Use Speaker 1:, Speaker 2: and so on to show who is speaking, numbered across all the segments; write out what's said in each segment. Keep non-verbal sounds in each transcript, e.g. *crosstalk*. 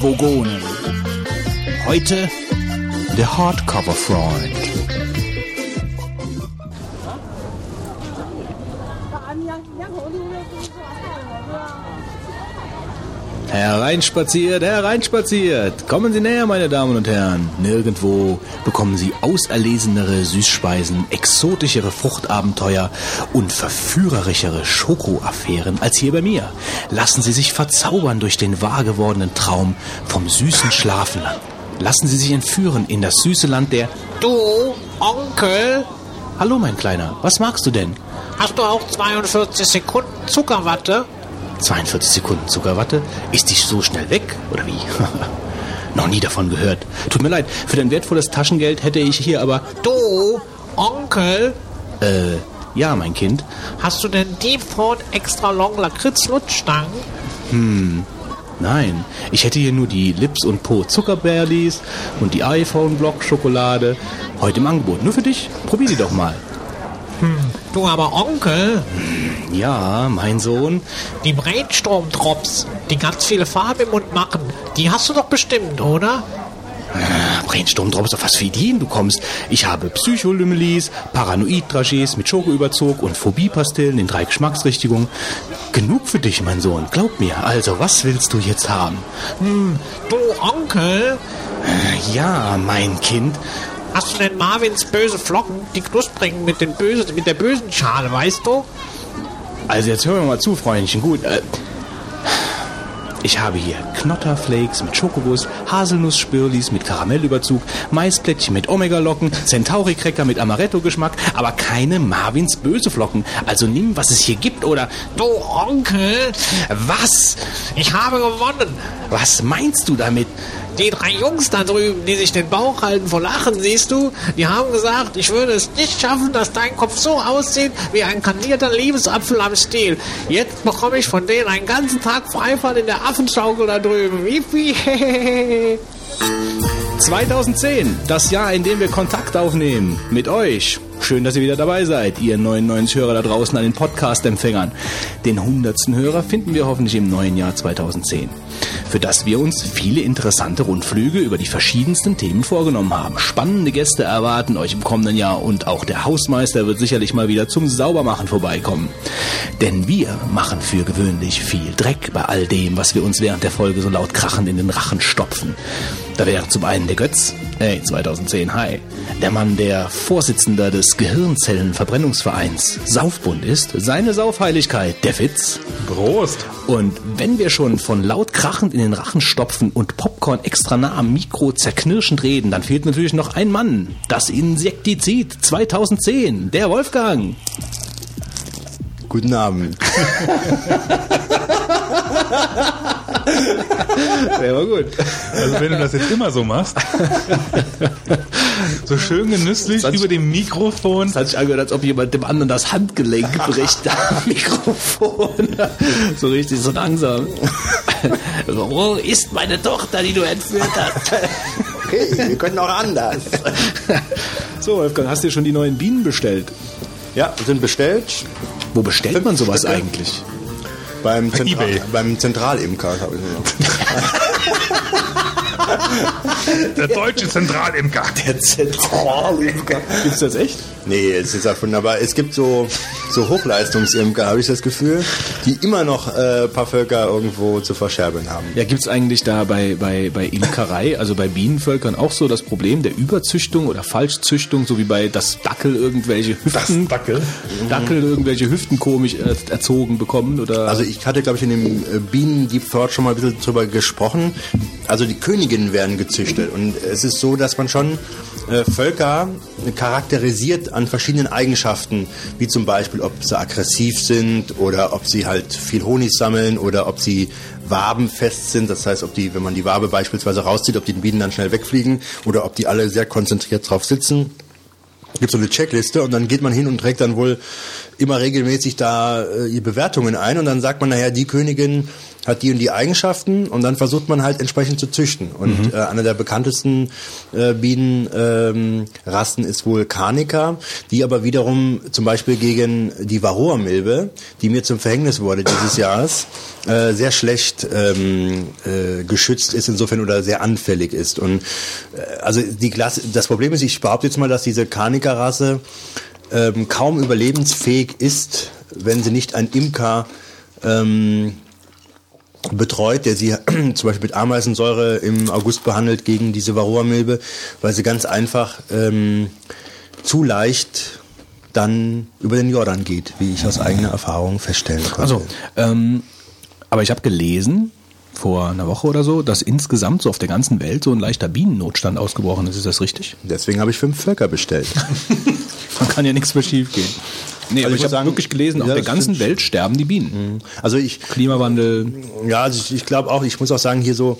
Speaker 1: Vogonen. Heute der Hardcover-Freund. Hereinspaziert, hereinspaziert. Kommen Sie näher, meine Damen und Herren. Nirgendwo bekommen Sie auserlesenere Süßspeisen, exotischere Fruchtabenteuer und verführerischere Schokoaffären als hier bei mir. Lassen Sie sich verzaubern durch den wahr gewordenen Traum vom süßen Schlafenland. Lassen Sie sich entführen in das süße Land der...
Speaker 2: Du, Onkel,
Speaker 1: Hallo, mein Kleiner, was magst du denn?
Speaker 2: hast du auch 42 Sekunden Zuckerwatte?
Speaker 1: 42 Sekunden Zuckerwatte? Ist die so schnell weg, oder wie? *laughs* Noch nie davon gehört. Tut mir leid, für dein wertvolles Taschengeld hätte ich hier aber...
Speaker 2: Du, Onkel,
Speaker 1: Äh, ja, mein Kind.
Speaker 2: hast du denn Deep Throat Extra Long Lakritz Lutschstangen?
Speaker 1: Nein, ich hätte hier nur die Lips und Po Zuckerbärlis und die iPhone Block Schokolade. Heute im Angebot. Nur für dich. Probier die doch mal.
Speaker 2: Du aber Onkel,
Speaker 1: Ja, mein Sohn.
Speaker 2: die Brainstorm Drops, die ganz viele Farbe im Mund machen, die hast du doch bestimmt, oder?
Speaker 1: Brainstorm Drops, auf was für Ideen du kommst. Ich habe Psycholümelis, Paranoid-Dragés mit Schokoüberzug und Phobie-Pastillen in drei Geschmacksrichtungen. Genug für dich, mein Sohn. Glaub mir. Also, was willst du jetzt haben?
Speaker 2: Du Onkel,
Speaker 1: Ja, mein Kind.
Speaker 2: hast du denn Marvins böse Flocken, die knusprigen mit, den böse, mit der bösen Schale, weißt du?
Speaker 1: Also jetzt hör mir mal zu, Freundchen. Gut, äh, ich habe hier Knotterflakes mit Schokoguss, Haselnuss-Spirlis mit Karamellüberzug, Maisplättchen mit Omega-Locken, Centauri-Cracker mit Amaretto-Geschmack, aber keine Marvins Böseflocken. Also nimm, was es hier gibt, oder...
Speaker 2: Du Onkel,
Speaker 1: Was?
Speaker 2: ich habe gewonnen.
Speaker 1: Was meinst du damit?
Speaker 2: Die drei Jungs da drüben, die sich den Bauch halten vor Lachen, siehst du, die haben gesagt, ich würde es nicht schaffen, dass dein Kopf so aussieht wie ein kandierter Liebesapfel am Stiel. Jetzt bekomme ich von denen einen ganzen Tag Freifahrt in der Affenschaukel da drüben. Wifi.
Speaker 1: 2010, das Jahr, in dem wir Kontakt aufnehmen. Mit euch. Schön, dass ihr wieder dabei seid, ihr 99 Hörer da draußen an den Podcast-Empfängern. Den 100. Hörer finden wir hoffentlich im neuen Jahr 2010. Für das wir uns viele interessante Rundflüge über die verschiedensten Themen vorgenommen haben. Spannende Gäste erwarten euch im kommenden Jahr und auch der Hausmeister wird sicherlich mal wieder zum Saubermachen vorbeikommen. Denn wir machen für gewöhnlich viel Dreck bei all dem, was wir uns während der Folge so laut krachend in den Rachen stopfen. Da wäre zum einen der Götz, hey, 2010, hi, der Mann, der Vorsitzender des Gehirnzellenverbrennungsvereins Saufbund ist, seine Saufheiligkeit, der Fitz.
Speaker 3: Prost.
Speaker 1: Und wenn wir schon von laut krachend in den Rachen stopfen und Popcorn extra nah am Mikro zerknirschend reden, dann fehlt natürlich noch ein Mann. Das Insektizid 2010, der Wolfgang.
Speaker 4: Guten Abend. *laughs*
Speaker 1: Der war gut.
Speaker 3: Also wenn du das jetzt immer so machst, so schön genüsslich
Speaker 1: Das-
Speaker 3: über dem Mikrofon.
Speaker 1: Es hat sich angehört, als ob jemand dem anderen das Handgelenk bricht *laughs* am Mikrofon. So richtig, so langsam. Wo ist meine Tochter, die du entführt hast?
Speaker 4: Okay, wir können auch anders.
Speaker 1: So, Wolfgang, hast du dir schon die neuen Bienen bestellt?
Speaker 4: Ja, sind bestellt
Speaker 1: Wo bestellt man sowas
Speaker 4: Stücke.
Speaker 1: eigentlich?
Speaker 4: beim, Zentra
Speaker 3: eBay.
Speaker 4: beim Zentralimker. habe ich mir *laughs*
Speaker 3: Der deutsche Zentralimker.
Speaker 1: Der Zentralimker. Gibt's das echt?
Speaker 4: Nee, es ist erfunden, aber es gibt so, so Hochleistungsimker, habe ich das Gefühl, die immer noch äh, ein paar Völker irgendwo zu verscherbeln haben.
Speaker 1: Ja, gibt's eigentlich da bei, bei, bei Imkerei, also bei Bienenvölkern auch so das Problem der Überzüchtung oder Falschzüchtung, so wie bei das Dackel irgendwelche Hüften,
Speaker 3: Dackel?
Speaker 1: Dackel irgendwelche Hüften komisch erzogen bekommen oder
Speaker 4: Also ich hatte, glaube ich, in dem äh, Bienen Deep Thought schon mal ein bisschen drüber gesprochen. Also die Königinnen werden gezüchtet und es ist so, dass man schon äh, Völker charakterisiert an verschiedenen Eigenschaften, wie zum Beispiel, ob sie aggressiv sind oder ob sie halt viel Honig sammeln oder ob sie wabenfest sind. Das heißt, ob die, wenn man die Wabe beispielsweise rauszieht, ob die Bienen dann schnell wegfliegen oder ob die alle sehr konzentriert drauf sitzen gibt so eine Checkliste und dann geht man hin und trägt dann wohl immer regelmäßig da äh, die Bewertungen ein und dann sagt man, naja, die Königin hat die und die Eigenschaften und dann versucht man halt entsprechend zu züchten. Und äh, einer der bekanntesten äh, Bienenrassen ähm, Rassen ist wohl Carnica, die aber wiederum zum Beispiel gegen die Varroa-Milbe, die mir zum Verhängnis wurde dieses Jahres, äh, sehr schlecht ähm, äh, geschützt ist insofern oder sehr anfällig ist. Und äh, also die Klasse, das Problem ist, ich behaupte jetzt mal, dass diese Carnica-Rasse ähm, kaum überlebensfähig ist, wenn sie nicht ein Imker ähm, betreut, der sie *clears throat* zum Beispiel mit Ameisensäure im August behandelt gegen diese Varroa-Milbe, weil sie ganz einfach ähm, zu leicht dann über den Jordan geht, wie ich aus eigener Erfahrung feststellen konnte.
Speaker 1: Also, ähm, aber ich habe gelesen vor einer Woche oder so, dass insgesamt so auf der ganzen Welt so ein leichter Bienennotstand ausgebrochen ist. Ist das richtig?
Speaker 4: Deswegen habe ich fünf Völker bestellt. *laughs*
Speaker 1: Man kann ja nichts mehr schief gehen. Nee,
Speaker 4: Also
Speaker 1: aber
Speaker 4: ich
Speaker 1: ich habe wirklich gelesen, auf
Speaker 4: ja,
Speaker 1: der
Speaker 4: das
Speaker 1: ganzen. Welt sterben die Bienen.
Speaker 4: Also ich,
Speaker 1: Klimawandel.
Speaker 4: Ja, also ich, ich glaube auch, ich muss auch sagen, hier so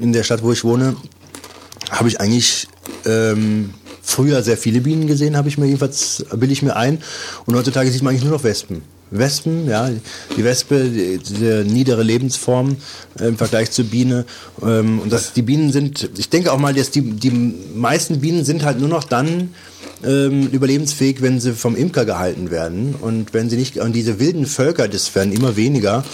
Speaker 4: in der Stadt, wo ich wohne, habe ich eigentlich ähm, früher sehr viele Bienen gesehen, habe ich mir jedenfalls, bilde ich mir ein. Und heutzutage sieht man eigentlich nur noch Wespen. Wespen, ja, die Wespe, die, niedere Lebensform äh, im Vergleich zur Biene. Ähm, und das, die Bienen sind, ich denke auch mal, dass die, die meisten Bienen sind halt nur noch dann ähm, überlebensfähig, wenn sie vom Imker gehalten werden. Und wenn sie nicht, und diese wilden Völker, das werden immer weniger.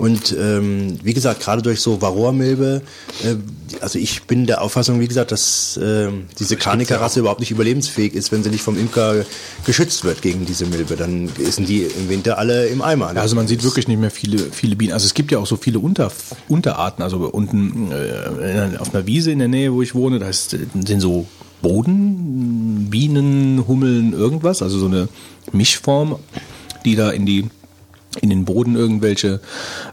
Speaker 4: Und ähm, wie gesagt, gerade durch so Varroa-Milbe, äh, also ich bin der Auffassung, wie gesagt, dass äh, diese Karnika-Rasse überhaupt nicht überlebensfähig ist, wenn sie nicht vom Imker geschützt wird gegen diese Milbe. Dann sind die im Winter alle im Eimer.
Speaker 1: Ja, also man sieht wirklich nicht mehr viele, viele Bienen. Also es gibt ja auch so viele Unter, Unterarten. Also unten äh, auf einer Wiese in der Nähe, wo ich wohne, da sind so Boden, Bienen, Hummeln, irgendwas. Also so eine Mischform, die da in die in den Boden irgendwelche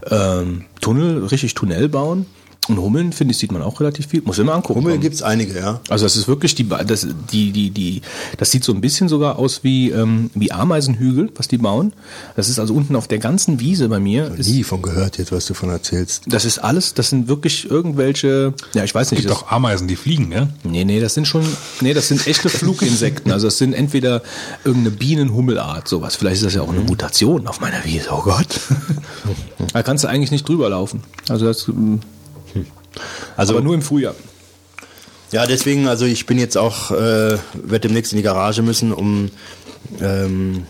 Speaker 1: ähm, Tunnel, richtig Tunnel bauen. Und Hummeln, finde ich, sieht man auch relativ viel. Muss immer angucken.
Speaker 4: Hummel gibt's einige, ja.
Speaker 1: Also das ist wirklich die, das, die, die, die, das sieht so ein bisschen sogar aus wie, ähm, wie Ameisenhügel, was die bauen. Das ist also unten auf der ganzen Wiese bei mir. Ist,
Speaker 4: Nie von gehört jetzt, was du von erzählst.
Speaker 1: das ist alles, das sind wirklich irgendwelche, ja, ich weiß nicht.
Speaker 3: gibt
Speaker 1: Das,
Speaker 3: doch Ameisen, die fliegen, ne?
Speaker 1: nee, nee, das sind schon, nee, das sind echte Fluginsekten. Also das sind entweder irgendeine Bienenhummelart, sowas. Vielleicht ist das ja auch eine Mutation auf meiner Wiese, oh Gott. da kannst du eigentlich nicht drüber laufen. Also das, ähm,
Speaker 4: Also
Speaker 1: aber nur im Frühjahr.
Speaker 4: Ja, deswegen, also ich bin jetzt auch, äh, werde demnächst in die Garage müssen, um ähm,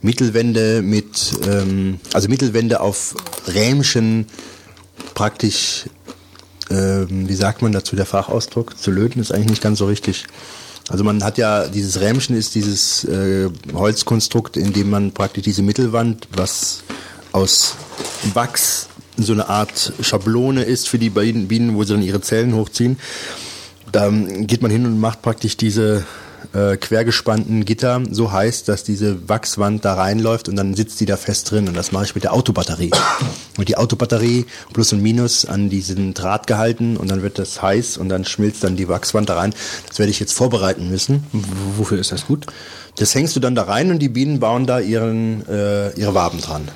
Speaker 4: Mittelwände mit, ähm, also Mittelwände auf Rähmchen praktisch, ähm, wie sagt man dazu, der Fachausdruck, zu löten ist eigentlich nicht ganz so richtig. Also man hat ja, dieses Rähmchen ist dieses äh, Holzkonstrukt, in dem man praktisch diese Mittelwand, was aus Wachs so eine Art Schablone ist für die Bienen, Bienen, wo sie dann ihre Zellen hochziehen. Da geht man hin und macht praktisch diese äh, quergespannten Gitter so heiß, dass diese Wachswand da reinläuft und dann sitzt die da fest drin. Und das mache ich mit der Autobatterie. Und die Autobatterie Plus und Minus an diesen Draht gehalten und dann wird das heiß und dann schmilzt dann die Wachswand da rein. Das werde ich jetzt vorbereiten müssen.
Speaker 1: Wofür ist das gut?
Speaker 4: Das hängst du dann da rein und die Bienen bauen da ihren, äh, ihre Waben dran.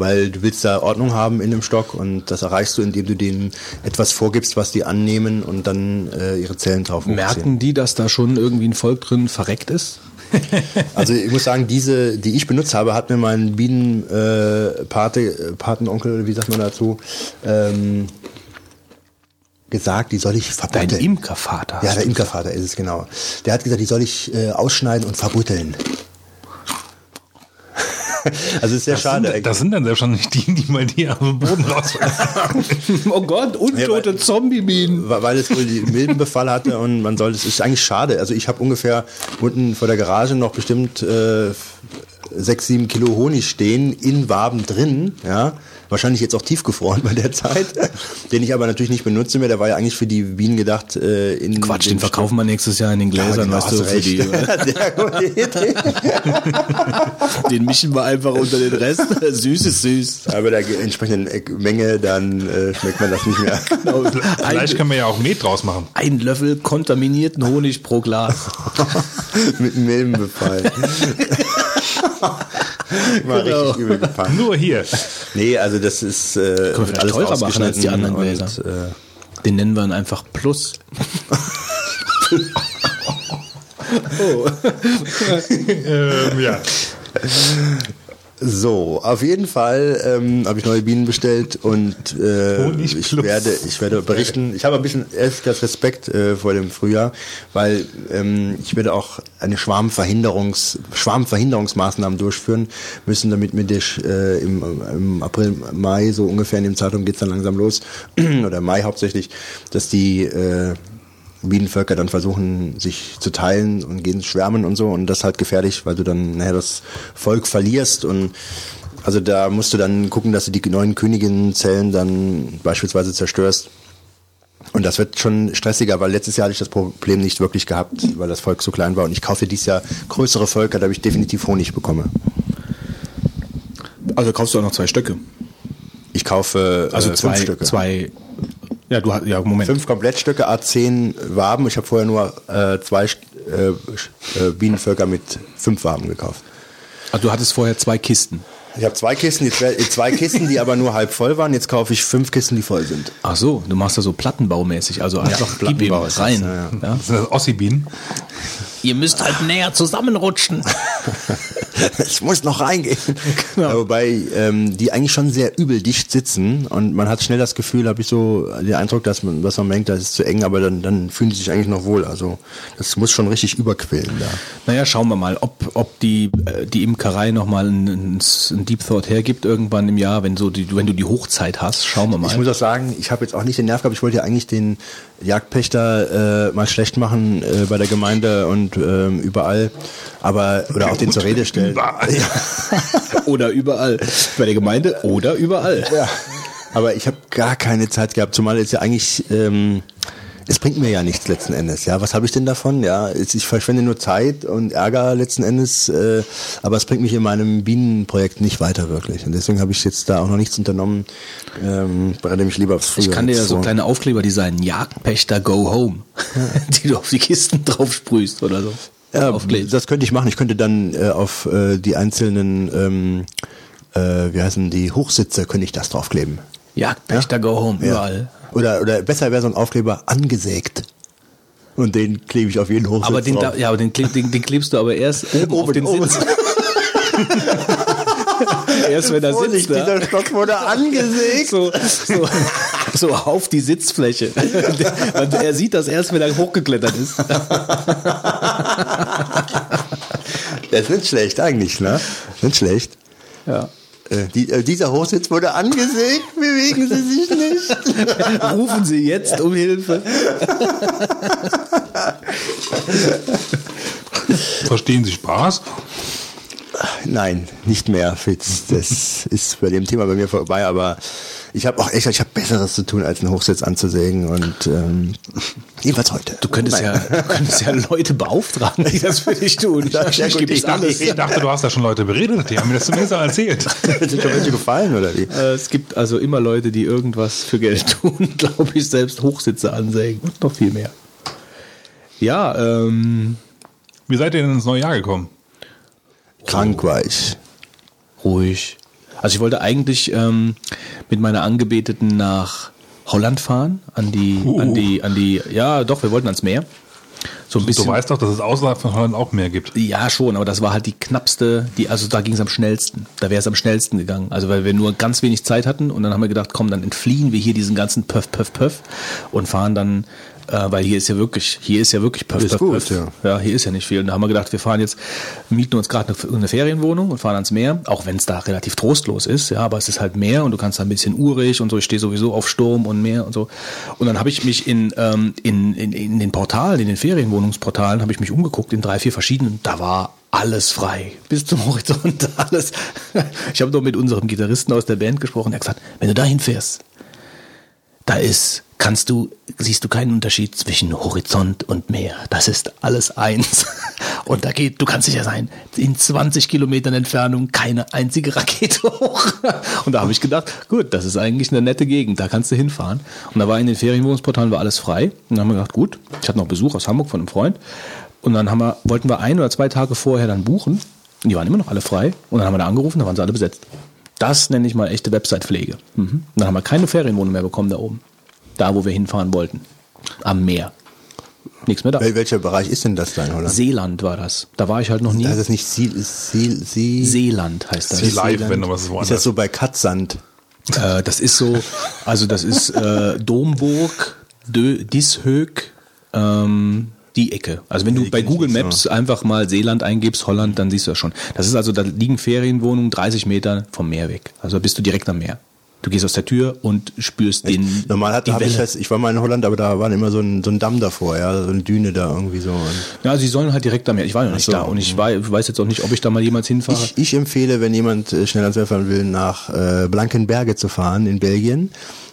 Speaker 4: Weil du willst da Ordnung haben in dem Stock und das erreichst du, indem du denen etwas vorgibst, was die annehmen und dann äh, ihre Zellen drauf hochziehen.
Speaker 1: Merken die, dass da schon irgendwie ein Volk drin verreckt ist? *laughs*
Speaker 4: Also ich muss sagen, diese, die ich benutzt habe, hat mir mein Bienenpate, äh, äh, Patenonkel, wie sagt man dazu, ähm, gesagt, die soll ich
Speaker 1: Dein
Speaker 4: verbutteln.
Speaker 1: Imkervater.
Speaker 4: Ja, der Imkervater ist es genau. Der hat gesagt, die soll ich äh, ausschneiden und verbutteln. *laughs* also ist sehr
Speaker 3: Das
Speaker 4: schade.
Speaker 3: sind, das sind dann selbst schon nicht die, die mal die dem Boden *laughs* rausfallen.
Speaker 1: Oh Gott, untote
Speaker 4: Ja,
Speaker 1: Zombie-Bienen.
Speaker 4: Weil es wohl die Milbenbefall hatte und man sollte, es ist eigentlich schade. Also ich habe ungefähr unten vor der Garage noch bestimmt äh, sechs, sieben Kilo Honig stehen, in Waben drin, ja. Wahrscheinlich jetzt auch tiefgefroren bei der Zeit, *laughs* den ich aber natürlich nicht benutze mehr. Der war ja eigentlich für die Bienen gedacht. Äh, in
Speaker 1: Quatsch,
Speaker 4: dem
Speaker 1: den verkaufen wir nächstes Jahr in den
Speaker 4: Ja,
Speaker 1: Gläsern,
Speaker 4: genau,
Speaker 1: weißt du,
Speaker 4: hast
Speaker 1: für
Speaker 4: recht.
Speaker 1: die, *laughs* *laughs* den mischen wir einfach unter den Rest. Süß ist süß.
Speaker 4: Aber der entsprechenden Menge, dann äh, schmeckt man das nicht mehr.
Speaker 3: Vielleicht
Speaker 1: Ein,
Speaker 3: können wir ja auch Met draus machen.
Speaker 1: ein Löffel kontaminierten Honig pro Glas.
Speaker 4: Mit einem Milbenbefall. War
Speaker 1: Genau.
Speaker 4: richtig übel gefallen.
Speaker 3: Nur hier.
Speaker 4: Nee, also das ist äh,
Speaker 1: vielleicht
Speaker 4: alles
Speaker 1: teurer machen als die anderen
Speaker 4: und,
Speaker 1: Gläser.
Speaker 4: äh,
Speaker 1: Den nennen wir dann einfach Plus. *laughs* *laughs* *laughs*
Speaker 3: Ähm, ja.
Speaker 4: So, auf jeden Fall ähm, habe ich neue Bienen bestellt und äh, ich werde ich werde berichten. Ich habe ein bisschen gesagt Respekt äh, vor dem Frühjahr, weil ähm, ich werde auch eine Schwarmverhinderungs Schwarmverhinderungsmaßnahmen durchführen müssen, damit mir das äh, im, im April Mai so ungefähr in dem Zeitraum geht's dann langsam los *clears throat* oder Mai hauptsächlich, dass die äh, Bienenvölker dann versuchen, sich zu teilen und gehen schwärmen und so. Und das ist halt gefährlich, weil du dann nachher das Volk verlierst. Und also da musst du dann gucken, dass du die neuen Königinnenzellen dann beispielsweise zerstörst. Und das wird schon stressiger, weil letztes Jahr hatte ich das Problem nicht wirklich gehabt, weil das Volk so klein war. Und ich kaufe dieses Jahr größere Völker, da ich definitiv Honig bekomme.
Speaker 1: Also kaufst du auch noch zwei Stöcke.
Speaker 4: Ich kaufe
Speaker 1: Also
Speaker 4: äh,
Speaker 1: zwei,
Speaker 4: fünf Stücke.
Speaker 1: zwei. Ja, du hast ja Moment.
Speaker 4: Fünf Komplettstücke, A10 Waben. Ich habe vorher nur äh, zwei äh, äh, Bienenvölker mit fünf Waben gekauft.
Speaker 1: Also du hattest vorher zwei Kisten.
Speaker 4: Ich habe zwei Kisten, jetzt, wär- zwei Kisten, die aber nur halb voll waren. Jetzt kaufe ich fünf Kisten, die voll sind.
Speaker 1: Ach so, du machst da so Plattenbaumäßig, also einfach gib ihm
Speaker 4: Plattenbau ist das,
Speaker 1: rein.
Speaker 4: ja, ja.
Speaker 1: Ja?
Speaker 3: Das sind Ossi-Bienen.
Speaker 2: Ihr müsst halt näher zusammenrutschen. *laughs*
Speaker 4: Ich muss noch reingehen. Ja, wobei ähm, die eigentlich schon sehr übel dicht sitzen und man hat schnell das Gefühl, habe ich so den Eindruck, dass man, was man denkt, das ist zu eng, aber dann, dann fühlen sie sich eigentlich noch wohl. Also das muss schon richtig überquillen da.
Speaker 1: Naja, schauen wir mal, ob, ob die, äh, die Imkerei nochmal ein, ein, ein Deep Thought hergibt irgendwann im Jahr, wenn, so die, wenn du die Hochzeit hast. Schauen wir mal.
Speaker 4: Ich muss auch sagen, ich habe jetzt auch nicht den Nerv gehabt. Ich wollte ja eigentlich den Jagdpächter äh, mal schlecht machen äh, bei der Gemeinde und ähm, überall, aber oder auch den zur Rede stellen.
Speaker 3: Überall. *laughs*
Speaker 1: oder überall. Bei der Gemeinde oder überall.
Speaker 4: Ja. Aber ich habe gar keine Zeit gehabt, zumal es ja eigentlich, ähm, es bringt mir ja nichts letzten Endes. Ja, was habe ich denn davon? Ja, ich verschwende nur Zeit und Ärger letzten Endes, äh, aber es bringt mich in meinem Bienenprojekt nicht weiter wirklich. Und deswegen habe ich jetzt da auch noch nichts unternommen, ähm, bereite mich lieber aufs Frühjahr.
Speaker 1: Ich kann dir ja so kleine Aufkleber designen. Jagdpächter Go Home. *laughs* die du auf die Kisten drauf sprühst oder so.
Speaker 4: Ja,
Speaker 1: Aufklebst.
Speaker 4: das könnte ich machen. Ich könnte dann äh, auf äh, die einzelnen, ähm, äh, wie heißen die Hochsitze, könnte ich das draufkleben.
Speaker 1: Jagdpächter Go Home,
Speaker 4: Ja.
Speaker 1: überall.
Speaker 4: Oder, oder besser wäre so ein Aufkleber angesägt. Und den klebe ich auf jeden Hochsitz
Speaker 1: Aber den,
Speaker 4: drauf.
Speaker 1: ja, aber den, kleb- den, den klebst du aber erst *laughs* oben, auf den
Speaker 4: oben.
Speaker 1: Sitz. *laughs* erst wenn er
Speaker 4: Vorsicht,
Speaker 1: sitzt.
Speaker 4: dieser
Speaker 1: Da.
Speaker 4: Stock wurde angesägt.
Speaker 1: So, so, so auf die Sitzfläche. *laughs* Und er sieht das erst, wenn er hochgeklettert ist.
Speaker 4: Das ist nicht schlecht eigentlich, ne? Nicht schlecht.
Speaker 1: Ja.
Speaker 4: Äh, die, äh, dieser Hochsitz wurde angesägt, bewegen Sie sich nicht. *laughs*
Speaker 1: Rufen Sie jetzt um Hilfe.
Speaker 3: Verstehen Sie Spaß?
Speaker 4: Nein, nicht mehr, Fitz. Das ist bei dem Thema bei mir vorbei, aber ich habe auch echt, ich habe Besseres zu tun, als einen Hochsitz anzusägen und ähm, jedenfalls heute.
Speaker 1: Du könntest, ja, du könntest ja Leute beauftragen, die *laughs* das für dich tun. Ich,
Speaker 4: Ja,
Speaker 1: ich, ich gebe
Speaker 4: ich
Speaker 3: dachte, du hast da schon Leute beredet. Die haben mir das zumindest erzählt. *laughs*
Speaker 4: Sind schon welche gefallen oder wie?
Speaker 1: Äh, Es gibt also immer Leute, die irgendwas für Geld *laughs* tun, glaube ich, selbst Hochsitze ansägen und noch viel mehr. Ja, ähm,
Speaker 3: Wie seid ihr denn ins neue Jahr gekommen?
Speaker 4: Krank war ich.
Speaker 1: ruhig. Also ich wollte eigentlich ähm, mit meiner Angebeteten nach Holland fahren, an die,
Speaker 3: Uh.
Speaker 1: an die, an die, ja doch, wir wollten ans Meer. So ein
Speaker 3: Du
Speaker 1: bisschen.
Speaker 3: weißt doch, dass es außerhalb von Holland auch mehr gibt.
Speaker 1: Ja, schon, aber das war halt die knappste, die, also da ging es am schnellsten. Da wäre es am schnellsten gegangen. Also weil wir nur ganz wenig Zeit hatten und dann haben wir gedacht, komm, dann entfliehen wir hier diesen ganzen Pöff, Pöff, Pöff und fahren dann, äh, weil hier ist ja wirklich, hier ist ja wirklich Pöff,
Speaker 4: Ist
Speaker 1: Pöff,
Speaker 4: gut,
Speaker 1: Pöff.
Speaker 4: ja.
Speaker 1: Ja, hier ist ja nicht viel. Und da haben wir gedacht, wir fahren jetzt, mieten uns gerade eine, eine Ferienwohnung und fahren ans Meer, auch wenn es da relativ trostlos ist, ja, aber es ist halt Meer und du kannst da ein bisschen urig und so. Ich stehe sowieso auf Sturm und Meer und so. Und dann habe ich mich in, ähm, in, in, in den Portalen, in den Ferienwohnungsportalen, habe ich mich umgeguckt in drei, vier verschiedenen. Da war alles frei, bis zum *laughs* Horizont, alles. Ich habe noch mit unserem Gitarristen aus der Band gesprochen, der hat gesagt, wenn du dahin fährst, da ist, kannst du, siehst du keinen Unterschied zwischen Horizont und Meer. Das ist alles eins. *laughs* Und da geht, du kannst sicher sein, in 20 Kilometern Entfernung keine einzige Rakete *laughs* hoch. Und da habe ich gedacht, gut, das ist eigentlich eine nette Gegend, da kannst du hinfahren. Und da war in den Ferienwohnungsportalen war alles frei. Und dann haben wir gedacht, gut, ich hatte noch Besuch aus Hamburg von einem Freund. Und dann haben wir, wollten wir ein oder zwei Tage vorher dann buchen. Und die waren immer noch alle frei. Und dann haben wir da angerufen, da waren sie alle besetzt. Das nenne ich mal echte Website-Pflege. Mhm. Und Dann haben wir keine Ferienwohnung mehr bekommen da oben. Da, wo wir hinfahren wollten. Am Meer. nichts mehr da.
Speaker 4: Wel welcher Bereich ist denn das da in Holland?
Speaker 1: Seeland war das. Da war ich halt noch nie.
Speaker 4: heißt das nicht See, See, See,
Speaker 1: Seeland heißt das.
Speaker 3: See Live, wenn du was
Speaker 4: Ist
Speaker 3: woanders.
Speaker 4: das so bei Katzsand?
Speaker 1: Äh, das ist so, also das ist äh, Domburg, Dö, Dishög, ähm, die Ecke. Also wenn du bei Google Maps einfach mal Seeland eingibst, Holland, dann siehst du das schon. Das ist also, da liegen Ferienwohnungen 30 Meter vom Meer weg. Also da bist du direkt am Meer. Du gehst aus der Tür und spürst den.
Speaker 4: Normal hat, hab ich das, ich war mal in Holland, aber da war immer so ein, so ein Damm davor, ja, so eine Düne da irgendwie so.
Speaker 1: Ja, sie sollen halt direkt am Meer. Ich war ja nicht
Speaker 4: so.
Speaker 1: da und ich wei- weiß jetzt auch nicht, ob ich da mal jemals hinfahre.
Speaker 4: Ich, ich empfehle, wenn jemand äh, schnell ans Meer fahren will, nach äh, Blankenberge zu fahren in Belgien.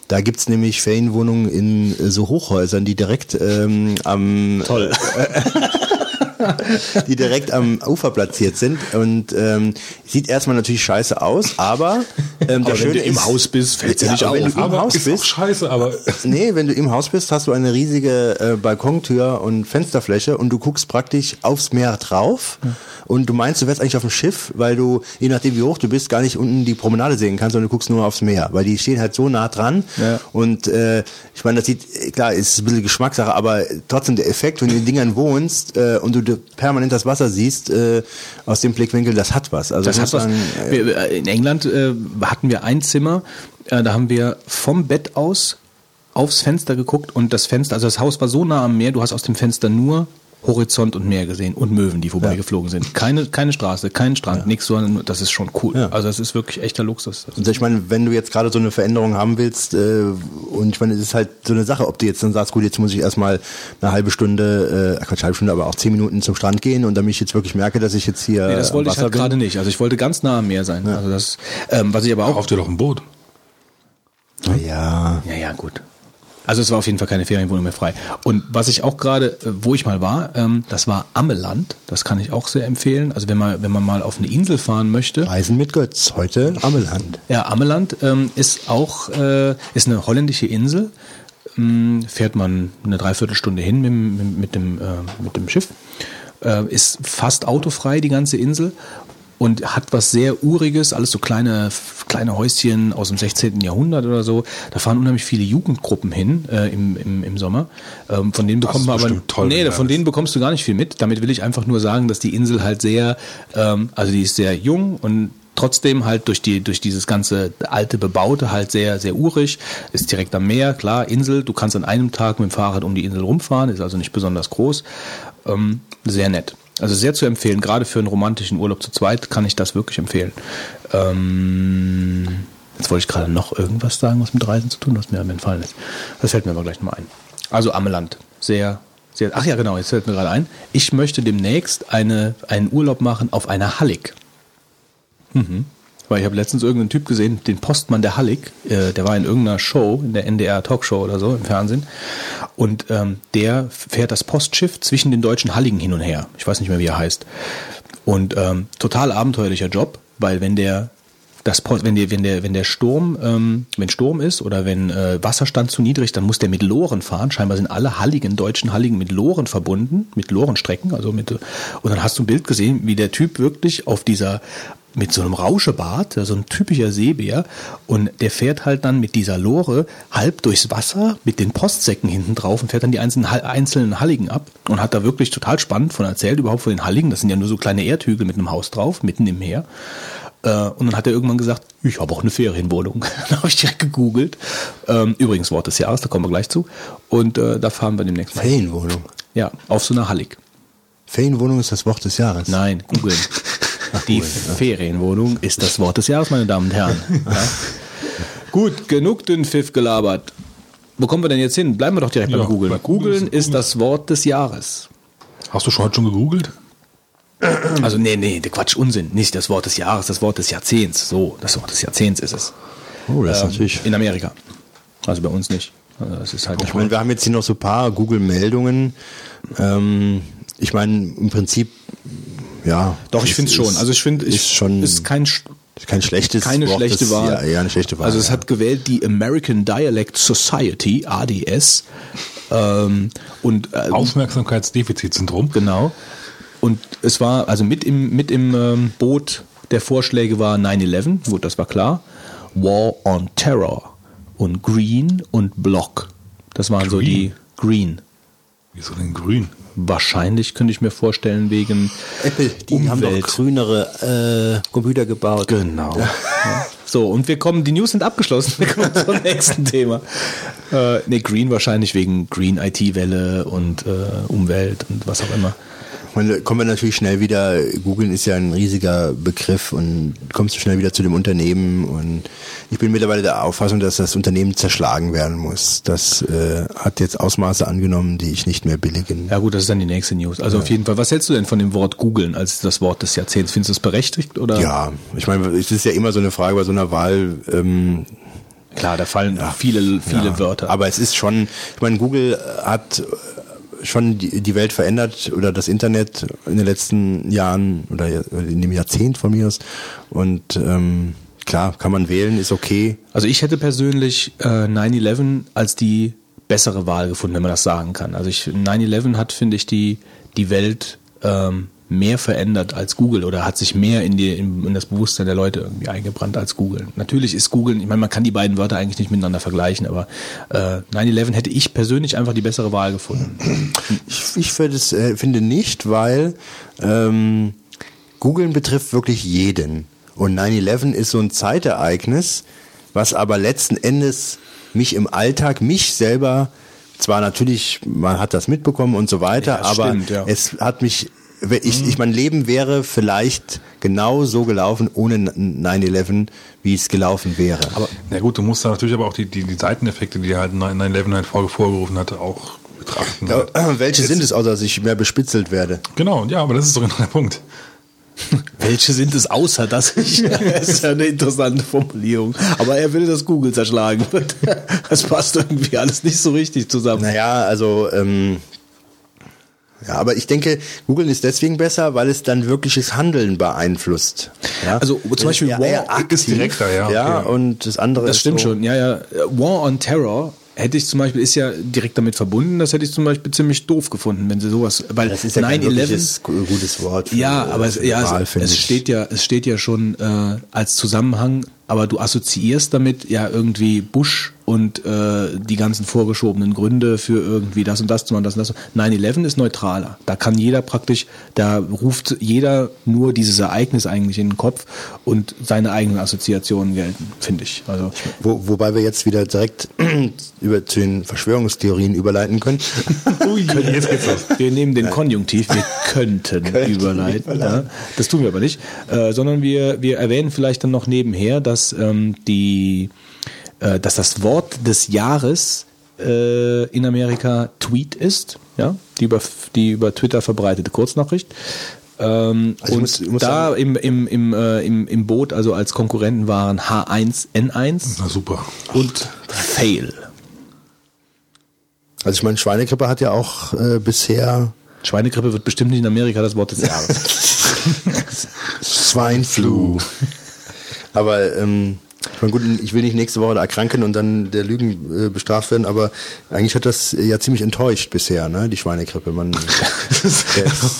Speaker 4: Da gibt's nämlich Ferienwohnungen in äh, so Hochhäusern, die direkt ähm, am
Speaker 1: Toll. *laughs*
Speaker 4: die direkt am Ufer platziert sind und ähm, sieht erstmal natürlich scheiße aus, aber ähm,
Speaker 1: Aber wenn du im
Speaker 4: ist,
Speaker 1: Haus bist, fällt's dir
Speaker 4: Ja,
Speaker 1: nicht
Speaker 4: aber wenn
Speaker 1: auf.
Speaker 4: du im
Speaker 3: aber
Speaker 4: Haus
Speaker 3: ist auch
Speaker 4: bist,
Speaker 3: scheiße, aber *laughs*
Speaker 4: Nee, wenn du im Haus bist, hast du eine riesige äh, Balkontür und Fensterfläche und du guckst praktisch aufs Meer drauf und du meinst, du wärst eigentlich auf dem Schiff, weil du, je nachdem wie hoch du bist, gar nicht unten die Promenade sehen kannst, sondern du guckst nur aufs Meer, weil die stehen halt so nah dran
Speaker 1: Ja.
Speaker 4: und äh, ich meine, das sieht, klar, ist ein bisschen Geschmackssache, aber trotzdem der Effekt, wenn du in den Dingern wohnst äh, und du d- permanent das Wasser siehst, äh, aus dem Blickwinkel, das hat was. Also
Speaker 1: Das hat was.
Speaker 4: äh,
Speaker 1: Wir, äh, in England äh, hatten wir ein Zimmer, äh, da haben wir vom Bett aus aufs Fenster geguckt und das Fenster, also das Haus war so nah am Meer, du hast aus dem Fenster nur Horizont und Meer gesehen und Möwen, die vorbeigeflogen sind. Keine, keine Straße, kein Strand, nichts, sondern das ist schon cool.
Speaker 4: Ja.
Speaker 1: Also das ist wirklich echter Luxus.
Speaker 4: Und ich meine, wenn du jetzt gerade so eine Veränderung haben willst, äh, und ich meine, es ist halt so eine Sache, ob du jetzt dann sagst, gut, jetzt muss ich erstmal eine halbe Stunde, äh, Quatsch, halbe Stunde, aber auch zehn Minuten zum Strand gehen und damit ich jetzt wirklich merke, dass ich jetzt hier
Speaker 1: Nee, das
Speaker 4: am
Speaker 1: wollte ich halt gerade nicht. Also ich wollte ganz nah am Meer sein. Also das, ähm, was ich aber auch.
Speaker 3: kauf dir doch ein Boot.
Speaker 4: Ja,
Speaker 1: Ja, ja, gut. Also es war auf jeden Fall keine Ferienwohnung mehr frei. Und was ich auch gerade, äh, wo ich mal war, ähm, das war Ammeland. Das kann ich auch sehr empfehlen. Also wenn man, wenn man mal auf eine Insel fahren möchte.
Speaker 4: Reisen mit Götz, heute Ammeland.
Speaker 1: Ja, Ammeland ähm, ist auch äh, ist eine holländische Insel. Ähm, fährt man eine Dreiviertelstunde hin mit, mit, mit, dem, mit dem Schiff. Äh, ist fast autofrei, die ganze Insel. Und hat was sehr Uriges, alles so kleine, kleine Häuschen aus dem 16. Jahrhundert oder so. Da fahren unheimlich viele Jugendgruppen hin äh, im, im, im Sommer. Ähm, von denen bekommt man aber.
Speaker 3: toll,
Speaker 1: nee, von denen bekommst du gar nicht viel mit. Damit will ich einfach nur sagen, dass die Insel halt sehr, ähm, also die ist sehr jung und trotzdem halt durch die durch dieses ganze alte Bebaute halt sehr sehr urig ist direkt am Meer klar Insel du kannst an einem Tag mit dem Fahrrad um die Insel rumfahren ist also nicht besonders groß ähm, sehr nett also sehr zu empfehlen gerade für einen romantischen Urlaub zu zweit kann ich das wirklich empfehlen. Ähm, jetzt wollte ich gerade noch irgendwas sagen was mit Reisen zu tun was mir entfallen ist. Das fällt mir aber gleich nochmal ein. Also Ammeland sehr sehr ach ja genau jetzt fällt mir gerade ein. Ich möchte demnächst eine einen Urlaub machen auf einer Hallig weil ich habe letztens irgendeinen Typ gesehen, den Postmann der Hallig, äh, der war in irgendeiner Show, in der NDR Talkshow oder so im Fernsehen. Und ähm, der fährt das Postschiff zwischen den deutschen Halligen hin und her. Ich weiß nicht mehr, wie er heißt. Und ähm, total abenteuerlicher Job, weil wenn der das Post, wenn der, wenn der, wenn der Sturm, ähm, wenn Sturm ist oder wenn äh, Wasserstand zu niedrig, dann muss der mit Loren fahren. Scheinbar sind alle Halligen, deutschen Halligen mit Loren verbunden, mit Lorenstrecken, also mit, und dann hast du ein Bild gesehen, wie der Typ wirklich auf dieser, mit so einem Rauschebart, so ein typischer Seebär, und der fährt halt dann mit dieser Lore halb durchs Wasser mit den Postsäcken hinten drauf und fährt dann die einzelnen, einzelnen Halligen ab und hat da wirklich total spannend von erzählt, überhaupt von den Halligen. Das sind ja nur so kleine Erdhügel mit einem Haus drauf, mitten im Meer. Äh, Und dann hat er irgendwann gesagt, ich habe auch eine Ferienwohnung. *laughs* da habe ich direkt gegoogelt. Ähm, Übrigens Wort des Jahres, da kommen wir gleich zu. Und äh, da fahren wir demnächst mal.
Speaker 4: Ferienwohnung.
Speaker 1: Ja, auf so einer Hallig.
Speaker 4: Ferienwohnung ist das Wort des Jahres.
Speaker 1: Nein, googeln. *laughs* Die Ferienwohnung ist das Wort des Jahres, meine Damen und Herren. Ja. Gut, genug den Pfiff gelabert. Wo kommen wir denn jetzt hin? Bleiben wir doch direkt
Speaker 3: Ja,
Speaker 1: beim Googeln.
Speaker 3: bei Google
Speaker 1: Googeln
Speaker 3: ist-
Speaker 1: ist das Wort des Jahres.
Speaker 3: Hast du schon heute schon gegoogelt?
Speaker 1: Also nee, nee, der Quatsch, Unsinn. Nicht das Wort des Jahres, das Wort des Jahrzehnts. So, das Wort des Jahrzehnts ist es.
Speaker 4: Oh, das ist
Speaker 1: Ähm,
Speaker 4: natürlich.
Speaker 1: In Amerika. Also bei uns nicht. Also das ist halt
Speaker 4: Ich meine, wir haben jetzt hier noch so ein paar Google-Meldungen. Ähm, ich meine, im Prinzip, ja.
Speaker 1: Doch, ich
Speaker 4: es
Speaker 1: finde es schon.
Speaker 4: ist-
Speaker 1: Also ich finde,
Speaker 4: ist
Speaker 1: ich
Speaker 4: schon
Speaker 1: ist kein
Speaker 4: kein schlechtes
Speaker 1: keine
Speaker 4: Wort,
Speaker 1: schlechte
Speaker 4: das-
Speaker 1: Wahl.
Speaker 4: Ja, eher eine schlechte Wahl.
Speaker 1: Also es
Speaker 4: ja.
Speaker 1: hat gewählt die American Dialect Society ADS ähm, und äh,
Speaker 3: Aufmerksamkeitsdefizitsyndrom.
Speaker 1: genau. Und es war also mit im mit im ähm, Boot der Vorschläge war 9/11, gut, das war klar. War on Terror und Green und Block. Das waren so die Green.
Speaker 3: Wieso denn grün?
Speaker 1: Wahrscheinlich könnte ich mir vorstellen, wegen
Speaker 4: Apple, die haben doch
Speaker 1: Umwelt.
Speaker 4: grünere äh, Computer gebaut.
Speaker 1: Genau. Ja. *laughs* So, und wir kommen, die News sind abgeschlossen. Wir kommen zum *laughs* nächsten Thema. Äh, ne, Green wahrscheinlich wegen Green IT-Welle und äh, Umwelt und was auch immer.
Speaker 4: Man, kommen wir natürlich schnell wieder, Googeln ist ja ein riesiger Begriff und kommst du schnell wieder zu dem Unternehmen und ich bin mittlerweile der Auffassung, dass das Unternehmen zerschlagen werden muss. Das äh, hat jetzt Ausmaße angenommen, die ich nicht mehr billigen.
Speaker 1: Ja gut, das ist dann die nächste News. Also auf jeden Fall, was hältst du denn von dem Wort googeln als das Wort des Jahrzehnts? Findest du es berechtigt oder?
Speaker 4: Ja, ich meine, es ist ja immer so eine Frage bei so einer Wahl, ähm,
Speaker 1: Klar, da fallen viele, viele
Speaker 4: Ja,
Speaker 1: Wörter.
Speaker 4: Aber es ist schon, ich meine, Google hat schon die, Welt verändert oder das Internet in den letzten Jahren oder in dem Jahrzehnt von mir aus. Und ähm, klar, kann man wählen, ist okay.
Speaker 1: Also ich hätte persönlich äh, 9-11 als die bessere Wahl gefunden, wenn man das sagen kann. Also ich 9-11 hat, finde ich, die, die Welt ähm, mehr verändert als Google oder hat sich mehr in, die, in, in das Bewusstsein der Leute irgendwie eingebrannt als Google. Natürlich ist Google, ich meine, man kann die beiden Wörter eigentlich nicht miteinander vergleichen, aber äh, 9-11 hätte ich persönlich einfach die bessere Wahl gefunden.
Speaker 4: Ich, ich finde, es, äh, finde nicht, weil ähm, Googlen betrifft wirklich jeden. Und 9-11 ist so ein Zeitereignis, was aber letzten Endes mich im Alltag, mich selber, zwar natürlich, man hat das mitbekommen und so weiter,
Speaker 1: Ja,
Speaker 4: aber
Speaker 1: stimmt, ja.
Speaker 4: es hat mich, ich, ich, mein Leben wäre vielleicht genau so gelaufen ohne 9-11, wie es gelaufen wäre.
Speaker 3: Aber na gut, du musst da natürlich aber auch die, die, die Seiteneffekte, die halt 9-11 halt vor- vorgerufen hatte, auch betrachten.
Speaker 4: ja, welche sind es, außer dass ich mehr bespitzelt werde?
Speaker 3: Genau, ja, aber das ist doch genau der Punkt. *laughs*
Speaker 1: Welche sind es außer dass ich? *laughs* *laughs* das ist ja eine interessante Formulierung. Aber er will, dass Google zerschlagen wird. Das passt irgendwie alles nicht so richtig zusammen.
Speaker 4: Naja, also ähm, ja, aber ich denke, Google ist deswegen besser, weil es dann wirkliches Handeln beeinflusst. Ja?
Speaker 1: Also, zum Beispiel
Speaker 4: ja,
Speaker 1: War
Speaker 4: aktiv,
Speaker 3: ist direkter, ja,
Speaker 4: ja,
Speaker 3: okay.
Speaker 4: und das andere
Speaker 1: Das stimmt
Speaker 4: so,
Speaker 1: schon, ja, ja. War on Terror hätte ich zum Beispiel, ist ja direkt damit verbunden, das hätte ich zum Beispiel ziemlich doof gefunden, wenn sie sowas, weil
Speaker 4: Das ist ja kein
Speaker 1: 9-11
Speaker 4: wirkliches gu- gutes Wort. für,
Speaker 1: Ja,
Speaker 4: äh,
Speaker 1: aber es, ja,
Speaker 4: Wahl,
Speaker 1: es, es steht ja, es steht ja schon äh, als Zusammenhang, aber du assoziierst damit ja irgendwie Bush und äh, die ganzen vorgeschobenen Gründe für irgendwie das und das zu machen, das und das. 9-11 ist neutraler. Da kann jeder praktisch, da ruft jeder nur dieses Ereignis eigentlich in den Kopf und seine eigenen Assoziationen gelten, finde ich. Also
Speaker 4: Wo, wobei wir jetzt wieder direkt *clears throat* über zu den Verschwörungstheorien überleiten können. *laughs*
Speaker 3: Ui, jetzt geht's los.
Speaker 1: Wir nehmen den Konjunktiv, wir könnten, *laughs* überleiten. Ja. Das tun wir aber nicht. Äh, sondern wir, wir erwähnen vielleicht dann noch nebenher, dass ähm, die äh, dass das Wort des Jahres äh, in Amerika Tweet ist, ja, die über, die über Twitter verbreitete Kurznachricht. Ähm,
Speaker 4: Also
Speaker 1: und
Speaker 4: muss- muss
Speaker 1: da
Speaker 4: sagen-
Speaker 1: im, im, im, äh, im, im Boot, also als Konkurrenten waren H1N1
Speaker 3: Na super.
Speaker 1: und Fail.
Speaker 4: Also ich meine, Schweinegrippe hat ja auch äh, bisher
Speaker 1: Schweinegrippe wird bestimmt nicht in Amerika das Wort des Jahres. *laughs* *laughs*
Speaker 4: Swineflu. Aber ähm, ich meine, gut, ich will nicht nächste Woche erkranken und dann der Lügen äh, bestraft werden, aber eigentlich hat das ja ziemlich enttäuscht bisher, ne, die Schweinegrippe. Man, das,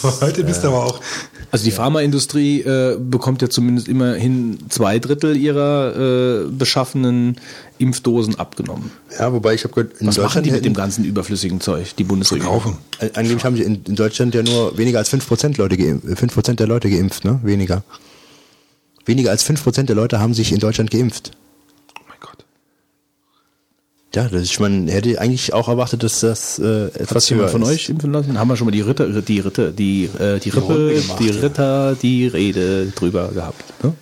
Speaker 4: *laughs*
Speaker 3: Heute bist du aber auch.
Speaker 1: Also die Pharmaindustrie äh, bekommt ja zumindest immerhin zwei Drittel ihrer äh, beschaffenen Impfdosen abgenommen.
Speaker 4: ja, wobei ich habe gehört, in
Speaker 1: Was machen
Speaker 4: Deutschland
Speaker 1: die mit dem ganzen überflüssigen Zeug, die Bundesregierung?
Speaker 3: Kaufen.
Speaker 4: Äh, Angeblich haben sie in, in Deutschland ja nur weniger als 5% Leute geimpft, 5% der Leute geimpft, ne? Weniger. Weniger als 5% der Leute haben sich in Deutschland geimpft.
Speaker 3: Oh mein Gott.
Speaker 4: Ja, das ist, man hätte eigentlich auch erwartet, dass das äh, etwas höher
Speaker 1: von
Speaker 4: ist.
Speaker 1: euch impfen lassen? Haben wir schon mal die Ritter, die Ritter, die, äh, die Rippe,
Speaker 4: gemacht,
Speaker 1: die
Speaker 4: ja.
Speaker 1: Ritter, die Rede drüber gehabt. Ne?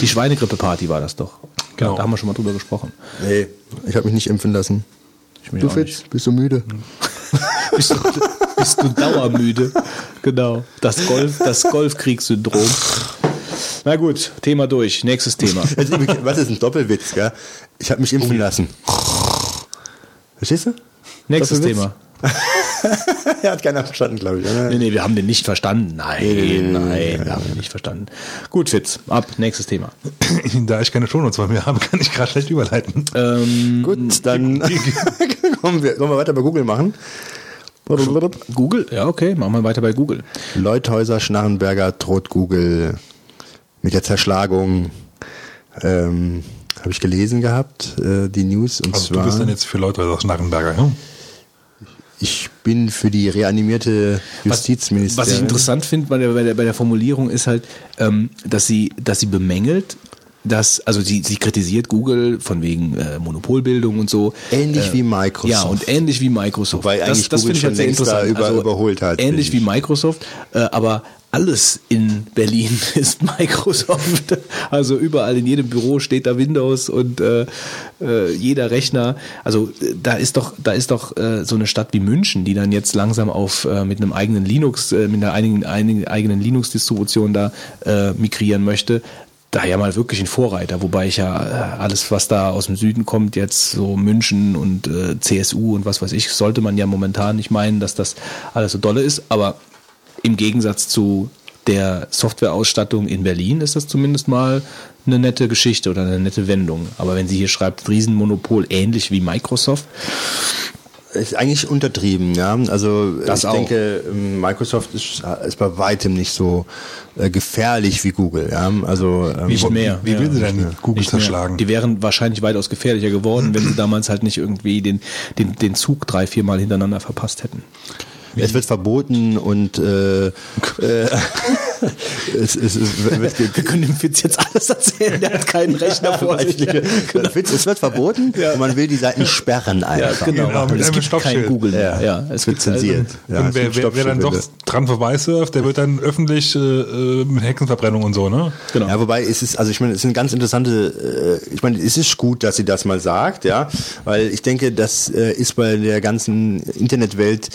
Speaker 1: Die Schweinegrippe-Party war das doch.
Speaker 3: Genau.
Speaker 1: Da haben wir schon mal drüber gesprochen.
Speaker 4: Nee, ich habe mich nicht impfen lassen.
Speaker 1: Ich mich
Speaker 4: Du Fitz, bist du müde? *laughs*
Speaker 1: Bist du, bist du dauermüde? Genau. Das Golf, das Golfkriegssyndrom. Na gut, Thema durch. Nächstes Thema. *laughs*
Speaker 4: Also, was ist ein Doppelwitz, gell? Ich habe mich impfen lassen. Verstehst du?
Speaker 1: Nächstes? Thema. *laughs*
Speaker 4: er hat keiner verstanden, glaube ich. Oder?
Speaker 1: Nee, nee, wir haben den nicht verstanden. Nein,
Speaker 4: Nee, nee, nee,
Speaker 1: nein, wir haben den nicht verstanden. Gut, Fitz, ab. Nächstes Thema. *clears throat*
Speaker 3: Da ich keine Shownotes bei mir habe, kann ich gerade schlecht überleiten.
Speaker 1: Ähm,
Speaker 4: Gut, dann *laughs* kommen wir, wollen wir weiter bei Google machen.
Speaker 1: Google? Ja, okay, machen wir weiter bei Google.
Speaker 4: Leuthäuser Schnarrenberger droht Google mit der Zerschlagung. Ähm, Habe ich gelesen gehabt, äh, die News. Und
Speaker 3: Also du
Speaker 4: zwar.
Speaker 3: bist dann jetzt für Leute aus Schnarrenberger, ja?
Speaker 4: ich bin für die reanimierte Justizministerin.
Speaker 1: Was ich interessant finde bei der, bei, der, bei der Formulierung ist halt, ähm, dass sie, dass sie bemängelt, dass, also sie, sie kritisiert Google von wegen äh, Monopolbildung und so.
Speaker 4: Ähnlich
Speaker 1: äh,
Speaker 4: wie Microsoft.
Speaker 1: Ja, und ähnlich wie Microsoft.
Speaker 4: Wobei eigentlich Google
Speaker 1: finde ich
Speaker 4: schon
Speaker 1: halt sehr
Speaker 4: längst da
Speaker 1: interessant.
Speaker 4: über- überholt hat,
Speaker 1: Ähnlich wie Microsoft, äh, aber alles in Berlin *laughs* ist Microsoft. Also überall in jedem Büro steht da Windows und äh, äh, jeder Rechner. Also äh, da ist doch, da ist doch äh, so eine Stadt wie München, die dann jetzt langsam auf äh, mit einem eigenen Linux, äh, mit einer einigen, einigen eigenen Linux-Distribution da äh, migrieren möchte. Da ja mal wirklich ein Vorreiter, wobei ich ja äh, alles, was da aus dem Süden kommt, jetzt so München und äh, CSU und was weiß ich, sollte man ja momentan nicht meinen, dass das alles so dolle ist, aber im Gegensatz zu der Softwareausstattung in Berlin ist das zumindest mal eine nette Geschichte oder eine nette Wendung. Aber wenn sie hier schreibt, Riesenmonopol ähnlich wie Microsoft,
Speaker 4: ist eigentlich untertrieben, ja. Also
Speaker 1: Das
Speaker 4: ich
Speaker 1: auch.
Speaker 4: denke, Microsoft ist, ist bei weitem nicht so äh, gefährlich wie Google, ja. Also ähm,
Speaker 1: Nicht mehr.
Speaker 3: Wie will
Speaker 1: Ja,
Speaker 3: sie denn Google
Speaker 1: nicht mehr.
Speaker 3: zerschlagen?
Speaker 1: Die wären wahrscheinlich weitaus gefährlicher geworden, wenn sie damals halt nicht irgendwie den, den, den Zug drei, viermal hintereinander verpasst hätten.
Speaker 4: Es wird verboten und äh, *laughs* äh, *laughs* es, es, es wird
Speaker 1: Wir können dem Witz jetzt alles erzählen, der hat keinen Rechner vor sich.
Speaker 4: Der Witz, es wird verboten
Speaker 1: Ja.
Speaker 4: und man will die Seiten sperren
Speaker 1: Ja,
Speaker 4: einfach.
Speaker 1: genau.
Speaker 3: Genau, mit
Speaker 1: es gibt kein
Speaker 3: Stoppschild.
Speaker 1: Google mehr.
Speaker 4: Ja,
Speaker 1: Ja,
Speaker 4: es wird zensiert. Ja,
Speaker 3: und wer, wer, wer dann doch dran vorbeisurft, der wird dann öffentlich äh, äh, mit Hexenverbrennung und so, ne?
Speaker 1: Genau.
Speaker 4: Ja, wobei es ist, also ich meine, es sind ganz interessante, äh, ich meine, es ist gut, dass sie das mal sagt, ja, weil ich denke, das äh, ist bei der ganzen Internetwelt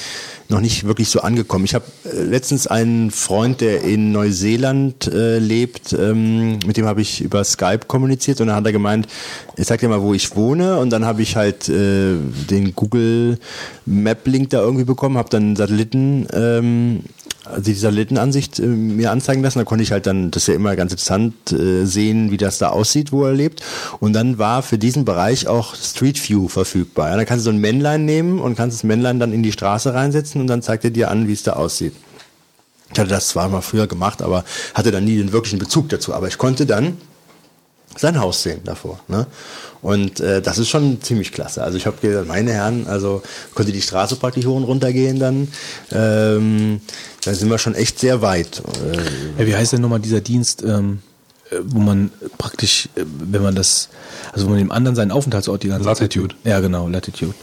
Speaker 4: noch nicht wirklich so angekommen. Ich habe äh, letztens einen Freund, der in Neuseeland äh, lebt, ähm, mit dem habe ich über Skype kommuniziert und dann hat er gemeint, ich sag dir mal, wo ich wohne und dann habe ich halt äh, den Google Map Link da irgendwie bekommen, habe dann Satelliten ähm, also die Satellitenansicht äh, mir anzeigen lassen. Da konnte ich halt dann, das ist ja immer ganz interessant, äh, sehen, wie das da aussieht, wo er lebt. Und dann war für diesen Bereich auch Street View verfügbar. Ja, dann kannst du so ein Männlein nehmen und kannst das Männlein dann in die Straße reinsetzen und dann zeigt er dir an, wie es da aussieht. Ich hatte das zwar mal früher gemacht, aber hatte dann nie den wirklichen Bezug dazu. Aber ich konnte dann sein Haus sehen davor. Ne? Und äh, das ist schon ziemlich klasse. Also ich habe gesagt, meine Herren, also konnte die Straße praktisch hoch und runter gehen dann. Ähm, da sind wir schon echt sehr weit. Äh,
Speaker 1: Ja, wie heißt denn nochmal dieser Dienst, ähm, äh, wo man praktisch, äh, wenn man das, also wo man dem anderen seinen Aufenthaltsort die ganze
Speaker 3: Latitude.
Speaker 1: Zeit. Ja, genau, Latitude.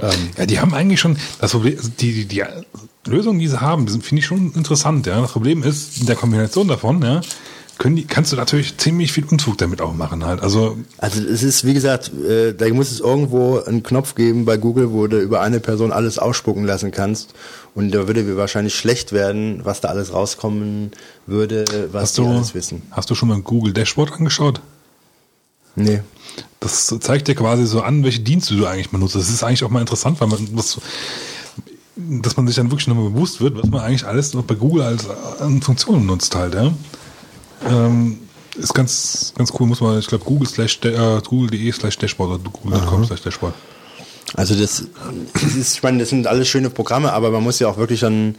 Speaker 1: Ähm,
Speaker 3: Ja, die haben eigentlich schon, das Problem, die, die, die Lösungen, die sie haben, finde ich schon interessant, ja. Das Problem ist, in der Kombination davon, ja, die, kannst du natürlich ziemlich viel Unfug damit auch machen halt. Also,
Speaker 4: also es ist, wie gesagt, äh, da muss es irgendwo einen Knopf geben bei Google, wo du über eine Person alles ausspucken lassen kannst. Und da würde mir wahrscheinlich schlecht werden, was da alles rauskommen würde, was
Speaker 3: hast du,
Speaker 4: alles wissen.
Speaker 3: hast du schon mal ein Google Dashboard angeschaut?
Speaker 4: Nee.
Speaker 3: Das zeigt dir quasi so an, welche Dienste du eigentlich benutzt. Das ist eigentlich auch mal interessant, weil man das, dass man sich dann wirklich nochmal bewusst wird, was man eigentlich alles noch bei Google als an Funktionen nutzt halt, ja. Ähm, ist ganz, ganz cool, muss man, ich glaube, Google slash, äh, google.de slash Dashboard oder google.com slash Dashboard.
Speaker 4: Also das, das ist, ich meine, das sind alles schöne Programme, aber man muss ja auch wirklich dann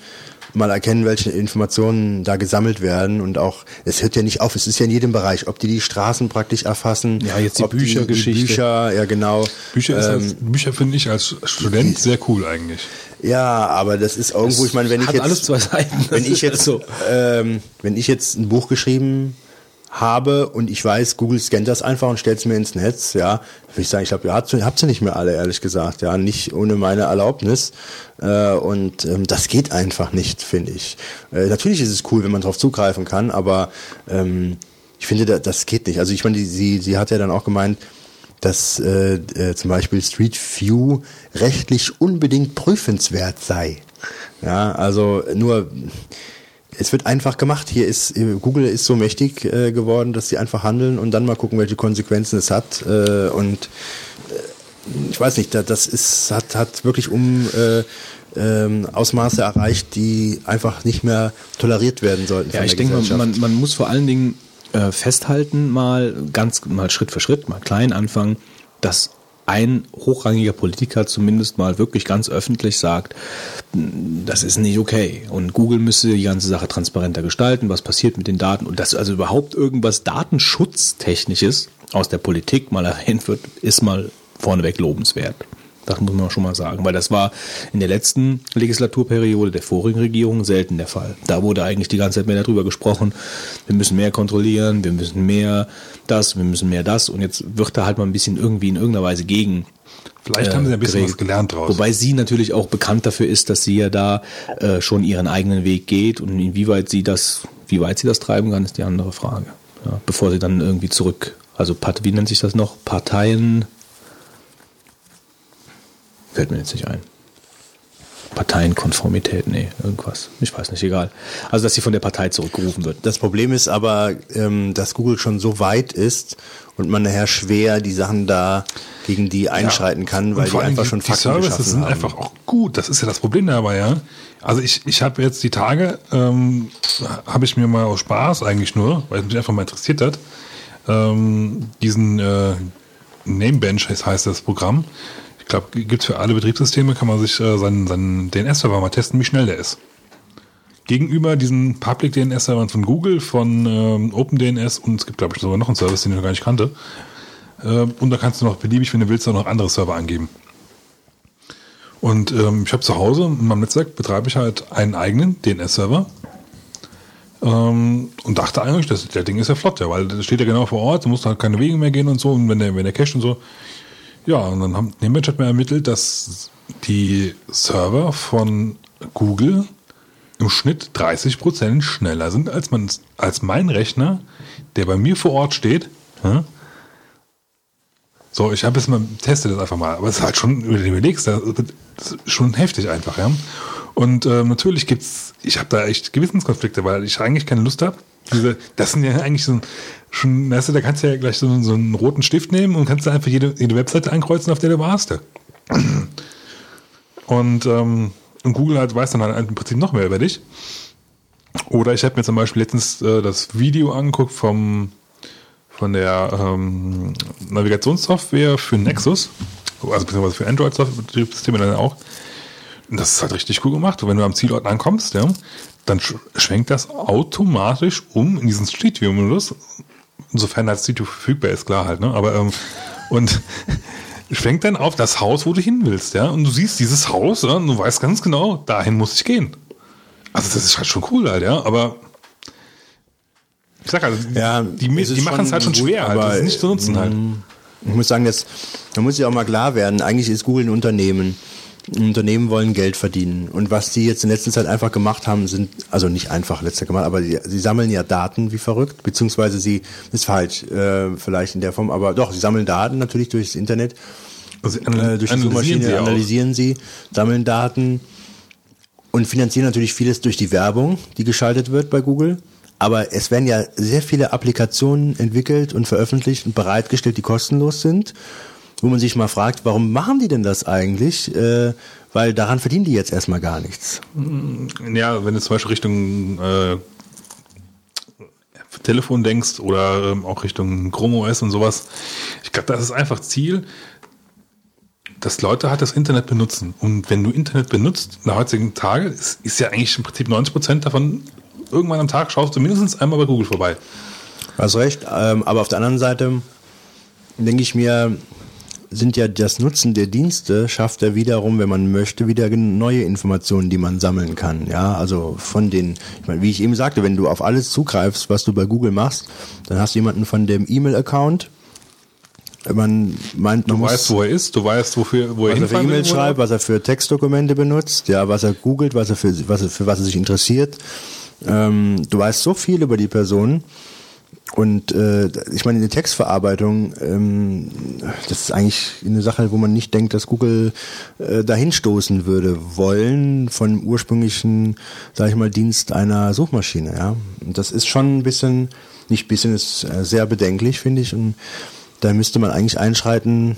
Speaker 4: mal erkennen, welche Informationen da gesammelt werden und auch, es hört ja nicht auf, es ist ja in jedem Bereich, ob die die Straßen praktisch erfassen,
Speaker 1: Ja, jetzt die
Speaker 4: ob die, die
Speaker 1: Büchergeschichte.
Speaker 4: Bücher, ja genau.
Speaker 3: Bücher, ist
Speaker 4: Ähm,
Speaker 3: als, Bücher finde ich als Student sehr cool eigentlich.
Speaker 4: Ja, aber das ist irgendwo, ich meine, wenn ich jetzt,
Speaker 1: alles zwei Seiten. *laughs*
Speaker 4: wenn
Speaker 1: Das
Speaker 4: ich jetzt,
Speaker 1: so.
Speaker 4: ähm, wenn ich jetzt ein Buch geschrieben habe und ich weiß, Google scannt das einfach und stellt es mir ins Netz, ja, würde ich sagen, ich glaube, ihr habt, habt sie nicht mehr alle, ehrlich gesagt, ja, nicht ohne meine Erlaubnis. Äh, und ähm, das geht einfach nicht, finde ich. Äh, natürlich ist es cool, wenn man darauf zugreifen kann, aber ähm, ich finde, da, das geht nicht. Also ich meine, sie, sie hat ja dann auch gemeint, dass äh, äh, zum Beispiel Street View rechtlich unbedingt prüfenswert sei. Ja, also nur es wird einfach gemacht. Hier ist äh, Google ist so mächtig äh, geworden, dass sie einfach handeln und dann mal gucken, welche Konsequenzen es hat. Äh, und äh, ich weiß nicht, da- das ist hat hat wirklich um äh, ähm, Ausmaße erreicht, die einfach nicht mehr toleriert werden sollten.
Speaker 1: Ja, ich denke, man, man muss vor allen Dingen äh, festhalten, mal ganz mal Schritt für Schritt, mal klein anfangen, dass ein hochrangiger Politiker zumindest mal wirklich ganz öffentlich sagt, das ist nicht okay. Und Google müsse die ganze Sache transparenter gestalten, was passiert mit den Daten und dass also überhaupt irgendwas Datenschutztechnisches aus der Politik mal erwähnt wird, ist mal vorneweg lobenswert. Das muss man schon mal sagen, weil das war in der letzten Legislaturperiode der vorigen Regierung selten der Fall. Da wurde eigentlich die ganze Zeit mehr darüber gesprochen, wir müssen mehr kontrollieren, wir müssen mehr das, wir müssen mehr das und jetzt wird da halt mal ein bisschen irgendwie in irgendeiner Weise gegen
Speaker 3: Vielleicht haben sie ein bisschen
Speaker 1: geregelt.
Speaker 3: was gelernt draus.
Speaker 1: Wobei sie natürlich auch bekannt dafür ist, dass sie ja da äh, schon ihren eigenen Weg geht und inwieweit sie das, wie weit sie das treiben kann, ist die andere Frage. Ja, bevor sie dann irgendwie zurück, also wie nennt sich das noch? Parteien. Fällt mir jetzt nicht ein. Parteienkonformität, nee, irgendwas. Ich weiß nicht, egal. Also, dass sie von der Partei zurückgerufen wird.
Speaker 4: Das Problem ist aber, ähm, dass Google schon so weit ist und man nachher schwer die Sachen da gegen die einschreiten kann,
Speaker 3: Und
Speaker 4: weil die einfach
Speaker 3: die-
Speaker 4: schon
Speaker 3: die
Speaker 4: Fakten
Speaker 3: Services
Speaker 4: geschaffen
Speaker 3: sind
Speaker 4: haben.
Speaker 3: einfach auch gut. Das ist ja das Problem dabei, ja. Also ich, ich habe jetzt die Tage, ähm, habe ich mir mal aus Spaß eigentlich nur, weil es mich einfach mal interessiert hat, ähm, diesen äh, Namebench heißt, heißt das Programm. Ich glaube, gibt's für alle Betriebssysteme, kann man sich äh, seinen, seinen DNS-Server mal testen, wie schnell der ist. Gegenüber diesen Public DNS-Servern von Google, von ähm, OpenDNS und es gibt, glaube ich, sogar noch einen Service, den ich noch gar nicht kannte. Äh, und da kannst du noch beliebig, wenn du willst, auch noch andere Server angeben. Und ähm, ich habe zu Hause in meinem Netzwerk betreibe ich halt einen eigenen DNS-Server. Ähm, und dachte eigentlich, das, der Ding ist ja flott, ja, weil das steht ja genau vor Ort, du musst halt keine Wege mehr gehen und so, und wenn der, wenn der cached und so. Ja, und dann haben Nemetsch hat mir ermittelt, dass die Server von Google im Schnitt 30% schneller sind als, man, als mein Rechner, der bei mir vor Ort steht. Ja? So, ich habe jetzt mal teste das einfach mal, aber es ist halt schon, wenn du überlegst, das ist schon heftig einfach, ja. Und ähm, natürlich gibt's, ich habe da echt Gewissenskonflikte, weil ich eigentlich keine Lust habe. Diese, das sind ja eigentlich so schon, weißt du, da kannst du ja gleich so, so einen roten Stift nehmen und kannst da einfach jede, jede Webseite ankreuzen, auf der du warst. *clears throat* Und, ähm, und Google halt weiß dann halt im Prinzip noch mehr über dich. Oder ich habe mir zum Beispiel letztens äh, das Video angeguckt vom von der ähm, Navigationssoftware für Nexus, also beziehungsweise für Android-Betriebssysteme dann auch. Und das ist halt richtig cool gemacht. Und wenn du am Zielort ankommst, ja, dann sch schwenkt das automatisch um in diesen Street View-Modus. Insofern Street View verfügbar ist, klar halt, ne? Aber ähm, und *laughs* schwenkt dann auf das Haus, wo du hin willst, ja. Und du siehst dieses Haus, ja, und du weißt ganz genau, dahin muss ich gehen. Also das ist halt schon cool halt, ja. Aber ich sag halt,
Speaker 4: Ja,
Speaker 3: die, die machen es halt schon
Speaker 4: gut,
Speaker 3: schwer, halt. Das ist nicht zu nutzen halt.
Speaker 4: Ich muss sagen, das, da muss ja auch mal klar werden, eigentlich ist Google ein Unternehmen. Unternehmen wollen Geld verdienen. Und was die jetzt in letzter Zeit einfach gemacht haben, sind, also nicht einfach letzter gemacht, aber die, sie sammeln ja Daten wie verrückt, beziehungsweise sie, ist falsch, äh, vielleicht in der Form, aber doch, sie sammeln Daten natürlich durchs Internet.
Speaker 3: Also
Speaker 4: äh, durch die Suchmaschine
Speaker 3: sie
Speaker 4: analysieren sie, sammeln Daten und finanzieren natürlich vieles durch die Werbung, die geschaltet wird bei Google. Aber es werden ja sehr viele Applikationen entwickelt und veröffentlicht und bereitgestellt, die kostenlos sind, wo man sich mal fragt, warum machen die denn das eigentlich? Äh, weil daran verdienen die jetzt erstmal gar nichts.
Speaker 3: Ja, wenn du zum Beispiel Richtung äh, Telefon denkst oder ähm, auch Richtung Chrome OS und sowas, ich glaube, das ist einfach Ziel, dass Leute halt das Internet benutzen. Und wenn du Internet benutzt, in der heutigen Tage, ist, ist ja eigentlich im Prinzip 90 Prozent davon, irgendwann am Tag schaust du mindestens einmal bei Google vorbei.
Speaker 4: Hast recht, ähm, aber auf der anderen Seite denke ich mir, sind ja das Nutzen der Dienste schafft er wiederum, wenn man möchte, wieder neue Informationen, die man sammeln kann. Ja, also von den, ich meine, wie ich eben sagte, wenn du auf alles zugreifst, was du bei Google machst, dann hast du jemanden von dem E-Mail-Account. Man meint, man
Speaker 3: Du
Speaker 4: muss,
Speaker 3: weißt, wo er ist, du weißt, wofür, wo er
Speaker 4: was er für. E-Mails schreibt, was er für Textdokumente benutzt, ja, was er googelt, was er für, was er, für was er sich interessiert. Ähm, du weißt so viel über die Person. Und äh, ich meine, die Textverarbeitung, ähm, das ist eigentlich eine Sache, wo man nicht denkt, dass Google äh, dahin stoßen würde wollen von ursprünglichen, sage ich mal, Dienst einer Suchmaschine. Ja, und das ist schon ein bisschen, nicht bisschen, ist äh, sehr bedenklich, finde ich. Und da müsste man eigentlich einschreiten,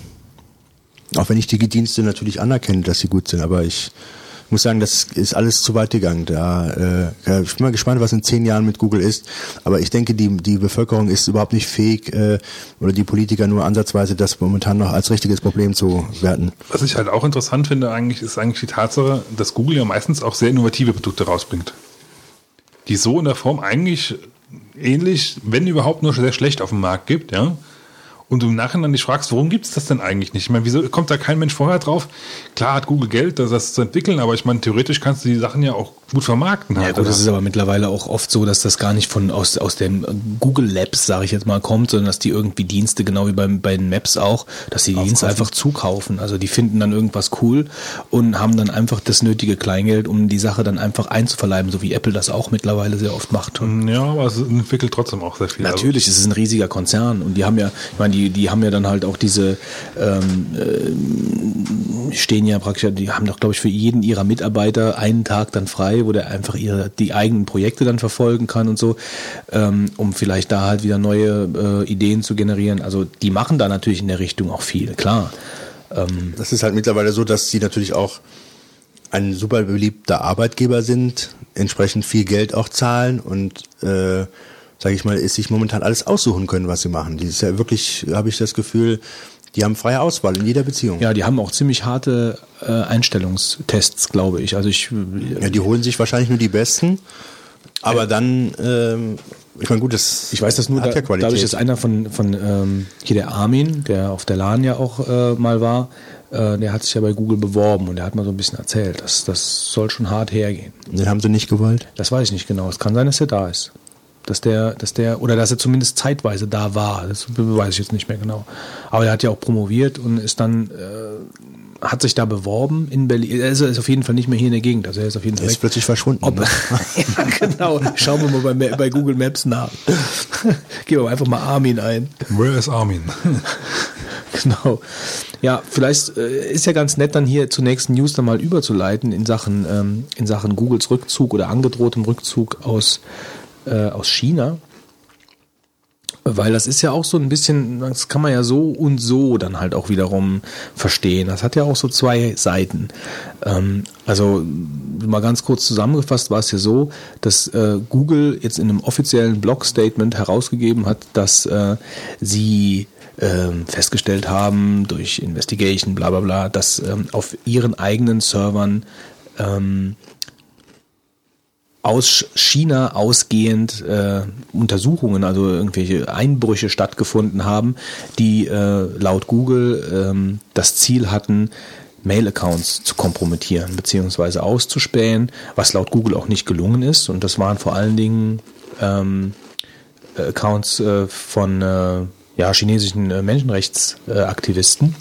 Speaker 4: auch wenn ich die Dienste natürlich anerkenne, dass sie gut sind, aber ich muss sagen, das ist alles zu weit gegangen. Da, äh, ich bin mal gespannt, was in zehn Jahren mit Google ist. Aber ich denke, die, die Bevölkerung ist überhaupt nicht fähig, äh, oder die Politiker nur ansatzweise, das momentan noch als richtiges Problem zu werten.
Speaker 3: Was ich halt auch interessant finde, eigentlich, ist eigentlich die Tatsache, dass Google ja meistens auch sehr innovative Produkte rausbringt. Die so in der Form eigentlich ähnlich, wenn überhaupt nur sehr schlecht auf dem Markt gibt, ja. Und du im Nachhinein dich fragst, warum gibt es das denn eigentlich nicht? Ich meine, wieso kommt da kein Mensch vorher drauf? Klar hat Google Geld, das, zu entwickeln, aber ich meine, theoretisch kannst du die Sachen ja auch gut vermarkten.
Speaker 1: Ja
Speaker 3: halt,
Speaker 1: gut,
Speaker 3: oder?
Speaker 1: das ist aber mittlerweile auch oft so, dass das gar nicht von aus, aus den Google Labs, sage ich jetzt mal, kommt, sondern dass die irgendwie Dienste, genau wie beim, bei den Maps auch, dass die Dienste einfach zukaufen. Also die finden dann irgendwas cool und haben dann einfach das nötige Kleingeld, um die Sache dann einfach einzuverleiben, so wie Apple das auch mittlerweile sehr oft macht.
Speaker 3: Ja, aber es entwickelt trotzdem auch sehr viel.
Speaker 1: Natürlich, es ist ein riesiger Konzern und die haben ja, ich meine, die, die haben ja dann halt auch diese, ähm, äh, stehen ja praktisch, die haben doch, glaube ich, für jeden ihrer Mitarbeiter einen Tag dann frei, wo der einfach ihre, die eigenen Projekte dann verfolgen kann und so, ähm, um vielleicht da halt wieder neue äh, Ideen zu generieren. Also die machen da natürlich in der Richtung auch viel, klar. Ähm,
Speaker 4: Das ist halt mittlerweile so, dass sie natürlich auch ein super beliebter Arbeitgeber sind, entsprechend viel Geld auch zahlen und äh, sage ich mal, ist sich momentan alles aussuchen können, was sie machen. Die ist ja wirklich, habe ich das Gefühl, die haben freie Auswahl in jeder Beziehung.
Speaker 1: ja, die haben auch ziemlich harte äh, Einstellungstests, glaube ich. Also ich,
Speaker 4: Ja, die holen sich wahrscheinlich nur die Besten, aber dann, ähm, ich meine, gut, das
Speaker 1: Ich weiß das nur
Speaker 4: hat
Speaker 1: da,
Speaker 4: ja Qualität.
Speaker 1: dadurch, dass einer von, von ähm, hier der Armin, der auf der LAN ja auch äh, mal war, äh, der hat sich ja bei Google beworben und der hat mal so ein bisschen erzählt, dass das soll schon hart hergehen.
Speaker 4: Den haben sie nicht gewollt.
Speaker 1: Das weiß ich nicht genau. Es kann sein, dass er da ist. Dass der, dass der, oder dass er zumindest zeitweise da war. Das weiß ich jetzt nicht mehr genau. Aber er hat ja auch promoviert und ist dann, äh, hat sich da beworben in Berlin. Er ist, ist auf jeden Fall nicht mehr hier in der Gegend. Also er ist auf jeden Fall
Speaker 4: Er ist
Speaker 1: weg.
Speaker 4: plötzlich verschwunden.
Speaker 1: Ob,
Speaker 4: ne? *laughs*
Speaker 1: ja, genau. Schauen wir mal bei, bei Google Maps nach. *laughs* Geben wir einfach mal Armin ein.
Speaker 3: Where is Armin? *laughs*
Speaker 1: Genau. Ja, vielleicht äh, ist ja ganz nett, dann hier zur nächsten News dann mal überzuleiten in Sachen, ähm, in Sachen Googles Rückzug oder angedrohtem Rückzug aus, äh, aus China. Weil das ist ja auch so ein bisschen, das kann man ja so und so dann halt auch wiederum verstehen. Das hat ja auch so zwei Seiten. Ähm, also mal ganz kurz zusammengefasst war es ja so, dass äh, Google jetzt in einem offiziellen Blog-Statement herausgegeben hat, dass äh, sie ähm, festgestellt haben durch Investigation, bla bla bla, dass ähm, auf ihren eigenen Servern ähm, aus China ausgehend äh, Untersuchungen, also irgendwelche Einbrüche stattgefunden haben, die äh, laut Google ähm, das Ziel hatten, Mail-Accounts zu kompromittieren bzw. auszuspähen, was laut Google auch nicht gelungen ist. Und das waren vor allen Dingen ähm, Accounts äh, von äh, ja, chinesischen äh, Menschenrechtsaktivisten.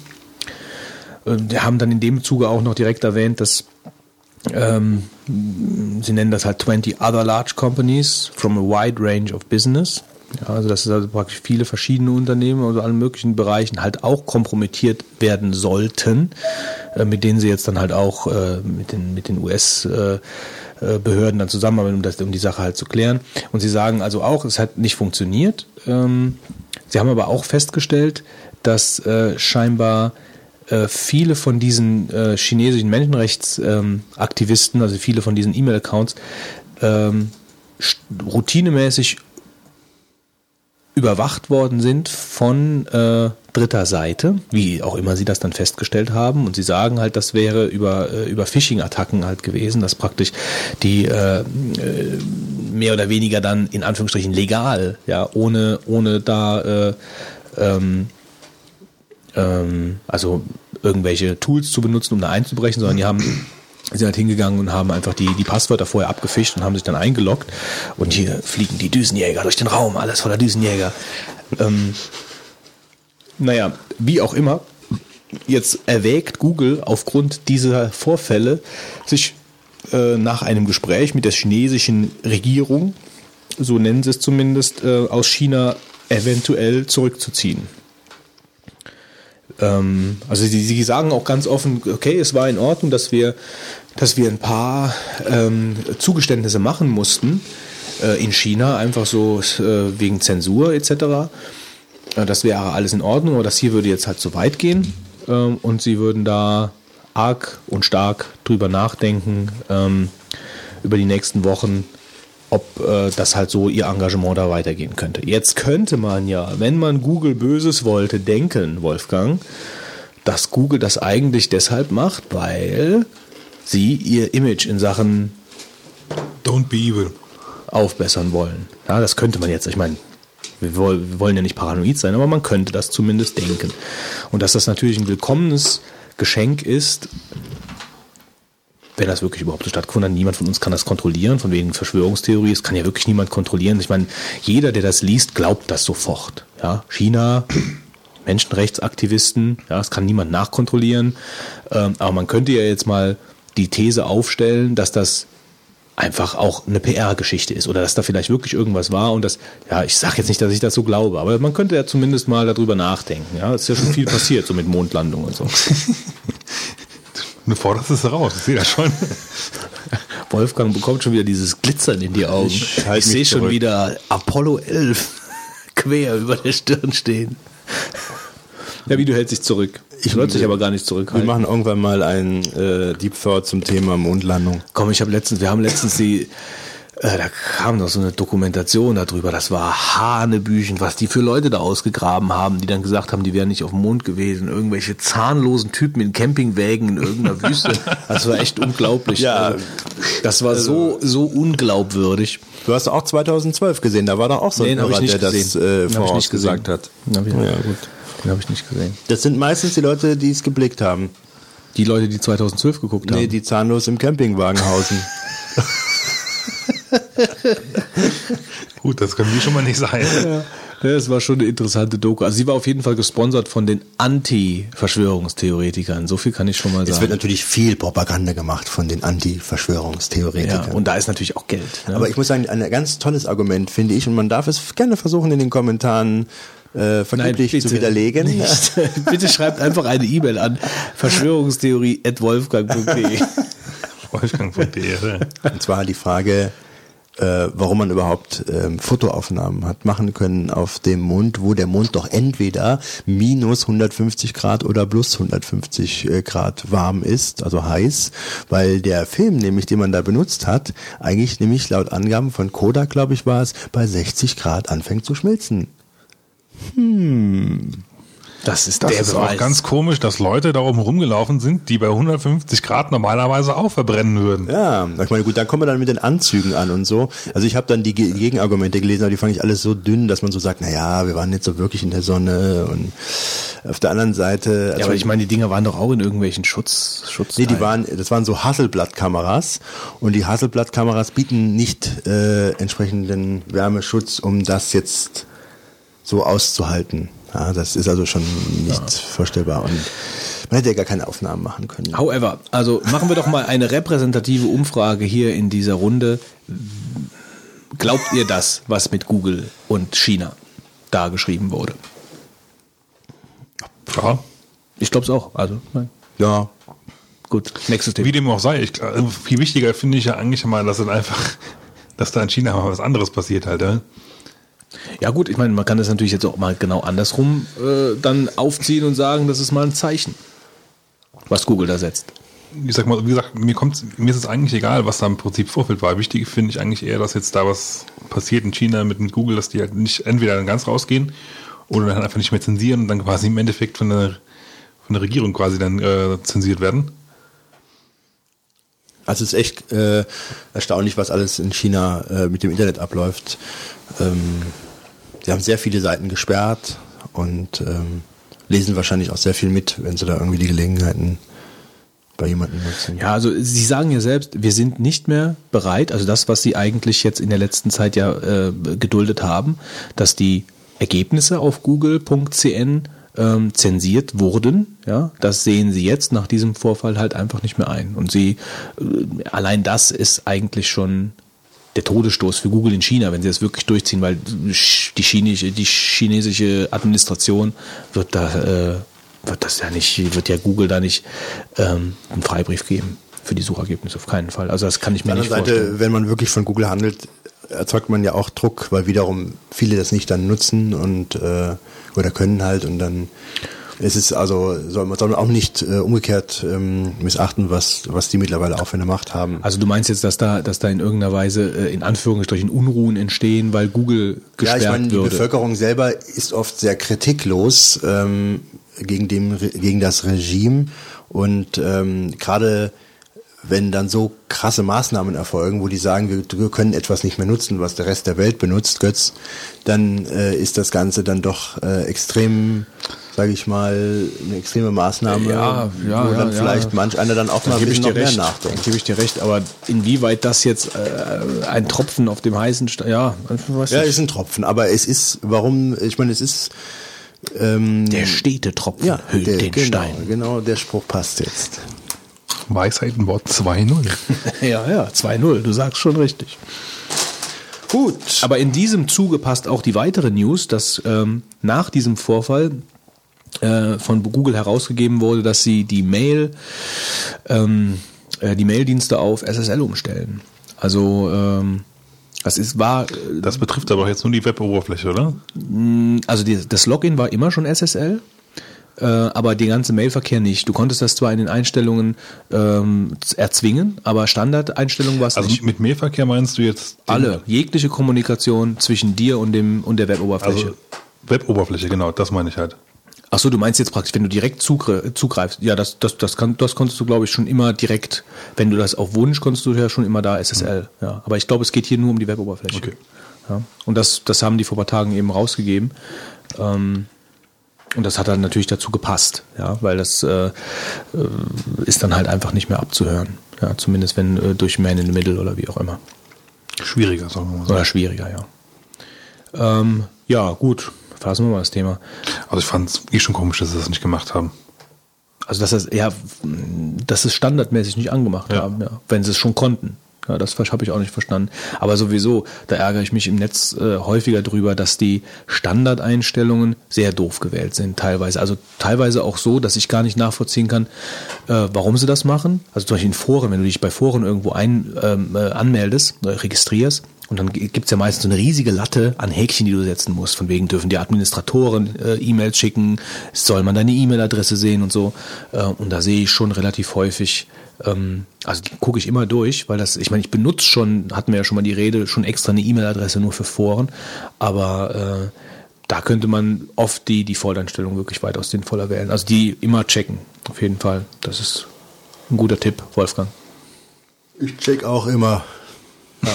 Speaker 1: Äh, haben dann in dem Zuge auch noch direkt erwähnt, dass ähm, sie nennen das halt 20 other large companies from a wide range of business. Ja, also dass also praktisch viele verschiedene Unternehmen aus allen möglichen Bereichen halt auch kompromittiert werden sollten, äh, mit denen sie jetzt dann halt auch äh, mit den, mit den US äh, äh, dann zusammenarbeiten, um, das, um die Sache halt zu klären. Und sie sagen also auch, es hat nicht funktioniert. Ähm, sie haben aber auch festgestellt, dass äh, scheinbar äh, viele von diesen äh, chinesischen Menschenrechtsaktivisten, also viele von diesen E-Mail-Accounts, ähm, routinemäßig überwacht worden sind von äh, dritter Seite, wie auch immer sie das dann festgestellt haben. Und sie sagen halt, das wäre über, äh, über Phishing-Attacken halt gewesen, dass praktisch die äh, äh, mehr oder weniger dann in Anführungsstrichen legal, ja, ohne, ohne da äh, ähm, ähm, also irgendwelche Tools zu benutzen, um da einzubrechen, sondern die haben sind halt hingegangen und haben einfach die, die Passwörter vorher abgefischt und haben sich dann eingeloggt. Und hier fliegen die Düsenjäger durch den Raum, alles voller Düsenjäger. Ähm, naja, wie auch immer, jetzt erwägt Google aufgrund dieser Vorfälle, sich äh, nach einem Gespräch mit der chinesischen Regierung, so nennen sie es zumindest, äh, aus China eventuell zurückzuziehen. Ähm, also sie, sie sagen auch ganz offen, okay, es war in Ordnung, dass wir, dass wir ein paar ähm, Zugeständnisse machen mussten äh, in China, einfach so äh, wegen Zensur etc. Äh, das wäre alles in Ordnung, aber das hier würde jetzt halt zu weit gehen ähm, und sie würden da arg und stark drüber nachdenken ähm, über die nächsten Wochen, ob äh, das halt so ihr Engagement da weitergehen könnte. Jetzt könnte man ja, wenn man Google Böses wollte, denken, Wolfgang, dass Google das eigentlich deshalb macht, weil sie ihr Image in Sachen
Speaker 3: Don't be evil.
Speaker 1: aufbessern wollen. Ja, das könnte man jetzt, ich meine, Wir woll- wir wollen ja nicht paranoid sein, aber man könnte das zumindest denken. Und dass das natürlich ein willkommenes Geschenk ist, wenn das wirklich überhaupt so stattgefunden hat. Niemand von uns kann das kontrollieren, von wegen Verschwörungstheorie. Es kann ja wirklich niemand kontrollieren. Ich meine, jeder, der das liest, glaubt das sofort. Ja, China, *clears throat* Menschenrechtsaktivisten, ja, das kann niemand nachkontrollieren. Ähm, aber man könnte ja jetzt mal die These aufstellen, dass das einfach auch eine PR-Geschichte ist oder dass da vielleicht wirklich irgendwas war und das, ja, ich sage jetzt nicht, dass ich das so glaube, aber man könnte ja zumindest mal darüber nachdenken. Ja, es ist ja schon viel passiert, so mit Mondlandung und so. *laughs*
Speaker 3: Du forderst es raus, ich sehe das schon. *laughs*
Speaker 1: Wolfgang bekommt schon wieder dieses Glitzern in die Augen.
Speaker 4: Ich
Speaker 1: Ich, sehe schon
Speaker 4: zurück.
Speaker 1: wieder Apollo 11 *laughs* quer über der Stirn stehen. Ja, wie du hältst dich zurück. Ich wollte dich aber gar nicht
Speaker 4: Wir
Speaker 1: zurückhalten.
Speaker 4: machen irgendwann mal ein äh, Deep Thought zum Thema Mondlandung.
Speaker 1: Komm, ich habe letztens, wir haben letztens die, äh, da kam noch so eine Dokumentation darüber, das war Hanebüchen, was die für Leute da ausgegraben haben, die dann gesagt haben, die wären nicht auf dem Mond gewesen. Irgendwelche zahnlosen Typen in Campingwägen in irgendeiner Wüste. Das war echt unglaublich.
Speaker 4: Ja.
Speaker 1: Also, das war so, so unglaubwürdig.
Speaker 4: Du hast auch 2012 gesehen, da war doch auch so ein
Speaker 1: habe
Speaker 4: Hörer, der
Speaker 1: gesehen.
Speaker 4: das äh,
Speaker 1: hab
Speaker 4: vorausgesagt hat.
Speaker 1: Den hab ich,
Speaker 4: Ja, gut.
Speaker 1: Den habe ich nicht gesehen.
Speaker 4: Das sind meistens die Leute, die es geblickt haben.
Speaker 1: Die Leute, die 2012 geguckt
Speaker 4: Nee,
Speaker 1: haben.
Speaker 4: die zahnlos im Campingwagen hausen. *laughs* *laughs*
Speaker 3: Gut, das können wir schon mal nicht sein.
Speaker 1: Ja, das war schon eine interessante Doku. Also sie war auf jeden Fall gesponsert von den Anti-Verschwörungstheoretikern. So viel kann ich schon mal
Speaker 4: Es wird
Speaker 1: sagen.
Speaker 4: natürlich viel Propaganda gemacht von den
Speaker 1: Ja,
Speaker 4: Anti-Verschwörungstheoretikern.
Speaker 1: und da ist natürlich auch Geld. Ne?
Speaker 4: Aber ich muss sagen, ein ganz tolles Argument finde ich, und man darf es gerne versuchen in den Kommentaren äh, vergeblich zu widerlegen.
Speaker 1: Nicht. *laughs* bitte schreibt einfach eine E-Mail an verschwörungstheorie.wolfgang.de.
Speaker 3: Wolfgang.de.
Speaker 4: Und zwar die Frage, äh, warum man überhaupt ähm, Fotoaufnahmen hat machen können auf dem Mond, wo der Mond doch entweder minus 150 Grad oder plus 150 äh, Grad warm ist, also heiß, weil der Film nämlich, den man da benutzt hat, eigentlich nämlich laut Angaben von Kodak, glaube ich, war es, bei 60 Grad anfängt zu schmilzen.
Speaker 1: Das ist
Speaker 3: Das
Speaker 1: der
Speaker 3: ist auch ganz komisch, dass Leute da oben rumgelaufen sind, die bei 150 Grad normalerweise auch verbrennen würden.
Speaker 4: Ja, ich meine, gut, da kommen wir dann mit den Anzügen an und so. Also ich habe dann die Ge- Gegenargumente gelesen, aber die fand ich alles so dünn, dass man so sagt, na ja, wir waren nicht so wirklich in der Sonne und auf der anderen Seite. also
Speaker 1: ja, aber ich meine, die Dinger waren doch auch in irgendwelchen Schutz, Schutz.
Speaker 4: Nee, die waren, das waren so Hasselblatt-Kameras und die Hasselblatt-Kameras bieten nicht äh, entsprechenden Wärmeschutz, um das jetzt so auszuhalten. Ja, das ist also schon nicht vorstellbar und man hätte ja gar keine Aufnahmen machen können.
Speaker 1: However, also machen wir doch mal eine repräsentative Umfrage hier in dieser Runde. Glaubt ihr das, was mit Google und China da geschrieben wurde?
Speaker 3: Ja.
Speaker 1: Ich glaube es auch. Also, nein.
Speaker 4: Ja,
Speaker 1: gut. Nächstes Thema.
Speaker 3: Wie dem auch sei, ich, glaub, viel wichtiger finde ich ja eigentlich mal, dass dann einfach, *laughs* dass da in China mal was anderes passiert halt. Ja?
Speaker 1: Ja gut, ich meine, man kann das natürlich jetzt auch mal genau andersrum äh, dann aufziehen und sagen, das ist mal ein Zeichen, was Google da setzt.
Speaker 3: Ich sag mal, wie gesagt, mir kommt, mir ist es eigentlich egal, was da im Prinzip Vorfeld war. Wichtig finde ich eigentlich eher, dass jetzt da was passiert in China mit dem Google, dass die halt nicht entweder dann ganz rausgehen oder dann einfach nicht mehr zensieren und dann quasi im Endeffekt von der, von der Regierung quasi dann äh, zensiert werden.
Speaker 4: Also es ist echt äh, erstaunlich, was alles in China äh, mit dem Internet abläuft. Ähm, sie haben sehr viele Seiten gesperrt und ähm, lesen wahrscheinlich auch sehr viel mit, wenn sie da irgendwie die Gelegenheiten bei jemandem nutzen.
Speaker 1: Ja, also Sie sagen ja selbst, wir sind nicht mehr bereit, also das, was Sie eigentlich jetzt in der letzten Zeit ja äh, geduldet haben, dass die Ergebnisse auf google.cn ähm, zensiert wurden, ja, das sehen Sie jetzt nach diesem Vorfall halt einfach nicht mehr ein. Und Sie, äh, allein das ist eigentlich schon der Todesstoß für Google in China, wenn sie das wirklich durchziehen, weil die chinesische, die chinesische Administration wird da, äh, wird das ja nicht, wird ja Google da nicht ähm, einen Freibrief geben für die Suchergebnisse, auf keinen Fall. Also das kann ich mir nicht
Speaker 4: anderen
Speaker 1: vorstellen.
Speaker 4: Seite, wenn man wirklich von Google handelt, erzeugt man ja auch Druck, weil wiederum viele das nicht dann nutzen und äh, oder können halt und dann ist es also soll man, soll man auch nicht äh, umgekehrt ähm, missachten, was was die mittlerweile auch für eine Macht haben.
Speaker 1: Also du meinst jetzt, dass da, dass da in irgendeiner Weise äh, in Anführungsstrichen Unruhen entstehen, weil Google
Speaker 4: Ja,
Speaker 1: gesperrt
Speaker 4: ich meine, die
Speaker 1: würde?
Speaker 4: Bevölkerung selber ist oft sehr kritiklos ähm, gegen, dem, gegen das Regime und ähm, gerade wenn dann so krasse Maßnahmen erfolgen, wo die sagen, wir, wir können etwas nicht mehr nutzen, was der Rest der Welt benutzt, Götz, dann äh, ist das Ganze dann doch äh, extrem, sage ich mal, eine extreme Maßnahme,
Speaker 1: Ja, ja,
Speaker 4: wo
Speaker 1: ja,
Speaker 4: dann
Speaker 1: ja.
Speaker 4: vielleicht manch einer dann auch mal ein bisschen
Speaker 1: dir
Speaker 4: noch mehr
Speaker 1: recht.
Speaker 4: nachdenkt.
Speaker 1: Da gebe ich dir recht. Aber inwieweit das jetzt äh, ein Tropfen auf dem heißen Stein, ja, weißt
Speaker 4: Ja, ist ein Tropfen, aber es ist, warum, ich meine, es ist, ähm,
Speaker 1: der stete Tropfen
Speaker 4: ja,
Speaker 1: hüllt
Speaker 4: der,
Speaker 1: den
Speaker 4: genau,
Speaker 1: Stein.
Speaker 4: genau, der Spruch passt jetzt.
Speaker 3: Weisheitenwort 2.0. *laughs*
Speaker 1: Ja, ja, 2-0, du sagst schon richtig.
Speaker 4: Gut.
Speaker 1: Aber in diesem Zuge passt auch die weitere News, dass ähm, nach diesem Vorfall von Google herausgegeben wurde, dass sie die Mail, ähm, äh, die Maildienste auf SSL umstellen. Also ähm, das ist war äh,
Speaker 3: Das betrifft aber jetzt nur die Web-Oberfläche, oder?
Speaker 1: also die, das Login war immer schon SSL, äh, aber den ganzen Mailverkehr nicht. Du konntest das zwar in den Einstellungen ähm, erzwingen, aber Standardeinstellung war es
Speaker 3: Also
Speaker 1: nicht.
Speaker 3: mit Mailverkehr meinst du jetzt
Speaker 1: Alle, jegliche Kommunikation zwischen dir und dem und der Weboberfläche.
Speaker 3: Also Web-Oberfläche, genau, das meine ich halt.
Speaker 1: Ach so, du meinst jetzt praktisch, wenn du direkt zugre zugreifst. Ja, das, das, das, kann, das konntest du, glaube ich, schon immer direkt, wenn du das auf Wunsch, konntest du ja schon immer da SSL. Ja, aber ich glaube, es geht hier nur um die Weboberfläche.
Speaker 3: Okay.
Speaker 1: Ja, und das, das haben die vor ein paar Tagen eben rausgegeben. Ähm, und das hat dann natürlich dazu gepasst, ja, weil das äh, äh, ist dann halt einfach nicht mehr abzuhören. Ja, zumindest wenn äh, durch Man in the Middle oder wie auch immer.
Speaker 3: Schwieriger, sagen wir mal so.
Speaker 1: Oder schwieriger, ja. Ähm, ja, gut. Fassen wir mal das Thema.
Speaker 3: Also ich fand es eh schon komisch, dass sie das nicht gemacht haben.
Speaker 1: Also dass das ja, dass es standardmäßig nicht angemacht
Speaker 3: Ja.
Speaker 1: haben, ja, wenn sie es schon konnten. Ja, das habe ich auch nicht verstanden. Aber sowieso, da ärgere ich mich im Netz äh, häufiger drüber, dass die Standardeinstellungen sehr doof gewählt sind, teilweise. Also teilweise auch so, dass ich gar nicht nachvollziehen kann, äh, warum sie das machen. Also zum Beispiel in Foren, wenn du dich bei Foren irgendwo ein, ähm, äh, anmeldest, äh, registrierst, und dann g- gibt's ja meistens so eine riesige Latte an Häkchen, die du setzen musst. Von wegen dürfen die Administratoren äh, E-Mails schicken, soll man deine E-Mail-Adresse sehen und so. Äh, und da sehe ich schon relativ häufig, ähm, also die gucke ich immer durch, weil das, ich meine, ich benutze schon, hatten wir ja schon mal die Rede, schon extra eine E-Mail-Adresse nur für Foren, aber äh, da könnte man oft die Default-Einstellung wirklich weitaus sinnvoller wählen. Also die immer checken, auf jeden Fall. Das ist ein guter Tipp, Wolfgang.
Speaker 4: Ich check auch immer. Ja.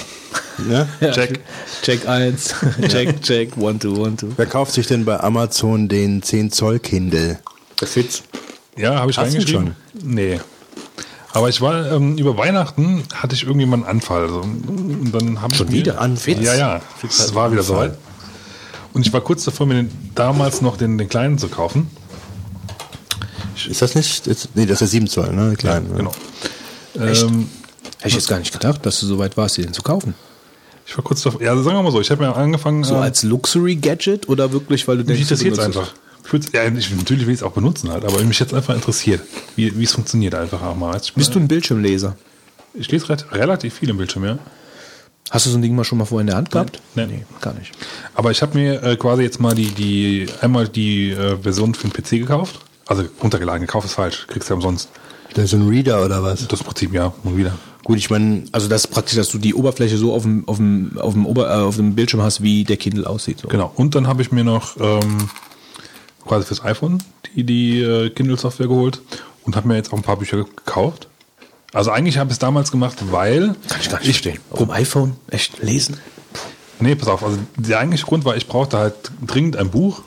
Speaker 1: Ja, check. Check 1, *laughs* check, check, one, two, one, two.
Speaker 4: Wer kauft sich denn bei Amazon den 10 Zoll Kindle? Der Fitz.
Speaker 3: Ja, habe ich
Speaker 4: Hast du
Speaker 3: reingeschrieben. Nee. Aber ich war, ähm, über Weihnachten hatte ich irgendwie mal einen Anfall. So. Und dann haben
Speaker 1: Schon wieder?
Speaker 4: An Fitz?
Speaker 3: Ja, ja. Es war wieder soweit. Und ich war kurz davor, mir den, damals noch den, den kleinen zu kaufen.
Speaker 4: Ist das nicht? Ist, nee, das ist der 7 Zoll, ne? Klein. ne?
Speaker 3: Genau.
Speaker 1: Echt?
Speaker 3: Ähm,
Speaker 1: Hätte ich jetzt gar nicht gedacht, dass du so weit warst, den zu kaufen.
Speaker 3: Ich war kurz davor. Ja, sagen wir mal so. Ich habe mir angefangen.
Speaker 1: So
Speaker 3: äh,
Speaker 1: als Luxury-Gadget oder wirklich, weil du
Speaker 3: mich
Speaker 1: denkst,
Speaker 3: interessiert es
Speaker 1: benutzt
Speaker 3: einfach. Ich würd's- ja, ich, natürlich will ich es auch benutzen halt, aber mich jetzt einfach interessiert, wie, wie es funktioniert einfach auch mal. Ich,
Speaker 1: Bist du ein Bildschirmleser?
Speaker 3: ich lese relativ viel im Bildschirm, ja.
Speaker 1: Hast du so ein Ding mal schon mal vorher in der Hand gehabt?
Speaker 3: Nee.
Speaker 1: nee gar nicht.
Speaker 3: Aber ich habe mir äh, quasi jetzt mal die, die einmal die äh, Version für den PC gekauft. Also runtergeladen, gekauft ist falsch, kriegst du ja umsonst.
Speaker 4: Das ist ein Reader oder was?
Speaker 3: Das Prinzip ja, mal wieder.
Speaker 4: Gut, ich meine,
Speaker 1: Also das ist praktisch, dass du die Oberfläche so auf dem, auf dem, auf dem, Ober, äh, auf dem Bildschirm hast, wie der Kindle aussieht. So.
Speaker 3: Genau. Und dann habe ich mir noch ähm, quasi fürs iPhone die, die äh, Kindle-Software geholt und habe mir jetzt auch ein paar Bücher gekauft. Also eigentlich habe ich es damals gemacht, weil
Speaker 1: Kann ich gar nicht verstehen. Auf iPhone echt lesen?
Speaker 3: Nee, pass auf, also der eigentliche Grund war, ich brauchte halt dringend ein Buch,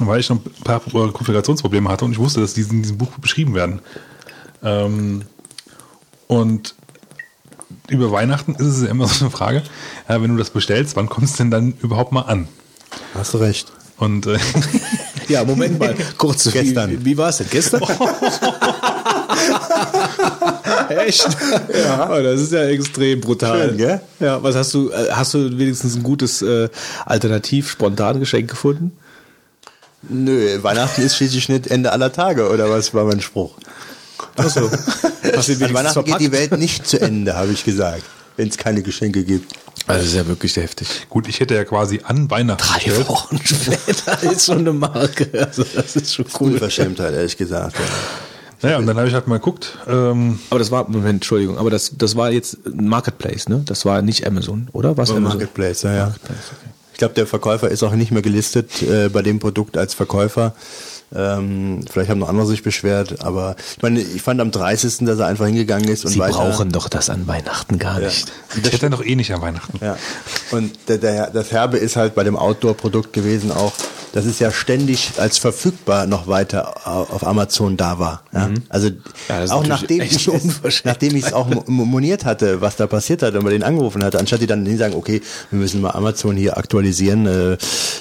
Speaker 3: weil ich noch ein paar äh, Konfigurationsprobleme hatte und ich wusste, dass die in diesem Buch beschrieben werden. Ähm, und über Weihnachten ist es ja immer *laughs* so eine Frage, ja, wenn du das bestellst, wann kommt es denn dann überhaupt mal an?
Speaker 4: hast du recht.
Speaker 3: Und äh, *laughs*
Speaker 1: Ja, Moment mal. Kurz.
Speaker 4: Gestern.
Speaker 1: Wie, wie war es denn? Gestern? *laughs* Echt? Ja. Oh, das ist ja extrem brutal.
Speaker 4: Schön, gell?
Speaker 1: Ja, was hast du, äh, hast du wenigstens ein gutes äh, Alternativ-Spontan-Geschenk gefunden?
Speaker 4: Nö, Weihnachten ist schließlich nicht Ende aller Tage, oder was war mein Spruch?
Speaker 1: Achso. *laughs*
Speaker 4: An Weihnachten geht die Welt nicht zu Ende, habe ich gesagt, wenn es keine Geschenke gibt.
Speaker 1: Also das ist ja wirklich heftig.
Speaker 3: gut, ich hätte ja quasi an Weihnachten
Speaker 1: Drei
Speaker 3: bestellt.
Speaker 1: Wochen später *laughs* ist schon eine Marke. Also das ist schon cool.
Speaker 4: Unverschämtheit, ehrlich gesagt. Ja.
Speaker 3: Naja, und dann habe ich halt mal geguckt. Ähm,
Speaker 1: Aber das war, Moment, Entschuldigung, aber das, das war jetzt ein Marketplace, ne? Das war nicht Amazon, oder? Was Amazon?
Speaker 4: Marketplace, ja, ja.
Speaker 1: Marketplace, okay.
Speaker 4: Ich glaube, der Verkäufer ist auch nicht mehr gelistet äh, bei dem Produkt als Verkäufer. Ähm, vielleicht haben noch andere sich beschwert, aber ich meine, ich fand am 30., dass er einfach hingegangen ist und
Speaker 1: Sie
Speaker 4: weiter.
Speaker 1: brauchen doch das an Weihnachten gar
Speaker 4: Ja.
Speaker 1: nicht.
Speaker 3: Ich hätte doch eh nicht an Weihnachten.
Speaker 4: Ja. Und der, der, das Herbe ist halt bei dem Outdoor-Produkt gewesen auch, dass es ja ständig als verfügbar noch weiter au- auf Amazon da war. Ja? Also
Speaker 1: Mhm. Ja, das ist
Speaker 4: auch nachdem ich nachdem ich es auch mo- mo- moniert hatte, was da passiert hat und man den angerufen hatte, anstatt die dann sagen, okay, wir müssen mal Amazon hier aktualisieren, äh,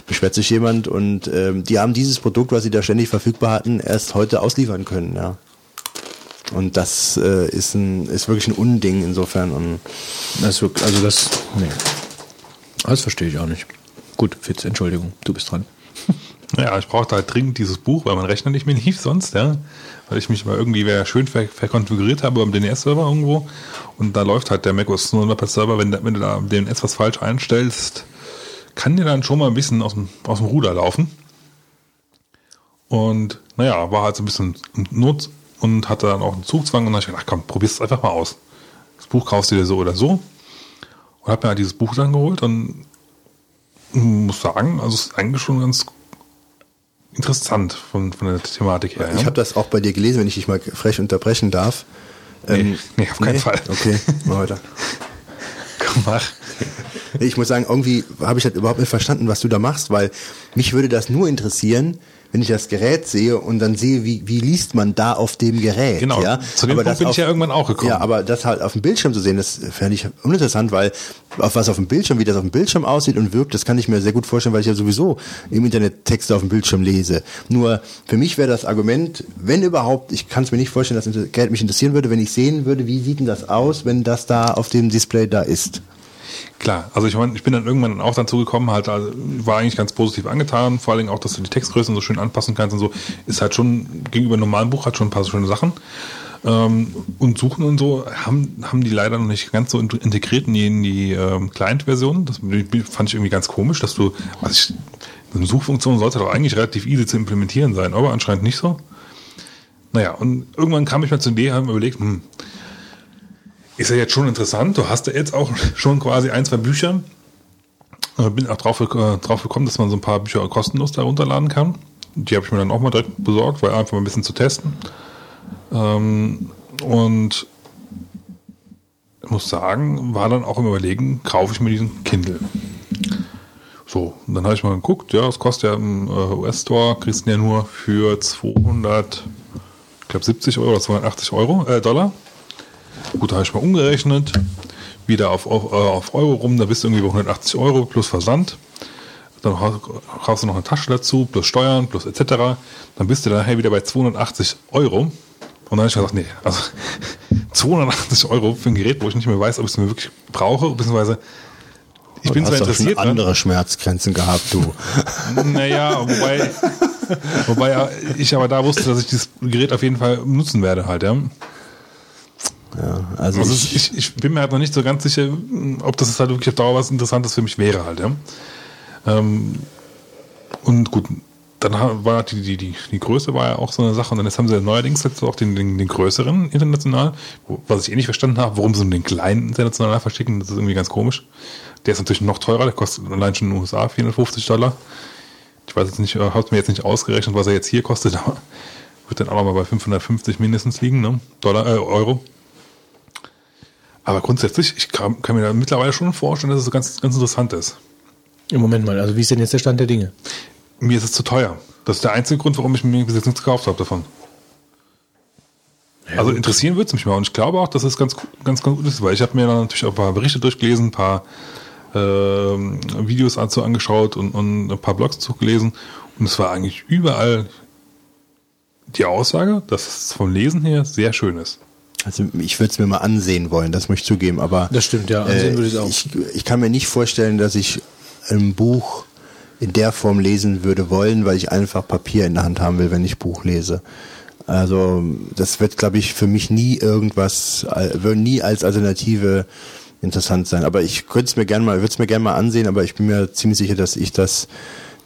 Speaker 4: beschwert sich jemand und ähm, die haben dieses Produkt, was sie da ständig verfügbar hatten, erst heute ausliefern können. Ja. Und das äh, ist ein ist wirklich ein Unding insofern und
Speaker 1: Das wirklich, also das, nee. Das verstehe ich auch nicht. Gut, Fitz, Entschuldigung, du bist dran.
Speaker 3: Ja, ich brauchte halt dringend dieses Buch, weil mein Rechner nicht mehr *laughs* lief sonst, ja. Weil ich mich mal irgendwie schön ver verkonfiguriert habe beim DNS-Server irgendwo. Und da läuft halt der macOS 900 Server, wenn, wenn du da DNS was falsch einstellst, kann dir dann schon mal ein bisschen aus dem, aus dem Ruder laufen. Und naja, war halt so ein bisschen Not und hatte dann auch einen Zugzwang und dann hab ich gedacht, ach komm, probier's einfach mal aus. Das Buch kaufst du dir so oder so. Und hab mir halt dieses Buch dann geholt und muss sagen, also es ist eigentlich schon ganz interessant von, von der Thematik her.
Speaker 4: Ich
Speaker 3: ja.
Speaker 4: habe das auch bei dir gelesen, wenn ich dich mal frech unterbrechen darf. Ähm,
Speaker 3: Nee, nee, auf keinen Fall.
Speaker 4: Okay, mal weiter. *laughs*
Speaker 3: Komm, mach.
Speaker 4: Ich muss sagen, irgendwie habe ich das überhaupt nicht verstanden, was du da machst, weil mich würde das nur interessieren, wenn ich das Gerät sehe und dann sehe, wie, wie liest man da auf dem Gerät.
Speaker 3: Genau,
Speaker 4: ja?
Speaker 3: zu dem
Speaker 4: Aber
Speaker 3: Punkt
Speaker 4: das
Speaker 3: bin ich
Speaker 4: auf-
Speaker 3: ja irgendwann auch gekommen.
Speaker 4: Ja, aber das halt auf dem Bildschirm zu sehen, das fände ich uninteressant, weil auf was auf dem Bildschirm, wie das auf dem Bildschirm aussieht und wirkt, das kann ich mir sehr gut vorstellen, weil ich ja sowieso im Internet Texte auf dem Bildschirm lese. Nur für mich wäre das Argument, wenn überhaupt, ich kann es mir nicht vorstellen, dass das Gerät mich interessieren würde, wenn ich sehen würde, wie sieht denn das aus, wenn das da auf dem Display da ist.
Speaker 3: Klar, also ich meine, ich bin dann irgendwann auch dazu gekommen, halt, also, war eigentlich ganz positiv angetan, vor allen Dingen auch, dass du die Textgrößen so schön anpassen kannst und so, ist halt schon gegenüber einem normalen Buch hat schon ein paar schöne Sachen. Ähm, und Suchen und so haben, haben die leider noch nicht ganz so int- integriert in die, in die ähm, Client-Version. Das fand ich irgendwie ganz komisch, dass du, also ich, eine Suchfunktion sollte doch eigentlich relativ easy zu implementieren sein, aber anscheinend nicht so. Naja, und irgendwann kam ich mal zu der Idee, habe mir überlegt, hm, ist ja jetzt schon interessant. Du hast ja jetzt auch *laughs* schon quasi ein, zwei Bücher. Äh, Bin auch drauf, äh, drauf gekommen, dass man so ein paar Bücher kostenlos da runterladen kann. Die habe ich mir dann auch mal direkt besorgt, weil einfach mal ein bisschen zu testen. Ähm, und muss sagen, war dann auch im Überlegen, kaufe ich mir diesen Kindle. So, und dann habe ich mal geguckt, ja, es kostet ja im äh, US-Store, kriegst du ja nur für 200, ich glaube 70 Euro oder 280 Euro, äh, Dollar. Gut, da habe ich mal umgerechnet, wieder auf, auf, äh, auf Euro rum, da bist du irgendwie bei 180 Euro plus Versand. Dann kaufst du noch eine Tasche dazu, plus Steuern, plus etc. Dann bist du nachher wieder bei 280 Euro. Und dann habe ich gesagt, nee, also *laughs* 280 Euro für ein Gerät, wo ich nicht mehr weiß, ob ich es mir wirklich brauche, beziehungsweise ich bin
Speaker 4: Du
Speaker 3: zwar
Speaker 4: hast doch schon
Speaker 3: interessiert. dran.
Speaker 4: andere Schmerzgrenzen gehabt, du. *laughs*
Speaker 3: Naja, wobei, wobei ja, ich aber da wusste, dass ich dieses Gerät auf jeden Fall nutzen werde halt, ja.
Speaker 4: Ja, also,
Speaker 3: Also
Speaker 4: ich,
Speaker 3: ich, ich bin mir halt noch nicht so ganz sicher, ob das halt wirklich auf Dauer was Interessantes für mich wäre halt, ja. Ähm, und gut, dann war die, die, die, die Größe war ja auch so eine Sache und dann jetzt haben sie neuerdings jetzt auch den, den, den größeren international, wo, was ich eh nicht verstanden habe, warum sie den kleinen international verschicken, das ist irgendwie ganz komisch. Der ist natürlich noch teurer, der kostet allein schon in den USA 450 Dollar. Ich weiß jetzt nicht, äh, hab's mir jetzt nicht ausgerechnet, was er jetzt hier kostet, *laughs* aber wird dann auch nochmal bei 550 mindestens liegen, ne? Dollar, äh, Euro. Aber grundsätzlich, ich kann, kann mir da mittlerweile schon vorstellen, dass es so ganz, ganz interessant ist.
Speaker 1: Im Moment mal, also wie ist denn jetzt der Stand der Dinge?
Speaker 3: Mir ist es zu teuer. Das ist der einzige Grund, warum ich mir bis jetzt nichts gekauft habe davon. also interessieren würde es mich mal. Und ich glaube auch, dass es ganz, ganz, ganz gut ist, weil ich habe mir dann natürlich auch ein paar Berichte durchgelesen, ein paar ähm, Videos dazu angeschaut und, und ein paar Blogs dazu gelesen. Und es war eigentlich überall die Aussage, dass es vom Lesen her sehr schön ist.
Speaker 4: Also ich würde es mir mal ansehen wollen, das möchte ich zugeben, aber
Speaker 1: Das stimmt, ja, ansehen würde ich es auch.
Speaker 4: Ich, ich kann mir nicht vorstellen, dass ich ein Buch in der Form lesen würde wollen, weil ich einfach Papier in der Hand haben will, wenn ich Buch lese. Also das wird, glaube ich, für mich nie irgendwas, äh, wird nie als Alternative interessant sein. Aber ich könnte es mir gerne mal, würde es mir gerne mal ansehen, aber ich bin mir ziemlich sicher, dass ich das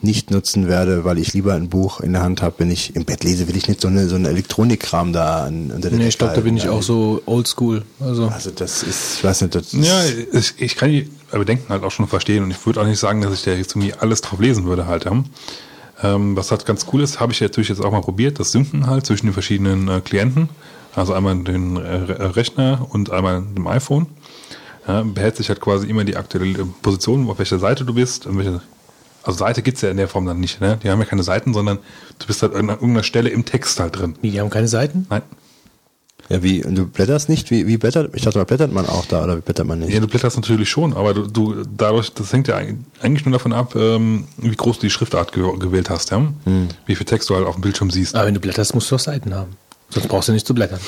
Speaker 4: nicht nutzen werde, weil ich lieber ein Buch in der Hand habe. Wenn ich im Bett lese, will ich nicht so eine so eine Elektronikkram da an, unter der
Speaker 1: Nee, ich glaube, da bin ich auch so oldschool. Also,
Speaker 4: Also das ist, ich weiß nicht, das ist,
Speaker 3: Ja, ich, ich kann die Bedenken halt auch schon verstehen und ich würde auch nicht sagen, dass ich da jetzt irgendwie alles drauf lesen würde halt. Ja. Ähm, was halt ganz cool ist, habe ich natürlich jetzt auch mal probiert, das Synken halt zwischen den verschiedenen äh, Klienten. Also einmal den äh, Rechner und einmal dem iPhone. Ja, behält sich halt quasi immer die aktuelle Position, auf welcher Seite du bist. Welche, also Seite gibt's ja in der Form dann nicht. Ne? Die haben ja keine Seiten, sondern du bist halt an irgendeiner Stelle im Text halt drin.
Speaker 1: Wie, die haben keine Seiten?
Speaker 3: Nein.
Speaker 4: Ja, wie, du blätterst nicht? Wie, wie blättert? Ich dachte, da blättert man auch da, oder wie blättert man nicht?
Speaker 3: Ja, du blätterst natürlich schon, aber du, du dadurch, das hängt ja eigentlich nur davon ab, ähm, wie groß du die Schriftart ge gewählt hast, ja?
Speaker 4: Hm.
Speaker 3: Wie viel Text du halt auf dem Bildschirm siehst.
Speaker 1: Aber wenn du blätterst, musst du auch Seiten haben. Sonst brauchst du nicht zu blättern.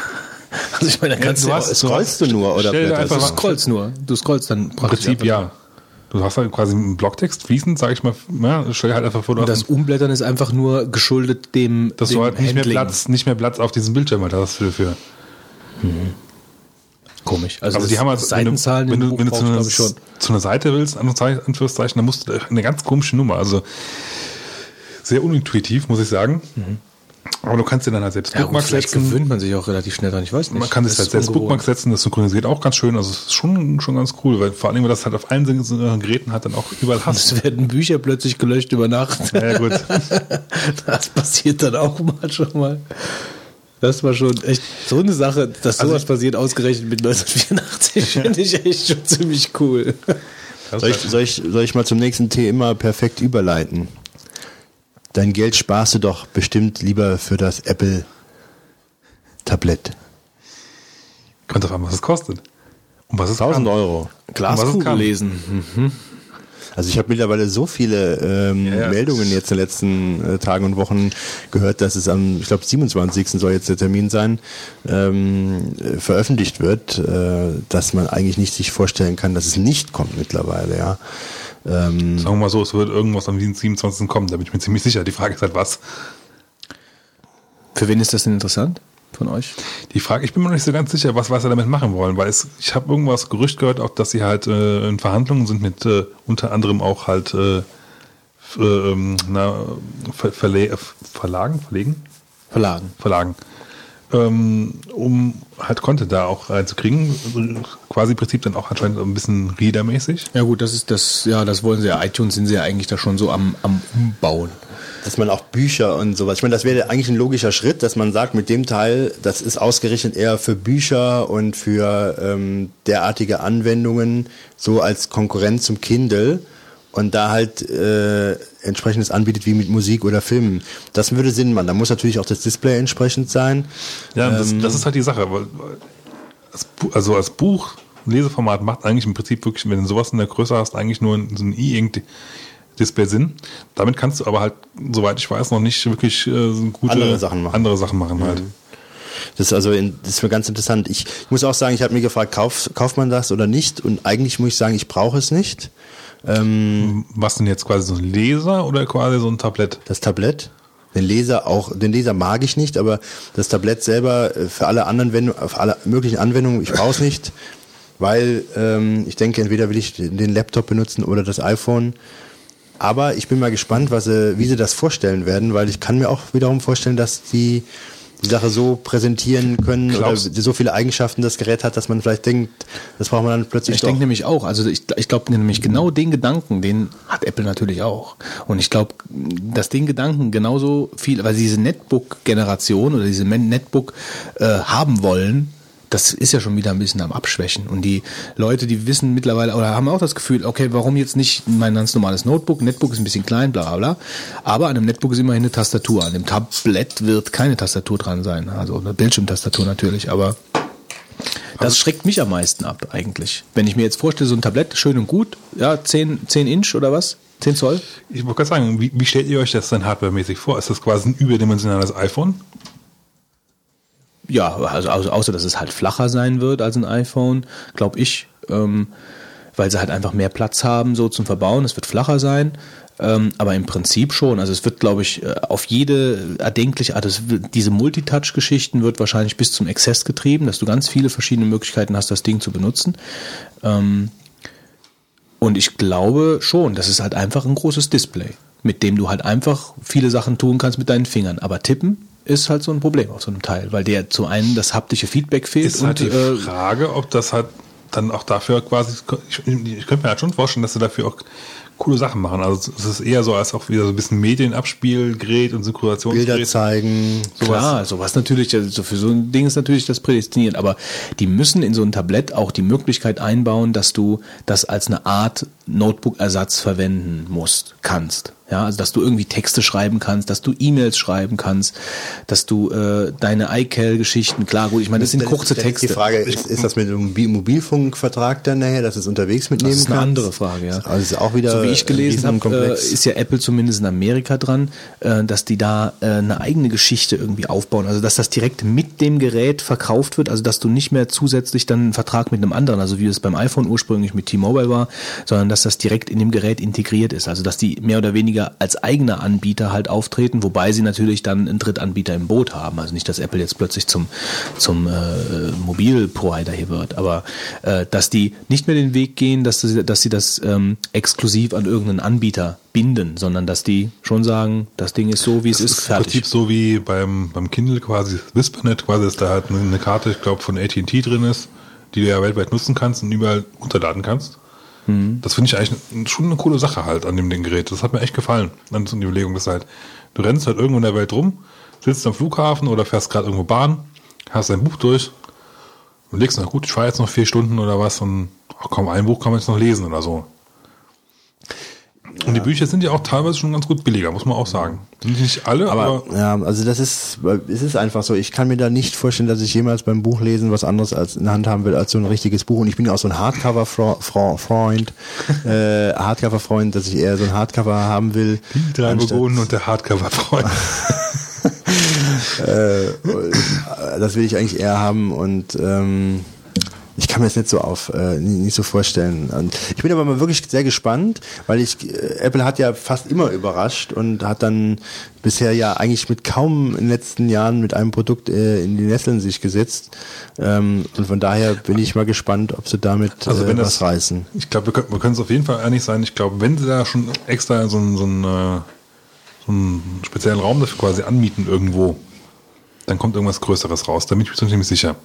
Speaker 1: *laughs* also ich meine, da kannst
Speaker 3: du
Speaker 1: du,
Speaker 3: hast-
Speaker 1: ja,
Speaker 4: Scrollst du nur oder
Speaker 3: Stell dir
Speaker 4: blätterst
Speaker 1: du
Speaker 3: einfach
Speaker 4: du?
Speaker 1: scrollst nur. Du scrollst dann
Speaker 3: Im
Speaker 1: praktisch
Speaker 3: Prinzip
Speaker 1: einfach.
Speaker 3: ja. Du hast halt quasi einen Blocktext fließend, sag ich mal, ja, stell halt einfach vor, du
Speaker 1: das Umblättern ist einfach nur geschuldet dem,
Speaker 3: dass
Speaker 1: dem
Speaker 3: du halt nicht mehr. Platz, nicht mehr Platz auf diesem Bildschirm halt hast für, für.
Speaker 1: Komisch. Also,
Speaker 3: Also die haben halt,
Speaker 1: Seitenzahlen
Speaker 3: wenn du, wenn du, wenn du zu, einer, zu einer Seite willst, Anführungszeichen, dann musst du eine ganz komische Nummer, also sehr unintuitiv, muss ich sagen. Aber du kannst dir dann halt selbst
Speaker 1: Ja, vielleicht
Speaker 3: setzen.
Speaker 1: gewöhnt man sich auch relativ schnell dran, ich weiß nicht.
Speaker 3: Man kann sich
Speaker 1: Das
Speaker 3: halt selbst
Speaker 1: ungewohnt.
Speaker 3: Bookmarks setzen, das synchronisiert auch ganz schön. Also es ist schon, schon ganz cool, weil vor allem, wenn du das halt auf allen Geräten halt dann auch überall hast.
Speaker 1: Es werden Bücher plötzlich gelöscht über Nacht.
Speaker 3: Ja, gut. *laughs*
Speaker 1: Das passiert dann auch mal schon mal. Das war schon echt so eine Sache, dass
Speaker 3: Also
Speaker 1: sowas passiert, ausgerechnet mit 1984, *laughs* finde ich echt schon ziemlich cool.
Speaker 4: Soll ich, soll, ich, soll ich mal zum nächsten Thema perfekt überleiten? Dein Geld sparst du doch bestimmt lieber für das Apple Tablett.
Speaker 3: Kommt drauf an, was es kostet. Und was es
Speaker 4: 1000
Speaker 3: kann.
Speaker 4: Euro.
Speaker 3: Was
Speaker 1: Glaskugel lesen.
Speaker 4: Also ich habe mittlerweile so viele ähm,
Speaker 3: Ja, ja.
Speaker 4: Meldungen jetzt in den letzten äh, Tagen und Wochen gehört, dass es am, ich glaube, 27. soll jetzt der Termin sein, ähm, äh, veröffentlicht wird, äh, dass man eigentlich nicht sich vorstellen kann, dass es nicht kommt mittlerweile, ja. Ähm,
Speaker 3: Sagen wir mal so, es wird irgendwas am 27. kommen, da bin ich mir ziemlich sicher. Die Frage ist halt was.
Speaker 1: Für wen ist das denn interessant von euch?
Speaker 3: Die Frage, ich bin mir noch nicht so ganz sicher, was, was sie damit machen wollen, weil es, ich habe irgendwas Gerücht gehört, auch dass sie halt äh, in Verhandlungen sind mit äh, unter anderem auch halt äh, f- äh, ähm, na, Ver Verle Verlagen, Verlegen?
Speaker 1: Verlagen.
Speaker 3: Verlagen. Ähm, um halt Content da auch reinzukriegen. Quasi im Prinzip dann auch anscheinend ein bisschen Reader-mäßig.
Speaker 1: Ja gut, das ist das, ja, das wollen sie ja. iTunes sind sie ja eigentlich da schon so am, am Umbauen.
Speaker 4: dass man auch Bücher und sowas. Ich meine, das wäre eigentlich ein logischer Schritt, dass man sagt, mit dem Teil, das ist ausgerichtet eher für Bücher und für ähm, derartige Anwendungen, so als Konkurrent zum Kindle und da halt äh, entsprechendes anbietet wie mit Musik oder Filmen. Das würde Sinn machen. Da muss natürlich auch das Display entsprechend sein.
Speaker 3: Ja, das,
Speaker 1: Ähm.
Speaker 3: das ist halt die Sache. Also als Buch, Leseformat macht eigentlich im Prinzip wirklich, wenn du sowas in der Größe hast, eigentlich nur ein- so ein E-Ink-Display Sinn. Damit kannst du aber halt, soweit ich weiß, noch nicht wirklich äh, gute
Speaker 4: Andere Sachen machen.
Speaker 3: Andere Sachen machen halt.
Speaker 4: Das ist also in, das ist mir ganz interessant. Ich muss auch sagen, ich habe mir gefragt, kauf, kauft man das oder nicht? Und eigentlich muss ich sagen, ich brauche es nicht. Ähm,
Speaker 3: Was denn jetzt quasi so ein Laser oder quasi so ein Tablett?
Speaker 4: das Tablett. Den Leser auch, den Leser mag ich nicht, aber das Tablett selber äh, für alle anderen Wendungen, für alle möglichen Anwendungen, ich brauche es nicht, weil ähm, ich denke, entweder will ich den Laptop benutzen oder das iPhone. Aber ich bin mal gespannt, was wie sie das vorstellen werden, weil ich kann mir auch wiederum vorstellen, dass die die Sache so präsentieren können
Speaker 3: Glaubst-
Speaker 4: oder so viele Eigenschaften das Gerät hat, dass man vielleicht denkt, das braucht man dann plötzlich
Speaker 1: Ich denke nämlich auch, also ich, ich glaube nämlich genau den Gedanken, den hat Apple natürlich auch. Und ich glaube, dass den Gedanken genauso viel, weil sie diese Netbook-Generation oder diese Netbook äh, haben wollen, das ist ja schon wieder ein bisschen am Abschwächen. Und die Leute, die wissen mittlerweile oder haben auch das Gefühl, okay, warum jetzt nicht mein ganz normales Notebook? Netbook ist ein bisschen klein, bla bla bla. Aber an einem Netbook ist immerhin eine Tastatur. An dem Tablett wird keine Tastatur dran sein. Also eine Bildschirmtastatur natürlich, aber das schreckt mich am meisten ab, eigentlich. Wenn ich mir jetzt vorstelle, so ein Tablett, schön und gut, ja, 10, 10 Inch oder was? 10 Zoll?
Speaker 3: Ich wollte gerade sagen, wie, wie stellt ihr euch das denn hardwaremäßig vor? Ist das quasi ein überdimensionales iPhone?
Speaker 1: Ja, also au- außer dass es halt flacher sein wird als ein iPhone, glaube ich, ähm, weil sie halt einfach mehr Platz haben, so zum Verbauen. Es wird flacher sein, ähm, aber im Prinzip schon. Also es wird, glaube ich, äh, auf jede erdenkliche Art, wird- diese Multitouch-Geschichten wird wahrscheinlich bis zum Exzess getrieben, dass du ganz viele verschiedene Möglichkeiten hast, das Ding zu benutzen. Ähm, Und ich glaube schon, das ist halt einfach ein großes Display, mit dem du halt einfach viele Sachen tun kannst mit deinen Fingern. Aber tippen ist halt so ein Problem auf so einem Teil, weil der zu einem das haptische Feedback fehlt
Speaker 3: Ist halt die
Speaker 1: äh,
Speaker 3: Frage, ob das halt dann auch dafür quasi, ich, ich könnte mir halt schon vorstellen, dass sie dafür auch coole Sachen machen. Also es ist eher so als auch wieder so ein bisschen Medienabspielgerät und Synchronisationsgerät.
Speaker 4: Bilder zeigen.
Speaker 1: Klar, sowas natürlich, also für so ein Ding ist natürlich das prädestiniert, aber die müssen in so ein Tablett auch die Möglichkeit einbauen, dass du das als eine Art Notebook-Ersatz verwenden musst, kannst. Ja, also dass du irgendwie Texte schreiben kannst, dass du E-Mails schreiben kannst, dass du äh, deine iCal-Geschichten, klar, gut, ich meine, das sind kurze Texte.
Speaker 4: Die Frage, ist, ist das mit einem Mobil- Mobilfunkvertrag dann nachher, dass du es unterwegs mitnehmen
Speaker 1: Das ist eine
Speaker 4: kannst?
Speaker 1: andere Frage, ja.
Speaker 4: Also ist auch wieder
Speaker 1: so wie ich gelesen habe, äh, ist ja Apple zumindest in Amerika dran, äh, dass die da äh, eine eigene Geschichte irgendwie aufbauen. Also dass das direkt mit dem Gerät verkauft wird, also dass du nicht mehr zusätzlich dann einen Vertrag mit einem anderen, also wie es beim iPhone ursprünglich mit T-Mobile war, sondern dass das direkt in dem Gerät integriert ist. Also dass die mehr oder weniger als eigener Anbieter halt auftreten, wobei sie natürlich dann einen Drittanbieter im Boot haben. Also nicht, dass Apple jetzt plötzlich zum, zum äh, Mobilprovider hier wird, aber äh, dass die nicht mehr den Weg gehen, dass sie, dass sie das ähm, exklusiv an irgendeinen Anbieter binden, sondern dass die schon sagen, das Ding ist so, wie es ist,
Speaker 3: im Prinzip
Speaker 1: fertig.
Speaker 3: so wie beim, beim Kindle quasi Whispernet, quasi, dass da halt eine, Karte, ich glaube, von AT&T drin ist, die du ja weltweit nutzen kannst und überall runterladen kannst. Das finde ich eigentlich schon eine coole Sache halt an dem Ding Gerät. Das hat mir echt gefallen. Dann so die Überlegung, dass halt, du rennst halt irgendwo in der Welt rum, sitzt am Flughafen oder fährst gerade irgendwo Bahn, hast dein Buch durch und legst na gut, ich fahre jetzt noch vier Stunden oder was und ach komm, ein Buch kann man jetzt noch lesen oder so. Und die Bücher sind ja auch teilweise schon ganz gut billiger, muss man auch sagen. Nicht alle, aber,
Speaker 4: Aber ja, also das ist, es ist einfach so. Ich kann mir da nicht vorstellen, dass ich jemals beim Buchlesen was anderes als in der Hand haben will als so ein richtiges Buch. Und ich bin ja auch so ein Hardcover-Freund, *laughs* äh, Hardcover-Freund, dass ich eher so ein Hardcover haben will.
Speaker 3: die drei Burgunden und der Hardcover-Freund. *laughs*
Speaker 4: Äh, das will ich eigentlich eher haben und ähm, ich kann mir das nicht so auf, äh, nicht so vorstellen. Und ich bin aber mal wirklich sehr gespannt, weil ich äh, Apple hat ja fast immer überrascht und hat dann bisher ja eigentlich mit kaum in den letzten Jahren mit einem Produkt äh, in die Nesseln sich gesetzt. Ähm, und von daher bin ich mal gespannt, ob sie damit
Speaker 3: Also
Speaker 4: äh,
Speaker 3: wenn
Speaker 4: was
Speaker 3: das,
Speaker 4: reißen.
Speaker 3: ich glaube, wir können, wir können es auf jeden Fall einig sein. Ich glaube, wenn sie da schon extra so einen, so einen, äh, so einen speziellen Raum dafür quasi anmieten irgendwo, dann kommt irgendwas Größeres raus. Da bin ich mir ziemlich sicher.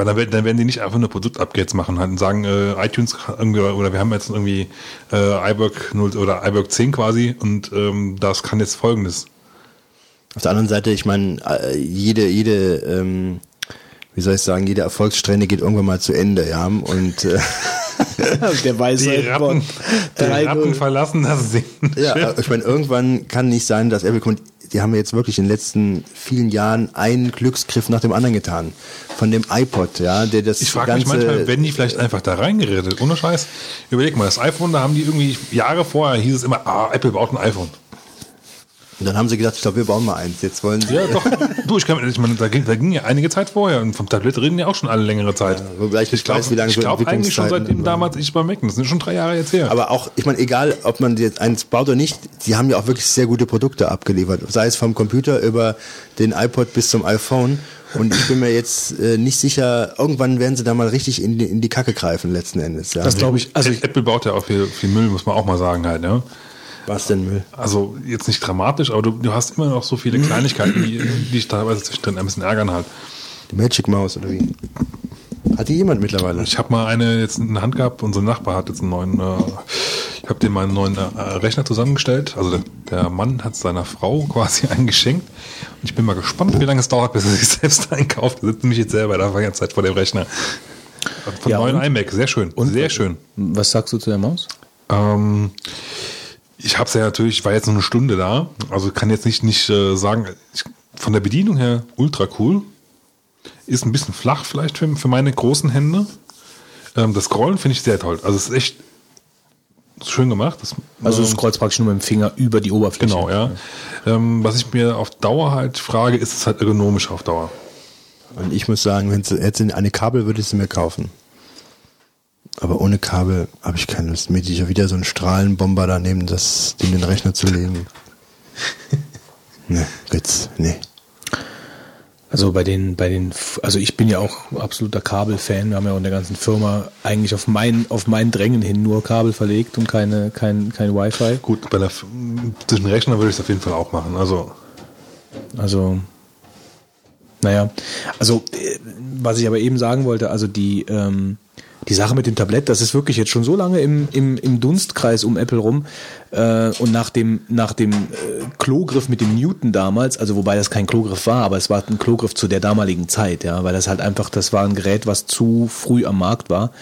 Speaker 3: Weil dann, werden- dann werden die nicht einfach nur Produktupgrades machen halt und sagen, äh, iTunes irgendwie, oder wir haben jetzt irgendwie äh, iBook 0 oder iBook 10 quasi und ähm, das kann jetzt folgendes.
Speaker 4: Auf der anderen Seite, ich meine, äh, jede, jede, ähm, wie soll ich sagen, jede Erfolgssträhne geht irgendwann mal zu Ende, ja. Und äh, *laughs*
Speaker 1: Der weiß
Speaker 3: Die Ratten, die
Speaker 1: 3-0.
Speaker 3: Ratten verlassen das Singen.
Speaker 4: Ja, *laughs* ich meine, irgendwann kann nicht sein, dass Apple kommt. Die haben jetzt wirklich in den letzten vielen Jahren einen Glücksgriff nach dem anderen getan. Von dem iPod, ja, der das
Speaker 3: Ich frage mich manchmal, wenn die vielleicht einfach da reingeredet, ohne Scheiß. Überleg mal, das iPhone, da haben die irgendwie Jahre vorher hieß es immer, ah, Apple baut ein iPhone.
Speaker 4: Und dann haben sie gedacht, ich glaube, wir bauen mal eins. Jetzt wollen sie.
Speaker 3: Ja, doch. *laughs* du, ich, kann, ich meine, da ging, da ging ja einige Zeit vorher und vom Tablet reden ja auch schon alle längere Zeit.
Speaker 4: wobei ich nicht
Speaker 3: glaub-
Speaker 4: weiß, wie lange
Speaker 3: Ich
Speaker 4: so
Speaker 3: glaube eigentlich schon seitdem
Speaker 4: waren.
Speaker 3: damals ich beim Mac, das sind schon drei Jahre jetzt her.
Speaker 4: Aber auch, ich meine, egal, ob man jetzt eins baut oder nicht, sie haben ja auch wirklich sehr gute Produkte abgeliefert. Sei es vom Computer über den iPod bis zum iPhone. Und ich bin mir jetzt äh, nicht sicher, irgendwann werden sie da mal richtig in die, in die Kacke greifen, letzten Endes. Ja.
Speaker 1: Das glaube ich, also ich,
Speaker 3: Apple baut ja auch viel, viel Müll, muss man auch mal sagen halt, ne?
Speaker 4: Was denn Müll?
Speaker 3: Also jetzt nicht dramatisch, aber du, du hast immer noch so viele Kleinigkeiten, die, die dich teilweise zwischendrin ein bisschen ärgern halt.
Speaker 4: Die Magic Mouse oder wie? Hat die jemand mittlerweile?
Speaker 3: Ich habe mal eine jetzt in der Hand gehabt, unser Nachbar hat jetzt einen neuen, äh, ich habe dem mal einen neuen äh, Rechner zusammengestellt. Also der, der Mann hat seiner Frau quasi *laughs* einen geschenkt. Und ich bin mal gespannt, wie lange es dauert, bis er sich *laughs* selbst einkauft. Er sitzt nämlich jetzt selber da die ganze Zeit vor dem Rechner. Von
Speaker 1: Ja,
Speaker 3: neuen
Speaker 1: und?
Speaker 3: iMac, sehr schön. sehr schön.
Speaker 1: was sagst du zu der Maus?
Speaker 3: Ähm, ich habe es ja natürlich, ich war jetzt nur eine Stunde da, also kann jetzt nicht, nicht äh, sagen, ich, von der Bedienung her ultra cool. Ist ein bisschen flach vielleicht für, für meine großen Hände. Ähm, das Scrollen finde ich sehr toll. Also es ist echt schön gemacht. Das,
Speaker 1: Also
Speaker 3: ähm,
Speaker 1: du scrollst praktisch nur mit dem Finger über die Oberfläche.
Speaker 3: Genau, ja. Ähm, was ich mir auf Dauer halt frage, ist es halt ergonomisch auf Dauer.
Speaker 4: Und ich muss sagen, wenn sie jetzt eine Kabel würde ich sie mir kaufen. Aber ohne Kabel habe ich keine Lust. Mir ja wieder so einen Strahlenbomber daneben, das in den Rechner zu legen. *laughs* ne, Götz, nee.
Speaker 1: Also bei den, bei den, also ich bin ja auch absoluter Kabelfan. Wir haben ja auch in der ganzen Firma eigentlich auf mein, auf mein Drängen hin nur Kabel verlegt und keine, kein, kein Wi-Fi.
Speaker 3: Gut, bei der zwischen Rechner würde ich es auf jeden Fall auch machen. Also
Speaker 1: Also, naja, also äh, was ich aber eben sagen wollte, also die, ähm, die Sache mit dem Tablett, das ist wirklich jetzt schon so lange im, im, im Dunstkreis um Apple rum. Äh, und nach dem, nach dem äh, Klogriff mit dem Newton damals, also wobei das kein Klogriff war, aber es war ein Klogriff zu der damaligen Zeit, ja, weil das halt einfach, das war ein Gerät, was zu früh am Markt war.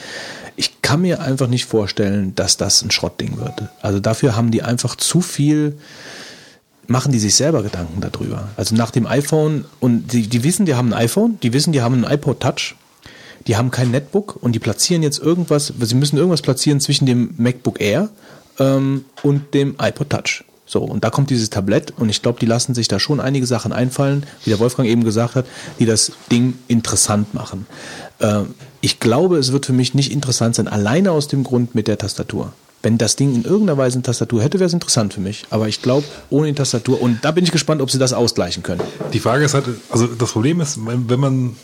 Speaker 1: Ich kann mir einfach nicht vorstellen, dass das ein Schrottding wird. Also dafür haben die einfach zu viel machen die sich selber Gedanken darüber. Also nach dem iPhone und die, die wissen, die haben ein iPhone, die wissen, die haben ein iPod Touch, die haben kein Netbook und die platzieren jetzt irgendwas, sie müssen irgendwas platzieren zwischen dem MacBook Air ähm, und dem iPod Touch. So, und da kommt dieses Tablett und ich glaube, die lassen sich da schon einige Sachen einfallen, wie der Wolfgang eben gesagt hat, die das Ding interessant machen. Äh, ich glaube, es wird für mich nicht interessant sein, alleine aus dem Grund mit der Tastatur. Wenn das Ding in irgendeiner Weise eine Tastatur hätte, wäre es interessant für mich. Aber ich glaube, ohne die Tastatur, und da bin ich gespannt, ob sie das ausgleichen können.
Speaker 3: Die Frage ist halt, also das Problem ist, wenn man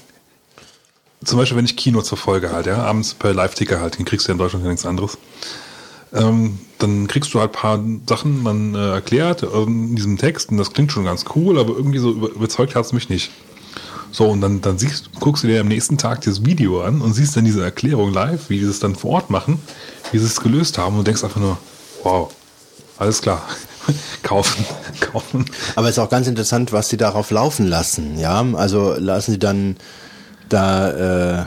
Speaker 3: zum Beispiel, wenn ich Kino zur Folge halt, ja, abends per Live-Ticker halt, den kriegst du ja in Deutschland ja nichts anderes. Ähm, dann kriegst du halt ein paar Sachen man äh, erklärt in diesem Text und das klingt schon ganz cool, aber irgendwie so über, überzeugt hat es mich nicht. So, und dann, dann siehst, guckst du dir am nächsten Tag dieses Video an und siehst dann diese Erklärung live, wie die das dann vor Ort machen, wie sie es gelöst haben und denkst einfach nur, wow, alles klar. *laughs* kaufen, kaufen.
Speaker 4: Aber es ist auch ganz interessant, was sie darauf laufen lassen. Ja, also lassen sie dann da äh,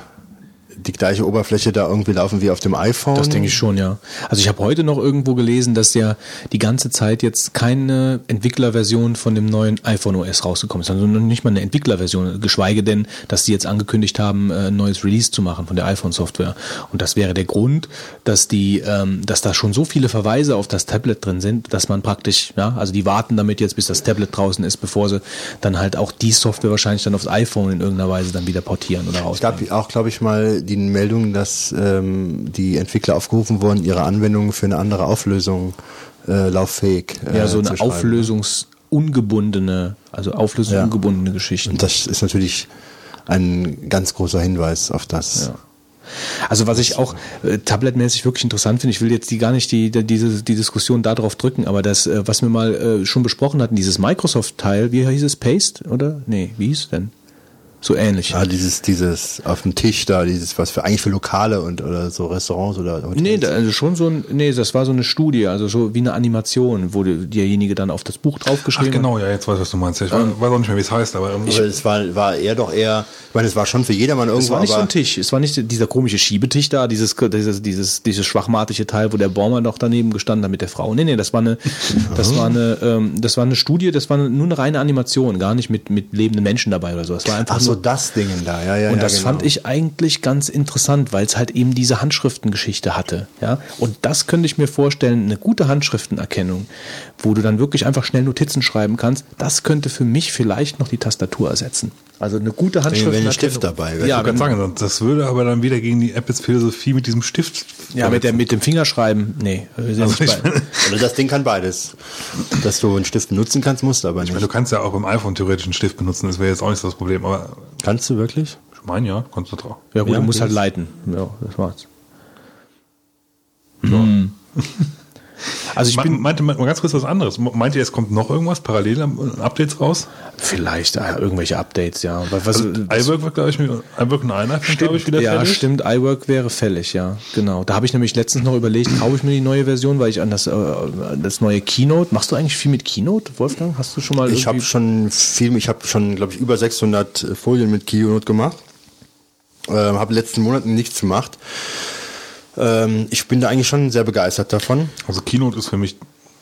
Speaker 4: die gleiche Oberfläche da irgendwie laufen wie auf dem iPhone.
Speaker 1: Das denke ich schon, ja. Also ich habe heute noch irgendwo gelesen, dass ja die ganze Zeit jetzt keine Entwicklerversion von dem neuen iPhone OS rausgekommen ist. Also noch nicht mal eine Entwicklerversion, geschweige denn, dass sie jetzt angekündigt haben, äh, ein neues Release zu machen von der iPhone-Software. Und das wäre der Grund, dass die, ähm, dass da schon so viele Verweise auf das Tablet drin sind, dass man praktisch, ja, also die warten damit jetzt, bis das Tablet draußen ist, bevor sie dann halt auch die Software wahrscheinlich dann aufs iPhone in irgendeiner Weise dann wieder portieren oder
Speaker 4: Es gab auch, glaube ich, mal die Meldung, dass ähm, die Entwickler aufgerufen wurden, ihre Anwendungen für eine andere Auflösung äh, lauffähig äh,
Speaker 1: Ja, so eine
Speaker 4: schreiben.
Speaker 1: auflösungsungebundene, also auflösungsungebundene Geschichten.
Speaker 4: Und das ist natürlich ein ganz großer Hinweis auf das.
Speaker 1: Ja. Also was ich auch äh, tabletmäßig wirklich interessant finde, ich will jetzt die gar nicht die, die, diese, die Diskussion darauf drücken, aber das, äh, was wir mal äh, schon besprochen hatten, dieses Microsoft-Teil, wie hieß es, Paste, oder? Nee, wie hieß es denn? So ähnlich.
Speaker 4: Ja, dieses, dieses auf dem Tisch da, dieses, was für eigentlich für Lokale und oder so Restaurants oder Hotels.
Speaker 1: Nee, da, also schon so ein, nee, das war so eine Studie, also so wie eine Animation, wo die- derjenige dann auf das Buch
Speaker 3: Ach
Speaker 1: draufgeschrieben hat.
Speaker 3: genau, ja, jetzt weiß ich, was du meinst. Ich weiß weiß auch nicht mehr, wie es heißt, aber ähm,
Speaker 4: aber es war, war eher doch eher, ich meine, es war schon für jedermann irgendwo,
Speaker 1: Es war nicht so ein Tisch, es war nicht dieser komische Schiebetisch da, dieses, dieses, dieses, dieses schwachmatische Teil, wo der Baumer noch daneben gestanden hat mit der Frau. Nee, nee, das war eine, das war eine, ähm, das war eine Studie, das war nur eine reine Animation, gar nicht mit, mit lebenden Menschen dabei oder so. Das war einfach
Speaker 4: ach so,
Speaker 1: nur,
Speaker 4: das Ding da, ja, ja,
Speaker 1: und
Speaker 4: ja,
Speaker 1: das
Speaker 4: genau.
Speaker 1: fand ich eigentlich ganz interessant, weil es halt eben diese Handschriftengeschichte hatte. Ja? Und das könnte ich mir vorstellen, eine gute Handschriftenerkennung, wo du dann wirklich einfach schnell Notizen schreiben kannst, das könnte für mich vielleicht noch die Tastatur ersetzen. Also eine gute
Speaker 4: wenn
Speaker 1: Handschriftenerkennung.
Speaker 4: ein Stift dabei wäre.
Speaker 1: Ja,
Speaker 3: ich kann sagen, das würde aber dann wieder gegen die Apples Philosophie mit diesem Stift.
Speaker 1: Ja, mit, der, mit dem Fingerschreiben, nee.
Speaker 3: Also
Speaker 4: Also das Ding kann beides. Dass du einen Stift benutzen kannst, musst du aber nicht.
Speaker 3: ich meine, du kannst ja auch beim iPhone theoretisch einen Stift benutzen, das wäre jetzt auch nicht so das Problem, aber
Speaker 4: kannst du wirklich?
Speaker 3: ich meine ja, kannst du drauf.
Speaker 1: ja gut,
Speaker 4: Ja,
Speaker 1: du musst halt leiten. Ja, das war's. Hm. *laughs* Also ich
Speaker 3: Me-
Speaker 1: bin
Speaker 3: meinte mal ganz kurz was anderes. Meint ihr, es kommt noch irgendwas parallel am Updates raus?
Speaker 1: vielleicht äh, irgendwelche Updates, ja. Was, was,
Speaker 3: Also, iWork wird, glaube ich, mit- iWork und iPhone, glaube ich, wieder
Speaker 1: ja,
Speaker 3: fertig.
Speaker 1: stimmt, iWork wäre fällig, ja, genau. Da habe ich nämlich letztens noch überlegt, kaufe ich mir die neue Version, weil ich an das, äh, das neue Keynote, machst du eigentlich viel mit Keynote, Wolfgang? Hast du schon mal
Speaker 4: Ich habe schon viel, ich habe schon, glaube ich, über 600 Folien mit Keynote gemacht. Ähm, habe letzten Monaten nichts gemacht. Ähm, ich bin da eigentlich schon sehr begeistert davon.
Speaker 3: Also Keynote ist für mich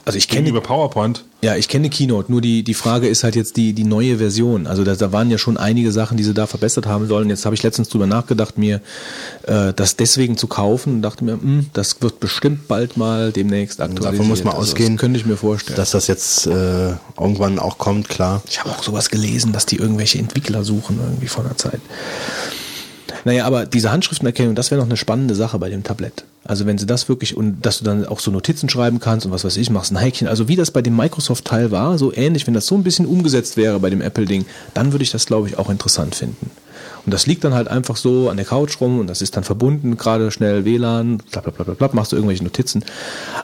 Speaker 1: also ich kenne
Speaker 3: gegenüber PowerPoint
Speaker 1: Ja, ich kenne Keynote, nur die, die Frage ist halt jetzt die, die neue Version. Also da, da waren ja schon einige Sachen, die sie da verbessert haben sollen. Jetzt habe ich letztens drüber nachgedacht, mir äh, das deswegen zu kaufen und dachte mir, hm, das wird bestimmt bald mal demnächst aktualisiert.
Speaker 4: Davon muss man
Speaker 1: Also
Speaker 4: ausgehen,
Speaker 1: könnte ich mir vorstellen.
Speaker 4: Dass das jetzt äh, irgendwann auch kommt, klar.
Speaker 1: ich habe auch sowas gelesen, dass die irgendwelche Entwickler suchen irgendwie vor einer Zeit. Naja, aber diese Handschriftenerkennung, das wäre noch eine spannende Sache bei dem Tablett. Also wenn sie das wirklich, und dass du dann auch so Notizen schreiben kannst und was weiß ich, machst ein Häkchen, also wie das bei dem Microsoft-Teil war, so ähnlich, wenn das so ein bisschen umgesetzt wäre bei dem Apple-Ding, dann würde ich das, glaube ich, auch interessant finden. Und das liegt dann halt einfach so an der Couch rum und das ist dann verbunden, gerade schnell WLAN, bla bla bla bla, bla machst du irgendwelche Notizen.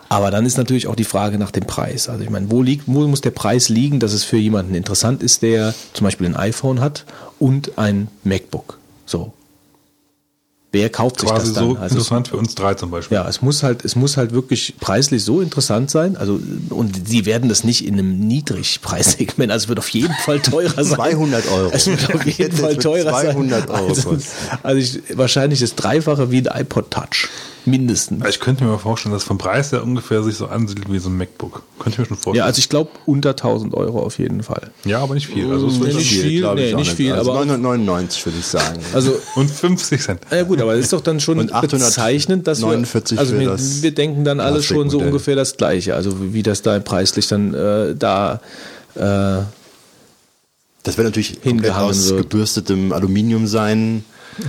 Speaker 1: Aber dann ist natürlich auch die Frage nach dem Preis. Also ich meine, wo liegt, wo muss der Preis liegen, dass es für jemanden interessant ist, der zum Beispiel ein iPhone hat und ein MacBook? So. Wer kauft sich
Speaker 3: Quasi
Speaker 1: das dann?
Speaker 3: so
Speaker 1: Also es-
Speaker 3: interessant für uns drei zum Beispiel.
Speaker 1: ja, es muss halt, es muss halt wirklich preislich so interessant sein. Also, und sie werden das nicht in einem Niedrigpreissegment, also es wird auf jeden Fall teurer sein.
Speaker 4: 200 Euro.
Speaker 1: Es wird auf jeden
Speaker 4: Es
Speaker 1: Fall teurer
Speaker 4: 200
Speaker 1: sein.
Speaker 4: Euro
Speaker 1: Also,
Speaker 4: kosten.
Speaker 1: also ich, wahrscheinlich das Dreifache wie ein iPod Touch. Mindestens.
Speaker 3: Ich könnte mir mal vorstellen, dass vom Preis her ungefähr sich so ansiedelt wie so ein MacBook. Könnte ich mir schon vorstellen.
Speaker 1: Ja, also ich glaube unter 1000 Euro auf jeden Fall.
Speaker 3: Ja, aber nicht viel. Also es
Speaker 1: Nee,
Speaker 3: wird
Speaker 1: nicht viel,
Speaker 4: ich
Speaker 1: nee, nicht viel,
Speaker 4: Also
Speaker 1: aber-
Speaker 4: 999 würde ich sagen.
Speaker 1: Also,
Speaker 3: Und 50 Cent.
Speaker 1: ja gut, aber es ist doch dann schon
Speaker 4: Und 849
Speaker 1: bezeichnend, dass wir, also wir,
Speaker 4: das
Speaker 1: wir denken dann alle schon so ungefähr das Gleiche. Also wie das da preislich dann äh, da äh,
Speaker 4: Das wird natürlich komplett aus
Speaker 1: wird.
Speaker 4: gebürstetem Aluminium sein.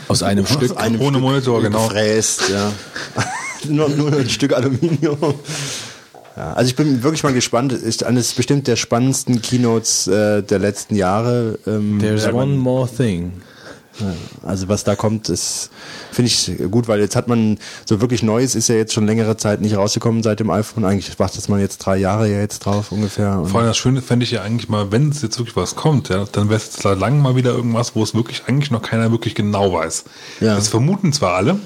Speaker 1: Aus einem Stück.
Speaker 4: Aus einem
Speaker 3: Ohne Monitor, genau.
Speaker 4: Gefräst, ja. *laughs* nur, nur ein Stück Aluminium. Ja, also ich bin wirklich mal gespannt. Ist eines bestimmt der spannendsten Keynotes äh, der letzten Jahre. Ähm,
Speaker 1: There's one more thing.
Speaker 4: Also was da kommt, ist finde ich gut, weil jetzt hat man so wirklich Neues ist ja jetzt schon längere Zeit nicht rausgekommen seit dem iPhone. Eigentlich wartet man jetzt drei Jahre ja jetzt drauf ungefähr. Und
Speaker 3: Vor allem das Schöne fände ich ja eigentlich mal, wenn es jetzt wirklich was kommt, ja, dann wäre es jetzt seit langem mal wieder irgendwas, wo es wirklich eigentlich noch keiner wirklich genau weiß.
Speaker 4: Ja.
Speaker 3: Das vermuten zwar alle,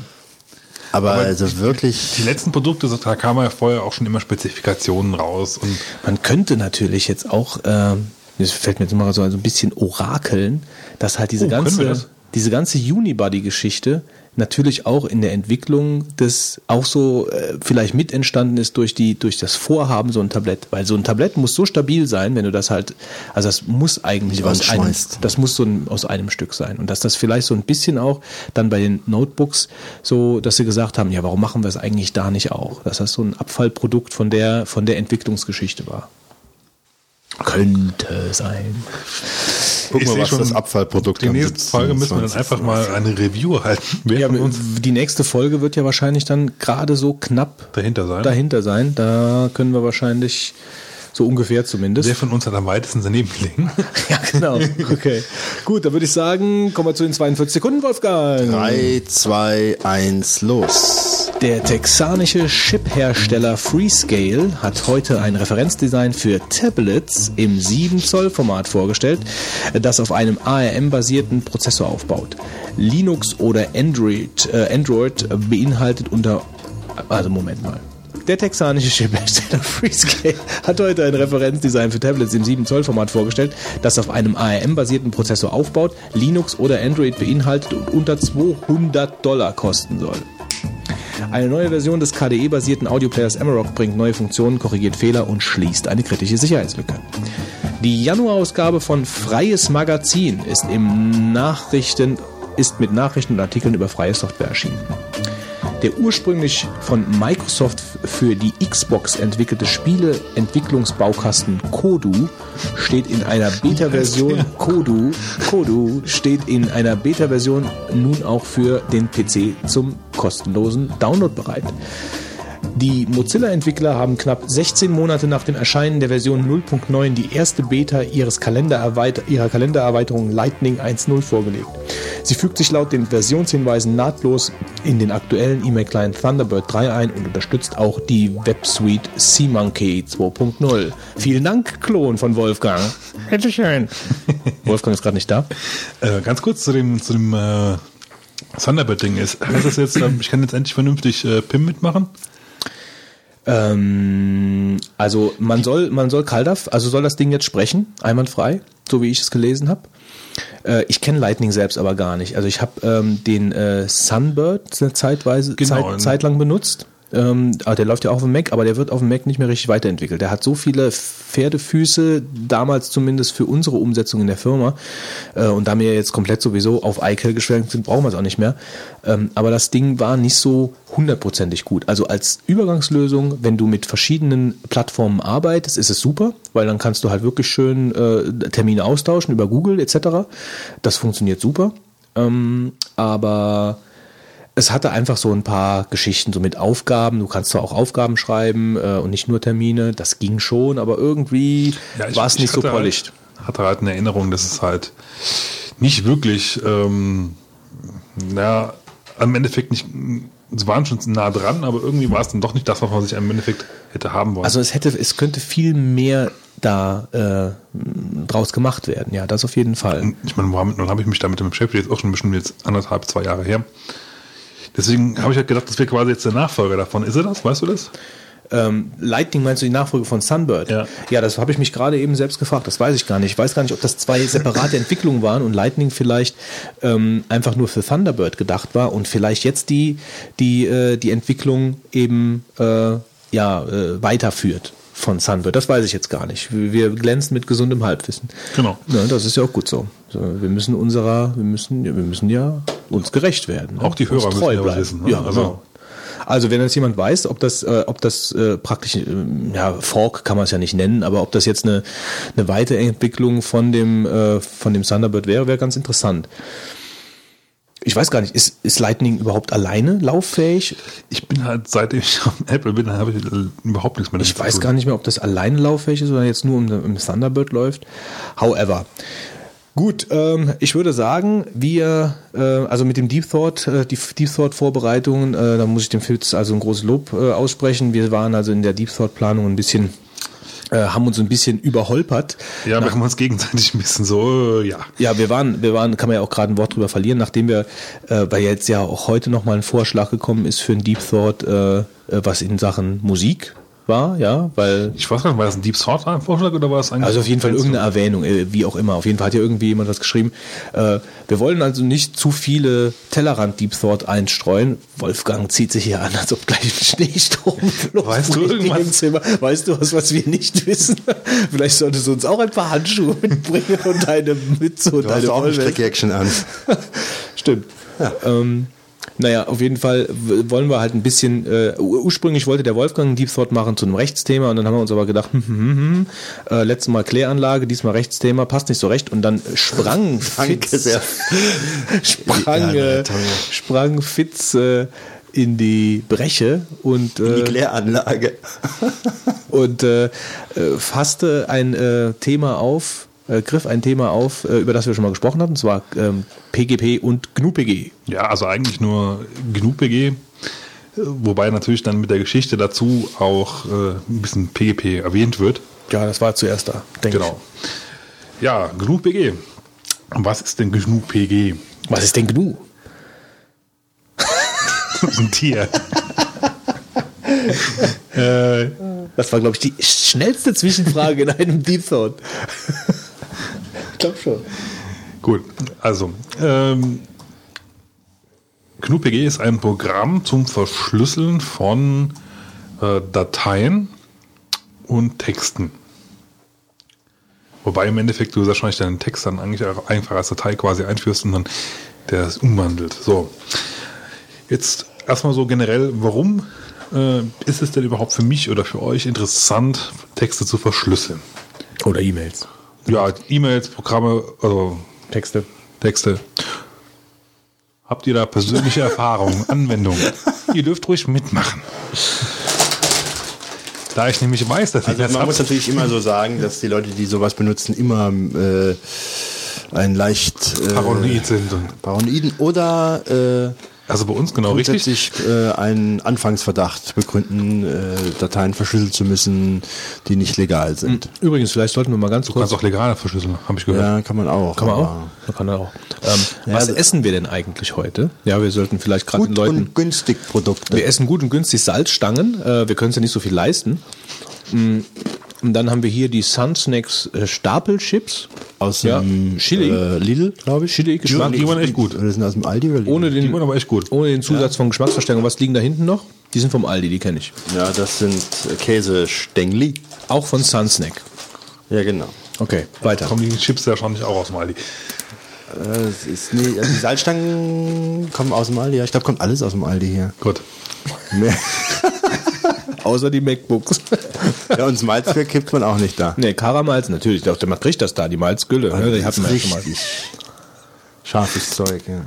Speaker 4: aber,
Speaker 3: aber
Speaker 4: also
Speaker 3: die
Speaker 4: wirklich.
Speaker 3: letzten Produkte, da kamen ja vorher auch schon immer Spezifikationen raus und
Speaker 1: Man könnte natürlich jetzt auch, ähm, das fällt mir jetzt mal so ein bisschen orakeln, dass halt diese
Speaker 3: Oh,
Speaker 1: ganze,
Speaker 3: das?
Speaker 1: Diese ganze Unibody-Geschichte natürlich auch in der Entwicklung des auch so äh, vielleicht mit entstanden ist durch die durch das Vorhaben so ein Tablett, weil so ein Tablett muss so stabil sein, wenn du das halt, also das muss eigentlich aus einem, das muss so ein, aus einem Stück sein und dass das vielleicht so ein bisschen auch dann bei den Notebooks so, dass sie gesagt haben, ja, warum machen wir es eigentlich da nicht auch, dass das so ein Abfallprodukt von der von der Entwicklungsgeschichte war. Könnte sein.
Speaker 4: Guck
Speaker 3: Ich
Speaker 4: mal,
Speaker 3: seh
Speaker 4: was
Speaker 3: schon,
Speaker 4: das Abfallprodukt
Speaker 3: die nächste Folge müssen wir dann
Speaker 4: 27.
Speaker 3: einfach mal eine Review halten. *laughs*
Speaker 1: Ja, die nächste Folge wird ja wahrscheinlich dann gerade so knapp
Speaker 3: dahinter sein?
Speaker 1: dahinter sein. Da können wir wahrscheinlich so ungefähr zumindest.
Speaker 3: Wer von uns hat am weitesten daneben gelegen? *laughs*
Speaker 1: ja, genau. Okay. Gut, dann würde ich sagen, kommen wir zu den 42 Sekunden, Wolfgang.
Speaker 4: 3, 2, 1, los.
Speaker 1: Der texanische Chip-Hersteller Freescale hat heute ein Referenzdesign für Tablets im 7-Zoll-Format vorgestellt, das auf einem ARM-basierten Prozessor aufbaut. Linux oder Android, äh, Android beinhaltet unter... Also Moment mal. Der texanische Chiphersteller *laughs* Freescale hat heute ein Referenzdesign für Tablets im 7-Zoll-Format vorgestellt, das auf einem ARM-basierten Prozessor aufbaut, Linux oder Android beinhaltet und unter 200 Dollar kosten soll. Eine neue Version des KDE-basierten Audioplayers Amarok bringt neue Funktionen, korrigiert Fehler und schließt eine kritische Sicherheitslücke. Die Januarausgabe von Freies Magazin ist, im Nachrichten, ist mit Nachrichten und Artikeln über freie Software erschienen. Der ursprünglich von Microsoft für die Xbox entwickelte Spieleentwicklungsbaukasten Kodu steht in einer Beta-Version Kodu, Kodu steht in einer Beta-Version nun auch für den PC zum kostenlosen Download bereit. Die Mozilla-Entwickler haben knapp 16 Monate nach dem Erscheinen der Version 0.9 die erste Beta ihres Kalendererweiter ihrer Kalendererweiterung Lightning 1.0 vorgelegt. Sie fügt sich laut den Versionshinweisen nahtlos in den aktuellen E-Mail-Client Thunderbird 3 ein und unterstützt auch die Websuite SeaMonkey 2.0. Vielen Dank, Klon von Wolfgang. Bitteschön. *laughs* Wolfgang ist gerade nicht da.
Speaker 3: Äh, ganz kurz zu dem, zu dem äh, Thunderbird-Ding ist. Heißt das jetzt, ähm, ich kann jetzt endlich vernünftig äh, PIM mitmachen?
Speaker 1: Ähm, also man soll, man soll CalDAV, also soll das Ding jetzt sprechen, einwandfrei, so wie ich es gelesen habe. Äh, ich kenne Lightning selbst aber gar nicht. Also ich habe ähm, den äh, Sunbird zeitweise
Speaker 3: Genau.
Speaker 1: Zeit, zeitlang benutzt. Ähm, aber der läuft ja auch auf dem Mac, aber der wird auf dem Mac nicht mehr richtig weiterentwickelt. Der hat so viele Pferdefüße, damals zumindest für unsere Umsetzung in der Firma. Äh, und da wir jetzt komplett sowieso auf iCal geschwenkt sind, brauchen wir es auch nicht mehr. Ähm, aber das Ding war nicht so hundertprozentig gut. Also als Übergangslösung, wenn du mit verschiedenen Plattformen arbeitest, ist es super, weil dann kannst du halt wirklich schön äh, Termine austauschen über Google etc. Das funktioniert super. Ähm, aber es hatte einfach so ein paar Geschichten, so mit Aufgaben. Du kannst zwar auch Aufgaben schreiben äh, und nicht nur Termine. Das ging schon, aber irgendwie
Speaker 3: Ja,
Speaker 1: war es
Speaker 3: ich
Speaker 1: nicht so
Speaker 3: hatte
Speaker 1: polished.
Speaker 3: Halt, hatte halt eine Erinnerung, dass es halt nicht wirklich, ähm, na, im Endeffekt nicht, es waren schon nah dran, aber irgendwie war es dann doch nicht das, was man sich im Endeffekt hätte haben wollen.
Speaker 1: Also es hätte, es könnte viel mehr da äh, draus gemacht werden. Ja, das auf jeden Fall.
Speaker 3: Ich meine, nun habe ich mich damit beschäftigt, jetzt auch schon bestimmt jetzt anderthalb, zwei Jahre her. Deswegen habe ich halt gedacht, das wäre quasi jetzt der Nachfolger davon. Ist er das? Weißt du das?
Speaker 1: Ähm, Lightning meinst du die Nachfolge von Sunbird?
Speaker 3: Ja.
Speaker 1: ja das habe ich mich gerade eben selbst gefragt. Das weiß ich gar nicht. Ich weiß gar nicht, ob das zwei separate *laughs* Entwicklungen waren und Lightning vielleicht ähm, einfach nur für Thunderbird gedacht war und vielleicht jetzt die, die, äh, die Entwicklung eben äh, ja, äh, weiterführt von Sunbird. Das weiß ich jetzt gar nicht. Wir glänzen mit gesundem Halbwissen.
Speaker 3: Genau.
Speaker 1: Ja, das ist ja auch gut so. wir müssen unserer, wir müssen, wir müssen ja uns gerecht werden. ne?
Speaker 3: Auch die Hörer
Speaker 1: Uns
Speaker 3: müssen was wissen, ne?
Speaker 1: Ja,
Speaker 3: Also-
Speaker 1: genau. Also wenn jetzt jemand weiß, ob das, äh, ob das äh, praktisch, äh, ja, Fork kann man es ja nicht nennen, aber ob das jetzt eine, eine Weiterentwicklung von dem, äh, von dem Thunderbird wäre, wäre ganz interessant. Ich weiß gar nicht, ist, ist Lightning überhaupt alleine lauffähig?
Speaker 3: Ich bin halt, seitdem ich *laughs* am Apple bin, habe ich äh, überhaupt nichts mehr
Speaker 1: Ich weiß gar nicht mehr, ob das alleine lauffähig ist oder jetzt nur um, um Thunderbird läuft. However. Gut, ähm, ich würde sagen, wir, äh, also mit dem Deep Thought, äh, die Deep Thought Vorbereitungen, äh, da muss ich dem Fitz also ein großes Lob äh, aussprechen. Wir waren also in der Deep Thought Planung ein bisschen, haben uns ein bisschen überholpert.
Speaker 3: Ja, wir haben uns gegenseitig ein bisschen so, äh, ja.
Speaker 1: Ja, wir waren, wir waren, kann man ja auch gerade ein Wort drüber verlieren, nachdem wir, äh, weil jetzt ja auch heute nochmal ein Vorschlag gekommen ist für ein Deep Thought, äh, äh, was in Sachen Musik war, ja, weil
Speaker 3: Ich weiß gar nicht, war das ein Deep Thought Vorschlag oder war es eigentlich?
Speaker 1: also auf jeden Fall irgendeine Erwähnung, äh, wie auch immer. Auf jeden Fall hat ja irgendwie jemand was geschrieben. Äh, wir wollen also nicht zu viele Tellerrand Deep Thought einstreuen. Wolfgang zieht sich hier an, als ob gleich ein Schneesturm *laughs*
Speaker 3: Weißt du irgendwas?
Speaker 1: im Zimmer. Weißt du was, was wir nicht wissen? *laughs* Vielleicht solltest du uns auch ein paar Handschuhe mitbringen und eine Mütze und
Speaker 4: Du hast
Speaker 1: eine
Speaker 4: auch eine. Strick-Action an. *laughs*
Speaker 1: Stimmt. Ähm, naja, auf jeden Fall wollen wir halt ein bisschen, äh, ur- ursprünglich wollte der Wolfgang einen Deep Thought machen zu einem Rechtsthema und dann haben wir uns aber gedacht, hm, hm, hm, hm, äh, letztes Mal Kläranlage, diesmal Rechtsthema, passt nicht so recht und dann sprang *laughs* Fitz,
Speaker 4: sehr. *laughs*
Speaker 1: sprang, äh, sprang Fitz äh, in die Breche und,
Speaker 4: Die
Speaker 1: äh,
Speaker 4: Kläranlage. *laughs*
Speaker 1: und äh, äh, fasste ein äh, Thema auf, äh, griff ein Thema auf, äh, über das wir schon mal gesprochen hatten, und zwar ähm, PGP und GNU-PG.
Speaker 3: Ja, also eigentlich nur GNU-PG, äh, wobei natürlich dann mit der Geschichte dazu auch äh, ein bisschen PGP erwähnt wird.
Speaker 1: Ja, das war zuerst da, denke
Speaker 3: Genau. Ja, GNU-PG. Was ist denn GNU-PG?
Speaker 1: ich. Was ist denn GNU?
Speaker 3: Das ist *laughs* ein Tier. *laughs* äh,
Speaker 1: Das war, glaube ich, die schnellste Zwischenfrage in einem Deep Thought. *laughs* ich glaube schon.
Speaker 3: Gut, also ähm, GNU-PG ist ein Programm zum Verschlüsseln von äh, Dateien und Texten. Wobei im Endeffekt du wahrscheinlich deinen Text dann eigentlich auch einfach als Datei quasi einführst und dann der es umwandelt. So, jetzt erstmal so generell, warum äh, ist es denn überhaupt für mich oder für euch interessant, Texte zu verschlüsseln?
Speaker 1: Oder E-Mails.
Speaker 3: Ja, E-Mails, Programme, also
Speaker 1: Texte.
Speaker 3: Texte. Habt ihr da persönliche Erfahrungen, *laughs* Anwendungen? Ihr dürft ruhig mitmachen. Da ich nämlich weiß, dass ich
Speaker 4: Also
Speaker 3: das
Speaker 4: man
Speaker 3: hab,
Speaker 4: muss natürlich immer so sagen, dass die Leute, die sowas benutzen, immer äh, ein leicht äh,
Speaker 3: paranoid sind.
Speaker 4: Paranoiden oder äh,
Speaker 3: also bei uns genau richtig.
Speaker 4: grundsätzlich äh, einen Anfangsverdacht begründen, äh, Dateien verschlüsseln zu müssen, die nicht legal sind.
Speaker 1: Übrigens, vielleicht sollten wir mal ganz
Speaker 3: Du kannst
Speaker 1: kurz.
Speaker 3: auch legal verschlüsseln, habe ich gehört.
Speaker 4: Ja, kann man auch.
Speaker 1: Kann man auch? Man kann auch. Ähm, was
Speaker 4: das-
Speaker 1: essen wir denn eigentlich heute? Ja, wir sollten vielleicht gerade den
Speaker 4: Gut
Speaker 1: Leuten.
Speaker 4: und günstig Produkte.
Speaker 1: Wir essen gut und günstig Salzstangen. Äh, wir können es ja nicht so viel leisten. Mm, Und dann haben wir hier die Sun Snacks äh, Stapelchips.
Speaker 4: aus
Speaker 1: ja,
Speaker 4: dem
Speaker 1: Chili.
Speaker 4: Äh, Lidl, glaube ich.
Speaker 1: Chili Geschmack.
Speaker 3: Die waren echt gut.
Speaker 4: Oder sind aus dem Aldi oder Lidl?
Speaker 1: Ohne
Speaker 3: Die
Speaker 1: den,
Speaker 3: waren aber echt gut.
Speaker 1: ohne den Zusatz von Geschmacksverstärkung. Was liegen da hinten noch? Die sind vom Aldi, die kenne ich.
Speaker 4: Ja, das sind äh, Käsestängli.
Speaker 1: Auch von Sun Snack.
Speaker 4: Ja, genau.
Speaker 1: Okay, weiter.
Speaker 3: Kommen die Chips ja wahrscheinlich auch aus dem Aldi.
Speaker 4: Äh, ist, nee, also die Salzstangen kommen aus dem Aldi. Ja, ich glaube, kommt alles aus dem Aldi hier.
Speaker 3: Gut.
Speaker 4: Mehr- *laughs*
Speaker 1: Außer die MacBooks.
Speaker 4: ja, und das Malzbier kippt man auch nicht da.
Speaker 1: nee, Karamalz, natürlich. Man kriegt das da, die Malzgülle. Ne? Die hatten wir ja schon mal.
Speaker 4: scharfes Zeug, ja.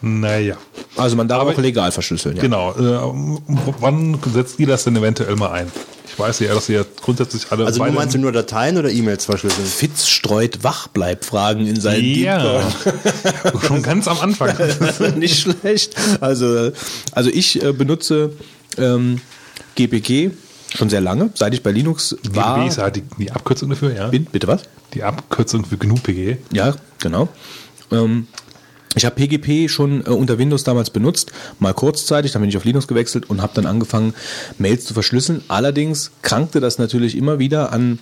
Speaker 3: Naja.
Speaker 1: Also man darf
Speaker 3: Aber-
Speaker 1: auch legal verschlüsseln. Ja.
Speaker 3: Genau. Äh, wann setzt ihr das denn eventuell mal ein? Ich weiß ja, dass ihr grundsätzlich alle
Speaker 4: Also, meinst du nur Dateien oder E-Mails verschlüsseln?
Speaker 1: Fitz streut Wachbleibfragen in seinen
Speaker 3: Ja, *laughs* schon ganz am Anfang. *laughs*
Speaker 1: Nicht schlecht. Also, also ich äh, benutze ähm, GPG schon sehr lange, seit ich bei Linux war.
Speaker 3: GNU ist halt die, die Abkürzung dafür, ja.
Speaker 1: Bin, bitte was?
Speaker 3: Die Abkürzung für GNU-PG.
Speaker 1: Ja, genau. Ähm, ich habe PGP schon äh, unter Windows damals benutzt, mal kurzzeitig, dann bin ich auf Linux gewechselt und habe dann angefangen, Mails zu verschlüsseln. Allerdings krankte das natürlich immer wieder an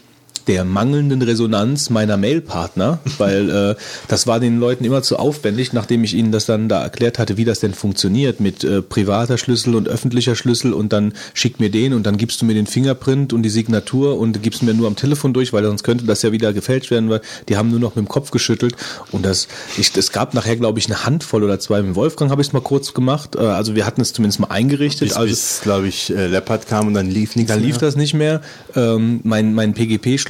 Speaker 1: der mangelnden Resonanz meiner Mailpartner, weil äh, das war den Leuten immer zu aufwendig, nachdem ich ihnen das dann da erklärt hatte, wie das denn funktioniert mit äh, privater Schlüssel und öffentlicher Schlüssel und dann schick mir den und dann gibst du mir den Fingerprint und die Signatur und gibst mir nur am Telefon durch, weil sonst könnte das ja wieder gefälscht werden, weil die haben nur noch mit dem Kopf geschüttelt und das, ich, es gab nachher glaube ich eine Handvoll oder zwei mit Wolfgang habe ich es mal kurz gemacht, äh, also wir hatten es zumindest mal eingerichtet,
Speaker 4: Bis,
Speaker 1: also
Speaker 4: glaube ich, äh, Leopard kam und dann lief nichts
Speaker 1: dann lief
Speaker 4: mehr.
Speaker 1: das nicht mehr. Ähm, mein mein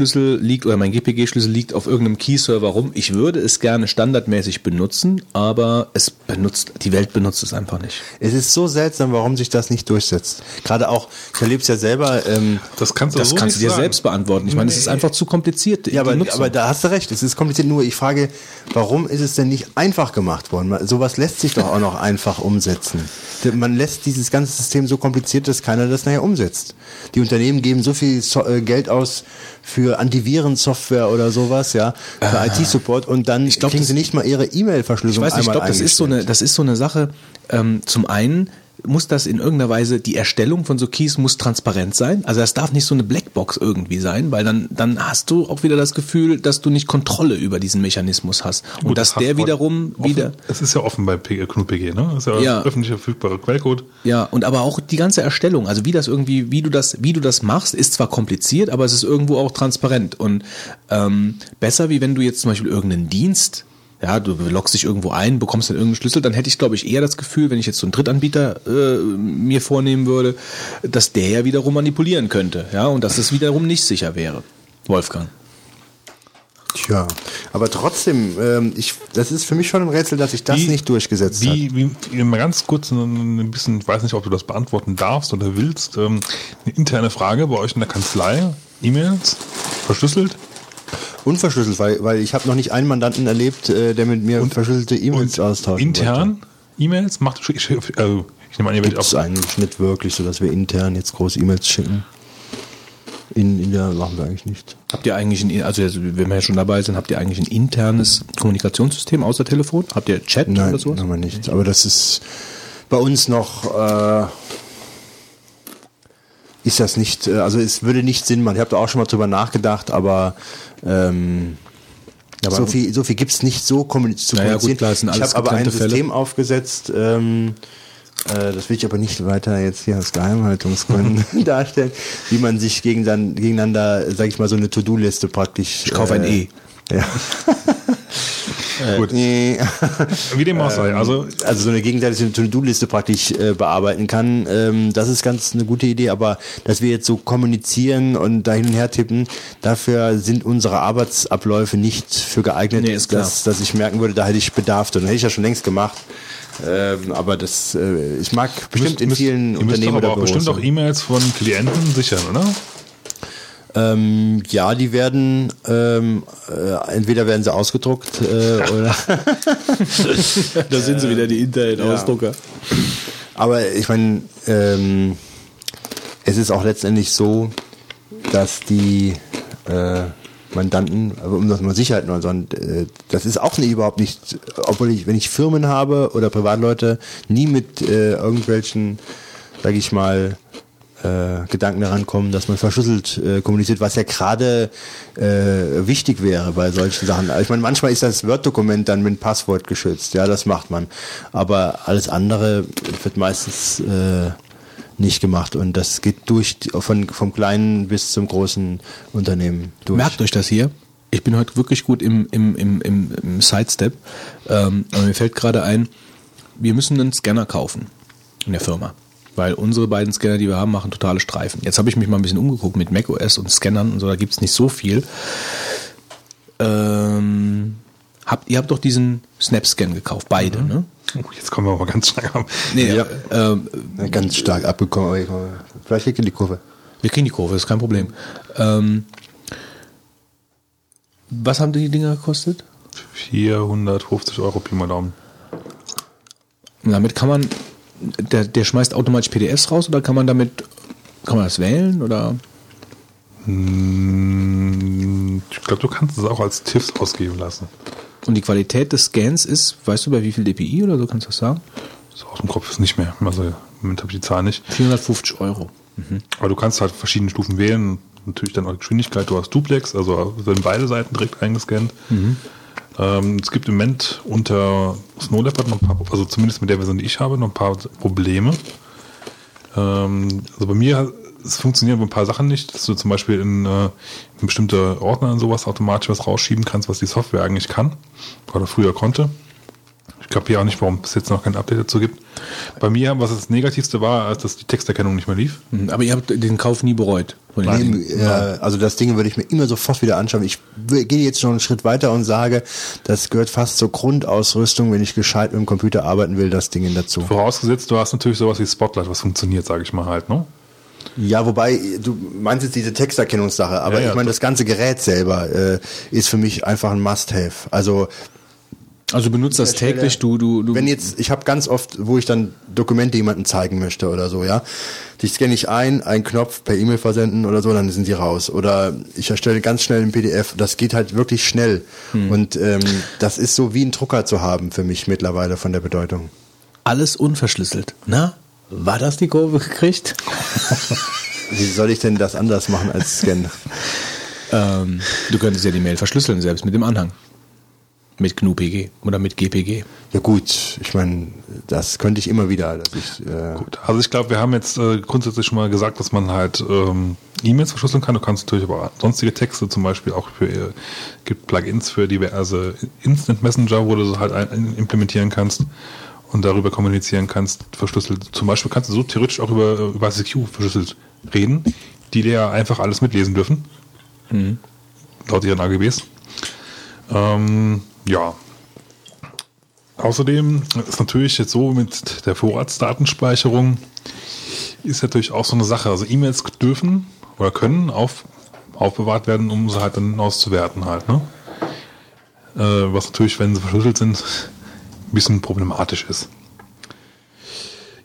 Speaker 1: PGP-Schlüssel liegt oder mein GPG-Schlüssel liegt auf irgendeinem Key-Server rum. Ich würde es gerne standardmäßig benutzen, aber es benutzt, die Welt benutzt es einfach nicht.
Speaker 4: Es ist so seltsam, warum sich das nicht durchsetzt. Gerade auch, ich erlebe es ja selber. Ähm,
Speaker 3: Das kannst du
Speaker 1: Das
Speaker 3: so
Speaker 1: kannst du dir
Speaker 3: sagen.
Speaker 1: selbst beantworten. Ich meine, es ist einfach zu kompliziert.
Speaker 4: ja, aber, aber da hast du recht. Es ist kompliziert. Nur ich frage, warum ist es denn nicht einfach gemacht worden? Sowas lässt sich doch auch noch einfach umsetzen. Man lässt dieses ganze System so kompliziert, dass keiner das nachher umsetzt. Die Unternehmen geben so viel äh, Geld aus für Antivirensoftware oder sowas, ja, für IT-Support und dann
Speaker 1: glaub,
Speaker 4: kriegen
Speaker 1: das-
Speaker 4: sie nicht mal ihre
Speaker 1: Ich
Speaker 4: E-Mail-Verschlüsselung
Speaker 1: weiß nicht, ich glaube, das ist so eine, das ist so eine Sache. Ähm, zum einen muss das in irgendeiner Weise, die Erstellung von so Keys muss transparent sein. Also das darf nicht so eine Blackbox irgendwie sein, weil dann, dann hast du auch wieder das Gefühl, dass du nicht Kontrolle über diesen Mechanismus hast. Und
Speaker 3: Gut,
Speaker 1: dass
Speaker 3: das
Speaker 1: der wiederum
Speaker 3: offen,
Speaker 1: wieder,
Speaker 3: Es ist ja offen bei GNU-PG, ne? Das ist ja,
Speaker 1: Ja.
Speaker 3: öffentlich verfügbarer Quellcode.
Speaker 1: ja, und aber auch die ganze Erstellung, also wie das irgendwie, wie du das, wie du das machst, ist zwar kompliziert, aber es ist irgendwo auch transparent und ähm, besser wie wenn du jetzt zum Beispiel irgendeinen Dienst ja, du loggst dich irgendwo ein, bekommst dann irgendeinen Schlüssel, dann hätte ich, glaube ich, eher das Gefühl, wenn ich jetzt so einen Drittanbieter äh, mir vornehmen würde, dass der ja wiederum manipulieren könnte, ja, und dass es wiederum nicht sicher wäre. Wolfgang.
Speaker 4: Tja, aber trotzdem, ähm, ich, das ist für mich schon ein Rätsel, dass sich das
Speaker 3: Wie-
Speaker 4: nicht durchgesetzt hat.
Speaker 3: Wie, wie, mal ganz kurz ein ein bisschen, ich weiß nicht, ob du das beantworten darfst oder willst, ähm, eine interne Frage bei euch in der Kanzlei, E-Mails, verschlüsselt
Speaker 4: Unverschlüsselt, weil, weil ich habe noch nicht einen Mandanten erlebt, äh, der mit mir verschlüsselte E-Mails austauscht.
Speaker 3: intern E-Mails macht, ich, ich, also, ich nehme an, ihr werdet auch,
Speaker 4: eigentlich nicht wirklich, so dass wir intern jetzt große E-Mails schicken. In, in der machen wir eigentlich nicht.
Speaker 1: Habt ihr eigentlich ein, also wenn wir ja schon dabei sind, habt ihr eigentlich ein internes Kommunikationssystem außer Telefon? Habt ihr Chat
Speaker 4: Nein,
Speaker 1: oder sowas?
Speaker 4: haben wir nicht. Aber das ist bei uns noch, äh, ist das nicht, äh, also es würde nicht Sinn machen. Ich habe da auch schon mal drüber nachgedacht, aber, ähm,
Speaker 1: Aber-
Speaker 4: so viel, so viel gibt's nicht so kommuniz zu
Speaker 1: Naja,
Speaker 4: kommunizieren.
Speaker 1: gut, klar, es
Speaker 4: ich habe aber ein
Speaker 1: Fälle.
Speaker 4: System aufgesetzt, ähm, äh, das will ich aber nicht weiter jetzt hier aus Geheimhaltungsgründen *laughs* *laughs* darstellen, wie man sich gegen dann, gegeneinander, sag ich mal, so eine To-Do-Liste praktisch.
Speaker 1: Ich kaufe ein E.
Speaker 4: Ja. *laughs*
Speaker 3: gut,
Speaker 4: Nee. *laughs*
Speaker 3: wie dem auch sei, also,
Speaker 4: also so eine gegenseitige To-Do-Liste praktisch äh, bearbeiten kann. Ähm, das ist ganz eine gute Idee, aber dass wir jetzt so kommunizieren und da hin und her tippen, dafür sind unsere Arbeitsabläufe nicht für geeignet,
Speaker 1: Nee,
Speaker 4: dass, dass ich merken würde, da hätte ich Bedarf. drin. hätte ich ja schon längst gemacht. Ähm, aber das, äh, ich mag bestimmt in
Speaker 3: müsst-
Speaker 4: vielen
Speaker 3: ihr müsst
Speaker 4: Unternehmen
Speaker 3: doch aber auch
Speaker 4: Büros
Speaker 3: bestimmt auch E-Mails von Klienten sichern, oder?
Speaker 4: Ähm, ja, die werden ähm, äh, entweder werden sie ausgedruckt äh, *laughs* oder *laughs*
Speaker 1: Da sind sie wieder, die Internet-Ausdrucker.
Speaker 4: Aber ich meine, ähm, es ist auch letztendlich so, dass die äh, Mandanten, aber um das mal Sicherheit nur sagen, äh, das ist auch nicht überhaupt nicht, obwohl ich, wenn ich Firmen habe oder Privatleute, nie mit äh, irgendwelchen, sage ich mal, äh, Gedanken daran kommen, dass man verschlüsselt äh, kommuniziert, was ja gerade äh, wichtig wäre bei solchen Sachen. Ich meine, manchmal ist das Word-Dokument dann mit Passwort geschützt, ja, das macht man. Aber alles andere wird meistens äh, nicht gemacht und das geht durch von vom kleinen bis zum großen Unternehmen durch.
Speaker 1: Merkt euch das hier. Ich bin heute wirklich gut im, im, im, im, im Sidestep. Ähm, aber mir fällt gerade ein, wir müssen einen Scanner kaufen in der Firma. Weil unsere beiden Scanner, die wir haben, machen totale Streifen. Jetzt habe ich mich mal ein bisschen umgeguckt mit macOS und Scannern und so, da gibt's nicht so viel. Ähm, habt, ihr habt doch diesen Snap-Scan gekauft, beide, ne?
Speaker 3: Oh, jetzt kommen wir aber ganz schnell am.
Speaker 1: Nee,
Speaker 4: Ja.
Speaker 1: ähm,
Speaker 4: Ganz stark abgekommen. Vielleicht in die Kurve.
Speaker 1: wir kriegen die Kurve, ist kein Problem. Ähm, was haben die Dinger gekostet?
Speaker 3: 450 Euro Pi mal Daumen.
Speaker 1: Und damit kann man, der, der schmeißt automatisch PDFs raus oder kann man damit Kann man das wählen oder?
Speaker 3: Hm, Ich glaube, du kannst es auch als TIFFs ausgeben lassen.
Speaker 1: Und die Qualität des Scans ist, weißt du bei wie viel dpi oder so, kannst du das sagen?
Speaker 3: So aus dem Kopf ist nicht mehr. Also im Moment habe ich die Zahl nicht.
Speaker 1: 450 Euro.
Speaker 3: Aber du kannst halt verschiedene Stufen wählen. Natürlich dann auch die Geschwindigkeit. Du hast Duplex, also werden beide Seiten direkt eingescannt. Ähm, es gibt im Moment unter Snow Leopard noch ein paar, also zumindest mit der Version, die ich habe, noch ein paar Probleme. Ähm, also bei mir, es funktionieren ein paar Sachen nicht, dass du zum Beispiel in, äh, in bestimmte Ordner und sowas automatisch was rausschieben kannst, was die Software eigentlich kann oder früher konnte. Ich kapiere auch nicht, warum es jetzt noch kein Update dazu gibt. Bei mir, was das Negativste war, als dass die Texterkennung nicht mehr lief.
Speaker 1: Mhm, Aber ihr habt den Kauf nie bereut. Dingen.
Speaker 4: äh, also das Ding würde ich mir immer sofort wieder anschauen. Ich gehe jetzt schon einen Schritt weiter und sage, das gehört fast zur Grundausrüstung, wenn ich gescheit mit dem Computer arbeiten will, das Ding dazu.
Speaker 3: Vorausgesetzt, du hast natürlich sowas wie Spotlight, was funktioniert, sage ich mal halt, ne?
Speaker 4: Ja, wobei, du meinst jetzt diese Texterkennungssache, aber
Speaker 3: Ja, ja,
Speaker 4: ich meine,
Speaker 3: das-
Speaker 4: das ganze Gerät selber äh, ist für mich einfach ein Must-Have. Also
Speaker 1: Also benutzt das täglich, du, du, du.
Speaker 4: wenn jetzt, ich habe ganz oft, wo ich dann Dokumente jemandem zeigen möchte oder so, ja, die scanne ich ein, einen Knopf per E-Mail versenden oder so, dann sind die raus. Oder ich erstelle ganz schnell ein PDF. Das geht halt wirklich schnell. Und ähm, das ist so wie ein Drucker zu haben für mich mittlerweile von der Bedeutung.
Speaker 1: alles unverschlüsselt. Na, war das die Kurve gekriegt? *laughs*
Speaker 4: Wie soll ich denn das anders machen als scannen?
Speaker 1: ähm, du könntest ja die Mail verschlüsseln selbst mit dem Anhang. Mit GNU-PG oder mit GPG.
Speaker 4: Ja gut, ich meine, das könnte ich immer wieder, dass ich äh,
Speaker 3: Gut, also ich glaube, wir haben jetzt äh, grundsätzlich schon mal gesagt, dass man halt ähm, E-Mails verschlüsseln kann. Du kannst natürlich aber sonstige Texte, zum Beispiel auch für äh, gibt Plugins für diverse Instant Messenger, wo du so halt ein, implementieren kannst und darüber kommunizieren kannst, verschlüsselt. Zum Beispiel kannst du so theoretisch auch über, äh, über ICQ verschlüsselt reden, die dir ja einfach alles mitlesen dürfen. Laut ihren AGBs. Ähm, ja, Außerdem ist natürlich jetzt so mit der Vorratsdatenspeicherung ist natürlich auch so eine Sache. Also E-Mails dürfen oder können auf, aufbewahrt werden, um sie halt dann auszuwerten halt. Ne? Äh, was natürlich, wenn sie verschlüsselt sind, ein bisschen problematisch ist.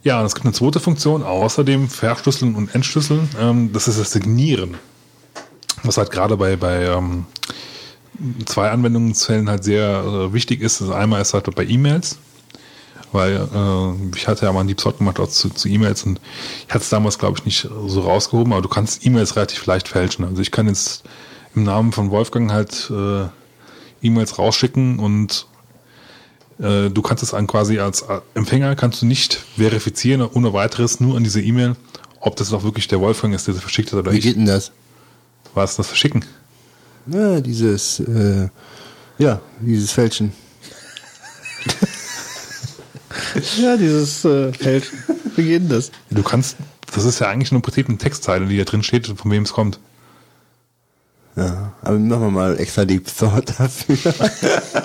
Speaker 3: Ja, es gibt eine zweite Funktion, außerdem Verschlüsseln und Entschlüsseln. Ähm, das ist das Signieren. Was halt gerade bei, bei ähm, zwei Anwendungsfällen halt sehr äh, wichtig ist. Das einmal ist halt bei E-Mails, weil äh, ich hatte ja mal einen Deep Sort gemacht auch zu, zu E-Mails und ich hatte es damals, glaube ich, nicht so rausgehoben, aber du kannst E-Mails relativ leicht fälschen. Also ich kann jetzt im Namen von Wolfgang halt äh, E-Mails rausschicken und äh, du kannst es an quasi als Empfänger kannst du nicht verifizieren ohne weiteres nur an diese E-Mail, ob das auch wirklich der Wolfgang ist, der sie verschickt hat oder
Speaker 4: wie
Speaker 3: ich.
Speaker 4: geht denn das?
Speaker 3: Was das Verschicken?
Speaker 4: Ja, dieses, äh, ja, dieses Fälschen. *laughs*
Speaker 1: Ja, dieses äh, Feld. Wie geht denn das?
Speaker 3: Du kannst, das ist ja eigentlich nur im Prinzip eine Textzeile, die da drin steht, von wem es kommt.
Speaker 4: Ja, aber machen wir mal extra Deep Thought dafür. *laughs*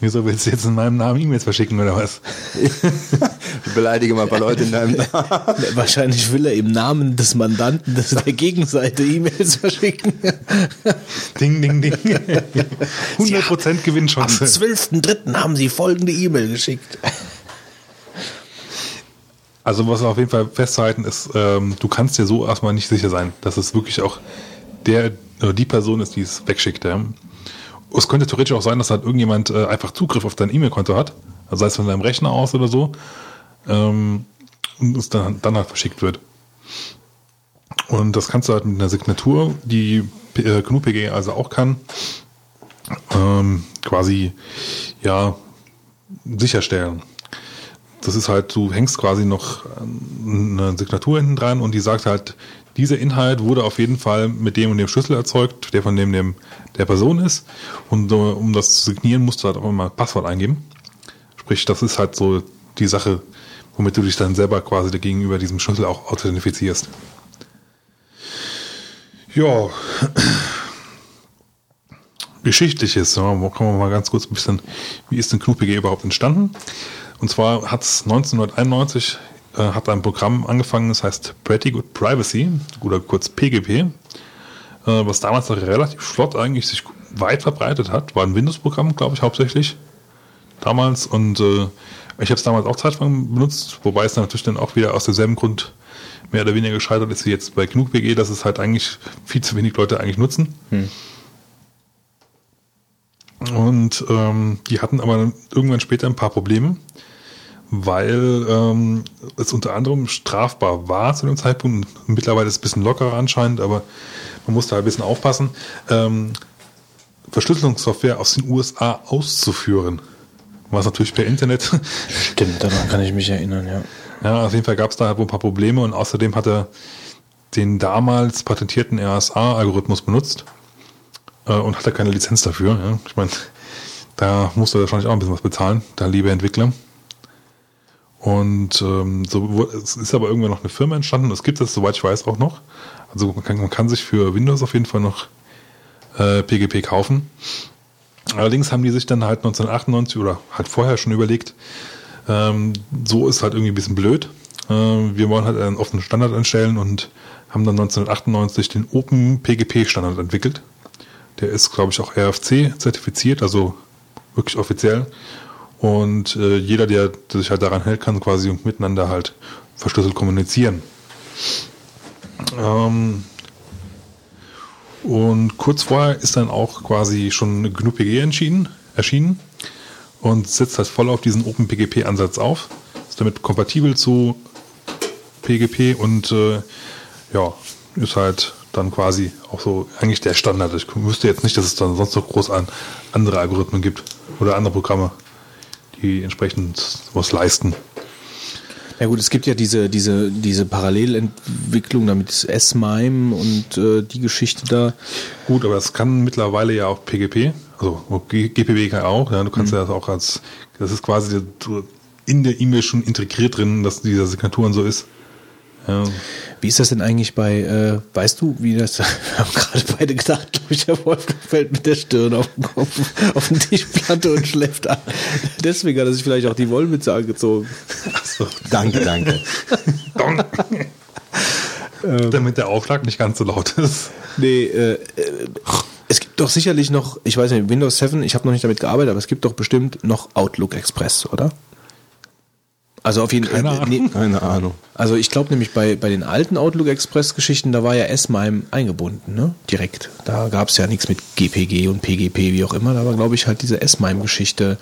Speaker 3: Wieso willst du jetzt in meinem Namen E-Mails verschicken oder was?
Speaker 4: ich beleidige mal ein paar Leute in deinem Namen. *laughs*
Speaker 1: Wahrscheinlich will er im Namen des Mandanten des der Gegenseite E-Mails verschicken.
Speaker 3: Ding, ding, ding. *laughs* 100%
Speaker 1: Am
Speaker 3: Gewinnchance.
Speaker 1: 12.03. haben sie folgende E-Mail geschickt.
Speaker 3: Also was wir auf jeden Fall festhalten ist, ähm, du kannst dir so erstmal nicht sicher sein, dass es wirklich auch der oder die Person ist, die es wegschickt. Ja. Es könnte theoretisch auch sein, dass halt irgendjemand äh, einfach Zugriff auf dein E-Mail-Konto hat, also sei es von deinem Rechner aus oder so, ähm, und es dann, dann halt verschickt wird. Und das kannst du halt mit einer Signatur, die äh, GNU-PG also auch kann, ähm, quasi ja sicherstellen. Das ist halt, du hängst quasi noch eine Signatur hinten dran und die sagt halt, dieser Inhalt wurde auf jeden Fall mit dem und dem Schlüssel erzeugt, der von dem, dem der Person ist. Und um das zu signieren, musst du halt auch immer ein Passwort eingeben. Sprich, das ist halt so die Sache, womit du dich dann selber quasi gegenüber diesem Schlüssel auch authentifizierst. Ja. *clears throat* Geschichtliches, ja, kommen wir mal ganz kurz ein bisschen, wie ist denn KnuPG überhaupt entstanden? Und zwar hat es 1991 äh, hat ein Programm angefangen, das heißt Pretty Good Privacy oder kurz PGP, äh, was damals noch relativ flott eigentlich sich weit verbreitet hat. War ein Windows-Programm, glaube ich, hauptsächlich. damals und äh, ich habe es damals auch zeitlang benutzt, wobei es dann natürlich dann auch wieder aus demselben Grund mehr oder weniger gescheitert ist wie jetzt bei GNU-PG, dass es halt eigentlich viel zu wenig Leute eigentlich nutzen. Und ähm, die hatten aber irgendwann später ein paar Probleme, weil ähm, es unter anderem strafbar war zu dem Zeitpunkt. Mittlerweile ist es ein bisschen lockerer anscheinend, aber man musste halt ein bisschen aufpassen, ähm, Verschlüsselungssoftware aus den USA auszuführen. Was natürlich per Internet *laughs*
Speaker 1: Stimmt, daran kann ich mich erinnern, ja.
Speaker 3: Ja, auf jeden Fall gab es da halt wohl ein paar Probleme und außerdem hat er den damals patentierten RSA-Algorithmus benutzt äh, und hatte keine Lizenz dafür. Ja. Ich meine, da musste er wahrscheinlich auch ein bisschen was bezahlen, der liebe Entwickler. Und ähm, so es ist aber irgendwann noch eine Firma entstanden. Es gibt es, soweit ich weiß, auch noch. Also man kann, man kann sich für Windows auf jeden Fall noch äh, PGP kaufen. Allerdings haben die sich dann halt 1998 oder halt vorher schon überlegt, ähm, so ist halt irgendwie ein bisschen blöd. Äh, wir wollen halt einen offenen Standard einstellen und haben dann 1998 den Open PGP Standard entwickelt. Der ist, glaube ich, auch RFC zertifiziert, also wirklich offiziell. Und äh, jeder, der, der sich halt daran hält, kann quasi miteinander halt verschlüsselt kommunizieren. Ähm, und kurz vorher ist dann auch quasi schon GNU-PG erschienen und setzt halt voll auf diesen OpenPGP-Ansatz auf. Ist damit kompatibel zu PGP und äh, ja, ist halt dann quasi auch so eigentlich der Standard. Ich wüsste jetzt nicht, dass es dann sonst noch groß an andere Algorithmen gibt oder andere Programme, die entsprechend was leisten.
Speaker 1: Ja gut, es gibt ja diese, diese, diese Parallelentwicklung, damit S-MIME und äh, die Geschichte da.
Speaker 3: Gut, aber es kann mittlerweile ja auch PGP, also GPW kann auch, ja, du kannst ja das auch als, das ist quasi in der E-Mail schon integriert drin, dass diese Signaturen so ist. Ja,
Speaker 1: Wie ist das denn eigentlich bei, äh, weißt du, wie das, *laughs* wir haben gerade beide gedacht, glaube ich, der Wolfgang fällt mit der Stirn auf den Kopf, *laughs* auf den Tischplatte und schläft an. Deswegen hat er sich vielleicht auch die Wollmütze angezogen.
Speaker 4: Danke, danke. *laughs*
Speaker 3: damit der Aufschlag nicht ganz so laut ist.
Speaker 1: Nee, äh, äh, es gibt doch sicherlich noch, ich weiß nicht, Windows 7, ich habe noch nicht damit gearbeitet, aber es gibt doch bestimmt noch Outlook Express, oder? Also auf jeden
Speaker 3: Keine
Speaker 1: Fall.
Speaker 3: Ahnung.
Speaker 1: nee,
Speaker 4: Keine Ahnung.
Speaker 1: also ich glaube nämlich bei, bei den alten Outlook Express Geschichten, da war ja S-MIME eingebunden, ne? Direkt. Da gab es ja nichts mit GPG und PGP, wie auch immer. Da war, glaube ich, halt diese S-MIME-Geschichte.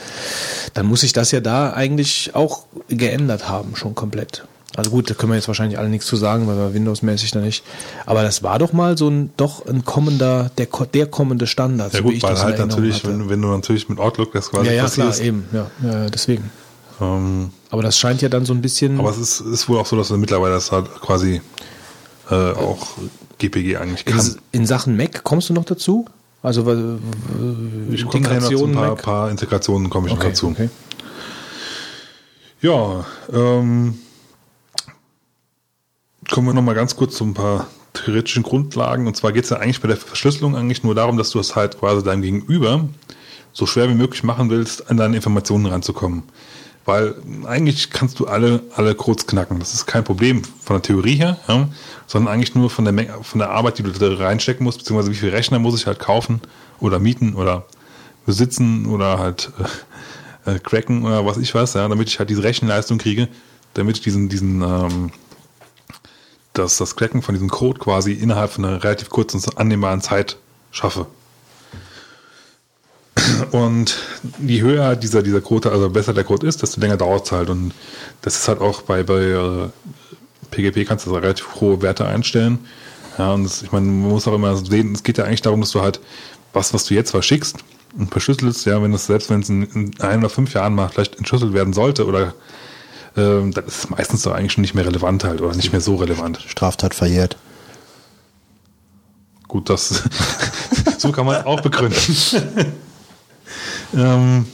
Speaker 1: Dann muss sich das ja da eigentlich auch geändert haben, schon komplett. Also gut, da können wir jetzt wahrscheinlich alle nichts zu sagen, weil wir Windows-mäßig da nicht. Aber das war doch mal so ein, doch ein kommender, der, der kommende Standard.
Speaker 3: Ja
Speaker 1: so wie
Speaker 3: gut,
Speaker 1: ich
Speaker 3: weil halt natürlich, wenn, wenn du natürlich mit Outlook das quasi
Speaker 1: ja, ja, klar, eben, ja, ja, deswegen.
Speaker 3: Ähm,
Speaker 1: Aber das scheint ja dann so ein bisschen.
Speaker 3: aber es ist, ist wohl auch so, dass du mittlerweile das halt quasi äh, auch GPG eigentlich kann.
Speaker 1: In, in Sachen Mac kommst du noch dazu? Also w-
Speaker 3: Ich komme noch zu ein
Speaker 1: Integration
Speaker 3: paar, paar Integrationen komme ich noch
Speaker 1: Okay,
Speaker 3: dazu.
Speaker 1: okay.
Speaker 3: Ja, ähm, kommen wir noch mal ganz kurz zu ein paar theoretischen Grundlagen. Und zwar geht es ja eigentlich bei der Verschlüsselung eigentlich nur darum, dass du es halt quasi deinem Gegenüber so schwer wie möglich machen willst, an deine Informationen ranzukommen. Weil eigentlich kannst du alle, alle Codes knacken. Das ist kein Problem von der Theorie her, ja, sondern eigentlich nur von der, Menge, von der Arbeit, die du da reinstecken musst, beziehungsweise wie viel Rechner muss ich halt kaufen oder mieten oder besitzen oder halt äh, äh, cracken oder was ich weiß, ja, damit ich halt diese Rechenleistung kriege, damit ich diesen, diesen, ähm, das, das Cracken von diesem Code quasi innerhalb von einer relativ kurzen, annehmbaren Zeit schaffe. Und je höher dieser, dieser Code, also besser der Code ist, desto länger dauert es halt. Und das ist halt auch bei, bei äh, PGP kannst du da relativ hohe Werte einstellen. Ja, und das, ich meine, man muss auch immer sehen, es geht ja eigentlich darum, dass du halt was, was du jetzt verschickst und verschlüsselst, ja, wenn es selbst wenn es in, in ein oder fünf Jahren mal vielleicht entschlüsselt werden sollte oder ähm, dann ist es meistens doch eigentlich schon nicht mehr relevant halt oder nicht mehr so relevant.
Speaker 4: Straftat verjährt.
Speaker 3: Gut, das *laughs* so kann man auch begründen. *laughs* ähm,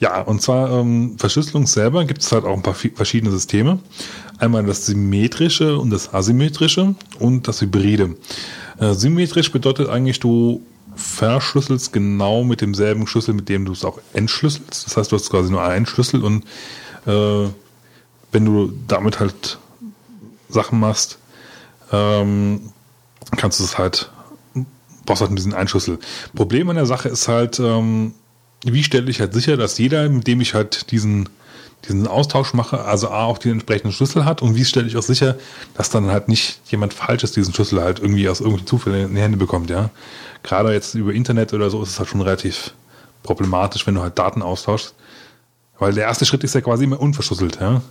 Speaker 3: ja, und zwar ähm, Verschlüsselung selber gibt es halt auch ein paar verschiedene Systeme. Einmal das symmetrische und das asymmetrische und das hybride. Äh, symmetrisch bedeutet eigentlich, du verschlüsselst genau mit demselben Schlüssel, mit dem du es auch entschlüsselst. Das heißt, du hast quasi nur einen Schlüssel und äh, wenn du damit halt Sachen machst, ähm, kannst du es halt, brauchst halt diesen Einschlüssel. Problem an der Sache ist halt, ähm, wie stelle ich halt sicher, dass jeder, mit dem ich halt diesen, diesen Austausch mache, also A, auch den entsprechenden Schlüssel hat und wie stelle ich auch sicher, dass dann halt nicht jemand Falsches diesen Schlüssel halt irgendwie aus irgendwelchen Zufällen in die Hände bekommt, ja. Gerade jetzt über Internet oder so ist es halt schon relativ problematisch, wenn du halt Daten austauschst. Weil der erste Schritt ist ja quasi immer unverschlüsselt, ja.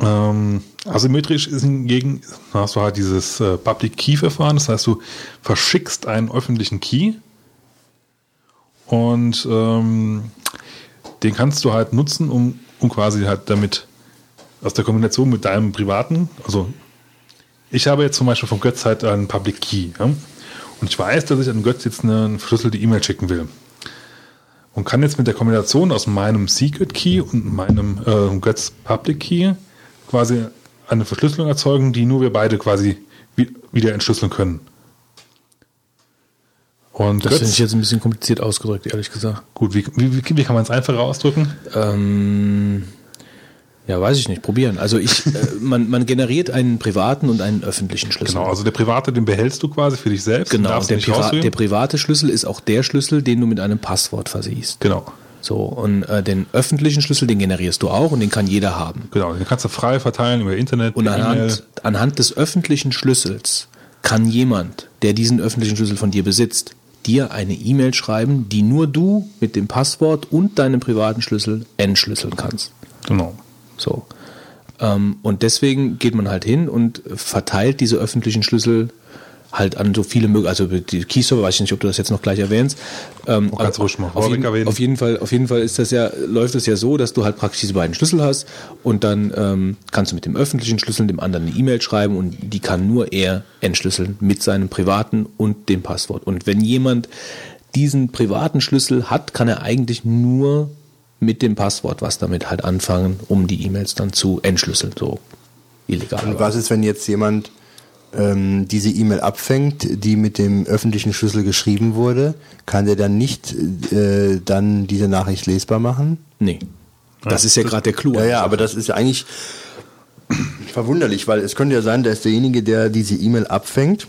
Speaker 3: Ähm, asymmetrisch ist hingegen, hast du halt dieses äh, Public Key Verfahren, das heißt, du verschickst einen öffentlichen Key und ähm, den kannst du halt nutzen, um, um quasi halt damit aus der Kombination mit deinem privaten, also ich habe jetzt zum Beispiel vom Götz halt einen Public Key ja? und ich weiß, dass ich an Götz jetzt eine verschlüsselte E-Mail schicken will und kann jetzt mit der Kombination aus meinem Secret Key und meinem äh, Götz Public Key quasi eine Verschlüsselung erzeugen, die nur wir beide quasi wi- wieder entschlüsseln können. Und
Speaker 1: Das finde ich
Speaker 3: Götz,
Speaker 1: jetzt ein bisschen kompliziert ausgedrückt, ehrlich gesagt.
Speaker 3: gut, wie, wie, wie- kann man es einfacher ausdrücken?
Speaker 1: Ähm, ja, weiß ich nicht. Probieren. Also ich, äh, *laughs* man, man generiert einen privaten und einen öffentlichen Schlüssel.
Speaker 3: Genau, also der private, den behältst du quasi für dich selbst.
Speaker 1: Genau, der, Priva der private Schlüssel ist auch der Schlüssel, den du mit einem Passwort versiehst.
Speaker 3: Genau,
Speaker 1: So, und äh, den öffentlichen Schlüssel, den generierst du auch und den kann jeder haben.
Speaker 3: genau. Den kannst du frei verteilen über Internet,
Speaker 1: Und anhand, anhand des öffentlichen Schlüssels kann jemand, der diesen öffentlichen Schlüssel von dir besitzt, dir eine E-Mail schreiben, die nur du mit dem Passwort und deinem privaten Schlüssel entschlüsseln kannst.
Speaker 3: Genau.
Speaker 1: So. Ähm, und deswegen geht man halt hin und verteilt diese öffentlichen Schlüssel halt an so viele mögliche, also die Keyserver, weiß ich nicht, ob du das jetzt noch gleich erwähnst. Ähm,
Speaker 3: Oh,
Speaker 1: aber
Speaker 3: ruhig mal
Speaker 1: auf, jeden,
Speaker 3: erwähnen.
Speaker 1: auf jeden Fall, auf jeden Fall ist das ja, läuft es ja so, dass du halt praktisch diese beiden Schlüssel hast und dann ähm, kannst du mit dem öffentlichen Schlüssel dem anderen eine E-Mail schreiben und die kann nur er entschlüsseln mit seinem privaten und dem Passwort. Und wenn jemand diesen privaten Schlüssel hat, kann er eigentlich nur mit dem Passwort was damit halt anfangen, um die E-Mails dann zu entschlüsseln, so illegal.
Speaker 4: Und was ist, wenn jetzt jemand ähm, diese E-Mail abfängt, die mit dem öffentlichen Schlüssel geschrieben wurde? Kann der dann nicht äh, dann diese Nachricht lesbar machen?
Speaker 1: Nee. Das ist ja gerade der Clou.
Speaker 4: Ja, ja, aber das ist ja eigentlich *clears throat* verwunderlich, weil es könnte ja sein, dass derjenige, der diese E-Mail abfängt,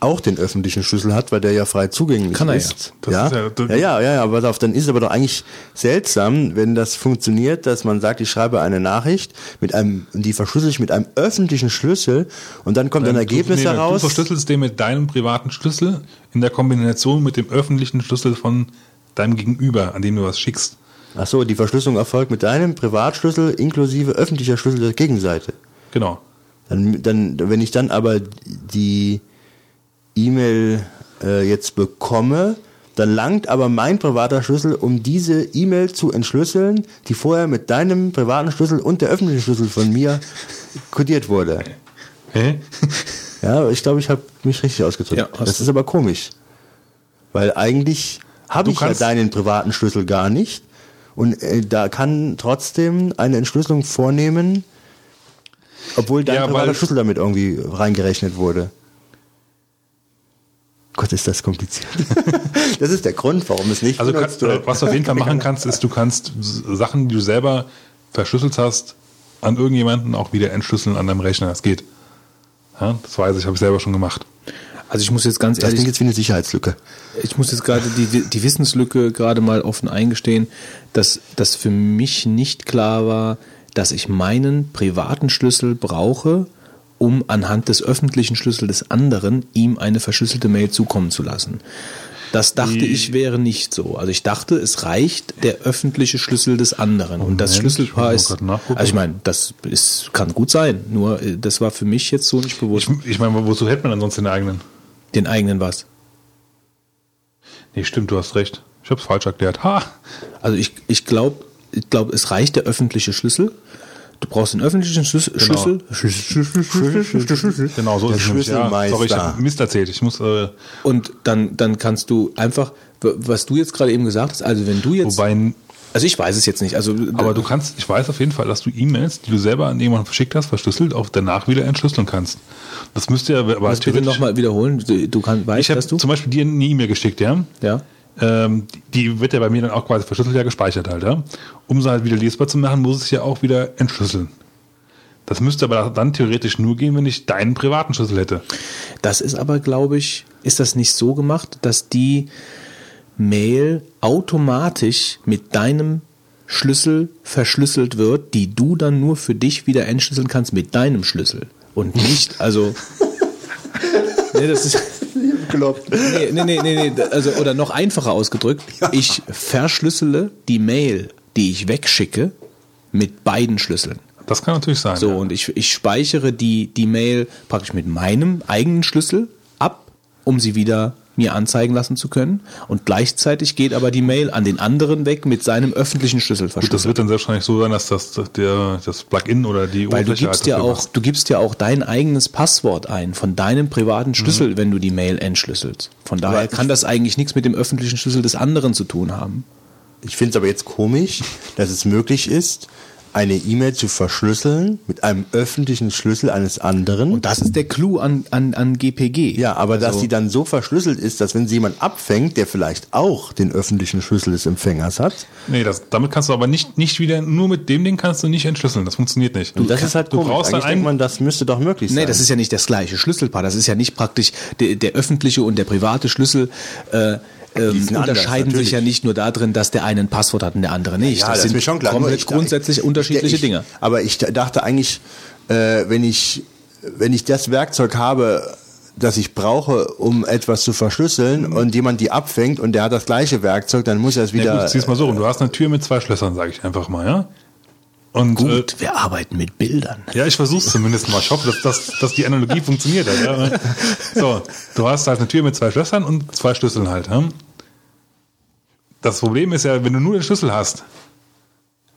Speaker 4: auch den öffentlichen Schlüssel hat, weil der ja frei zugänglich
Speaker 1: Kann er ja.
Speaker 4: ist.
Speaker 3: Das
Speaker 4: ja?
Speaker 3: ist ja-
Speaker 4: ja, ja, ja, ja, aber auf, dann ist es aber doch eigentlich seltsam, wenn das funktioniert, dass man sagt, ich schreibe eine Nachricht mit einem, die verschlüssel ich mit einem öffentlichen Schlüssel und dann kommt ein Ergebnis
Speaker 3: du, nee,
Speaker 4: heraus.
Speaker 3: Du verschlüsselst den mit deinem privaten Schlüssel in der Kombination mit dem öffentlichen Schlüssel von deinem Gegenüber, an dem du was schickst.
Speaker 4: Ach so, die Verschlüsselung erfolgt mit deinem Privatschlüssel inklusive öffentlicher Schlüssel der Gegenseite.
Speaker 3: Genau.
Speaker 4: Dann, dann, wenn ich dann aber die E-Mail äh, jetzt bekomme, dann langt aber mein privater Schlüssel, um diese E-Mail zu entschlüsseln, die vorher mit deinem privaten Schlüssel und der öffentlichen Schlüssel von mir *laughs* kodiert wurde.
Speaker 3: Hä?
Speaker 4: Ja, ich glaube, ich habe mich richtig ausgedrückt.
Speaker 1: Ja,
Speaker 4: das ist aber komisch. Weil eigentlich habe ich ja deinen privaten Schlüssel gar nicht. Und äh, da kann trotzdem eine Entschlüsselung vornehmen, obwohl dein
Speaker 3: Ja,
Speaker 4: privater Schlüssel damit irgendwie reingerechnet wurde. Gott, ist das kompliziert. *laughs* das ist der Grund, warum es nicht
Speaker 3: Also kann,
Speaker 4: benutzt
Speaker 3: äh, was du auf jeden Fall machen kannst, ist, du kannst Sachen, die du selber verschlüsselt hast, an irgendjemanden auch wieder entschlüsseln an deinem Rechner. Das geht. Ja, das weiß ich, habe ich selber schon gemacht.
Speaker 1: Also ich muss jetzt ganz
Speaker 4: Das
Speaker 1: ehrlich
Speaker 4: klingt jetzt wie eine Sicherheitslücke.
Speaker 1: Ich muss jetzt gerade die, die Wissenslücke gerade mal offen eingestehen, dass das für mich nicht klar war, dass ich meinen privaten Schlüssel brauche, um anhand des öffentlichen Schlüssels des anderen ihm eine verschlüsselte Mail zukommen zu lassen. Das dachte
Speaker 3: Die-
Speaker 1: ich wäre nicht so. Also ich dachte, es reicht der öffentliche Schlüssel des anderen. Und das
Speaker 3: Moment,
Speaker 1: Schlüsselpaar ist,
Speaker 3: mal grad nachgucken.
Speaker 1: also ich meine, das ist, kann gut sein. Nur äh, das war für mich jetzt so nicht bewusst.
Speaker 3: Ich, ich meine, wozu hätte man ansonsten den eigenen?
Speaker 1: Den eigenen was.
Speaker 3: Nee, stimmt, du hast recht. Ich habe es falsch erklärt. Ha!
Speaker 1: Also ich, ich glaube, ich glaub, es reicht der öffentliche Schlüssel. Du brauchst den öffentlichen Schlüssel. Schlüssel. Schlüssel, Schlüssel, Schlüssel, Schlüssel.
Speaker 3: Genau, so
Speaker 4: Der
Speaker 3: ist es nämlich. Ja,
Speaker 4: Schlüsselmeister.
Speaker 3: sorry, ich habe Mist erzählt. Ich muss, äh,
Speaker 1: Und dann, dann kannst du einfach, was du jetzt gerade eben gesagt hast, also wenn du jetzt,
Speaker 3: wobei,
Speaker 1: also ich weiß es jetzt nicht, also
Speaker 3: aber du kannst, ich weiß auf jeden Fall, dass du E-Mails, die du selber an jemanden verschickt hast, verschlüsselt, auch danach wieder entschlüsseln kannst. Das müsste ja, aber
Speaker 1: was bitte nochmal wiederholen, du, du kannst, weißt,
Speaker 3: Ich habe
Speaker 1: dass du,
Speaker 3: zum Beispiel dir eine E-Mail geschickt, ja.
Speaker 1: ja,
Speaker 3: Ähm, die wird ja bei mir dann auch quasi verschlüsselt ja gespeichert halt, ja. Um sie halt wieder lesbar zu machen, muss ich ja auch wieder entschlüsseln. Das müsste aber dann theoretisch nur gehen, wenn ich deinen privaten Schlüssel hätte.
Speaker 1: das ist aber, glaube ich, ist das nicht so gemacht, dass die, Mail automatisch mit deinem Schlüssel verschlüsselt wird, die du dann nur für dich wieder entschlüsseln kannst mit deinem Schlüssel. Und nicht, also. *laughs* nee, das ist.
Speaker 4: Bekloppt.
Speaker 1: Nee, nee, nee, nee, nee, also, oder noch einfacher ausgedrückt, ich verschlüssele die Mail, die ich wegschicke, mit beiden Schlüsseln.
Speaker 3: Das kann natürlich sein.
Speaker 1: So,
Speaker 3: ja.
Speaker 1: und ich, ich speichere die, die Mail praktisch mit meinem eigenen Schlüssel ab, um sie wieder mir anzeigen lassen zu können. Und gleichzeitig geht aber die Mail an den anderen weg mit seinem öffentlichen Schlüssel
Speaker 3: Gut, das wird dann selbstverständlich so sein, dass das, der, das Plugin oder die
Speaker 1: Weil du
Speaker 3: Oberfläche
Speaker 1: gibst ja auch, du gibst ja auch dein eigenes Passwort ein von deinem privaten Schlüssel, wenn du die Mail entschlüsselst. Von daher
Speaker 4: Aber
Speaker 1: kann das eigentlich nichts mit dem öffentlichen Schlüssel des anderen zu tun haben.
Speaker 4: Ich finde es aber jetzt komisch, dass es möglich ist, eine E-Mail zu verschlüsseln mit einem öffentlichen Schlüssel eines anderen.
Speaker 1: Und das ist der Clou an, an, an GPG.
Speaker 4: ja, aber dass
Speaker 1: Also-
Speaker 4: die dann so verschlüsselt ist, dass wenn sie jemand abfängt, der vielleicht auch den öffentlichen Schlüssel des Empfängers hat,
Speaker 3: Nee, das, damit kannst du aber nicht, nicht wieder, nur mit dem Ding kannst du nicht entschlüsseln. Das funktioniert nicht.
Speaker 4: und das ist halt
Speaker 3: du
Speaker 4: komisch.
Speaker 3: brauchst dann
Speaker 4: Eigentlich denkt
Speaker 3: einen,
Speaker 4: man, das müsste doch möglich sein.
Speaker 1: Nee, das ist ja nicht das gleiche Schlüsselpaar. Das ist ja nicht praktisch der, der öffentliche und der private Schlüssel. Äh, ähm,
Speaker 4: sind anders,
Speaker 1: unterscheiden sich ja nicht nur darin, dass der eine ein Passwort hat und der andere nicht.
Speaker 4: Ja,
Speaker 1: das,
Speaker 4: das,
Speaker 1: sind
Speaker 4: mir schon klar.
Speaker 1: Komplett
Speaker 4: ich-
Speaker 1: grundsätzlich
Speaker 4: ich-
Speaker 1: unterschiedliche
Speaker 4: ich,
Speaker 1: Dinge.
Speaker 4: Aber ich dachte eigentlich, äh, wenn ich wenn ich das Werkzeug habe, das ich brauche, um etwas zu verschlüsseln und jemand die abfängt und der hat das gleiche Werkzeug, dann muss er es wieder.
Speaker 3: ja, gut, zieh's mal so rum. Du hast eine Tür mit zwei Schlössern, sage ich einfach mal, ja? Und, äh,
Speaker 1: Gut, wir arbeiten mit Bildern.
Speaker 3: Ja, ich versuch's zumindest mal. Ich hoffe, dass, dass, dass die Analogie *laughs* funktioniert hat. Ja. So, du hast halt eine Tür mit zwei Schlössern und zwei Schlüsseln halt. Ja. Das Problem ist ja, wenn du nur den Schlüssel hast,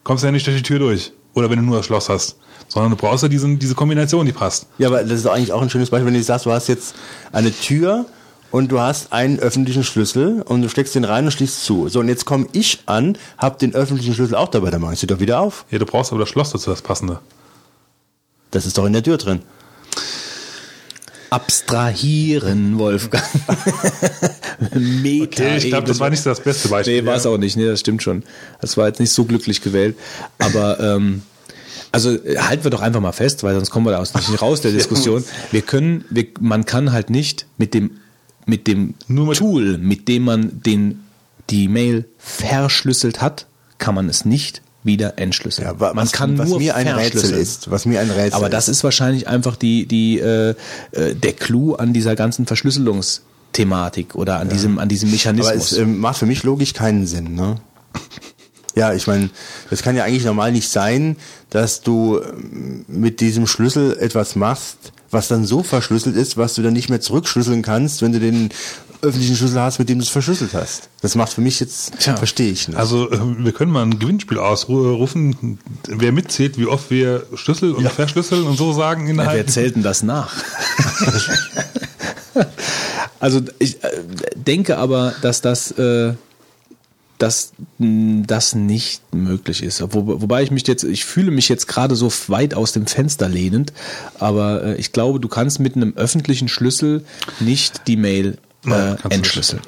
Speaker 3: kommst du ja nicht durch die Tür durch. Oder wenn du nur das Schloss hast. Sondern du brauchst ja diesen, diese Kombination, die passt.
Speaker 4: Ja, aber das ist eigentlich auch ein schönes Beispiel, wenn du sagst, du hast jetzt eine Tür und du hast einen öffentlichen Schlüssel und du steckst den rein und schließt zu. So, und jetzt komme ich an, hab den öffentlichen Schlüssel auch dabei, dann mach ich sie doch wieder auf.
Speaker 3: Ja, du brauchst aber das Schloss dazu, das passende.
Speaker 4: Das ist doch in der Tür drin.
Speaker 1: Abstrahieren, Wolfgang. Mega. *laughs*
Speaker 3: Okay, ich glaube, das war nicht so das beste Beispiel.
Speaker 1: Nee, war es auch nicht. Nee, das stimmt schon. Das war jetzt nicht so glücklich gewählt. Aber ähm, also halten wir doch einfach mal fest, weil sonst kommen wir da aus nicht raus der *laughs* Diskussion. Wir können, wir, man kann halt nicht mit dem mit dem
Speaker 3: Nur mit-
Speaker 1: Tool, mit dem man den die Mail verschlüsselt hat, kann man es nicht wieder entschlüsseln.
Speaker 4: Ja, wa-
Speaker 1: man
Speaker 4: was,
Speaker 1: kann
Speaker 4: was
Speaker 1: nur
Speaker 4: mir ein Rätsel ist. Was mir ein Rätsel
Speaker 1: Aber das ist wahrscheinlich einfach die, die, äh, äh, der Clou an dieser ganzen Verschlüsselungsthematik oder an diesem, an diesem
Speaker 4: Aber
Speaker 1: Mechanismus.
Speaker 4: es ähm, macht für mich logisch keinen Sinn, ne? Ja, ich meine, das kann ja eigentlich normal nicht sein, dass du ähm, mit diesem Schlüssel etwas machst, was dann so verschlüsselt ist, was du dann nicht mehr zurückschlüsseln kannst, wenn du den öffentlichen Schlüssel hast, mit dem du es verschlüsselt hast. Das macht für mich jetzt,
Speaker 1: Tja.
Speaker 4: verstehe ich nicht.
Speaker 3: Also, äh, wir können mal ein Gewinnspiel ausrufen, wer mitzählt, wie oft wir Schlüssel und verschlüsseln und so sagen
Speaker 1: Ja, wer zählt denn das nach? *laughs* also ich äh, denke aber, dass das, äh, dass das nicht möglich ist. Wo, wobei ich mich jetzt, ich fühle mich jetzt gerade so weit aus dem Fenster lehnend, aber äh, ich glaube, du kannst mit einem öffentlichen Schlüssel nicht die Mail
Speaker 3: Nein,
Speaker 1: äh, entschlüsseln.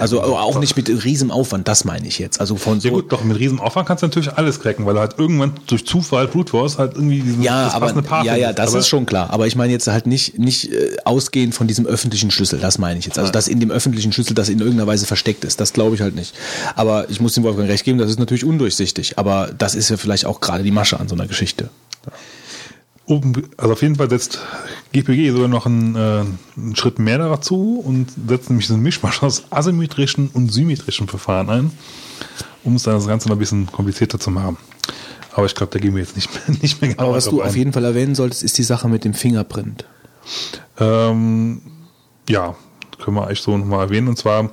Speaker 1: Also auch nicht mit riesem Aufwand, das meine ich jetzt. Also von so
Speaker 3: Ja gut, doch mit riesem Aufwand kannst du natürlich alles cracken, weil du halt irgendwann durch Zufall Brute Force halt irgendwie diesen,
Speaker 1: Ja,
Speaker 3: das
Speaker 1: aber
Speaker 3: passende Paar
Speaker 1: ja, ja, das
Speaker 3: aber
Speaker 1: ist schon klar. Aber ich meine jetzt halt nicht nicht äh, ausgehend von diesem öffentlichen Schlüssel. Das meine ich jetzt. Also dass in dem öffentlichen Schlüssel das in irgendeiner Weise versteckt ist. Das glaube ich halt nicht. Aber ich muss dem Wolfgang recht geben. Das ist natürlich undurchsichtig. Aber das ist ja vielleicht auch gerade die Masche an so einer Geschichte.
Speaker 3: Open, also auf jeden Fall setzt GPG sogar noch einen, äh, einen Schritt mehr dazu und setzt nämlich so einen Mischmasch aus asymmetrischen und symmetrischen Verfahren ein, um es dann das Ganze noch ein bisschen komplizierter zu machen. Aber ich glaube, da gehen wir jetzt nicht mehr, *laughs* nicht mehr genau
Speaker 1: Aber was du
Speaker 3: ein.
Speaker 1: auf jeden Fall erwähnen solltest, ist die Sache mit dem Fingerprint.
Speaker 3: Ähm, ja, können wir eigentlich so nochmal erwähnen. Und zwar,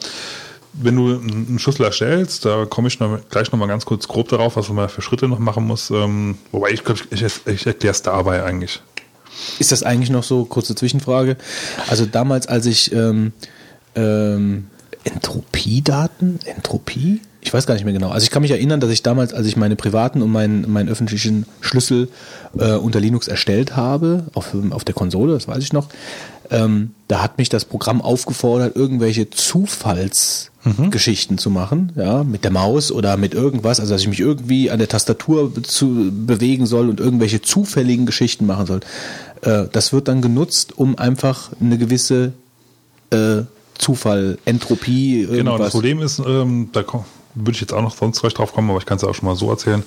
Speaker 3: wenn du einen Schlüssel erstellst, da komme ich noch, gleich nochmal ganz kurz grob darauf, was man für Schritte noch machen muss. Ähm, wobei ich glaube, ich, ich erkläre es dabei eigentlich.
Speaker 1: Ist das eigentlich noch so, kurze Zwischenfrage? Also damals, als ich ähm, ähm, Entropiedaten, Entropie? Ich weiß gar nicht mehr genau. Also ich kann mich erinnern, dass ich damals, als ich meine privaten und meinen, meinen öffentlichen Schlüssel äh, unter Linux erstellt habe, auf, auf der Konsole, das weiß ich noch, ähm, da hat mich das Programm aufgefordert, irgendwelche Zufallsgeschichten zu machen, ja, mit der Maus oder mit irgendwas, also dass ich mich irgendwie an der Tastatur zu bewegen soll und irgendwelche zufälligen Geschichten machen soll. Äh, das wird dann genutzt, um einfach eine gewisse äh, Zufall, Entropie, irgendwas.
Speaker 3: Genau, das Problem ist, ähm, da würde ich jetzt auch noch sonst gleich drauf kommen, aber ich kann es auch schon mal so erzählen,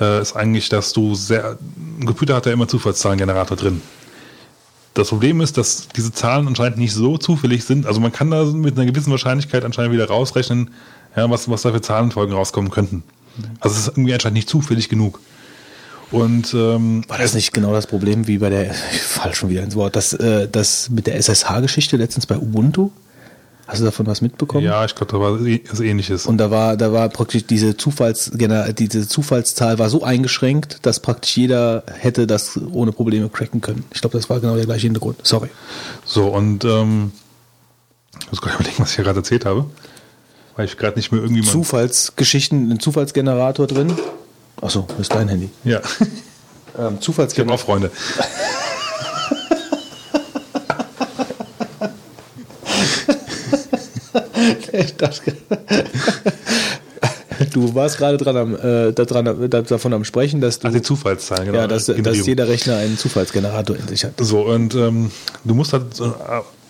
Speaker 3: äh, ist eigentlich, dass du sehr, ein Computer hat ja immer Zufallszahlengenerator drin. Das Problem ist, dass diese Zahlen anscheinend nicht so zufällig sind. Also man kann da mit einer gewissen Wahrscheinlichkeit anscheinend wieder rausrechnen, ja, was, was da für Zahlenfolgen rauskommen könnten. Also es ist irgendwie anscheinend nicht zufällig genug. Und ähm,
Speaker 1: War das nicht genau das Problem wie bei der, *laughs* ich fall schon wieder ins Wort, das, äh, das mit der SSH-Geschichte letztens bei Ubuntu? Hast du davon was mitbekommen?
Speaker 3: ja, ich glaube, da war was ähnliches.
Speaker 1: Und da war, da war praktisch diese Zufalls, diese Zufallszahl war so eingeschränkt, dass praktisch jeder hätte das ohne Probleme cracken können. Ich glaube, das war genau der gleiche Hintergrund. Sorry.
Speaker 3: So, und ähm, ich muss gerade *laughs* überlegen, was ich hier gerade erzählt habe. Weil ich gerade nicht mehr irgendwie mal.
Speaker 1: Zufallsgeschichten, ein Zufallsgenerator drin. Achso, das ist dein Handy.
Speaker 3: Ja, *laughs*
Speaker 1: Ähm,
Speaker 3: ich habe
Speaker 1: Zufallsgenerator.
Speaker 3: auch Freunde. *laughs*
Speaker 1: du warst gerade dran am, äh, da dran, da, davon am Sprechen, dass du,
Speaker 3: Ach, die Zufallszahlen, genau.
Speaker 1: ja, dass, dass
Speaker 3: Generierung.
Speaker 1: jeder Rechner einen Zufallsgenerator in sich hat.
Speaker 3: So, und ähm, du musst halt äh,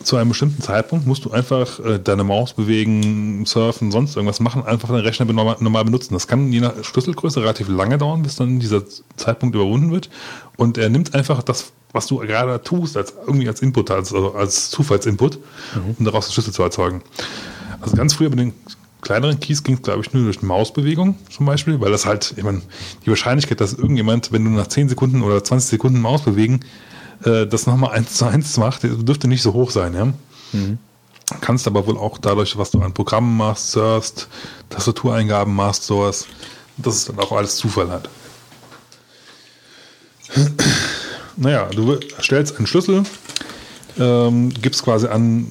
Speaker 3: zu einem bestimmten Zeitpunkt musst du einfach äh, deine Maus bewegen, surfen, sonst irgendwas machen, einfach deinen Rechner normal, normal benutzen. Das kann je nach Schlüsselgröße relativ lange dauern, bis dann dieser Zeitpunkt überwunden wird. Und er nimmt einfach das, was du gerade tust, als irgendwie als Input, als, also als Zufallsinput, um daraus einen Schlüssel zu erzeugen. Also ganz früher bei den kleineren Keys ging es, glaube ich, nur durch Mausbewegung zum Beispiel, weil das halt, ich meine, die Wahrscheinlichkeit, dass irgendjemand, wenn du nach 10 Sekunden oder 20 Sekunden Maus bewegen, äh, das nochmal eins zu eins macht, dürfte nicht so hoch sein, ja. Kannst aber wohl auch dadurch, was du an Programmen machst, surfst, Tastatureingaben machst, sowas, dass es dann auch alles Zufall hat. Naja, du stellst einen Schlüssel, ähm, gibst quasi an,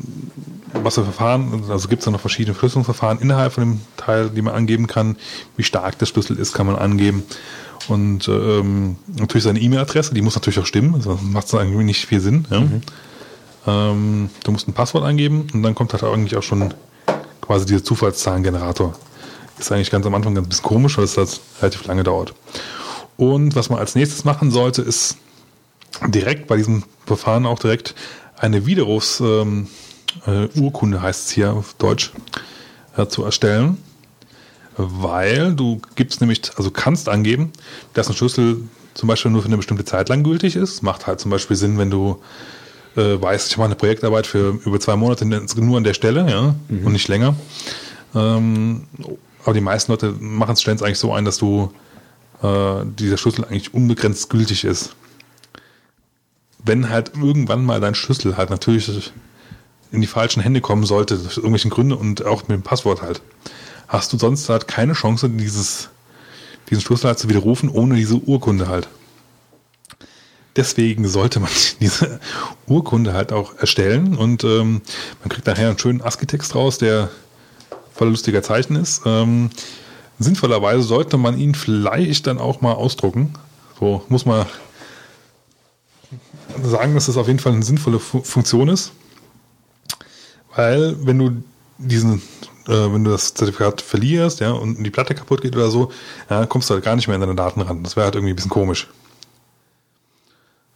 Speaker 3: was für Verfahren, also gibt es da noch verschiedene Verschlüsselungsverfahren innerhalb von dem Teil, die man angeben kann. Wie stark der Schlüssel ist, kann man angeben. Und ähm, natürlich seine E-Mail-Adresse, die muss natürlich auch stimmen, sonst macht es eigentlich nicht viel Sinn. Ja? Ähm, du musst ein Passwort eingeben und dann kommt halt eigentlich auch schon quasi dieser Zufallszahlengenerator. Ist eigentlich ganz am Anfang ganz ein bisschen komisch, weil es das relativ lange dauert. Und was man als nächstes machen sollte, ist direkt bei diesem Verfahren auch direkt eine Widerrufs ähm, äh, Urkunde heißt es hier auf Deutsch äh, zu erstellen, weil du gibst nämlich, also kannst angeben, dass ein Schlüssel zum Beispiel nur für eine bestimmte Zeit lang gültig ist. Macht halt zum Beispiel Sinn, wenn du äh, weißt, ich mache eine Projektarbeit für über zwei Monate nur an der Stelle, ja, und nicht länger. Ähm, aber die meisten Leute machen es stellen es eigentlich so ein, dass du äh, dieser Schlüssel eigentlich unbegrenzt gültig ist. Wenn halt irgendwann mal dein Schlüssel halt natürlich in die falschen Hände kommen sollte, aus irgendwelchen Gründen und auch mit dem Passwort halt, hast du sonst halt keine Chance, dieses, diesen Schlüssel halt zu widerrufen, ohne diese Urkunde halt. Deswegen sollte man *laughs* diese Urkunde halt auch erstellen und ähm, man kriegt nachher einen schönen ASCII-Text raus, der voller lustiger Zeichen ist. Ähm, sinnvollerweise sollte man ihn vielleicht dann auch mal ausdrucken. So muss man sagen, dass das auf jeden Fall eine sinnvolle Fu Funktion ist. Weil wenn du diesen, äh, wenn du das Zertifikat verlierst, ja, und die Platte kaputt geht oder so, ja, kommst du halt gar nicht mehr an deine Daten ran. Das wäre halt irgendwie ein bisschen komisch.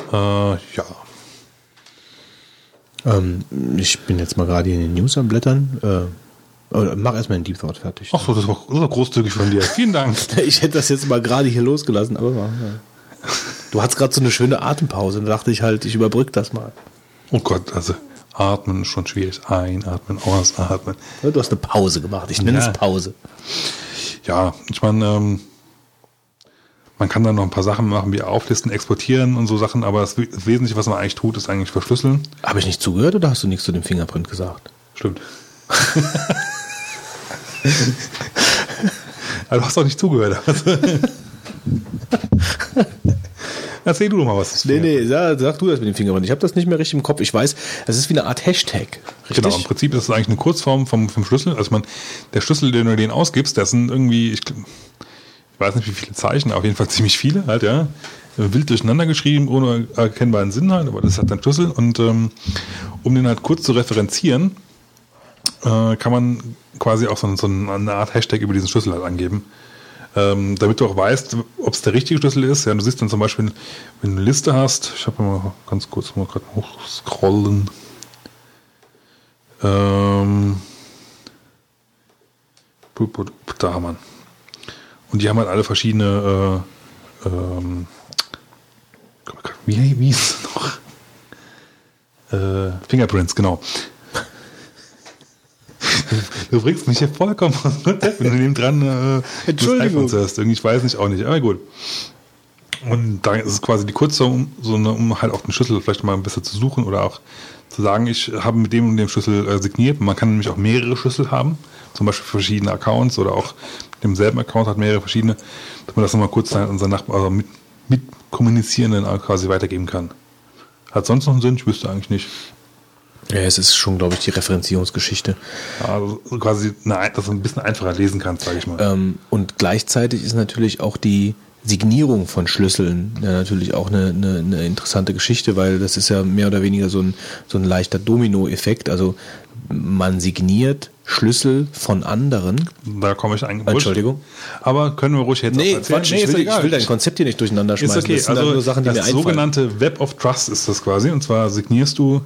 Speaker 3: Äh, ja.
Speaker 1: Ähm, ich bin jetzt mal gerade hier in den News am Blättern. Äh, oder mach erstmal den Deep Thought fertig.
Speaker 3: Ach so, das war, das war großzügig von dir. Vielen Dank. *laughs*
Speaker 1: Ich hätte das jetzt mal gerade hier losgelassen, aber ja. du hattest gerade so eine schöne Atempause und da dachte ich halt, ich überbrück das mal.
Speaker 3: Oh Gott, also atmen ist schon schwierig. Einatmen, ausatmen.
Speaker 1: Du hast eine Pause gemacht. Ich nenne
Speaker 3: Ja.
Speaker 1: es Pause.
Speaker 3: Ja, ich meine, ähm, man kann dann noch ein paar Sachen machen, wie auflisten, exportieren und so Sachen, aber das, We- das Wesentliche, was man eigentlich tut, ist eigentlich verschlüsseln.
Speaker 1: Habe ich nicht zugehört oder hast du nichts zu dem Fingerprint gesagt?
Speaker 3: Stimmt. *laughs* Du hast doch nicht zugehört. *laughs* Erzähl du doch mal was.
Speaker 1: Nee, nee, sag, sag du das mit dem Fingerprint. Ich habe das nicht mehr richtig im Kopf. Ich weiß, es ist wie eine Art Hashtag. Richtig?
Speaker 3: Genau, im Prinzip ist es eigentlich eine Kurzform vom, vom Schlüssel. Also man, der Schlüssel, den du den ausgibst, das sind irgendwie, ich, ich weiß nicht wie viele Zeichen, auf jeden Fall *laughs* ziemlich viele halt, ja. Wild durcheinander geschrieben, ohne erkennbaren Sinn halt, aber das hat dann Schlüssel. Und ähm, um den halt kurz zu referenzieren, äh, kann man quasi auch so, so eine Art Hashtag über diesen Schlüssel halt angeben. Ähm, damit du auch weißt, ob es der richtige Schlüssel ist. Ja, du siehst dann zum Beispiel, wenn du eine Liste hast, ich habe mal ganz kurz mal gerade hochscrollen. Ähm, da haben wir. Und die haben halt alle verschiedene, äh, ähm, wie, wie ist es noch? Äh, Fingerprints, genau. Du bringst mich hier vollkommen aus dem Konzept, wenn du neben dran äh,
Speaker 1: Entschuldigung.
Speaker 3: das iPhone ich weiß nicht, auch nicht, aber gut. Und da ist es quasi die kurze, um, so eine, um halt auch den Schlüssel vielleicht mal ein bisschen zu suchen oder auch zu sagen, ich habe mit dem und dem Schlüssel äh, signiert. Man kann nämlich auch mehrere Schlüssel haben, zum Beispiel verschiedene Accounts oder auch mit demselben Account hat mehrere verschiedene, dass man das nochmal kurz an unseren Nachbarn, also mit, mit Kommunizierenden auch quasi weitergeben kann. Hat sonst noch einen Sinn? Ich wüsste eigentlich nicht.
Speaker 1: Ja, es ist schon, glaube ich, die Referenzierungsgeschichte.
Speaker 3: Also quasi, eine, dass du ein bisschen einfacher lesen kannst, sage ich mal.
Speaker 1: Ähm, und gleichzeitig ist natürlich auch die Signierung von Schlüsseln ja natürlich auch eine, eine, eine interessante Geschichte, weil das ist ja mehr oder weniger so ein, so ein leichter Domino-Effekt. Also man signiert Schlüssel von anderen.
Speaker 3: Da komme ich eigentlich.
Speaker 1: Entschuldigung.
Speaker 3: Aber können wir ruhig jetzt
Speaker 1: Nee,
Speaker 3: erzählen?
Speaker 1: Quatsch, ich, will, ich will dein Konzept hier nicht durcheinander
Speaker 3: Ist
Speaker 1: schmeißen.
Speaker 3: okay,
Speaker 1: das sind dann
Speaker 3: also
Speaker 1: nur Sachen, die
Speaker 3: das
Speaker 1: mir einfallen.
Speaker 3: sogenannte Web of Trust ist das quasi. Und zwar signierst du,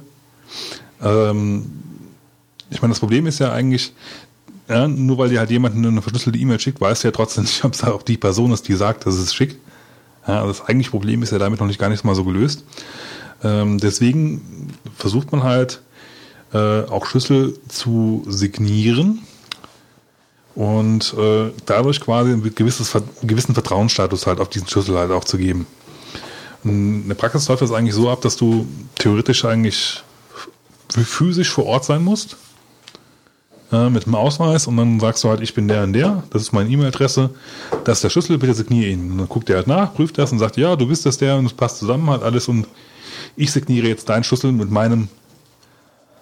Speaker 3: ähm, ich meine, das Problem ist ja eigentlich, ja, nur weil dir halt jemand eine verschlüsselte E-Mail schickt, weißt du ja trotzdem nicht, *laughs* ob es auch die Person ist, die sagt, dass es schickt. Ja, also das eigentliche Problem ist ja damit noch nicht gar nicht mal so gelöst. Ähm, deswegen versucht man halt äh, auch Schlüssel zu signieren und äh, dadurch quasi ein gewisses, einen gewissen Vertrauensstatus halt auf diesen Schlüssel halt auch zu geben. In der Praxis läuft das eigentlich so ab, dass du theoretisch eigentlich physisch vor Ort sein musst äh, mit dem Ausweis und dann sagst du halt, ich bin der und der, das ist meine E-Mail-Adresse, das ist der Schlüssel, bitte signiere ihn. Und dann guckt er halt nach, prüft das und sagt, ja, du bist das der und es passt zusammen halt alles und ich signiere jetzt deinen Schlüssel mit meinem.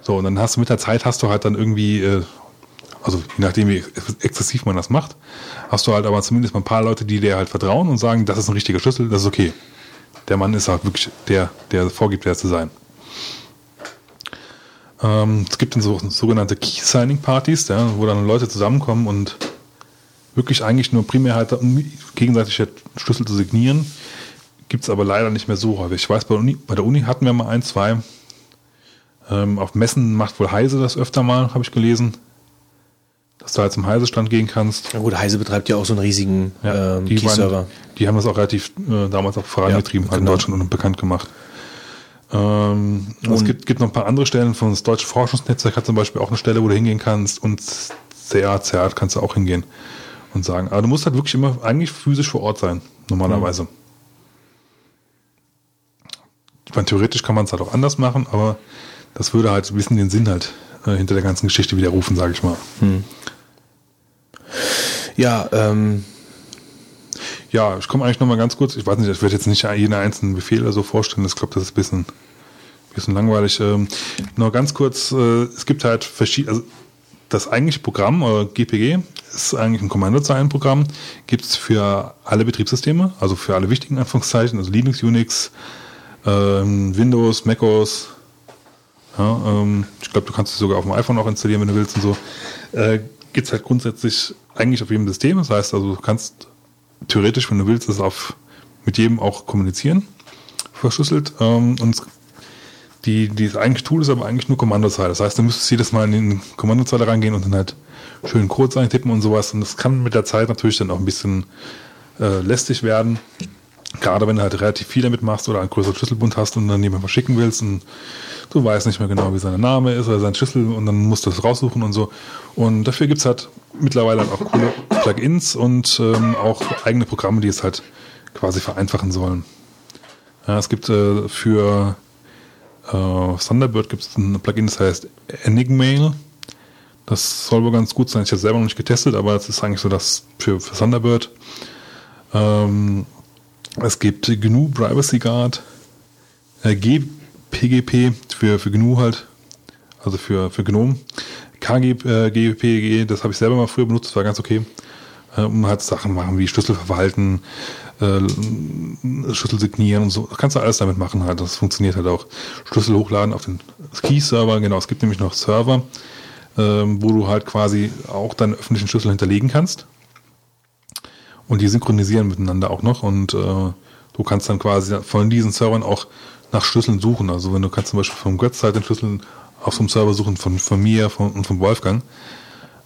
Speaker 3: So, und dann hast du mit der Zeit hast du halt dann irgendwie, äh, also je nachdem wie exzessiv man das macht, hast du halt aber zumindest mal ein paar Leute, die dir halt vertrauen und sagen, das ist ein richtiger Schlüssel, das ist okay. Der Mann ist halt wirklich der, der vorgibt, der zu sein. Ähm, es gibt dann so sogenannte Key-Signing-Partys, ja, wo dann Leute zusammenkommen und wirklich eigentlich nur primär halt um gegenseitig Schlüssel zu signieren. Gibt es aber leider nicht mehr so häufig. Ich weiß, bei, der Uni, bei der Uni hatten wir mal ein, zwei. Ähm, auf Messen macht wohl Heise das öfter mal, habe ich gelesen. Dass du halt zum Heise-Stand gehen kannst.
Speaker 1: Na gut, Heise betreibt ja auch so einen riesigen ähm,
Speaker 3: die,
Speaker 1: Key-Server.
Speaker 3: die haben das auch relativ äh, damals auch vorangetrieben,
Speaker 1: Ja,
Speaker 3: halt in
Speaker 1: genau.
Speaker 3: Deutschland und bekannt gemacht. Ähm, und es gibt, gibt noch ein paar andere Stellen von das Deutsche Forschungsnetzwerk hat zum Beispiel auch eine Stelle, wo du hingehen kannst und CA, CA kannst du auch hingehen und sagen. Aber du musst halt wirklich immer eigentlich physisch vor Ort sein, normalerweise. Ich meine, theoretisch kann man es halt auch anders machen, aber das würde halt ein bisschen den Sinn halt äh, hinter der ganzen Geschichte widerrufen, sage ich mal.
Speaker 1: Ja, ähm,
Speaker 3: Ja, ich komme eigentlich noch mal ganz kurz. Ich weiß nicht, ich werde jetzt nicht jeden einzelnen Befehl oder so vorstellen. Ich glaube, das ist ein bisschen, bisschen langweilig. Ähm, nur ganz kurz, äh, es gibt halt verschiedene, also das eigentliche Programm, oder GPG, ist eigentlich ein Kommandozeilenprogramm, gibt es für alle Betriebssysteme, also für alle wichtigen Anführungszeichen, also Linux, Unix, ähm, Windows, macOS. Ja, ähm, ich glaube, du kannst es sogar auf dem iPhone auch installieren, wenn du willst und so. Äh, gibt es halt grundsätzlich eigentlich auf jedem System. Das heißt also, du kannst theoretisch, wenn du willst, das auf, mit jedem auch kommunizieren, verschlüsselt. Ähm, und die, die das eigentliche Tool ist aber eigentlich nur Kommandozeile. Das heißt, du müsstest jedes Mal in die Kommandozeile reingehen und dann halt schön Codes eintippen und sowas. Und das kann mit der Zeit natürlich dann auch ein bisschen äh, lästig werden. Gerade wenn du halt relativ viel damit machst oder einen größeren Schlüsselbund hast und dann jemand verschicken willst und du weißt nicht mehr genau, wie sein Name ist oder sein Schlüssel und dann musst du das raussuchen und so. Und dafür gibt's halt mittlerweile halt auch coole Plugins und ähm, auch eigene Programme, die es halt quasi vereinfachen sollen. Ja, es gibt äh, für äh, Thunderbird gibt es ein Plugin, das heißt Enigmail. Das soll wohl ganz gut sein. Ich habe es selber noch nicht getestet, aber es ist eigentlich so das für, für Thunderbird. Ähm, es gibt GNU Privacy Guard, äh, GPGP für, für GNU halt, also für, für GNOME. KG, äh, das habe ich selber mal früher benutzt, das war ganz okay. Äh, um halt Sachen machen wie Schlüssel verwalten, äh, Schlüssel signieren und so. Das kannst du alles damit machen halt. Das funktioniert halt auch. Schlüssel hochladen auf den Key-Server, genau. Es gibt nämlich noch Server, ähm, wo du halt quasi auch deinen öffentlichen Schlüssel hinterlegen kannst. Und die synchronisieren miteinander auch noch und äh, du kannst dann quasi von diesen Servern auch nach Schlüsseln suchen. Also wenn du kannst zum Beispiel vom Götz halt den Schlüssel auf so einem Server suchen von, von mir von, und von Wolfgang.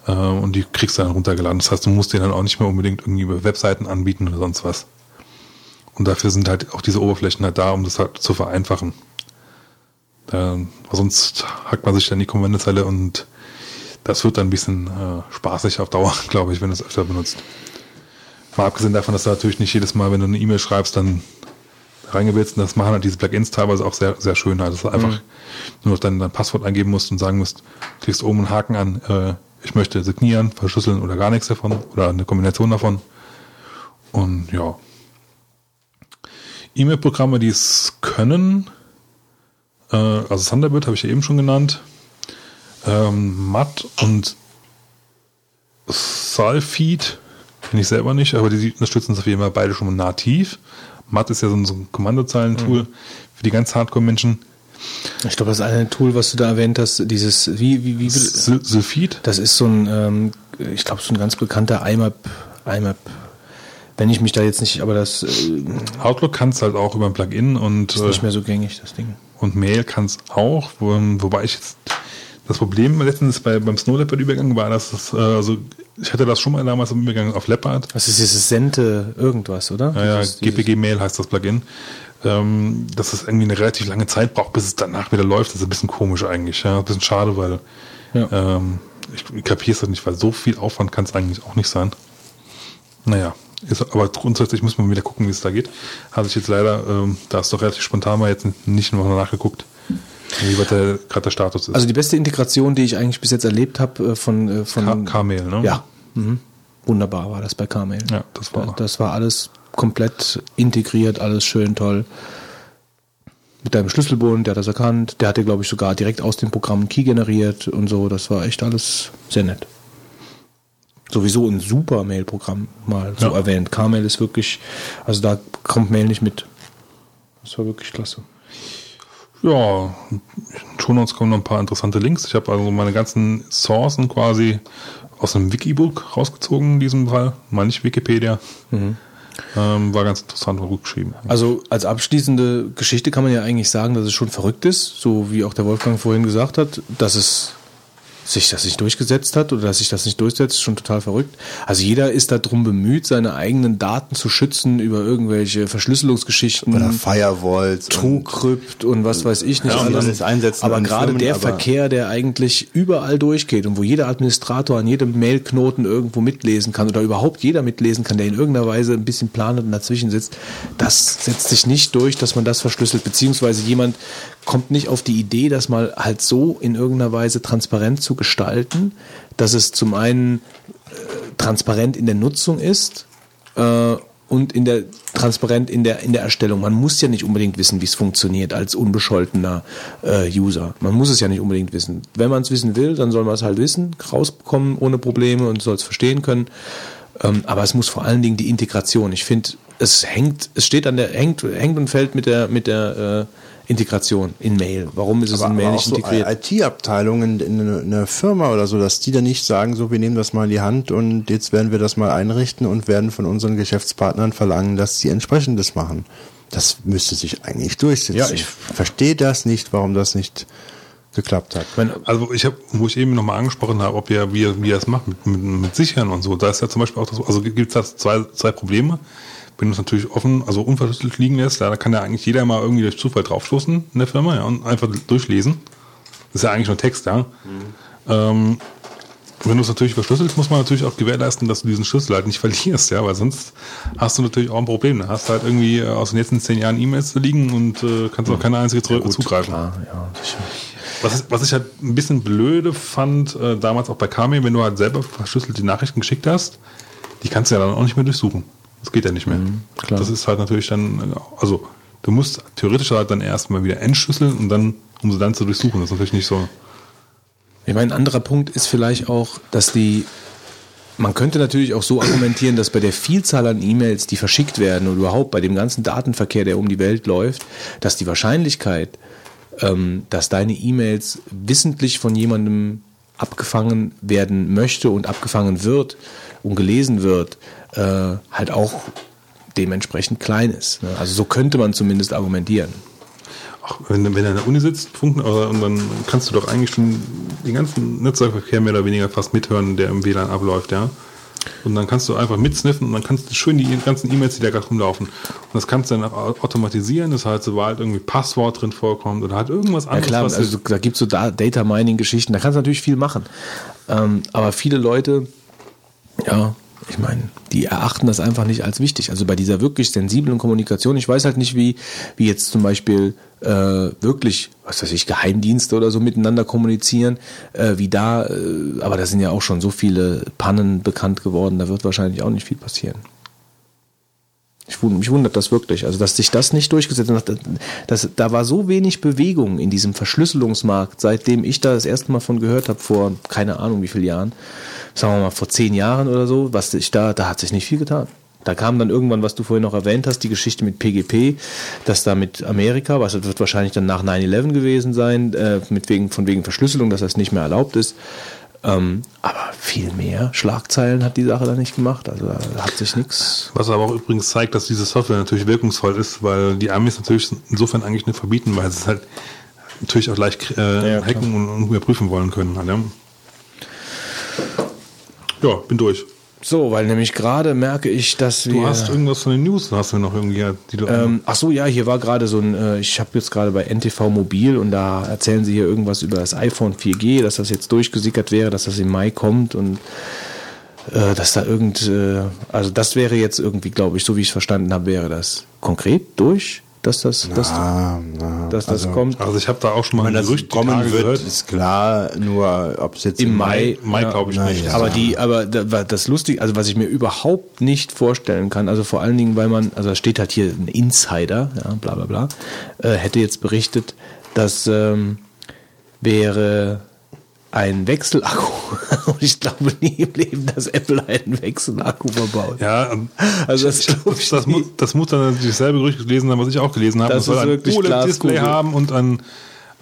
Speaker 3: Äh, und die kriegst du dann runtergeladen. Das heißt, du musst dir dann auch nicht mehr unbedingt irgendwie über Webseiten anbieten oder sonst was. Und dafür sind halt auch diese Oberflächen halt da, um das halt zu vereinfachen. Da, sonst hackt man sich dann die Kommandozeile und das wird dann ein bisschen äh, spaßig auf Dauer, *laughs* glaube ich, wenn du es öfter benutzt. Mal abgesehen davon, dass du natürlich nicht jedes Mal, wenn du eine E-Mail schreibst, dann reingewirbst. Und das machen halt diese Plugins teilweise auch sehr, sehr schön. Also, dass du einfach nur noch dein, dein Passwort eingeben musst und sagen musst, klickst oben einen Haken an, äh, ich möchte signieren, verschlüsseln oder gar nichts davon oder eine Kombination davon. Und ja. E-Mail-Programme, die es können, äh, also Thunderbird habe ich ja eben schon genannt, ähm, Matt und Salfeed kenne ich selber nicht, aber die unterstützen es auf jeden Fall beide schon mal nativ. Matt ist ja so ein, so ein Kommandozeilentool für die ganz Hardcore-Menschen.
Speaker 1: Ich glaube, das eine Tool, was du da erwähnt hast, dieses, wie, wie, wie,
Speaker 3: Sul- Sulfid?
Speaker 1: das ist so ein, ähm, ich glaube, so ein ganz bekannter IMAP, IMAP, wenn ich mich da jetzt nicht, aber das äh,
Speaker 3: Outlook kann es halt auch über ein Plugin und,
Speaker 1: ist nicht
Speaker 3: äh,
Speaker 1: mehr so gängig, das Ding.
Speaker 3: und Mail kann es auch, wo, wobei ich jetzt das Problem letztens bei, beim Snow Leopard Übergang war, dass es, äh, also ich hatte das schon mal damals im Übergang auf Leopard.
Speaker 1: Das ist dieses Sente irgendwas, oder?
Speaker 3: Ja, ja, GPG Mail heißt das Plugin. Ähm, dass es irgendwie eine relativ lange Zeit braucht, bis es danach wieder läuft, das ist ein bisschen komisch eigentlich. Ja, ein bisschen schade, weil
Speaker 1: Ja.
Speaker 3: ähm, ich kapiere es halt nicht, weil so viel Aufwand kann es eigentlich auch nicht sein. Naja, ist, aber grundsätzlich muss man wieder gucken, wie es da geht. Hatte ich jetzt leider, ähm, da ist doch relativ spontan mal jetzt nicht noch nachgeguckt, wie weit gerade der Status ist.
Speaker 1: Also die beste Integration, die ich eigentlich bis jetzt erlebt habe äh, von, äh, von
Speaker 3: K- K-Mail, ne?
Speaker 1: Ja. Mhm. Wunderbar war das bei Carmail.
Speaker 3: Ja, das war-
Speaker 1: Das war alles komplett integriert, alles schön toll. Mit deinem Schlüsselbund, der hat das erkannt. Der hatte, glaube ich, sogar direkt aus dem Programm einen Key generiert und so. Das war echt alles sehr nett. Sowieso ein super Mail-Programm, mal so
Speaker 3: Ja.
Speaker 1: erwähnt. Carmail ist wirklich, also da kommt Mail nicht mit. Das war wirklich klasse.
Speaker 3: Ja, schon uns kommen noch ein paar interessante Links. Ich habe also meine ganzen Sourcen quasi aus einem Wikibook rausgezogen in diesem Fall. Mal nicht Wikipedia. Ähm, war ganz interessant und gut geschrieben.
Speaker 1: Also als abschließende Geschichte kann man ja eigentlich sagen, dass es schon verrückt ist, so wie auch der Wolfgang vorhin gesagt hat, dass es sich das nicht durchgesetzt hat oder dass sich das nicht durchsetzt, ist schon total verrückt. Also jeder ist darum bemüht, seine eigenen Daten zu schützen über irgendwelche Verschlüsselungsgeschichten.
Speaker 4: Oder Firewalls. und-
Speaker 1: TrueCrypt und was weiß ich nicht
Speaker 4: Ja, und
Speaker 1: alles.
Speaker 4: einsetzen
Speaker 1: aber gerade
Speaker 4: Firmen,
Speaker 1: der
Speaker 4: aber-
Speaker 1: Verkehr, der eigentlich überall durchgeht und wo jeder Administrator an jedem Mailknoten irgendwo mitlesen kann oder überhaupt jeder mitlesen kann, der in irgendeiner Weise ein bisschen planend und dazwischen sitzt, das setzt sich nicht durch, dass man das verschlüsselt, beziehungsweise jemand kommt nicht auf die Idee, das mal halt so in irgendeiner Weise transparent zu gestalten, dass es zum einen äh, transparent in der Nutzung ist, äh, und in der transparent in der in der Erstellung. Man muss ja nicht unbedingt wissen, wie es funktioniert als unbescholtener äh, User. Man muss es ja nicht unbedingt wissen. Wenn man es wissen will, dann soll man es halt wissen, rausbekommen ohne Probleme und soll es verstehen können. Ähm, aber es muss vor allen Dingen die Integration. Ich finde, es hängt, es steht an der hängt hängt und fällt mit der mit der äh, Integration in Mail. Warum ist es
Speaker 4: Aber,
Speaker 1: in Mail
Speaker 4: aber auch
Speaker 1: nicht
Speaker 4: so
Speaker 1: integriert?
Speaker 4: IT-Abteilungen in einer einer Firma oder so, dass die dann nicht sagen, so, wir nehmen das mal in die Hand und jetzt werden wir das mal einrichten und werden von unseren Geschäftspartnern verlangen, dass sie entsprechendes machen. Das müsste sich eigentlich durchsetzen.
Speaker 1: Ja, ich-
Speaker 4: verstehe das nicht, warum das nicht geklappt hat.
Speaker 3: Also ich habe, wo ich eben nochmal angesprochen habe, ob ihr, wie, ihr- wie ihr das macht mit, mit, mit Sichern und so, da ist ja zum Beispiel auch das, also gibt es da zwei, zwei Probleme. Wenn du es natürlich offen, also unverschlüsselt liegen lässt, ja, da kann ja eigentlich jeder mal irgendwie durch Zufall draufstoßen in der Firma ja, und einfach durchlesen. Das ist ja eigentlich nur Text, ja. Ähm, wenn du es natürlich verschlüsselst, muss man natürlich auch gewährleisten, dass du diesen Schlüssel halt nicht *laughs* verlierst, ja, weil sonst hast du natürlich auch ein Problem. Da hast du halt irgendwie äh, aus den letzten zehn Jahren E-Mails zu liegen und äh, kannst auf keine einzige zurück zugreifen.
Speaker 1: Klar, ja, sicher.
Speaker 3: Was, was ich halt ein bisschen blöde fand, äh, damals auch bei Kami, wenn du halt selber verschlüsselte Nachrichten geschickt hast, die kannst du ja dann auch nicht mehr durchsuchen. Das geht ja nicht mehr.
Speaker 1: klar.
Speaker 3: Das ist halt natürlich dann, also du musst theoretisch halt dann erstmal wieder entschlüsseln und dann, um sie dann zu durchsuchen. Das ist natürlich nicht so.
Speaker 1: Ich meine, ein anderer Punkt ist vielleicht auch, dass die, man könnte natürlich auch so argumentieren, dass bei der Vielzahl an E-Mails, die verschickt werden und überhaupt bei dem ganzen Datenverkehr, der um die Welt läuft, dass die Wahrscheinlichkeit, ähm, dass deine E-Mails wissentlich von jemandem abgefangen werden möchte und abgefangen wird und gelesen wird, äh, halt auch dementsprechend klein ist. Ne? Also so könnte man zumindest argumentieren.
Speaker 3: ach, wenn, wenn er in der Uni sitzt, funken, und dann kannst du doch eigentlich schon den ganzen Netzwerkverkehr mehr oder weniger fast mithören, der im WLAN abläuft, ja. Und dann kannst du einfach mitsniffen und dann kannst du schön die ganzen E-Mails, die da gerade rumlaufen. Und das kannst du dann auch automatisieren, das heißt, sobald irgendwie Passwort drin vorkommt oder halt irgendwas
Speaker 1: Ja
Speaker 3: anderes.
Speaker 1: klar,
Speaker 3: was
Speaker 1: also da gibt es so Da- Data Mining Geschichten, da kannst du natürlich viel machen. Ähm, aber viele Leute, ja, ich meine, die erachten das einfach nicht als wichtig. Also bei dieser wirklich sensiblen Kommunikation, ich weiß halt nicht, wie, wie jetzt zum Beispiel äh, wirklich, was weiß ich, Geheimdienste oder so miteinander kommunizieren, äh, wie da, äh, aber da sind ja auch schon so viele Pannen bekannt geworden, da wird wahrscheinlich auch nicht viel passieren. Ich mich wundert das wirklich. Also, dass sich das nicht durchgesetzt hat. Das, da war so wenig Bewegung in diesem Verschlüsselungsmarkt, seitdem ich da das erste Mal von gehört habe, vor keine Ahnung wie vielen Jahren, sagen wir mal vor zehn Jahren oder so, was ich da, da hat sich nicht viel getan. Da kam dann irgendwann, was du vorhin noch erwähnt hast, die Geschichte mit PGP, dass da mit Amerika, was wird wahrscheinlich dann nach 9-11 gewesen sein, äh, mit wegen, von wegen Verschlüsselung, dass das nicht mehr erlaubt ist. Ähm, aber viel mehr Schlagzeilen hat die Sache da nicht gemacht. Also da hat sich nichts.
Speaker 3: Was aber auch übrigens zeigt, dass diese Software natürlich wirkungsvoll ist, weil die Amis natürlich insofern eigentlich nicht verbieten, weil sie es halt natürlich auch leicht äh,
Speaker 1: Ja,
Speaker 3: hacken und, und überprüfen wollen können. Halt, ja. ja, bin durch.
Speaker 1: So, weil nämlich gerade merke ich, dass wir.
Speaker 3: Du hast irgendwas von den News, hast du noch irgendwie, die du
Speaker 1: ähm, ach so, ja, hier war gerade so ein, äh, ich habe jetzt gerade bei NTV Mobil und da erzählen sie hier irgendwas über das iPhone 4G, dass das jetzt durchgesickert wäre, dass das im Mai kommt und äh, dass da irgend, äh, also das wäre jetzt irgendwie, glaube ich, so wie ich es verstanden habe, wäre das konkret durch, dass das, dass,
Speaker 4: Ah, na,
Speaker 1: dass das
Speaker 4: also,
Speaker 1: kommt.
Speaker 3: Also ich habe da auch schon mal
Speaker 4: Wenn
Speaker 3: ein
Speaker 4: das
Speaker 3: Gerücht
Speaker 4: kommen
Speaker 3: Tage
Speaker 4: wird,
Speaker 3: gehört.
Speaker 4: ist klar, nur ob es jetzt
Speaker 1: Im Mai,
Speaker 3: Mai
Speaker 1: ja.
Speaker 3: glaube ich nicht.
Speaker 4: Ja.
Speaker 1: Aber die, aber das lustig, also was ich mir überhaupt nicht vorstellen kann, also vor allen Dingen, weil man, also da steht halt hier ein Insider, ja, bla bla bla, äh, hätte jetzt berichtet, dass ähm, wäre ein Wechselakku. *laughs* Und ich glaube nie im Leben, dass Apple einen Wechselakku verbaut.
Speaker 3: Ja, ähm,
Speaker 1: Also das
Speaker 3: das,
Speaker 1: nie.
Speaker 3: muss, das muss dann natürlich dasselbe Gerücht gelesen haben, was ich auch gelesen habe.
Speaker 1: Das
Speaker 3: soll ein OLED-Display haben und ein,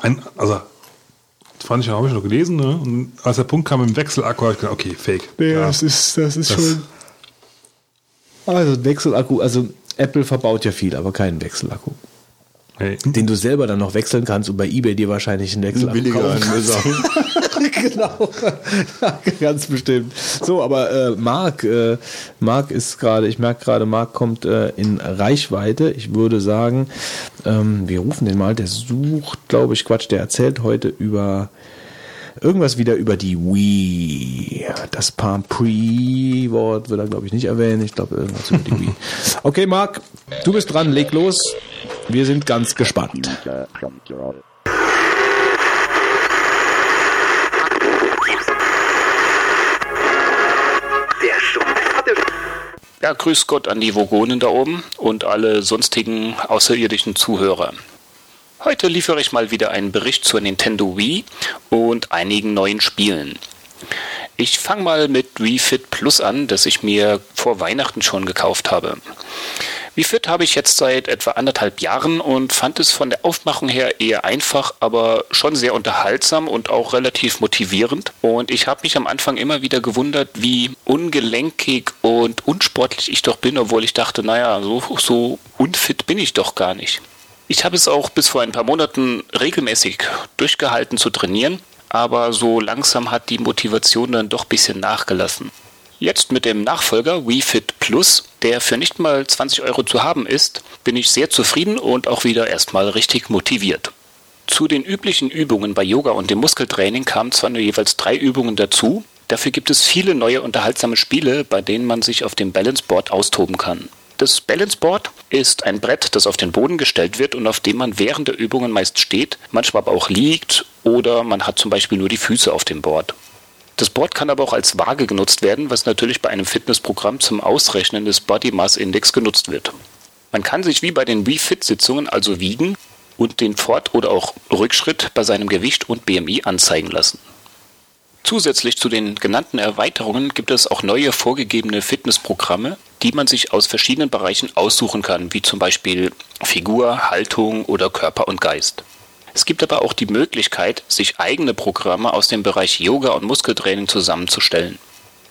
Speaker 3: ein also das fand ich, habe ich noch gelesen, ne? Und als der Punkt kam im Wechselakku, habe ich gedacht, okay, fake. Ja.
Speaker 1: ist, das ist
Speaker 3: Das-
Speaker 1: Also ein Wechselakku, also Apple verbaut ja viel, aber keinen Wechselakku.
Speaker 3: Hey.
Speaker 1: Den du selber dann noch wechseln kannst und bei Ebay dir wahrscheinlich einen Wechselakku
Speaker 4: billiger
Speaker 1: kaufen kannst. *laughs* *laughs* genau, *laughs* ganz bestimmt. So, aber äh, Marc, äh, Marc ist gerade, ich merke gerade, Marc kommt äh, in Reichweite. Ich würde sagen, ähm, wir rufen den mal, der sucht, glaube ich, Quatsch, der erzählt heute über irgendwas wieder über die Wii. Das Palm Pre-Wort wird er, glaube ich, nicht erwähnen. Ich glaube, irgendwas über die Wii. *laughs* Okay, Marc, du bist dran, leg los. Wir sind ganz gespannt.
Speaker 5: Ja, grüß Gott an die Vogonen da oben und alle sonstigen außerirdischen Zuhörer. Heute liefere ich mal wieder einen Bericht zur Nintendo Wii und einigen neuen Spielen. Ich fange mal mit Wii Fit Plus an, das ich mir vor Weihnachten schon gekauft habe. Wii Fit habe ich jetzt seit etwa anderthalb Jahren und fand es von der Aufmachung her eher einfach, aber schon sehr unterhaltsam und auch relativ motivierend. Und ich habe mich am Anfang immer wieder gewundert, wie ungelenkig und unsportlich ich doch bin, obwohl ich dachte, naja, so, so unfit bin ich doch gar nicht. Ich habe es auch bis vor ein paar Monaten regelmäßig durchgehalten zu trainieren, aber so langsam hat die Motivation dann doch ein bisschen nachgelassen. Jetzt mit dem Nachfolger Wii Fit Plus, der für nicht mal 20 Euro zu haben ist, bin ich sehr zufrieden und auch wieder erstmal richtig motiviert. Zu den üblichen Übungen bei Yoga und dem Muskeltraining kamen zwar nur jeweils drei Übungen dazu, dafür gibt es viele neue unterhaltsame Spiele, bei denen man sich auf dem Balanceboard austoben kann. Das Balanceboard ist ein Brett, das auf den Boden gestellt wird und auf dem man während der Übungen meist steht, manchmal aber auch liegt oder man hat zum Beispiel nur die Füße auf dem Board. Das Board kann aber auch als Waage genutzt werden, was natürlich bei einem Fitnessprogramm zum Ausrechnen des Body Mass Index genutzt wird. Man kann sich wie bei den Wii Fit Sitzungen also wiegen und den Fort- oder auch Rückschritt bei seinem Gewicht und BMI anzeigen lassen. Zusätzlich zu den genannten Erweiterungen gibt es auch neue vorgegebene Fitnessprogramme, die man sich aus verschiedenen Bereichen aussuchen kann, wie zum Beispiel Figur, Haltung oder Körper und Geist. Es gibt aber auch die Möglichkeit, sich eigene Programme aus dem Bereich Yoga und Muskeltraining zusammenzustellen.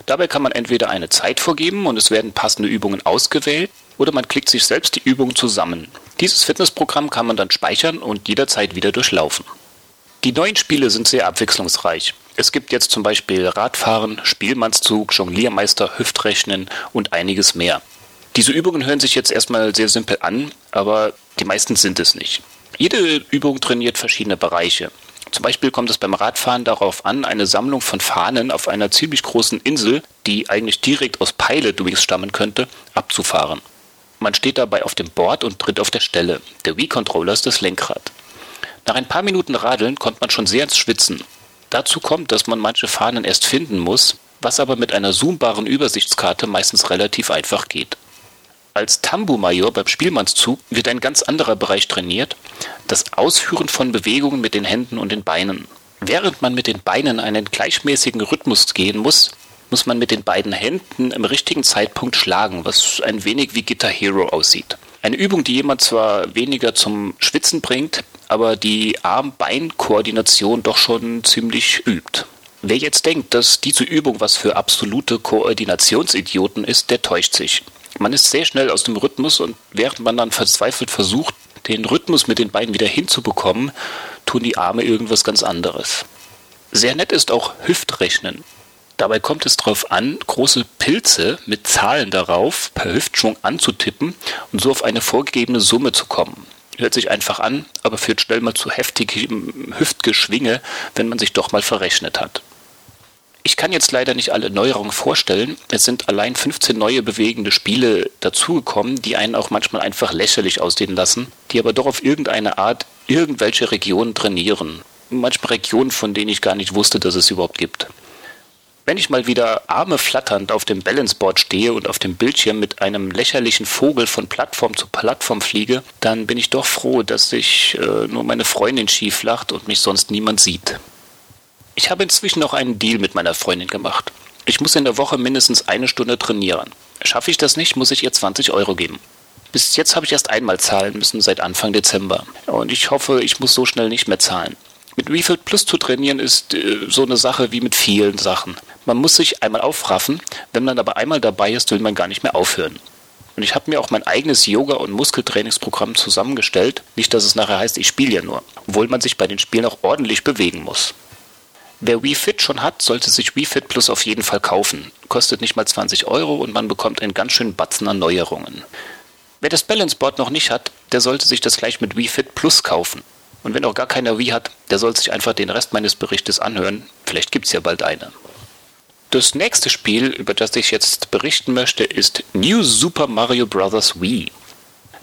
Speaker 5: Dabei kann man entweder eine Zeit vorgeben und es werden passende Übungen ausgewählt, oder man klickt sich selbst die Übung zusammen. Dieses Fitnessprogramm kann man dann speichern und jederzeit wieder durchlaufen. Die neuen Spiele sind sehr abwechslungsreich. Es gibt jetzt zum Beispiel Radfahren, Spielmannszug, Jongliermeister, Hüftrechnen und einiges mehr. Diese Übungen hören sich jetzt erstmal sehr simpel an, aber die meisten sind es nicht. Jede Übung trainiert verschiedene Bereiche. Zum Beispiel kommt es beim Radfahren darauf an, eine Sammlung von Fahnen auf einer ziemlich großen Insel, die eigentlich direkt aus Pilot Wings stammen könnte, abzufahren. Man steht dabei auf dem Board und tritt auf der Stelle. Der Wii-Controller ist das Lenkrad. Nach ein paar Minuten Radeln kommt man schon sehr ins Schwitzen. Dazu kommt, dass man manche Fahnen erst finden muss, was aber mit einer zoombaren Übersichtskarte meistens relativ einfach geht. Als Tambu-Major beim Spielmannszug wird ein ganz anderer Bereich trainiert, das Ausführen von Bewegungen mit den Händen und den Beinen. Während man mit den Beinen einen gleichmäßigen Rhythmus gehen muss, muss man mit den beiden Händen im richtigen Zeitpunkt schlagen, was ein wenig wie Guitar Hero aussieht. Eine Übung, die jemand zwar weniger zum Schwitzen bringt, aber die Arm-Bein-Koordination doch schon ziemlich übt. Wer jetzt denkt, dass diese Übung was für absolute Koordinationsidioten ist, der täuscht sich. Man ist sehr schnell aus dem Rhythmus und während man dann verzweifelt versucht, den Rhythmus mit den Beinen wieder hinzubekommen, tun die Arme irgendwas ganz anderes. Sehr nett ist auch Hüftrechnen. Dabei kommt es darauf an, große Pilze mit Zahlen darauf per Hüftschwung anzutippen und so auf eine vorgegebene Summe zu kommen. Hört sich einfach an, aber führt schnell mal zu heftigem Hüftgeschwinge, wenn man sich doch mal verrechnet hat. Ich kann jetzt leider nicht alle Neuerungen vorstellen. Es sind allein 15 neue bewegende Spiele dazugekommen, die einen auch manchmal einfach lächerlich aussehen lassen, die aber doch auf irgendeine Art irgendwelche Regionen trainieren. Manchmal Regionen, von denen ich gar nicht wusste, dass es überhaupt gibt. Wenn ich mal wieder Arme flatternd auf dem Balanceboard stehe und auf dem Bildschirm mit einem lächerlichen Vogel von Plattform zu Plattform fliege, dann bin ich doch froh, dass sich äh, nur meine Freundin schief lacht und mich sonst niemand sieht. Ich habe inzwischen auch einen Deal mit meiner Freundin gemacht. Ich muss in der Woche mindestens eine Stunde trainieren. Schaffe ich das nicht, muss ich ihr 20 Euro geben. Bis jetzt habe ich erst einmal zahlen müssen seit Anfang Dezember. Und ich hoffe, ich muss so schnell nicht mehr zahlen. Mit Refilled Plus zu trainieren ist äh, so eine Sache wie mit vielen Sachen. Man muss sich einmal aufraffen, wenn man aber einmal dabei ist, will man gar nicht mehr aufhören. Und ich habe mir auch mein eigenes Yoga- und Muskeltrainingsprogramm zusammengestellt. Nicht, dass es nachher heißt, ich spiele ja nur. Obwohl man sich bei den Spielen auch ordentlich bewegen muss. Wer Wii Fit schon hat, sollte sich Wii Fit Plus auf jeden Fall kaufen. Kostet nicht mal 20 Euro und man bekommt einen ganz schönen Batzen an Neuerungen. Wer das Balance Board noch nicht hat, der sollte sich das gleich mit Wii Fit Plus kaufen. Und wenn auch gar keiner Wii hat, der soll sich einfach den Rest meines Berichtes anhören. Vielleicht gibt es ja bald eine. Das nächste Spiel, über das ich jetzt berichten möchte, ist New Super Mario Bros. Wii.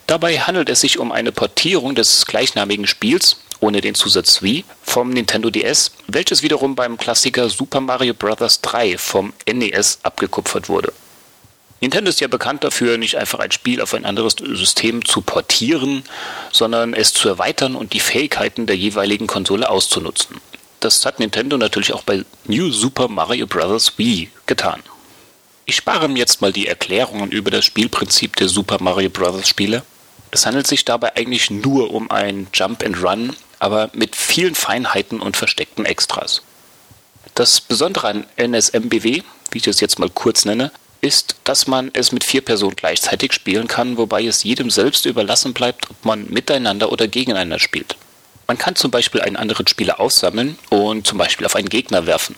Speaker 5: Dabei handelt es sich um eine Portierung des gleichnamigen Spiels ohne den Zusatz Wii vom Nintendo DS, welches wiederum beim Klassiker Super Mario Bros. 3 vom NES abgekupfert wurde. Nintendo ist ja bekannt dafür, nicht einfach ein Spiel auf ein anderes System zu portieren, sondern es zu erweitern und die Fähigkeiten der jeweiligen Konsole auszunutzen. Das hat Nintendo natürlich auch bei New Super Mario Bros. Wii getan. Ich spare mir jetzt mal die Erklärungen über das Spielprinzip der Super Mario Bros. Spiele. Es handelt sich dabei eigentlich nur um ein Jump and Run aber mit vielen Feinheiten und versteckten Extras. Das Besondere an NSMBW, wie ich es jetzt mal kurz nenne, ist, dass man es mit vier Personen gleichzeitig spielen kann, wobei es jedem selbst überlassen bleibt, ob man miteinander oder gegeneinander spielt. Man kann zum Beispiel einen anderen Spieler aussammeln und zum Beispiel auf einen Gegner werfen.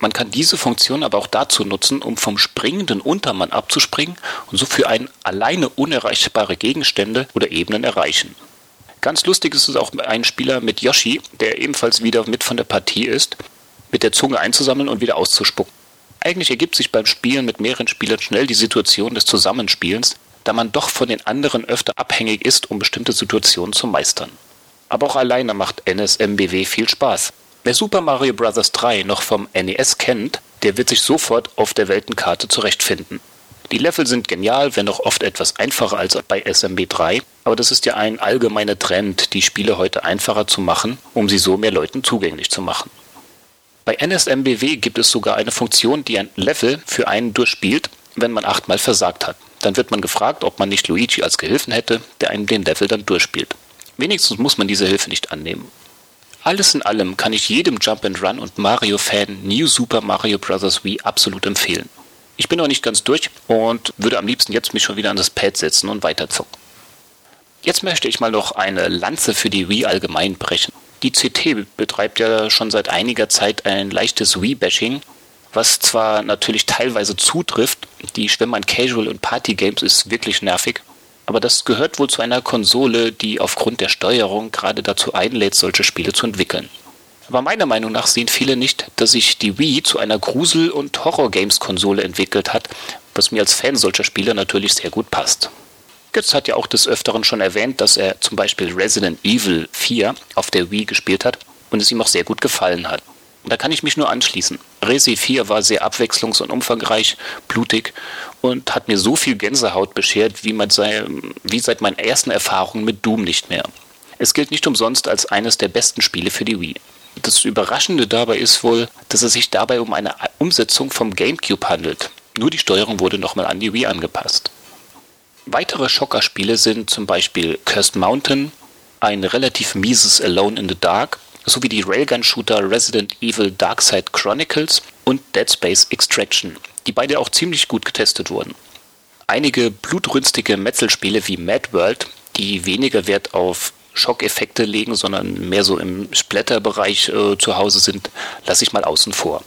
Speaker 5: Man kann diese Funktion aber auch dazu nutzen, um vom springenden Untermann abzuspringen und so für einen alleine unerreichbare Gegenstände oder Ebenen erreichen. Ganz lustig ist es auch ein Spieler mit Yoshi, der ebenfalls wieder mit von der Partie ist, mit der Zunge einzusammeln und wieder auszuspucken. Eigentlich ergibt sich beim Spielen mit mehreren Spielern schnell die Situation des Zusammenspielens, da man doch von den anderen öfter abhängig ist, um bestimmte Situationen zu meistern. Aber auch alleine macht NSMBW viel Spaß. Wer Super Mario Bros. 3 noch vom NES kennt, der wird sich sofort auf der Weltenkarte zurechtfinden. Die Level sind genial, wenn auch oft etwas einfacher als bei SMB 3, aber das ist ja ein allgemeiner Trend, die Spiele heute einfacher zu machen, um sie so mehr Leuten zugänglich zu machen. Bei NSMBW gibt es sogar eine Funktion, die ein Level für einen durchspielt, wenn man achtmal versagt hat. Dann wird man gefragt, ob man nicht Luigi als Gehilfen hätte, der einem den Level dann durchspielt. Wenigstens muss man diese Hilfe nicht annehmen. Alles in allem kann ich jedem Jump and Run und Mario-Fan New Super Mario Bros. Wii absolut empfehlen. Ich bin noch nicht ganz durch und würde am liebsten jetzt mich schon wieder an das Pad setzen und weiterzocken. Jetzt möchte ich mal noch eine Lanze für die Wii allgemein brechen. Die CT betreibt ja schon seit einiger Zeit ein leichtes Wii-Bashing, was zwar natürlich teilweise zutrifft, die Schwimmer an Casual- und Party-Games ist wirklich nervig, aber das gehört wohl zu einer Konsole, die aufgrund der Steuerung gerade dazu einlädt, solche Spiele zu entwickeln. Aber meiner Meinung nach sehen viele nicht, dass sich die Wii zu einer Grusel- und Horror-Games-Konsole entwickelt hat, was mir als Fan solcher Spiele natürlich sehr gut passt. Götz hat ja auch des Öfteren schon erwähnt, dass er zum Beispiel Resident Evil 4 auf der Wii gespielt hat und es ihm auch sehr gut gefallen hat. Da kann ich mich nur anschließen. Resi 4 war sehr abwechslungs- und umfangreich, blutig und hat mir so viel Gänsehaut beschert, wie, sei, wie seit meinen ersten Erfahrungen mit Doom nicht mehr. Es gilt nicht umsonst als eines der besten Spiele für die Wii. Das Überraschende dabei ist wohl, dass es sich dabei um eine Umsetzung vom GameCube handelt. Nur die Steuerung wurde nochmal an die Wii angepasst. Weitere Schockerspiele sind zum Beispiel Cursed Mountain, ein relativ mieses Alone in the Dark sowie die Railgun-Shooter Resident Evil Darkside Chronicles und Dead Space Extraction, die beide auch ziemlich gut getestet wurden. Einige blutrünstige Metzelspiele wie Mad World, die weniger Wert auf Schockeffekte legen, sondern mehr so im Splatter-Bereich äh, zu Hause sind, lasse ich mal außen vor.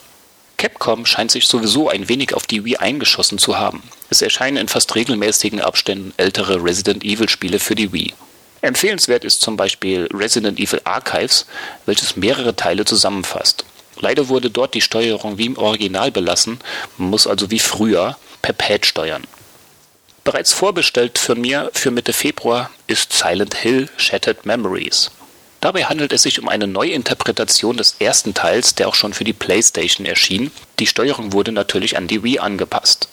Speaker 5: Capcom scheint sich sowieso ein wenig auf die Wii eingeschossen zu haben. Es erscheinen in fast regelmäßigen Abständen ältere Resident Evil Spiele für die Wii. Empfehlenswert ist zum Beispiel Resident Evil Archives, welches mehrere Teile zusammenfasst. Leider wurde dort die Steuerung wie im Original belassen, man muss also wie früher per Pad steuern. Bereits vorbestellt für mir für Mitte Februar ist Silent Hill Shattered Memories. Dabei handelt es sich um eine Neuinterpretation des ersten Teils, der auch schon für die PlayStation erschien. Die Steuerung wurde natürlich an die Wii angepasst.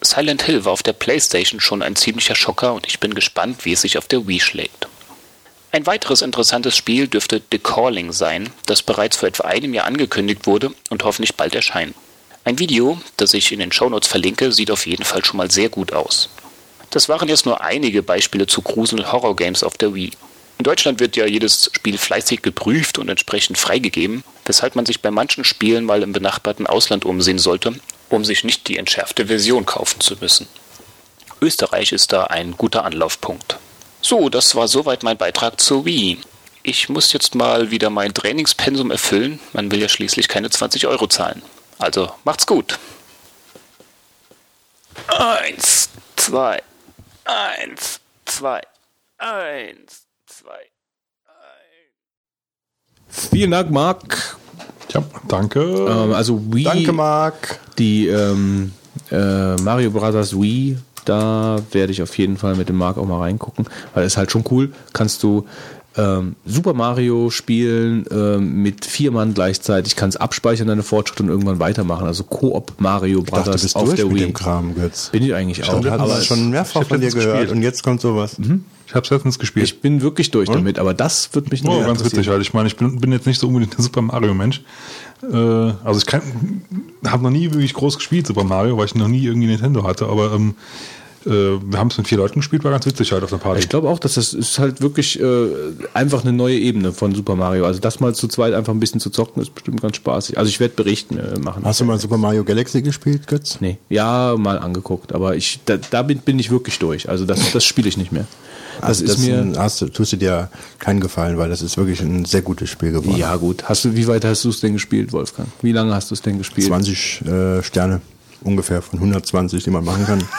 Speaker 5: Silent Hill war auf der PlayStation schon ein ziemlicher Schocker und ich bin gespannt, wie es sich auf der Wii schlägt. Ein weiteres interessantes Spiel dürfte The Calling sein, das bereits vor etwa einem Jahr angekündigt wurde und hoffentlich bald erscheint. Ein Video, das ich in den Shownotes verlinke, sieht auf jeden Fall schon mal sehr gut aus. Das waren jetzt nur einige Beispiele zu Grusel-Horror-Games auf der Wii. In Deutschland wird ja jedes Spiel fleißig geprüft und entsprechend freigegeben, weshalb man sich bei manchen Spielen mal im benachbarten Ausland umsehen sollte, um sich nicht die entschärfte Version kaufen zu müssen. Österreich ist da ein guter Anlaufpunkt. So, das war soweit mein Beitrag zur Wii. Ich muss jetzt mal wieder mein Trainingspensum erfüllen. Man will ja schließlich keine 20 Euro zahlen. Also macht's gut. Eins, zwei, eins, zwei, eins, zwei, eins.
Speaker 1: Vielen Dank, Marc.
Speaker 3: Ja, danke.
Speaker 1: Ähm, also Wii,
Speaker 4: Danke, Marc.
Speaker 1: die ähm, äh, Mario Brothers Wii, da werde ich auf jeden Fall mit dem Marc auch mal reingucken, weil es ist halt schon cool. Kannst du ähm, Super Mario spielen ähm, mit vier Mann gleichzeitig, kannst abspeichern deine Fortschritte und irgendwann weitermachen. Also Koop Mario
Speaker 4: Ich dachte,
Speaker 1: Brothers
Speaker 4: bist
Speaker 1: auf
Speaker 4: durch
Speaker 1: der
Speaker 4: mit
Speaker 1: Wii.
Speaker 4: dem Kram, Götz.
Speaker 1: Bin ich eigentlich auch.
Speaker 4: Ich habe
Speaker 1: aber
Speaker 4: das schon mehrfach von dir gehört
Speaker 3: gespielt.
Speaker 4: und jetzt kommt sowas.
Speaker 3: ich habe es letztens gespielt.
Speaker 1: ich bin wirklich durch damit, aber das wird mich
Speaker 3: Oh,
Speaker 1: noch
Speaker 3: ganz witzig, weil ich meine, ich bin, bin jetzt nicht so unbedingt ein *laughs* Super Mario-Mensch. Äh, also ich habe noch nie wirklich groß gespielt, Super Mario, weil ich noch nie irgendwie Nintendo hatte, aber ähm, äh, wir haben es mit vier Leuten gespielt, war ganz witzig halt auf der Party.
Speaker 1: Ich glaube auch, dass das ist halt wirklich äh, einfach eine neue Ebene von Super Mario. Also das mal zu zweit einfach ein bisschen zu zocken, ist bestimmt ganz spaßig. Also ich werde Berichten äh, machen.
Speaker 4: Hast du mal Super Mario Galaxy gespielt, Götz?
Speaker 1: Nee, ja, mal angeguckt, aber ich da, da bin, bin ich wirklich durch. Also das, das spiele ich nicht mehr. Das
Speaker 4: Also
Speaker 1: ist mir.
Speaker 4: ein- hast du, tust du dir keinen Gefallen, weil das ist wirklich ein sehr gutes Spiel geworden.
Speaker 1: Ja, gut. Hast du, wie weit hast du es denn gespielt, Wolfgang? Wie lange hast du es denn gespielt?
Speaker 4: 20 äh, Sterne ungefähr von 120, die man machen kann. *laughs*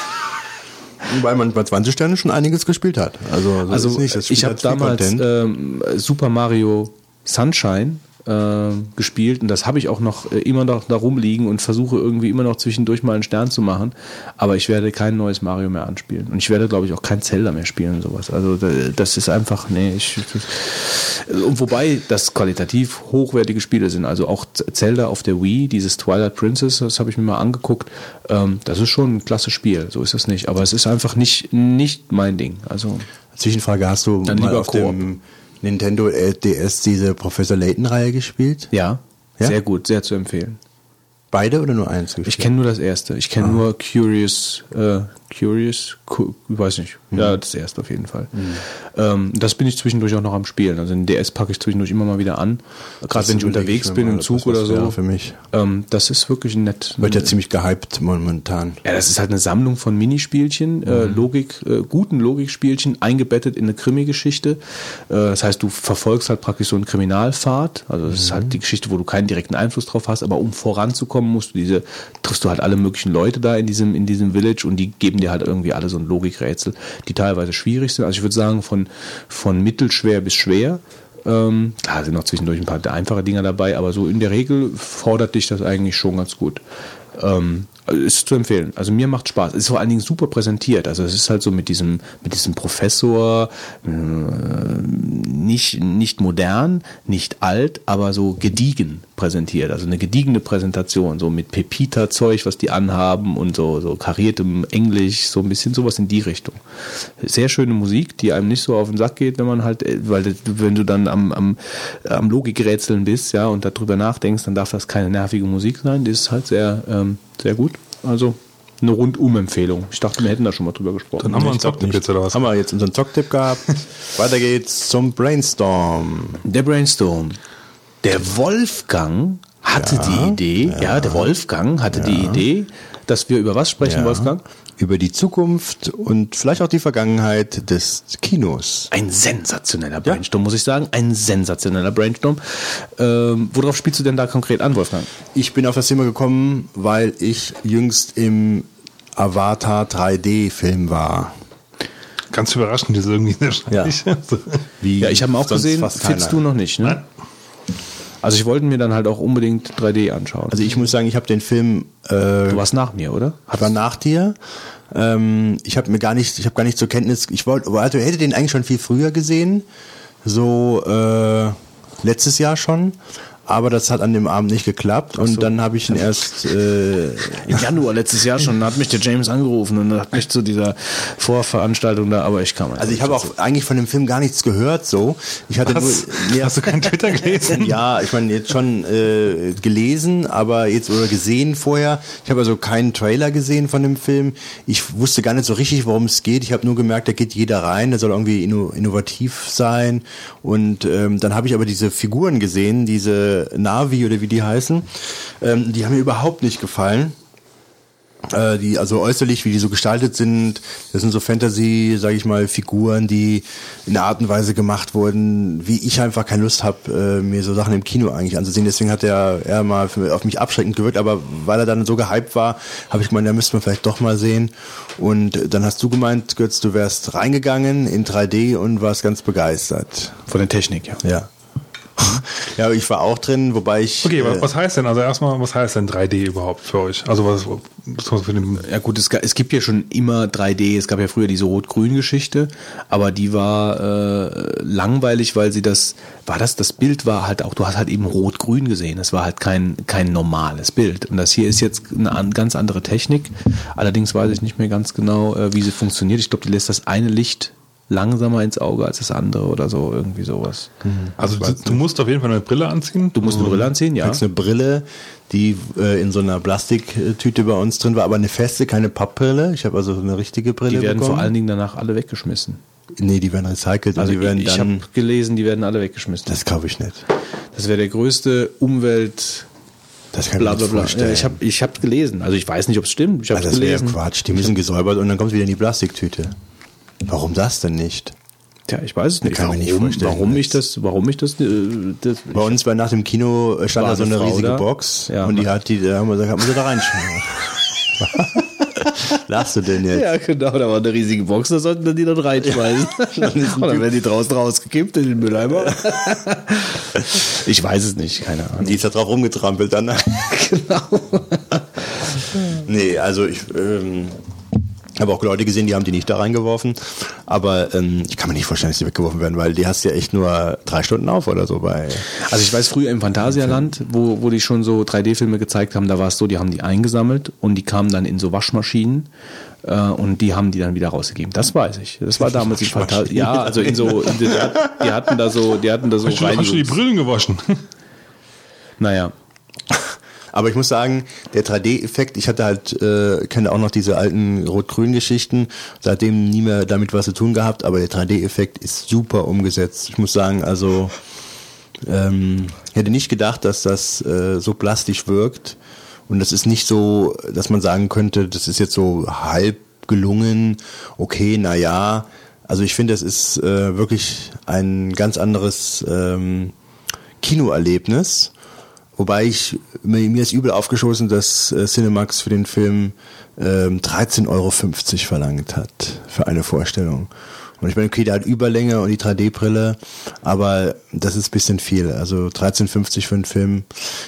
Speaker 4: Weil man bei 20 Sterne schon einiges gespielt hat. Also, so
Speaker 1: Also ich habe damals ähm, Super Mario Sunshine äh, gespielt und das habe ich auch noch äh, immer noch da rumliegen und versuche irgendwie immer noch zwischendurch mal einen Stern zu machen. Aber ich werde kein neues Mario mehr anspielen und ich werde glaube ich auch kein Zelda mehr spielen und sowas. Also da- das ist einfach nee. Ich, das, und wobei das qualitativ hochwertige Spiele sind. Also auch Zelda auf der Wii, dieses Twilight Princess, das habe ich mir mal angeguckt. Ähm, das ist schon ein klasse Spiel. So ist das nicht. Aber es ist einfach nicht nicht mein Ding. Also
Speaker 4: Zwischenfrage, hast du
Speaker 1: Dann
Speaker 4: mal auf dem Nintendo DS diese Professor Layton-Reihe gespielt?
Speaker 1: Ja,
Speaker 4: Ja?
Speaker 1: sehr gut, sehr zu empfehlen.
Speaker 4: Beide oder nur eins
Speaker 1: Ich
Speaker 4: gespielt?
Speaker 1: kenne nur das erste. Ich kenne nur Curious äh, Curious, Cu- ich weiß nicht. Ja, das erste auf jeden Fall. Ähm, das bin ich zwischendurch auch noch am Spielen. Also den DS packe ich zwischendurch immer mal wieder an. Gerade wenn ich unterwegs
Speaker 4: mir
Speaker 1: bin im Zug oder so.
Speaker 4: für mich.
Speaker 1: Ähm, das ist wirklich nett.
Speaker 4: Wird ja ziemlich gehypt momentan.
Speaker 1: Ja, das ist halt eine Sammlung von Minispielchen, äh, Logik, äh, guten Logikspielchen, eingebettet in eine Krimi-Geschichte. Äh, das heißt, du verfolgst halt praktisch so einen Kriminalpfad. Also das ist halt die Geschichte, wo du keinen direkten Einfluss drauf hast, aber um voranzukommen, musst du diese, triffst du halt alle möglichen Leute da in diesem, in diesem Village und die geben dir halt irgendwie alle so ein Logikrätsel, die teilweise schwierig sind. Also ich würde sagen, von, von mittelschwer bis schwer. Ähm, klar sind noch zwischendurch ein paar einfache Dinger dabei, aber so in der Regel fordert dich das eigentlich schon ganz gut. Ähm, also ist zu empfehlen. Also mir macht Spaß. Ist vor allen Dingen super präsentiert. Also es ist halt so mit diesem, mit diesem Professor, äh, nicht, nicht modern, nicht alt, aber so gediegen präsentiert. Also eine gediegene Präsentation, so mit Pepita-Zeug, was die anhaben und so, so kariertem Englisch, so ein bisschen sowas in die Richtung. Sehr schöne Musik, die einem nicht so auf den Sack geht, wenn man halt, äh, weil wenn du dann am, am, am Logikrätseln bist, ja, und darüber nachdenkst, dann darf das keine nervige Musik sein. Die ist halt sehr, ähm, sehr gut. Also eine Rundum-Empfehlung. Ich dachte, wir hätten da schon mal drüber gesprochen.
Speaker 3: Dann haben wir einen Zocktipp jetzt oder was?
Speaker 4: Haben wir jetzt unseren Zocktipp gehabt. *laughs* Weiter geht's zum Brainstorm.
Speaker 1: Der Brainstorm. Der Wolfgang hatte die Idee, ja, der Wolfgang hatte die Idee, dass wir über was sprechen,
Speaker 4: Ja.
Speaker 1: Wolfgang?
Speaker 4: Über die Zukunft und vielleicht auch die Vergangenheit des Kinos.
Speaker 1: Ein sensationeller Brainstorm, muss ich sagen. Ein sensationeller Brainstorm. Ähm, worauf spielst du denn da konkret an, Wolfgang?
Speaker 4: Ich bin auf das Thema gekommen, weil ich jüngst im Avatar 3D-Film war.
Speaker 3: Ganz überraschend ist irgendwie.
Speaker 4: Wie
Speaker 1: Ja, ich habe ihn auch gesehen, findest du noch nicht, ne? Also ich wollte mir dann halt auch unbedingt 3D anschauen.
Speaker 4: Also ich muss sagen, ich habe den Film äh,
Speaker 1: du warst nach mir, oder?
Speaker 4: war nach dir. Ähm, ich habe mir gar nicht, ich habe gar nicht zur Kenntnis, ich wollte, also hätte den eigentlich schon viel früher gesehen, so äh, letztes Jahr schon, aber das hat an dem Abend nicht geklappt und dann habe ich ihn erst äh,
Speaker 1: Im Januar letztes Jahr schon hat mich der James angerufen und hat mich zu dieser Vorveranstaltung da, aber ich kam
Speaker 4: Also ich habe auch eigentlich von dem Film gar nichts gehört so. Ich hatte
Speaker 3: Was?
Speaker 4: nur nee,
Speaker 3: Hast du keinen Twitter gelesen? *laughs*
Speaker 4: Ja, ich meine jetzt schon äh, gelesen, aber jetzt oder gesehen vorher. Ich habe also keinen Trailer gesehen von dem Film. Ich wusste gar nicht so richtig, worum es geht. Ich habe nur gemerkt, da geht jeder rein, der soll irgendwie inno, innovativ sein. Und ähm, dann habe ich aber diese Figuren gesehen, diese Navi oder wie die heißen. Ähm, die haben mir überhaupt nicht gefallen äh, die also äußerlich, wie die so gestaltet sind, das sind so Fantasy, sage ich mal, Figuren, die in einer Art und Weise gemacht wurden, wie ich einfach keine Lust habe, äh, mir so Sachen im Kino eigentlich anzusehen. Deswegen hat er eher mal für, auf mich abschreckend gewirkt, aber weil er dann so gehypt war, habe ich gemeint, da müsste man vielleicht doch mal sehen. Und dann hast du gemeint, Götz, du wärst reingegangen in 3D und warst ganz begeistert.
Speaker 1: Von der Technik, ja.
Speaker 4: Ja. Ja, ich war auch drin, wobei ich.
Speaker 3: Okay,
Speaker 4: äh,
Speaker 3: was, heißt denn, also erstmal, was heißt denn 3D überhaupt für euch? Also was, was für den,
Speaker 1: Ja gut, es, es gibt ja schon immer 3D. Es gab ja früher diese Rot-Grün-Geschichte, aber die war äh, langweilig, weil sie das, war das, das Bild war halt auch, du hast halt eben Rot-Grün gesehen. Es war halt kein, kein normales Bild. Und das hier ist jetzt eine an, ganz andere Technik. Allerdings weiß ich nicht mehr ganz genau, äh, wie sie funktioniert. Ich glaube, die lässt das eine Licht langsamer ins Auge als das andere oder so, irgendwie sowas.
Speaker 3: also du, du musst auf jeden Fall eine Brille anziehen.
Speaker 1: Du musst eine Brille anziehen, ja.
Speaker 4: kriegst eine Brille, die äh, in so einer Plastiktüte bei uns drin war, aber eine feste, keine Pappbrille. Ich habe also eine richtige Brille
Speaker 1: Die werden
Speaker 4: bekommen.
Speaker 1: vor allen Dingen danach alle weggeschmissen.
Speaker 4: nee, die werden recycelt
Speaker 1: Also
Speaker 4: die werden
Speaker 1: ich, ich habe gelesen, die werden alle weggeschmissen.
Speaker 4: Das kaufe ich nicht.
Speaker 1: Das wäre der größte Umwelt.
Speaker 4: Das kann
Speaker 1: Bla
Speaker 4: ich
Speaker 1: bla
Speaker 4: mir vorstellen.
Speaker 1: Ich habe ich hab gelesen. Also ich weiß nicht, ob es stimmt. Ich habe
Speaker 4: also
Speaker 1: es
Speaker 4: das wäre
Speaker 1: gelesen.
Speaker 4: Quatsch. Die müssen gesäubert und dann kommt es wieder in die Plastiktüte. Warum das denn nicht?
Speaker 1: Tja, ich weiß es nicht.
Speaker 4: Kann mir nicht
Speaker 1: warum,
Speaker 4: vorstellen.
Speaker 1: warum ich das, warum ich das, äh, das
Speaker 4: Bei uns war nach dem Kino äh, stand da so
Speaker 1: eine Frau
Speaker 4: riesige
Speaker 1: da?
Speaker 4: Box
Speaker 1: Ja.
Speaker 4: und die hat die, da haben wir gesagt, haben wir sie da reinschmeißen. *laughs* Lachst du denn jetzt?
Speaker 1: ja, genau, da war eine riesige Box, da sollten wir die dann reinschmeißen. *laughs* Und dann *laughs* werden die draußen rausgekippt in den Mülleimer. ich weiß es nicht, keine Ahnung.
Speaker 4: Die ist da drauf rumgetrampelt dann.
Speaker 1: Genau.
Speaker 4: Nee, also ich ähm, habe auch Leute gesehen, die haben die nicht da reingeworfen. Aber ähm, ich kann mir nicht vorstellen, dass die weggeworfen werden, weil die hast ja echt nur drei Stunden auf oder so bei.
Speaker 1: Also ich weiß früher im Phantasialand, wo, wo die schon so 3D-Filme gezeigt haben, da war es so, die haben die eingesammelt und die kamen dann in so Waschmaschinen äh, und die haben die dann wieder rausgegeben. Das weiß ich. Das war damals im Phantasialand. Ja, also in so, in, die, die hatten da so, die hatten da so
Speaker 3: Hast du, hast du die Brillen gewaschen?
Speaker 1: Naja.
Speaker 4: Aber ich muss sagen, der 3D-Effekt, ich hatte halt, äh, kenne auch noch diese alten Rot-Grün-Geschichten, seitdem nie mehr damit was zu tun gehabt, aber der 3D-Effekt ist super umgesetzt. Ich muss sagen, also ähm, hätte nicht gedacht, dass das äh, so plastisch wirkt. Und das ist nicht so, dass man sagen könnte, das ist jetzt so halb gelungen, okay, na ja. Also ich finde, es ist äh, wirklich ein ganz anderes ähm, Kinoerlebnis. Wobei ich, mir, ist übel aufgeschossen, dass äh, Cinemax für den Film ähm, 13,50 Euro verlangt hat für eine Vorstellung. Und ich meine, okay, der hat Überlänge und die 3D-Brille, aber das ist bisschen viel. Also 13,50 für einen Film.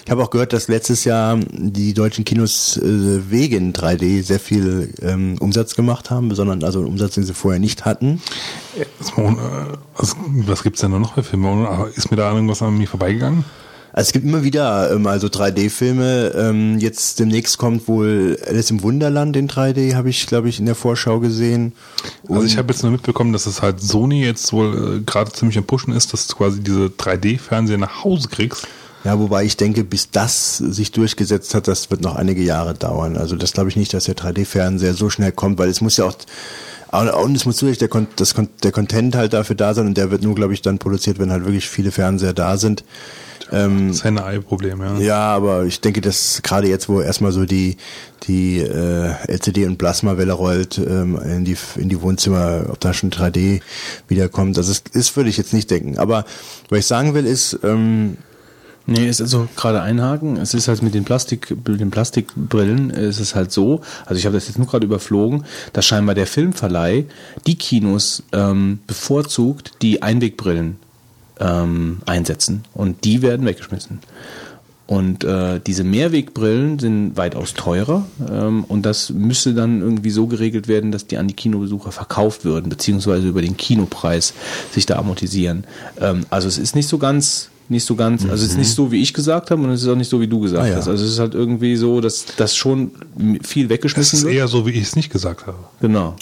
Speaker 4: Ich habe auch gehört, dass letztes Jahr die deutschen Kinos äh, wegen 3D sehr viel ähm, Umsatz gemacht haben, besonders also Umsatz, den sie vorher nicht hatten.
Speaker 3: Also, was gibt's denn da noch für Filme? Ist mir da irgendwas an mir vorbeigegangen?
Speaker 4: Also es gibt immer wieder ähm, also 3D-Filme. Ähm, jetzt demnächst kommt wohl Alice im Wunderland in 3D, habe ich, glaube ich, in der Vorschau gesehen.
Speaker 3: Und also ich habe jetzt nur mitbekommen, dass es halt Sony jetzt wohl äh, gerade ziemlich am Pushen ist, dass du quasi diese 3D-Fernseher nach Hause kriegst.
Speaker 4: Ja, wobei ich denke, bis das sich durchgesetzt hat, das wird noch einige Jahre dauern. Also das glaube ich nicht, dass der 3D-Fernseher so schnell kommt, weil es muss ja auch und es muss natürlich der, das, der Content halt dafür da sein und der wird nur, glaube ich, dann produziert, wenn halt wirklich viele Fernseher da sind.
Speaker 3: Ähm, das ist ein Ei-Problem, ja.
Speaker 4: Ja, aber ich denke, dass gerade jetzt, wo erstmal so die, die äh, LCD- und Plasmawelle rollt ähm, in, die, in die Wohnzimmer, ob da schon 3D wiederkommt, das ist, ist würde ich jetzt nicht denken. Aber was ich sagen will, ist, ähm,
Speaker 1: Nee, ist also gerade einhaken. Es ist halt mit den Plastik, mit den Plastikbrillen ist es halt so. Also ich habe das jetzt nur gerade überflogen, dass scheinbar der Filmverleih die Kinos ähm, bevorzugt, die Einwegbrillen ähm, einsetzen und die werden weggeschmissen. Und äh, diese Mehrwegbrillen sind weitaus teurer ähm, und das müsste dann irgendwie so geregelt werden, dass die an die Kinobesucher verkauft würden, beziehungsweise über den Kinopreis sich da amortisieren. Ähm, also es ist nicht so ganz nicht so ganz, also es ist nicht so, wie ich gesagt habe und es ist auch nicht so, wie du gesagt ah, ja. hast. Also es ist halt irgendwie so, dass das schon viel weggeschmissen wird.
Speaker 3: Es ist eher so, wie ich es nicht gesagt habe.
Speaker 1: Genau.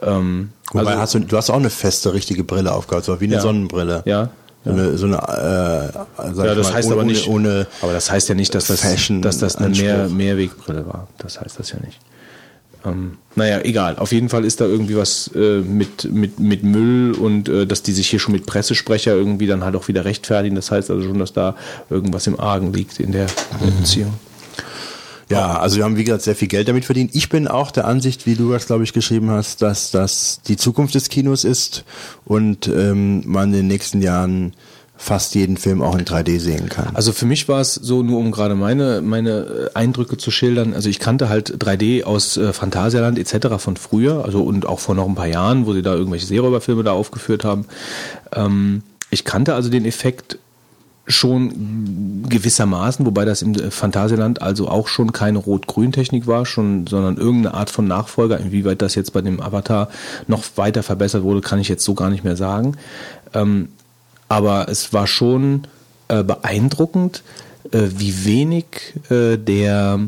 Speaker 4: Ähm, Wobei also, hast du, du hast auch eine feste, richtige Brille aufgehabt, so wie eine
Speaker 1: ja,
Speaker 4: Sonnenbrille.
Speaker 1: Ja,
Speaker 4: so eine, so eine äh,
Speaker 1: ja, das
Speaker 4: mal,
Speaker 1: heißt
Speaker 4: ohne,
Speaker 1: aber nicht,
Speaker 4: ohne,
Speaker 1: aber das heißt ja nicht, dass das,
Speaker 4: Fashion
Speaker 1: dass das eine Mehr, Mehrwegbrille war. Das heißt das ja nicht. Ähm, naja, egal. Auf jeden Fall ist da irgendwie was äh, mit, mit, mit Müll und äh, dass die sich hier schon mit Pressesprecher irgendwie dann halt auch wieder rechtfertigen. Das heißt also schon, dass da irgendwas im Argen liegt in der mhm. Beziehung.
Speaker 4: Ja, also wir haben wie gesagt sehr viel Geld damit verdient. Ich bin auch der Ansicht, wie du das glaube ich geschrieben hast, dass das die Zukunft des Kinos ist und ähm, man in den nächsten Jahren fast jeden Film auch in 3D sehen kann.
Speaker 1: Also für mich war es so, nur um gerade meine, meine Eindrücke zu schildern, also ich kannte halt 3D aus äh, Phantasialand etc. von früher, also und auch vor noch ein paar Jahren, wo sie da irgendwelche Seeräuberfilme da aufgeführt haben. Ähm, ich kannte also den Effekt schon gewissermaßen, wobei das im Phantasialand also auch schon keine Rot-Grün-Technik war, schon, sondern irgendeine Art von Nachfolger. Inwieweit das jetzt bei dem Avatar noch weiter verbessert wurde, kann ich jetzt so gar nicht mehr sagen. Ähm, aber es war schon äh, beeindruckend, äh, wie wenig äh, der,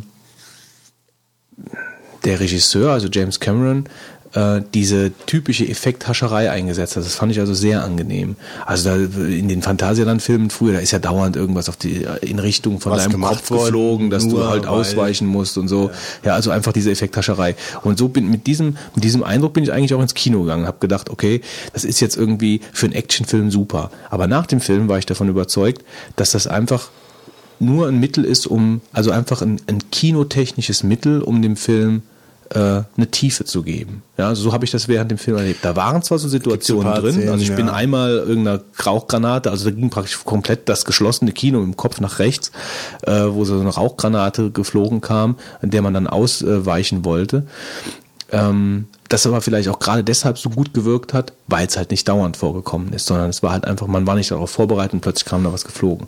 Speaker 1: der Regisseur, also James Cameron, äh, diese typische Effekthascherei eingesetzt hat. Das fand ich also sehr angenehm. Also da in den Phantasialand-Filmen früher, da ist ja dauernd irgendwas auf die in Richtung von Was deinem Kopf geflogen, dass du halt ausweichen musst und so. Ja. ja. also einfach diese Effekthascherei. Und so bin mit diesem mit diesem Eindruck bin ich eigentlich auch ins Kino gegangen, habe gedacht, okay, das ist jetzt irgendwie für einen Actionfilm super. Aber nach dem Film war ich davon überzeugt, dass das einfach nur ein Mittel ist, um also einfach ein, ein kinotechnisches Mittel, um dem Film äh, eine Tiefe zu geben. Ja, so habe ich das während dem Film erlebt. Da waren zwar so Situationen drin, Szenen, also ich ja. bin einmal irgendeiner Rauchgranate, also da ging praktisch komplett das geschlossene Kino im Kopf nach rechts, äh, wo so eine Rauchgranate geflogen kam, in der man dann ausweichen wollte. Ähm, das aber vielleicht auch gerade deshalb so gut gewirkt hat, weil es halt nicht dauernd vorgekommen ist, sondern es war halt einfach, man war nicht darauf vorbereitet und plötzlich kam da was geflogen.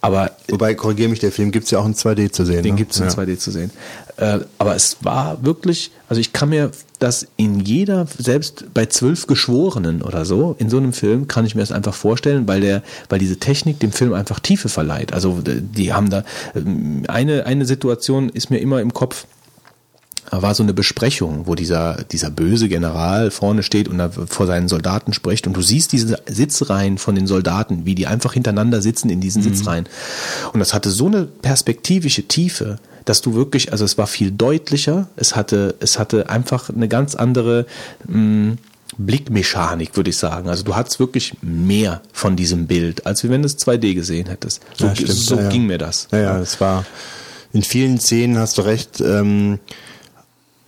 Speaker 1: Aber
Speaker 4: Wobei, korrigiere mich, der Film gibt es ja auch in 2D zu sehen.
Speaker 1: Den ne? gibt es in ja. 2D zu sehen. Äh, aber es war wirklich, also ich kann mir das in jeder, selbst bei zwölf Geschworenen oder so, in so einem Film kann ich mir das einfach vorstellen, weil der, weil diese Technik dem Film einfach Tiefe verleiht. Also die haben da, ähm, eine, eine Situation ist mir immer im Kopf, war so eine Besprechung, wo dieser, dieser böse General vorne steht und da vor seinen Soldaten spricht und du siehst diese Sitzreihen von den Soldaten, wie die einfach hintereinander sitzen in diesen Sitzreihen. Und das hatte so eine perspektivische Tiefe, dass du wirklich, also es war viel deutlicher, es hatte, es hatte einfach eine ganz andere mh, Blickmechanik, würde ich sagen. Also du hattest wirklich mehr von diesem Bild, als wenn du es 2D gesehen hättest. So,
Speaker 4: Ja, stimmt,
Speaker 1: so
Speaker 4: ja.
Speaker 1: ging mir das.
Speaker 4: Ja, ja, es war in vielen Szenen, hast du recht, ähm,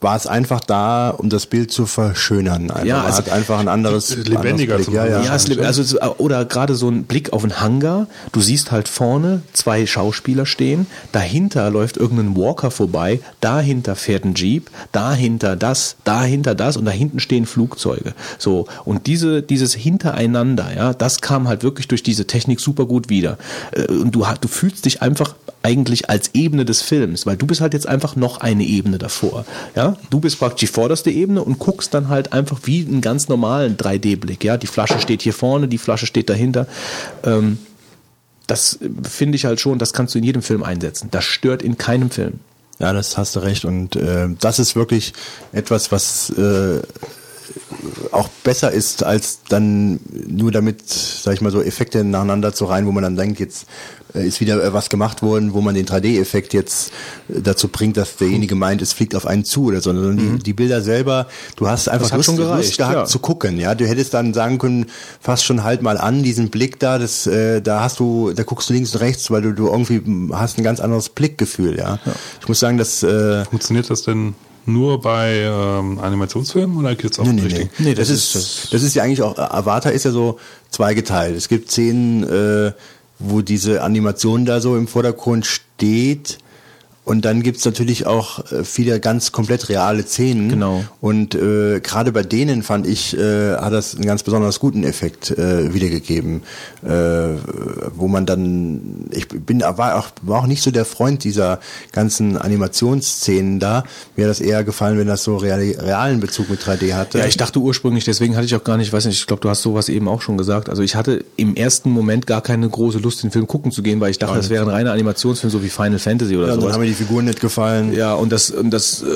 Speaker 4: war es einfach da, um das Bild zu verschönern. Einfach.
Speaker 1: Ja,
Speaker 4: Man
Speaker 1: also-
Speaker 4: hat einfach ein anderes
Speaker 3: Lebendiger
Speaker 4: anderes Blick. ja, ja.
Speaker 1: Ja, also es- oder gerade so ein Blick auf einen Hangar. Du siehst halt vorne zwei Schauspieler stehen. Dahinter läuft irgendein Walker vorbei. Dahinter fährt ein Jeep. Dahinter das. Dahinter das. Und da hinten stehen Flugzeuge. So und diese dieses Hintereinander, ja, das kam halt wirklich durch diese Technik super gut wieder. Äh, Und du du fühlst dich einfach eigentlich als Ebene des Films, weil du bist halt jetzt einfach noch eine Ebene davor. Ja, du bist praktisch die vorderste Ebene und guckst dann halt einfach wie einen ganz normalen 3D-Blick. Ja, die Flasche steht hier vorne, die Flasche steht dahinter. Ähm, das finde ich halt schon, das kannst du in jedem Film einsetzen. Das stört in keinem Film.
Speaker 4: Ja, das hast du recht. Und äh, das ist wirklich etwas, was äh, auch besser ist, als dann nur damit, sag ich mal so, Effekte nacheinander zu rein, wo man dann denkt, jetzt äh, ist wieder äh, was gemacht worden, wo man den 3D-Effekt jetzt äh, dazu bringt, dass derjenige meint, es fliegt auf einen zu oder so, sondern die, die Bilder selber, du hast einfach
Speaker 1: Mhm.
Speaker 4: Lust,
Speaker 1: schon gereicht,
Speaker 4: Lust gehabt
Speaker 1: ja.
Speaker 4: zu gucken, ja. Du hättest dann sagen können, fast schon halt mal an, diesen Blick da, das, äh, da hast du, da guckst du links und rechts, weil du, du irgendwie hast ein ganz anderes Blickgefühl, ja. Ich muss sagen, dass äh,
Speaker 3: Funktioniert das denn nur bei ähm, Animationsfilmen oder gibt es auch
Speaker 4: Nee, nee,
Speaker 3: richtig?
Speaker 4: nee.
Speaker 1: Nee,
Speaker 4: das,
Speaker 1: das
Speaker 4: ist,
Speaker 1: ist-
Speaker 4: das, ist ja eigentlich auch, Avatar ist ja so zweigeteilt. Es gibt Szenen, äh, wo diese Animation da so im Vordergrund steht. Und dann gibt's natürlich auch äh, viele ganz komplett reale Szenen.
Speaker 1: Genau.
Speaker 4: Und äh, gerade bei denen fand ich, äh, hat das einen ganz besonders guten Effekt äh, wiedergegeben. Äh, wo man dann, ich bin war auch, war auch nicht so der Freund dieser ganzen Animationsszenen da. Mir hat das eher gefallen, wenn das so real, realen Bezug mit 3D hatte.
Speaker 1: Ja, ich dachte ursprünglich, deswegen hatte ich auch gar nicht, weiß nicht, ich glaube, du hast sowas eben auch schon gesagt. Also ich hatte im ersten Moment gar keine große Lust, den Film gucken zu gehen, weil ich dachte, das wäre ein reiner Animationsfilm, so wie Final Fantasy oder
Speaker 4: Ja,
Speaker 1: sowas.
Speaker 4: Figuren nicht gefallen.
Speaker 1: Ja, und das, und das, äh,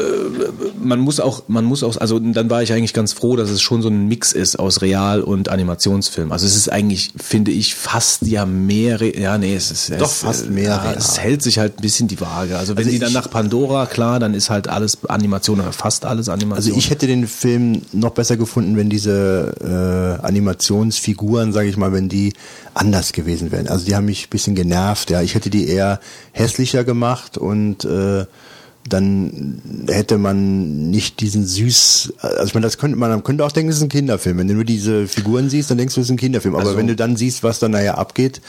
Speaker 1: man muss auch, man muss auch, also dann war ich eigentlich ganz froh, dass es schon so ein Mix ist aus Real- und Animationsfilm. Also es ist eigentlich, finde ich, fast ja mehr, Re ja, nee, es ist
Speaker 4: Doch,
Speaker 1: es,
Speaker 4: fast mehr
Speaker 1: Ja,
Speaker 4: real.
Speaker 1: es hält sich halt ein bisschen die Waage. Also wenn
Speaker 4: Also
Speaker 1: die dann nach Pandora, klar, dann ist halt alles Animation oder fast alles Animation.
Speaker 4: Also ich hätte den Film noch besser gefunden, wenn diese äh, Animationsfiguren, sage ich mal, wenn die anders gewesen wären. Also die haben mich ein bisschen genervt. Ja, ich hätte die eher hässlicher gemacht und äh, dann hätte man nicht diesen süß, also ich meine, das könnte man, man könnte auch denken, das ist ein Kinderfilm. Wenn du nur diese Figuren siehst, dann denkst du, das ist ein Kinderfilm. Aber
Speaker 1: Also-
Speaker 4: wenn du dann siehst, was dann nachher abgeht,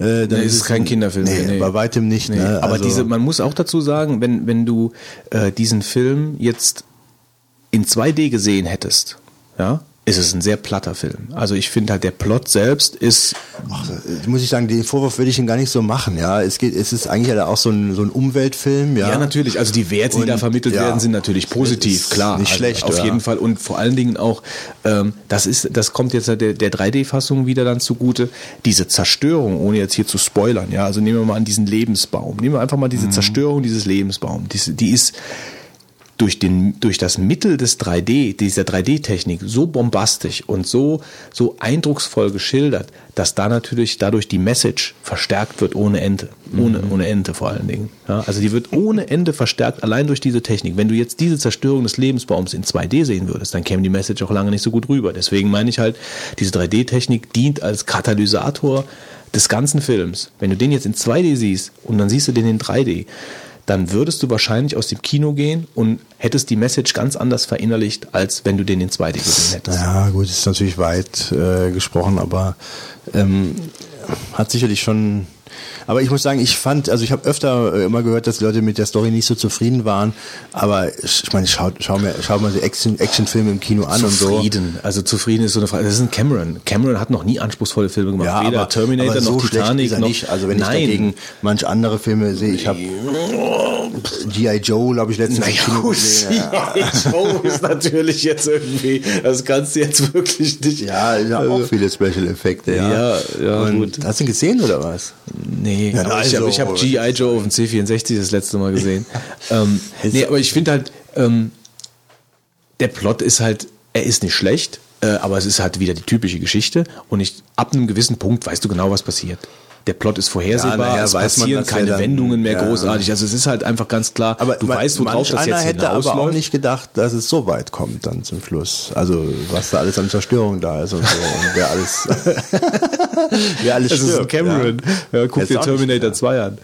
Speaker 4: äh, dann
Speaker 1: Nee, ist es kein
Speaker 4: ein-
Speaker 1: Kinderfilm,
Speaker 4: Nee,
Speaker 1: nee.
Speaker 4: bei weitem nicht.
Speaker 1: Nee,
Speaker 4: ne?
Speaker 1: aber
Speaker 4: Also-
Speaker 1: diese, man muss auch dazu sagen, wenn, wenn du äh, diesen Film jetzt in 2D gesehen hättest, ja, ist es ein sehr platter Film. Also ich finde halt, der Plot selbst ist
Speaker 4: Ach, äh, muss ich sagen, den Vorwurf würde ich ihm gar nicht so machen. Ja, es geht, es ist eigentlich ja auch so ein, so ein Umweltfilm. Ja,
Speaker 1: Ja, natürlich. Also die Werte, die
Speaker 4: Und,
Speaker 1: da vermittelt
Speaker 4: ja,
Speaker 1: werden, sind natürlich positiv, klar.
Speaker 4: nicht
Speaker 1: also
Speaker 4: schlecht,
Speaker 1: Auf
Speaker 4: ja.
Speaker 1: jeden Fall. Und vor allen Dingen auch, ähm, das ist, das kommt jetzt der, der 3D-Fassung wieder dann zugute. Diese Zerstörung, ohne jetzt hier zu spoilern, ja. Also nehmen wir mal an diesen Lebensbaum. Nehmen wir einfach mal
Speaker 4: Mhm.
Speaker 1: diese Zerstörung dieses Lebensbaums. Die, die ist durch, den, durch das Mittel des 3D, dieser 3D-Technik so bombastisch und so, so eindrucksvoll geschildert, dass da natürlich dadurch die Message verstärkt wird ohne Ende. Ohne, ohne Ende vor allen Dingen. Ja, also die wird ohne Ende verstärkt, allein durch diese Technik. Wenn du jetzt diese Zerstörung des Lebensbaums in 2D sehen würdest, dann käme die Message auch lange nicht so gut rüber. Deswegen meine ich halt, diese 3D-Technik dient als Katalysator des ganzen Films. Wenn du den jetzt in 2D siehst und dann siehst du den in 3D, dann würdest du wahrscheinlich aus dem Kino gehen und hättest die Message ganz anders verinnerlicht, als wenn du den in 2D gesehen hättest.
Speaker 4: Ja, gut, ist natürlich weit äh, gesprochen, aber ähm, hat sicherlich schon. Aber ich muss sagen, ich fand, also ich habe öfter äh, immer gehört, dass Leute mit der Story nicht so zufrieden waren. Aber ich ich meine, schau, schau mir, schau mal so Action, Actionfilme im Kino an und so.
Speaker 1: Zufrieden. Also zufrieden ist so eine Frage. Das ist ein Cameron. Cameron hat noch nie anspruchsvolle Filme gemacht.
Speaker 4: Ja,
Speaker 1: Weder
Speaker 4: aber,
Speaker 1: Terminator
Speaker 4: aber so
Speaker 1: noch Titanic noch.
Speaker 4: nicht. Also wenn
Speaker 1: Nein.
Speaker 4: ich dagegen manch andere Filme sehe, ich habe G.I. Joe, glaube ich, letztens im
Speaker 1: Naja,
Speaker 4: Kino gesehen. Ja.
Speaker 1: Joe *laughs* ist natürlich jetzt irgendwie, das kannst du jetzt wirklich nicht.
Speaker 4: Ja, ja auch viele Special Effekte, ja.
Speaker 1: Ja, ja,
Speaker 4: Und
Speaker 1: gut.
Speaker 4: Hast du ihn gesehen oder was?
Speaker 1: Nee,
Speaker 4: Ja,
Speaker 1: aber
Speaker 4: also-
Speaker 1: ich habe hab G.I. Joe auf dem C64 das letzte Mal gesehen. *laughs* ähm, nee, aber ich finde halt, Ähm, der Plot ist halt, er ist nicht schlecht, äh, aber es ist halt wieder die typische Geschichte und ich, ab einem gewissen Punkt weißt du genau, was passiert. Der Plot ist vorhersehbar,
Speaker 4: Ja,
Speaker 1: es
Speaker 4: weiß man,
Speaker 1: passieren
Speaker 4: er
Speaker 1: keine
Speaker 4: dann-
Speaker 1: Wendungen mehr
Speaker 4: ja.
Speaker 1: großartig. Also es ist halt einfach ganz klar,
Speaker 4: Aber
Speaker 1: du
Speaker 4: man-
Speaker 1: weißt, worauf das jetzt
Speaker 4: hätte aber auch
Speaker 1: hinausläuft.
Speaker 4: nicht gedacht, dass es so weit kommt dann zum Schluss. Also was da alles an Zerstörung da ist und so und wer alles, *laughs* wer alles
Speaker 1: Das ist ein
Speaker 4: stirbt.
Speaker 1: Cameron. Ja. guck
Speaker 4: Jetzt
Speaker 1: dir Terminator
Speaker 4: nicht,
Speaker 1: 2 an.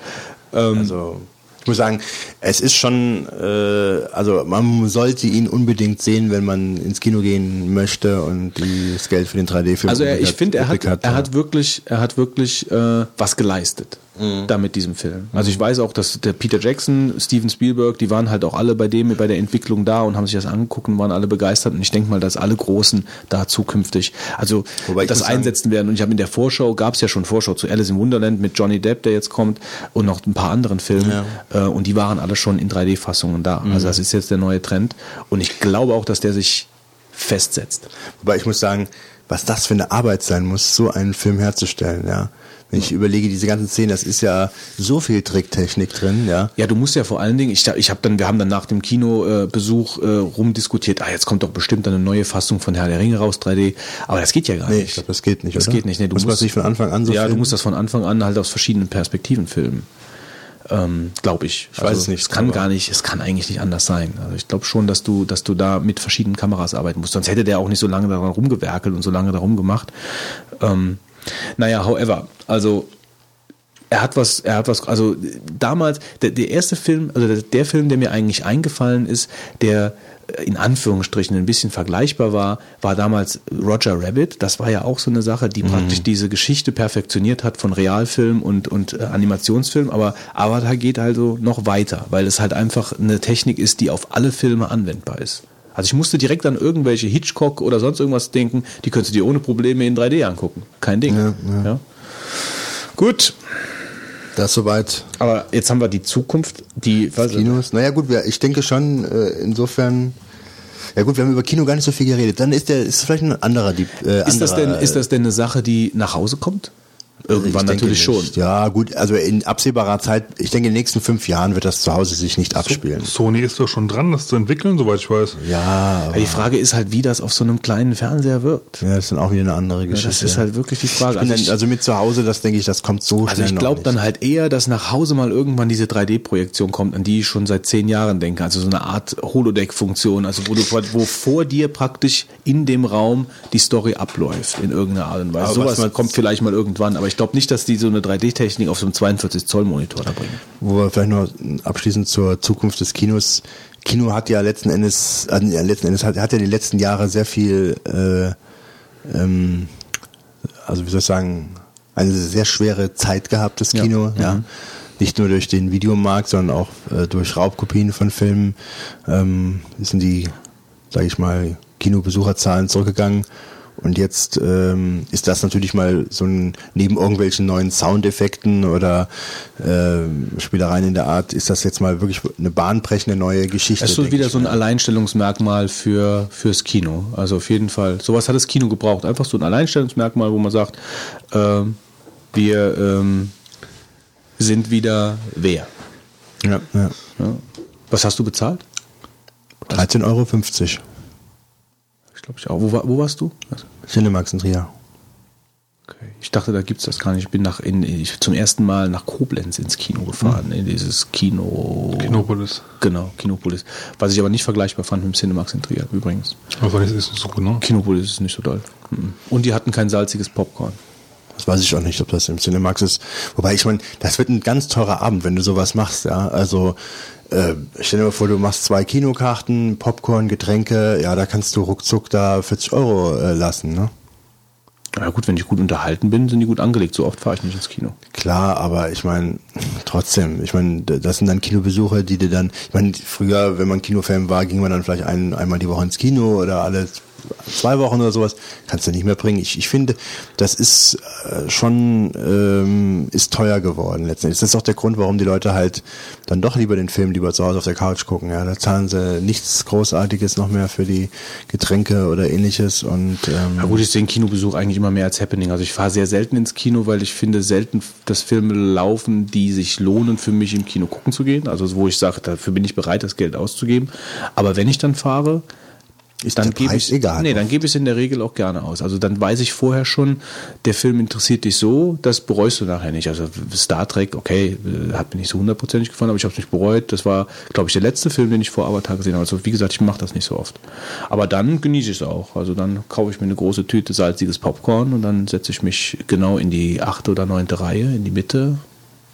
Speaker 4: Also ich muss sagen, es ist schon, äh, also man sollte ihn unbedingt sehen, wenn man ins Kino gehen möchte und die- das Geld für den 3D-Film
Speaker 1: Also er, ich finde, er hat, er hat wirklich, er hat wirklich äh, was geleistet
Speaker 4: Mhm.
Speaker 1: da mit diesem Film. Also ich weiß auch, dass der Peter Jackson, Steven Spielberg, die waren halt auch alle bei dem, bei der Entwicklung da und haben sich das angeguckt und waren alle begeistert. Und ich denke mal, dass alle Großen da zukünftig, also das
Speaker 4: sagen-
Speaker 1: einsetzen werden. Und ich habe in der Vorschau, gab es ja schon Vorschau zu Alice in Wonderland mit Johnny Depp, der jetzt kommt, und noch ein paar anderen Filmen. Äh, und die waren alle schon in 3D-Fassungen da.
Speaker 4: Mhm.
Speaker 1: Also das ist jetzt der neue Trend. Und ich glaube auch, dass der sich festsetzt.
Speaker 4: Wobei ich muss sagen, was das für eine Arbeit sein muss, so einen Film herzustellen, ja. Wenn ich überlege, diese ganzen Szenen, das ist ja so viel Tricktechnik drin, ja.
Speaker 1: Ja, du musst ja vor allen Dingen, ich, ich habe dann, wir haben dann nach dem Kinobesuch äh, rumdiskutiert, ah, jetzt kommt doch bestimmt eine neue Fassung von Herr der Ringe raus, 3D. Aber das geht ja gar
Speaker 4: Nee,
Speaker 1: nicht.
Speaker 4: ich glaube, das geht nicht,
Speaker 1: Das
Speaker 4: oder?
Speaker 1: geht nicht. Nee, du
Speaker 4: Muss
Speaker 1: musst
Speaker 4: das nicht von Anfang an so
Speaker 1: Ja, du
Speaker 4: filmen?
Speaker 1: musst das von Anfang an halt aus verschiedenen Perspektiven filmen. Ähm, glaube ich. Ich
Speaker 4: weiß es nicht,
Speaker 1: Es kann
Speaker 4: aber-
Speaker 1: gar nicht, es kann eigentlich nicht anders sein. Also ich glaube schon, dass du, dass du da mit verschiedenen Kameras arbeiten musst. Sonst hätte der auch nicht so lange daran rumgewerkelt und so lange darum gemacht. Ähm, naja, however, also er hat was, er hat was, also damals, der, der erste Film, also der, der Film, der mir eigentlich eingefallen ist, der äh, in Anführungsstrichen ein bisschen vergleichbar war, war damals Roger Rabbit. Das war ja auch so eine Sache, die praktisch diese Geschichte perfektioniert hat von Realfilm und, und äh, Animationsfilm. Aber Avatar geht also noch weiter, weil es halt einfach eine Technik ist, die auf alle Filme anwendbar ist. Also ich musste direkt an irgendwelche Hitchcock oder sonst irgendwas denken, die könntest du dir ohne Probleme in 3D angucken. Kein Ding.
Speaker 4: Ja, ja.
Speaker 1: Gut,
Speaker 4: Das soweit
Speaker 1: aber jetzt haben wir die Zukunft, die
Speaker 4: Kinos. Naja gut, ich denke schon, äh, insofern. Ja gut, wir haben über Kino gar nicht so viel geredet. Dann ist der, ist vielleicht ein anderer, die, äh,
Speaker 1: ist das denn
Speaker 4: anderer,
Speaker 1: ist das denn eine Sache, die nach Hause kommt? Irgendwann
Speaker 4: Ich denke
Speaker 1: natürlich schon.
Speaker 4: Ja, gut, also in absehbarer Zeit, ich denke, in den nächsten fünf Jahren wird das zu Hause sich nicht abspielen.
Speaker 3: Sony ist doch schon dran, das zu entwickeln, soweit ich weiß.
Speaker 4: Ja,
Speaker 1: Aber die Frage ist halt, wie das auf so einem kleinen Fernseher wirkt.
Speaker 4: ja, das ist dann auch wieder eine andere
Speaker 1: Ja,
Speaker 4: Geschichte.
Speaker 1: das ist halt wirklich die Frage.
Speaker 4: ich
Speaker 1: Also
Speaker 4: dann, also mit zu Hause, das denke ich, das kommt so
Speaker 1: Also
Speaker 4: schnell
Speaker 1: ich
Speaker 4: noch
Speaker 1: glaube dann halt eher, dass nach Hause mal irgendwann diese 3D-Projektion kommt, an die ich schon seit zehn Jahren denke. Also so eine Art Holodeck-Funktion, also wo, du, wo vor dir praktisch in dem Raum die Story abläuft in irgendeiner Art und Weise. Sowas kommt vielleicht mal irgendwann, aber ich glaube nicht, dass die so eine 3D-Technik auf so einem 42 Zoll Monitor da bringen.
Speaker 4: Wo wir vielleicht noch abschließend zur Zukunft des Kinos. Kino hat ja letzten Endes, ja, letzten Endes hat, hat ja die letzten Jahre sehr viel, äh, ähm, also wie soll ich sagen, eine sehr schwere Zeit gehabt, das
Speaker 1: Ja.
Speaker 4: Kino, ja.
Speaker 1: Mhm.
Speaker 4: Nicht nur durch den Videomarkt, sondern auch äh, durch Raubkopien von Filmen ähm, sind die, sage ich mal, Kinobesucherzahlen zurückgegangen. Und jetzt ähm, ist das natürlich mal so ein, neben irgendwelchen neuen Soundeffekten oder ähm, Spielereien in der Art, ist das jetzt mal wirklich eine bahnbrechende neue Geschichte.
Speaker 1: Es ist wieder so ein
Speaker 4: mal.
Speaker 1: Alleinstellungsmerkmal für fürs Kino. Also auf jeden Fall. Sowas hat das Kino gebraucht. Einfach so ein Alleinstellungsmerkmal, wo man sagt, ähm, wir ähm, sind wieder wer.
Speaker 4: Ja, ja.
Speaker 1: Ja. Was hast du bezahlt?
Speaker 4: 13,50 Euro.
Speaker 1: Ich glaube ich auch. Wo, war, wo warst du? Was?
Speaker 4: Cinemax in Trier.
Speaker 1: Okay. Ich dachte, da gibt's das gar nicht. Ich bin nach in, ich zum ersten Mal nach Koblenz ins Kino gefahren, in dieses Kino.
Speaker 3: Kinopolis.
Speaker 1: Genau, Kinopolis. Was ich aber nicht vergleichbar fand mit dem Cinemax in Trier übrigens.
Speaker 3: Aber das ist so genau.
Speaker 1: Kinopolis ist nicht so doll. Mhm. Und die hatten kein salziges Popcorn.
Speaker 4: Das weiß ich auch nicht, ob das im Cinemax ist. Wobei ich meine, das wird ein ganz teurer Abend, wenn du sowas machst, ja. Also äh, stell dir mal vor, du machst zwei Kinokarten, Popcorn, Getränke, ja, da kannst du ruckzuck da 40 Euro äh, lassen, ne?
Speaker 1: Na gut, wenn ich gut unterhalten bin, sind die gut angelegt. So oft fahre ich nicht ins Kino.
Speaker 4: Klar, aber ich meine, trotzdem, ich meine, das sind dann Kinobesuche, die dir dann, ich meine, früher, wenn man Kinofan war, ging man dann vielleicht ein, einmal die Woche ins Kino oder alle zwei Wochen oder sowas, kannst du nicht mehr bringen. Ich, ich finde, das ist äh, schon ähm, ist teuer geworden letztendlich. Das ist auch der Grund, warum die Leute halt dann doch lieber den Film lieber zu Hause auf der Couch gucken. Ja, da zahlen sie nichts Großartiges noch mehr für die Getränke oder ähnliches und ähm,
Speaker 1: Ja gut, ich sehe den Kinobesuch eigentlich immer mehr als Happening. Also ich fahre sehr selten ins Kino, weil ich finde selten, dass Filme laufen, die sich lohnen für mich im Kino gucken zu gehen. Also wo ich sage, dafür bin ich bereit, das Geld auszugeben. Aber wenn ich dann fahre,
Speaker 4: Ist
Speaker 1: dann gebe ich
Speaker 4: egal,
Speaker 1: Nee, dann gebe ich es in der Regel auch gerne aus. Also dann weiß ich vorher schon, der Film interessiert dich so, das bereust du nachher nicht. Also Star Trek, okay, äh, hat mir nicht so hundertprozentig gefallen, aber ich habe es nicht bereut. Das war, glaube ich, der letzte Film, den ich vor Avatar gesehen habe. Also wie gesagt, ich mache das nicht so oft. Aber dann genieße ich es auch. Also dann kaufe ich mir eine große Tüte salziges Popcorn und dann setze ich mich genau in die achte oder neunte Reihe, in die Mitte.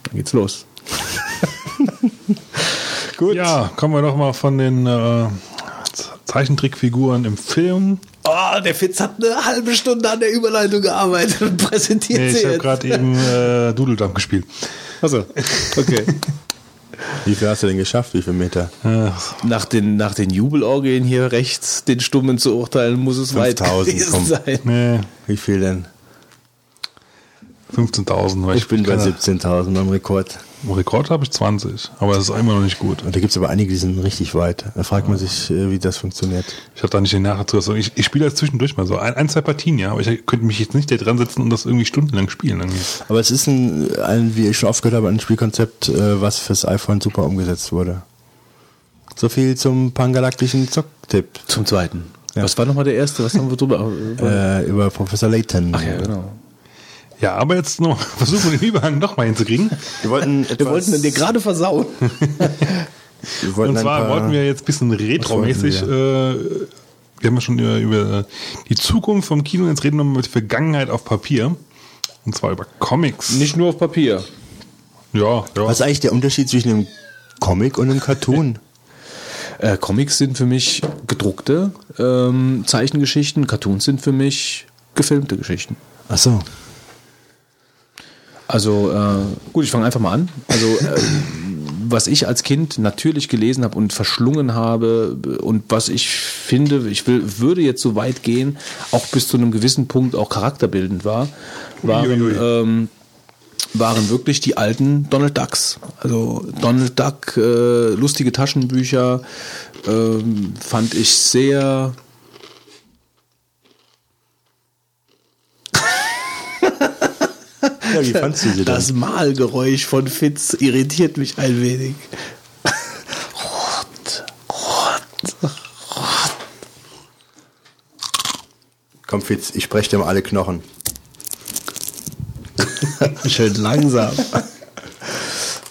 Speaker 1: Dann geht's los. *laughs*
Speaker 3: Gut. Ja, kommen wir doch mal von den äh, Zeichentrickfiguren im Film.
Speaker 1: Oh, der Fitz hat eine halbe Stunde an der Überleitung gearbeitet und präsentiert
Speaker 3: Nee, ich habe gerade eben äh, Dudeldam gespielt.
Speaker 1: Also, okay. *laughs*
Speaker 4: wie viel hast du denn geschafft? Wie viele Meter?
Speaker 1: Nach den, nach den Jubelorgien hier rechts, den Stummen zu urteilen, muss es weit
Speaker 4: 5000,
Speaker 1: gewesen
Speaker 4: komm.
Speaker 1: sein.
Speaker 3: nee,
Speaker 4: Wie viel denn?
Speaker 3: 15.000. weil
Speaker 4: Ich bin bei
Speaker 3: keine-
Speaker 4: 17.000 beim Rekord.
Speaker 3: Im Rekord habe ich 20, aber das ist immer noch nicht gut.
Speaker 4: Und da gibt es aber einige, die sind richtig weit. Da fragt man sich, äh, wie das funktioniert.
Speaker 3: Ich habe da nicht den Nachzug. Also ich, ich spiele das zwischendurch mal so. Ein, ein, zwei Partien, ja, aber ich könnte mich jetzt nicht da dran setzen und das irgendwie stundenlang spielen. Irgendwie.
Speaker 4: Aber es ist ein, ein wie ich schon oft gehört habe, ein Spielkonzept, äh, was fürs iPhone super umgesetzt wurde. So viel zum pangalaktischen Zocktipp
Speaker 1: Zum zweiten.
Speaker 4: Ja.
Speaker 1: Was war nochmal der erste? Was haben wir drüber?
Speaker 4: äh, über Professor Layton.
Speaker 1: Ach ja, genau.
Speaker 3: Ja, aber jetzt noch *laughs* versuchen wir den Überhang noch mal hinzukriegen.
Speaker 4: Wir wollten etwas,
Speaker 1: Wir wollten dir gerade versauen. *laughs*
Speaker 4: wir wollten
Speaker 3: Und zwar
Speaker 4: paar-
Speaker 3: wollten wir jetzt ein bisschen retromäßig, äh, wir haben ja schon über, über die Zukunft vom Kino, jetzt reden wir mal über die Vergangenheit auf Papier. Und zwar über Comics.
Speaker 1: Nicht nur auf Papier.
Speaker 3: Ja, ja.
Speaker 4: Was ist eigentlich der Unterschied zwischen einem Comic und einem Cartoon? *laughs*
Speaker 1: Äh, Comics sind für mich gedruckte ähm, Zeichengeschichten, Cartoons sind für mich gefilmte Geschichten.
Speaker 4: Ach so.
Speaker 1: Also äh, gut, ich fange einfach mal an. Also äh, was ich als Kind natürlich gelesen habe und verschlungen habe und was ich finde, ich will, würde jetzt so weit gehen, auch bis zu einem gewissen Punkt auch charakterbildend war, waren, ähm, waren wirklich die alten Donald Ducks. Also Donald Duck, äh, lustige Taschenbücher ähm, fand ich sehr
Speaker 4: Ja, wie fandst du sie denn?
Speaker 1: Das Malgeräusch von Fitz irritiert mich ein wenig. Rot, rot.
Speaker 4: Komm, Fitz, ich spreche dir mal alle Knochen. *laughs*
Speaker 1: Schön langsam.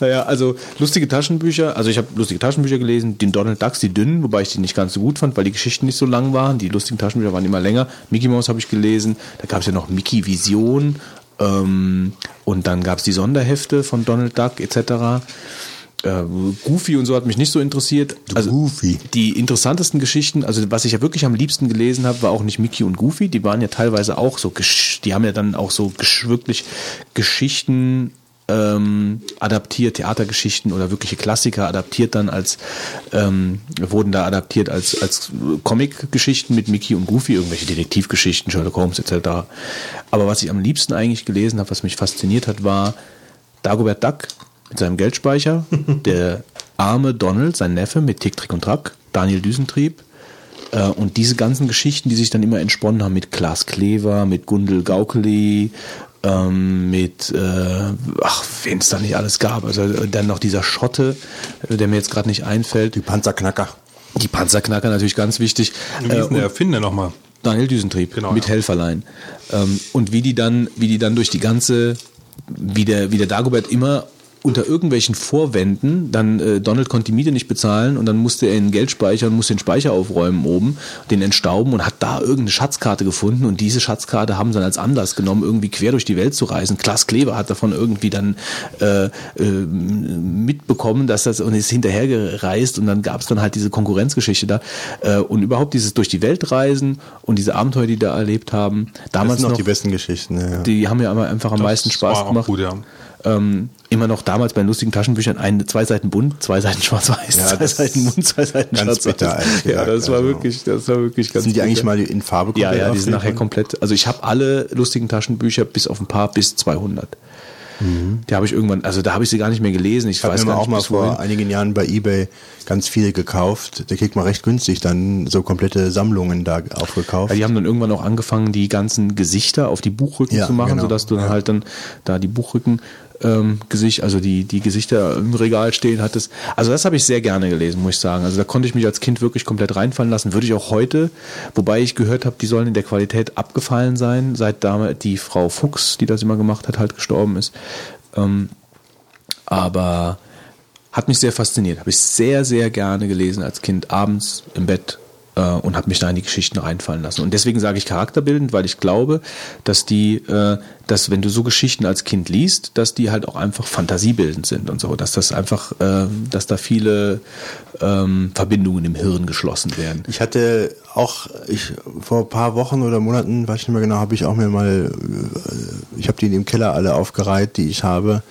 Speaker 1: Naja, also lustige Taschenbücher, also ich habe lustige Taschenbücher gelesen, den Donald Ducks, die dünnen, wobei ich die nicht ganz so gut fand, weil die Geschichten nicht so lang waren. Die lustigen Taschenbücher waren immer länger. Mickey Mouse habe ich gelesen, da gab es ja noch Mickey Vision ähm, und dann gab es die Sonderhefte von Donald Duck etc. Äh, Goofy und so hat mich nicht so interessiert. Also
Speaker 4: Goofy.
Speaker 1: die interessantesten Geschichten, also was ich ja wirklich am liebsten gelesen habe, war auch nicht Mickey und Goofy. Die waren ja teilweise auch so, gesch- die haben ja dann auch so gesch wirklich Geschichten ähm, adaptiert, Theatergeschichten oder wirkliche Klassiker adaptiert dann als ähm, wurden da adaptiert als als Comic-Geschichten mit Mickey und Goofy, irgendwelche Detektivgeschichten, Sherlock Holmes etc. Aber was ich am liebsten eigentlich gelesen habe, was mich fasziniert hat, war Dagobert Duck mit seinem Geldspeicher, *laughs* der arme Donald, sein Neffe mit Tick, Trick und Track, Daniel Düsentrieb äh, und diese ganzen Geschichten, die sich dann immer entsponnen haben mit Klaas Klever, mit Gundel Gaukeli, ähm, mit, äh, ach, wen es da nicht alles gab. Also äh, dann noch dieser Schotte, äh, der mir jetzt gerade nicht einfällt.
Speaker 4: Die Panzerknacker.
Speaker 1: Die Panzerknacker natürlich ganz wichtig.
Speaker 3: Wie
Speaker 1: Äh,
Speaker 3: ist denn der Erfinder nochmal?
Speaker 1: Daniel Düsentrieb
Speaker 3: Genau,
Speaker 1: mit
Speaker 3: ja.
Speaker 1: Helferlein. Ähm, und wie die dann, wie die dann durch die ganze, wie der, wie der Dagobert immer unter irgendwelchen Vorwänden, dann äh, Donald konnte die Miete nicht bezahlen und dann musste er in den Geldspeicher und musste den Speicher aufräumen oben, den entstauben und hat da irgendeine Schatzkarte gefunden und diese Schatzkarte haben sie dann als Anlass genommen, irgendwie quer durch die Welt zu reisen. Klaas Kleber hat davon irgendwie dann äh, äh, mitbekommen, dass das und ist hinterhergereist und dann gab es dann halt diese Konkurrenzgeschichte da äh, und überhaupt dieses durch die Welt reisen und diese Abenteuer, die da erlebt haben.
Speaker 4: Das
Speaker 1: Damals
Speaker 4: sind noch
Speaker 1: noch
Speaker 4: die besten Geschichten. Ja, ja.
Speaker 1: die haben ja einfach am meisten
Speaker 3: Das
Speaker 1: Spaß
Speaker 3: war auch
Speaker 1: gemacht.
Speaker 3: gut, ja.
Speaker 1: Ähm, immer noch damals bei lustigen Taschenbüchern ein, zwei Seiten bunt, zwei Seiten schwarz-weiß,
Speaker 4: Ja,
Speaker 1: zwei Seiten bunt, zwei Seiten schwarz-weiß. Ja, das war
Speaker 4: Also,
Speaker 1: wirklich, das war wirklich ganz
Speaker 4: Sind die eigentlich
Speaker 1: bitter.
Speaker 4: mal in Farbe
Speaker 1: Ja,
Speaker 4: komplett
Speaker 1: ja, die sind nachher komplett. Also ich habe alle lustigen Taschenbücher bis auf ein paar bis 200. Die habe ich irgendwann, also da habe ich sie gar nicht mehr gelesen. Ich,
Speaker 4: Ich habe
Speaker 1: weiß
Speaker 4: mir auch mal vor
Speaker 1: wohin.
Speaker 4: einigen Jahren bei eBay ganz viele gekauft. Da kriegt man recht günstig dann so komplette Sammlungen da aufgekauft.
Speaker 1: Ja, die haben dann irgendwann auch angefangen, die ganzen Gesichter auf die Buchrücken
Speaker 4: Ja,
Speaker 1: zu machen,
Speaker 4: genau.
Speaker 1: sodass du dann
Speaker 4: Ja.
Speaker 1: halt dann da die Buchrücken ähm, Gesicht, also die, die Gesichter im Regal stehen hattest. Also das habe ich sehr gerne gelesen, muss ich sagen. Also da konnte ich mich als Kind wirklich komplett reinfallen lassen. Würde ich auch heute, wobei ich gehört habe, die sollen in der Qualität abgefallen sein, seit damals die Frau Fuchs, die das immer gemacht hat, halt gestorben ist. Ähm, aber hat mich sehr fasziniert. Habe ich sehr, sehr gerne gelesen als Kind, abends im Bett äh, und habe mich da in die Geschichten reinfallen lassen. Und deswegen sage ich charakterbildend, weil ich glaube, dass die, äh, dass wenn du so Geschichten als Kind liest, dass die halt auch einfach fantasiebildend sind und so, dass das einfach, äh, dass da viele ähm, Verbindungen im Hirn geschlossen werden.
Speaker 4: Ich hatte auch, ich vor ein paar Wochen oder Monaten, weiß ich nicht mehr genau, habe ich auch mir mal, äh, ich habe die im Keller alle aufgereiht, die ich habe.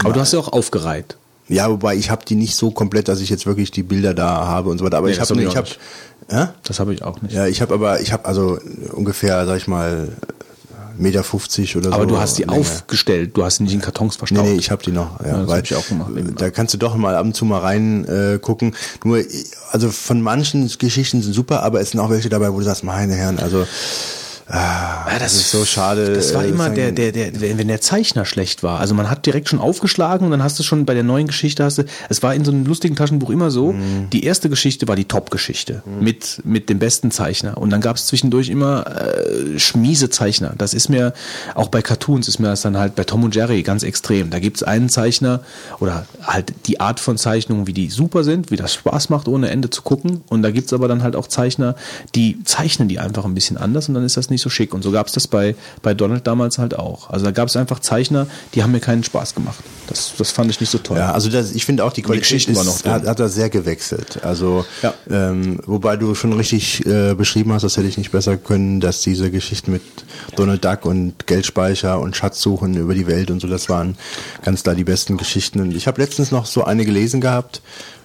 Speaker 1: Aber du hast ja auch aufgereiht.
Speaker 4: Ja, wobei ich habe die nicht so komplett, dass ich jetzt wirklich die Bilder da habe und so weiter. Aber
Speaker 1: Nee,
Speaker 4: ich habe,
Speaker 1: hab ich nicht.
Speaker 4: ja,
Speaker 1: Das habe ich auch nicht.
Speaker 4: ja, ich habe aber, ich habe also ungefähr, sag ich mal, Meter 50 oder so.
Speaker 1: Aber du hast die
Speaker 4: Länge.
Speaker 1: aufgestellt, du hast sie nicht in Kartons
Speaker 4: Nee,
Speaker 1: verstaubt.
Speaker 4: nee, ich habe die noch. Ja,
Speaker 1: Ja, das
Speaker 4: weil,
Speaker 1: hab ich auch gemacht,
Speaker 4: äh. Da kannst du doch mal ab und zu mal rein äh, gucken. Nur, äh, also von manchen Geschichten sind super, aber es sind auch welche dabei, wo du sagst, meine Herren, also ah,
Speaker 1: Ja,
Speaker 4: das, ist so schade.
Speaker 1: Das war
Speaker 4: äh,
Speaker 1: immer
Speaker 4: sagen-
Speaker 1: der, der, der, wenn der Zeichner schlecht war. Also man hat direkt schon aufgeschlagen und dann hast du schon bei der neuen Geschichte hast du, es war in so einem lustigen Taschenbuch immer so,
Speaker 4: Mhm.
Speaker 1: die erste Geschichte war die Top-Geschichte mit, mit dem besten Zeichner. Und dann gab es zwischendurch immer äh, schmiese Zeichner. Das ist mir, auch bei Cartoons ist mir das dann halt bei Tom und Jerry ganz extrem. Da gibt es einen Zeichner oder halt die Art von Zeichnungen, wie die super sind, wie das Spaß macht, ohne Ende zu gucken. Und da gibt es aber dann halt auch Zeichner, die zeichnen die einfach ein bisschen anders und dann ist das nicht so schick. Und so gab es das bei, bei Donald damals halt auch. Also da gab es einfach Zeichner, die haben mir keinen Spaß gemacht. Das, das fand ich nicht so toll.
Speaker 4: Ja, also das, ich finde auch die Qualität
Speaker 1: Geschichten
Speaker 4: ist,
Speaker 1: waren noch drin.
Speaker 4: hat, hat da sehr gewechselt. Also
Speaker 1: Ja.
Speaker 4: ähm, wobei du schon richtig äh, beschrieben hast, das hätte ich nicht besser können, dass diese Geschichten mit Donald Duck und Geldspeicher und Schatzsuchen über die Welt und so, das waren ganz klar die besten Geschichten. Und ich habe letztens noch so eine gelesen gehabt,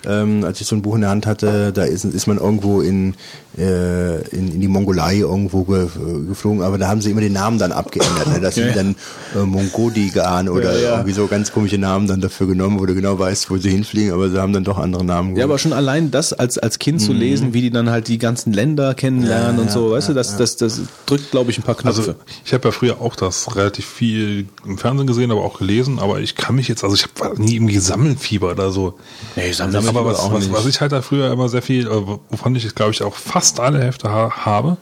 Speaker 4: ähm, als ich so ein Buch in der Hand hatte, da ist, ist man irgendwo in, äh, in, in die Mongolei irgendwo ge, geflogen, aber da haben sie immer den Namen dann abgeändert. Ne? Das sind
Speaker 1: Ja,
Speaker 4: dann äh, Mongodigan oder
Speaker 1: Ja, ja.
Speaker 4: irgendwie so ganz komische Namen dann dafür genommen, wo du genau weißt, wo sie hinfliegen, aber sie haben dann doch andere Namen.
Speaker 1: Ja, aber schon allein das als, als Kind zu lesen, wie die dann halt die ganzen Länder kennenlernen
Speaker 4: Mhm. Ja,
Speaker 1: und so,
Speaker 4: ja,
Speaker 1: weißt du, das, das, das drückt, glaube ich, ein paar Knöpfe.
Speaker 3: Also ich habe ja früher auch das relativ viel im Fernsehen gesehen, aber auch gelesen, aber ich kann mich jetzt, also ich habe nie irgendwie Sammelfieber oder so.
Speaker 1: nee, Sammler
Speaker 3: aber was,
Speaker 1: auch
Speaker 3: was,
Speaker 1: nicht.
Speaker 3: was ich halt da früher immer sehr viel, äh, wovon ich jetzt glaube ich auch fast alle Hefte ha habe,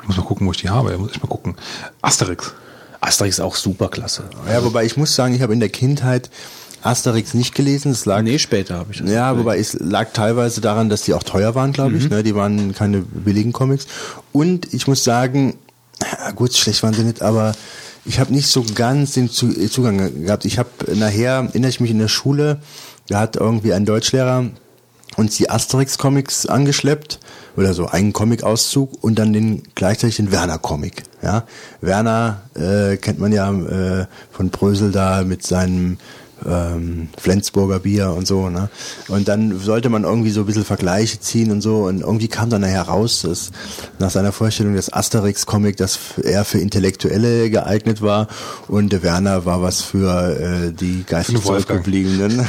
Speaker 3: ich muss mal gucken, wo ich die habe, ich muss ich mal gucken. Asterix.
Speaker 1: Asterix ist auch super klasse.
Speaker 4: ja, wobei ich muss sagen, ich habe in der Kindheit Asterix nicht gelesen. Es lag
Speaker 1: Nee, später habe ich das.
Speaker 4: Ja, wobei es lag teilweise daran, dass die auch teuer waren, glaube ich. Ne? Die waren keine billigen Comics. Und ich muss sagen, ja, gut, schlecht waren sie nicht, aber ich habe nicht so ganz den Zu Zugang gehabt. Ich habe nachher, erinnere ich mich in der Schule, da hat irgendwie ein Deutschlehrer uns die Asterix-Comics angeschleppt oder so einen Comic-Auszug und dann den gleichzeitig den Werner-Comic. Ja, Werner äh, kennt man ja äh, von Brösel da mit seinem ähm, Flensburger Bier und so, ne? Und dann sollte man irgendwie so ein bisschen Vergleiche ziehen und so und irgendwie kam dann nachher raus, dass nach seiner Vorstellung das Asterix-Comic, das eher für Intellektuelle geeignet war und der Werner war was für äh, die geistig zurückgebliebenen.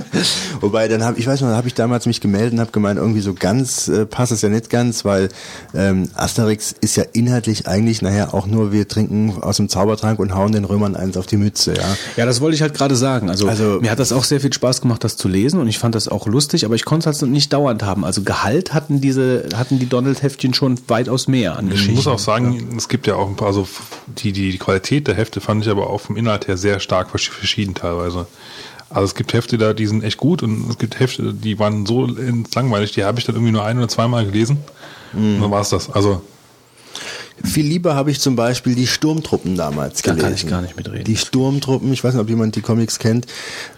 Speaker 4: *laughs* Wobei dann habe ich weiß noch, da habe ich damals mich gemeldet und habe gemeint, irgendwie so ganz äh, passt es ja nicht ganz, weil ähm, Asterix ist ja inhaltlich eigentlich nachher auch nur wir trinken aus dem Zaubertrank und hauen den Römern eins auf die Mütze, ja.
Speaker 1: Ja, das wollte ich halt gerade sagen. Also,
Speaker 4: Also-
Speaker 1: mir hat das auch sehr viel Spaß gemacht, das zu lesen und ich fand das auch lustig, aber ich konnte es halt nicht dauernd haben. Also Gehalt hatten diese, hatten die Donald-Heftchen schon weitaus mehr an
Speaker 3: Ich
Speaker 1: Geschichten.
Speaker 3: muss auch sagen, es gibt ja auch ein paar, also die, die, die Qualität der Hefte fand ich aber auch vom Inhalt her sehr stark versch- verschieden teilweise. Also es gibt Hefte da, die sind echt gut und es gibt Hefte, die waren so langweilig, die habe ich dann irgendwie nur ein oder zweimal gelesen. Und dann war es das. Also
Speaker 4: Viel lieber habe ich zum Beispiel die Sturmtruppen damals
Speaker 1: Da
Speaker 4: gelesen.
Speaker 1: kann ich gar nicht mitreden.
Speaker 4: Die Sturmtruppen, ich weiß nicht, ob jemand die Comics kennt.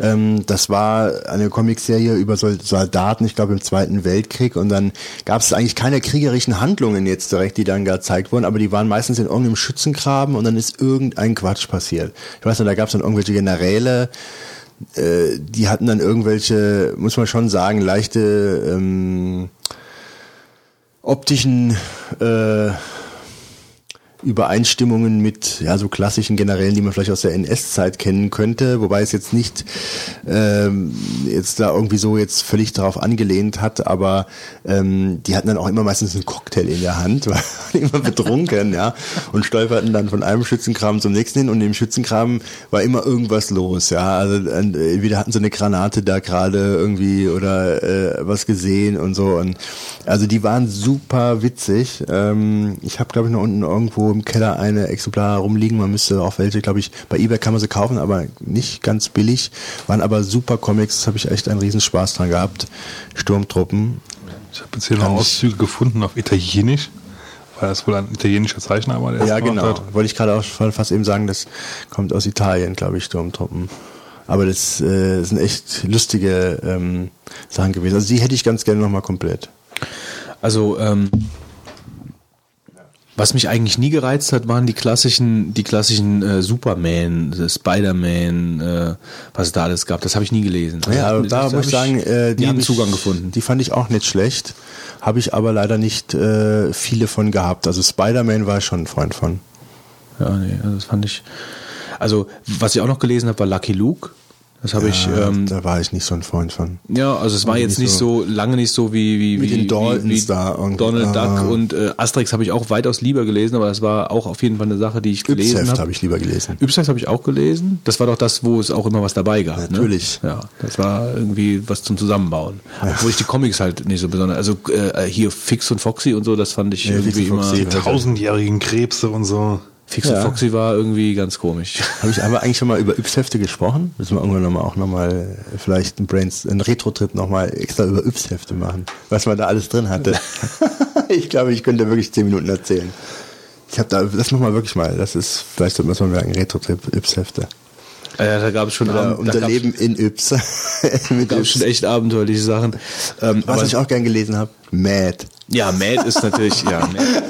Speaker 4: Ähm, das war eine Comicserie über Sol- Soldaten, ich glaube im Zweiten Weltkrieg. Und dann gab es eigentlich keine kriegerischen Handlungen jetzt direkt, die dann gezeigt wurden, aber die waren meistens in irgendeinem Schützengraben und dann ist irgendein Quatsch passiert. Ich weiß nicht, da gab es dann irgendwelche Generäle, äh, die hatten dann irgendwelche, muss man schon sagen, leichte ähm, optischen äh, Übereinstimmungen mit ja so klassischen Generälen, die man vielleicht aus der NS-Zeit kennen könnte, wobei es jetzt nicht ähm, jetzt da irgendwie so jetzt völlig darauf angelehnt hat, aber ähm, die hatten dann auch immer meistens einen Cocktail in der Hand, *laughs* waren immer betrunken, ja, und stolperten dann von einem Schützengraben zum nächsten hin und im Schützengraben war immer irgendwas los, ja, also entweder hatten sie eine Granate da gerade irgendwie oder äh, was gesehen und so und also die waren super witzig. Ähm, ich habe glaube ich noch unten irgendwo im Keller eine Exemplar rumliegen. Man müsste auch welche, glaube ich, bei eBay kann man sie kaufen, aber nicht ganz billig. Waren aber super Comics. Das habe ich echt einen Riesenspaß dran gehabt. Sturmtruppen.
Speaker 3: Ich habe jetzt hier noch Auszüge gefunden auf Italienisch, weil das wohl ein italienischer Zeichner war, der
Speaker 4: Ja, genau.
Speaker 3: hat.
Speaker 4: Wollte ich gerade auch fa- fast eben sagen, das kommt aus Italien, glaube ich, Sturmtruppen. Aber das äh, sind echt lustige ähm, Sachen gewesen. Also die hätte ich ganz gerne nochmal komplett.
Speaker 1: Also, ähm, was mich eigentlich nie gereizt hat, waren die klassischen, die klassischen äh, Superman, äh, Spider-Man, äh, was es da alles gab. Das habe ich nie gelesen.
Speaker 4: Ja,
Speaker 1: Das
Speaker 4: da muss ich sagen, äh,
Speaker 1: nie
Speaker 4: die
Speaker 1: einen
Speaker 4: hab ich,
Speaker 1: Zugang gefunden.
Speaker 4: Die fand ich auch nicht schlecht, habe ich aber leider nicht äh, viele von gehabt. Also Spider-Man war ich schon ein Freund von.
Speaker 1: Ja, nee, also das fand ich. Also, was ich auch noch gelesen habe, war Lucky Luke. Das habe ich.
Speaker 4: Ja,
Speaker 1: Ähm,
Speaker 4: da war ich nicht so ein Freund von.
Speaker 1: ja, also es war
Speaker 4: Nicht
Speaker 1: jetzt nicht so, lange nicht so wie wie
Speaker 4: Mit
Speaker 1: wie,
Speaker 4: den Daltons
Speaker 1: wie, wie
Speaker 4: da irgendwie.
Speaker 1: Donald
Speaker 4: Ah.
Speaker 1: Duck und äh, Asterix habe ich auch weitaus lieber gelesen, aber das war auch auf jeden Fall eine Sache, die ich gelesen habe.
Speaker 4: habe ich lieber gelesen.
Speaker 1: Yps habe ich auch gelesen. Das war doch das, wo es auch immer was dabei gab.
Speaker 4: Natürlich.
Speaker 1: Ne? Ja, das war irgendwie was zum Zusammenbauen. Obwohl ich die Comics halt nicht so besonders. Also äh, hier Fix und Foxy und so, das fand ich
Speaker 4: Ja, Fix
Speaker 1: irgendwie
Speaker 4: und
Speaker 1: immer.
Speaker 4: Foxy.
Speaker 3: Die tausendjährigen Krebse und so.
Speaker 1: Fix
Speaker 4: Ja.
Speaker 1: Foxy war irgendwie ganz komisch. *laughs*
Speaker 4: Habe ich aber eigentlich schon mal über Yps-Hefte gesprochen? Müssen wir irgendwann noch mal auch nochmal vielleicht einen Brains, einen Retro-Trip nochmal extra über Yps-Hefte machen, was man da alles drin hatte. *laughs* ich glaube, ich könnte wirklich zehn Minuten erzählen. Ich habe da, das machen wir wirklich mal. Das ist, vielleicht sollte man es mal merken, Retro-Trip, Yps-Hefte.
Speaker 1: Ja, da gab es schon, da
Speaker 4: unser Leben in Yps. Mit
Speaker 1: gab es schon echt abenteuerliche Sachen. Ähm,
Speaker 4: Was ich auch gern gelesen habe, Mad.
Speaker 1: Ja, Mad ist natürlich, ja,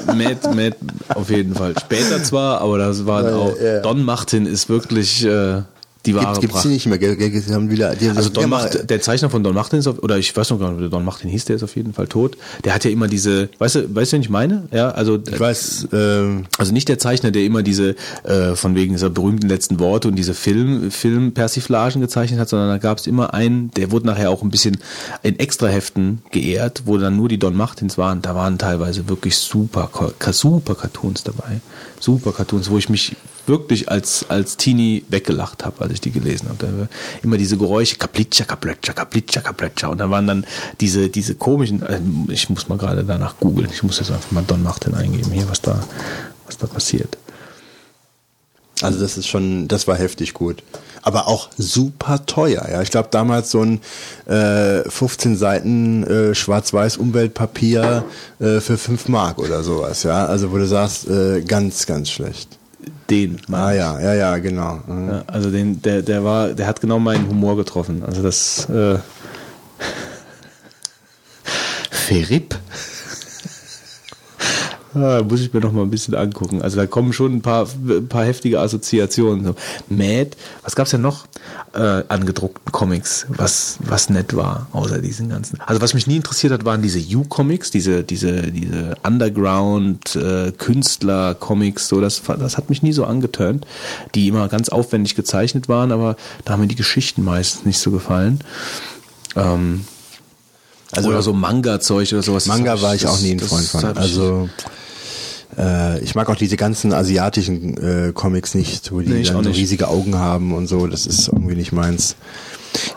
Speaker 1: Mad, Mad, Mad auf jeden Fall. Später zwar, aber das waren
Speaker 4: Ja,
Speaker 1: auch,
Speaker 4: ja.
Speaker 1: Don Martin ist wirklich äh, die wahre
Speaker 4: Gibt's, gibt's die nicht mehr, gell? Die haben wieder, die,
Speaker 1: Also Don Macht, der Zeichner von Don Martin ist auf, oder ich weiß noch gar nicht, Don Martin hieß, der ist auf jeden Fall tot. Der hat ja immer diese, weißt du, weißt du, wen ich meine? Ja, also
Speaker 4: ich weiß, ähm,
Speaker 1: also nicht der Zeichner, der immer diese äh, von wegen dieser berühmten letzten Worte und diese Film Filmpersiflagen gezeichnet hat, sondern da gab es immer einen, der wurde nachher auch ein bisschen in Extraheften geehrt, wo dann nur die Don Martins waren. Da waren teilweise wirklich super super Cartoons dabei, super Cartoons, wo ich mich wirklich als als Teenie weggelacht habe, als ich die gelesen habe. Immer diese Geräusche, kaplitscha, kaplitscha, kaplitscha, kaplitscha und da waren dann diese diese komischen. Äh, ich muss mal gerade danach googeln. Ich muss jetzt einfach mal Don Martin eingeben hier, was da was da passiert.
Speaker 4: Also das ist schon, das war heftig gut. Aber auch super teuer, ja. Ich glaube damals so ein äh, 15 Seiten äh, schwarz-weiß Umweltpapier äh, für 5 Mark oder sowas, ja. Also wo du sagst, äh, ganz, ganz schlecht.
Speaker 1: Den.
Speaker 4: Ah ja, ja, ja, genau. Mhm.
Speaker 1: Ja, also den, der, der war, der hat genau meinen Humor getroffen. Also das äh, Ferip. Ah, muss ich mir noch mal ein bisschen angucken. Also da kommen schon ein paar, ein paar heftige Assoziationen. So, Mad, was gab's denn noch äh, an gedruckten Comics, was, was nett war, außer diesen ganzen. Also was mich nie interessiert hat, waren diese U-Comics, diese, diese, diese Underground-Künstler-Comics, so, das, das hat mich nie so angeturnt, die immer ganz aufwendig gezeichnet waren, aber da haben mir die Geschichten meistens nicht so gefallen. Ähm,
Speaker 4: Also-
Speaker 1: oder so Manga-Zeug oder sowas.
Speaker 4: Manga
Speaker 1: Das-
Speaker 4: war ich auch nie ein
Speaker 1: das-
Speaker 4: Freund
Speaker 1: das
Speaker 4: von. Also äh, ich mag auch diese ganzen asiatischen äh, Comics nicht, wo die
Speaker 1: Nee,
Speaker 4: dann so
Speaker 1: nicht.
Speaker 4: riesige Augen haben und so. Das ist irgendwie nicht meins.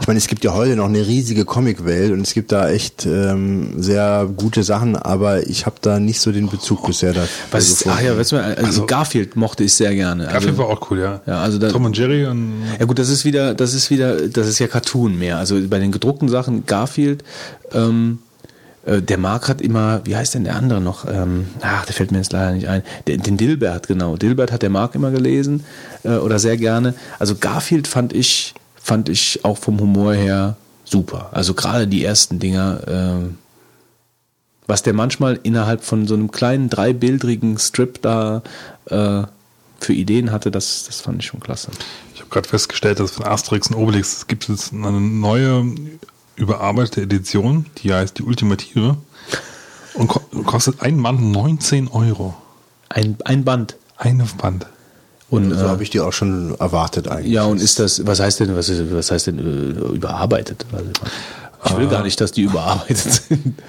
Speaker 4: Ich meine, es gibt ja heute noch eine riesige Comicwelt und es gibt da echt ähm, sehr gute Sachen, aber ich habe da nicht so den Bezug bisher da.
Speaker 1: Was ist, ach ja, weißt du, also,
Speaker 3: Also-
Speaker 1: Garfield mochte ich sehr gerne.
Speaker 3: Garfield
Speaker 1: Also,
Speaker 3: war auch cool, ja.
Speaker 1: Ja, also da-
Speaker 3: Tom und Jerry und
Speaker 1: ja gut, das ist wieder, das ist wieder, das ist ja Cartoon mehr. Also bei den gedruckten Sachen Garfield, ähm, Äh, der Marc hat immer, wie heißt denn der andere noch? Ähm, ach, der fällt mir jetzt leider nicht ein. Den, den Dilbert, genau. Dilbert hat der Marc immer gelesen äh, oder sehr gerne. Also Garfield fand ich, fand ich auch vom Humor her super. Also gerade die ersten Dinger. Äh, was der manchmal innerhalb von so einem kleinen dreibildrigen Strip da äh, für Ideen hatte, das, das fand ich schon klasse.
Speaker 3: Ich habe gerade festgestellt, dass von Asterix und Obelix gibt es eine neue überarbeitete Edition, die heißt die Ultimative und ko kostet ein Band 19 Euro.
Speaker 1: Ein, ein Band.
Speaker 3: Eine Band.
Speaker 1: Und,
Speaker 4: so
Speaker 1: äh,
Speaker 4: habe ich die auch schon erwartet eigentlich.
Speaker 1: ja, und ist das, was heißt denn, was, ist, was heißt denn äh, überarbeitet? Also, ich will gar nicht, dass die überarbeitet sind.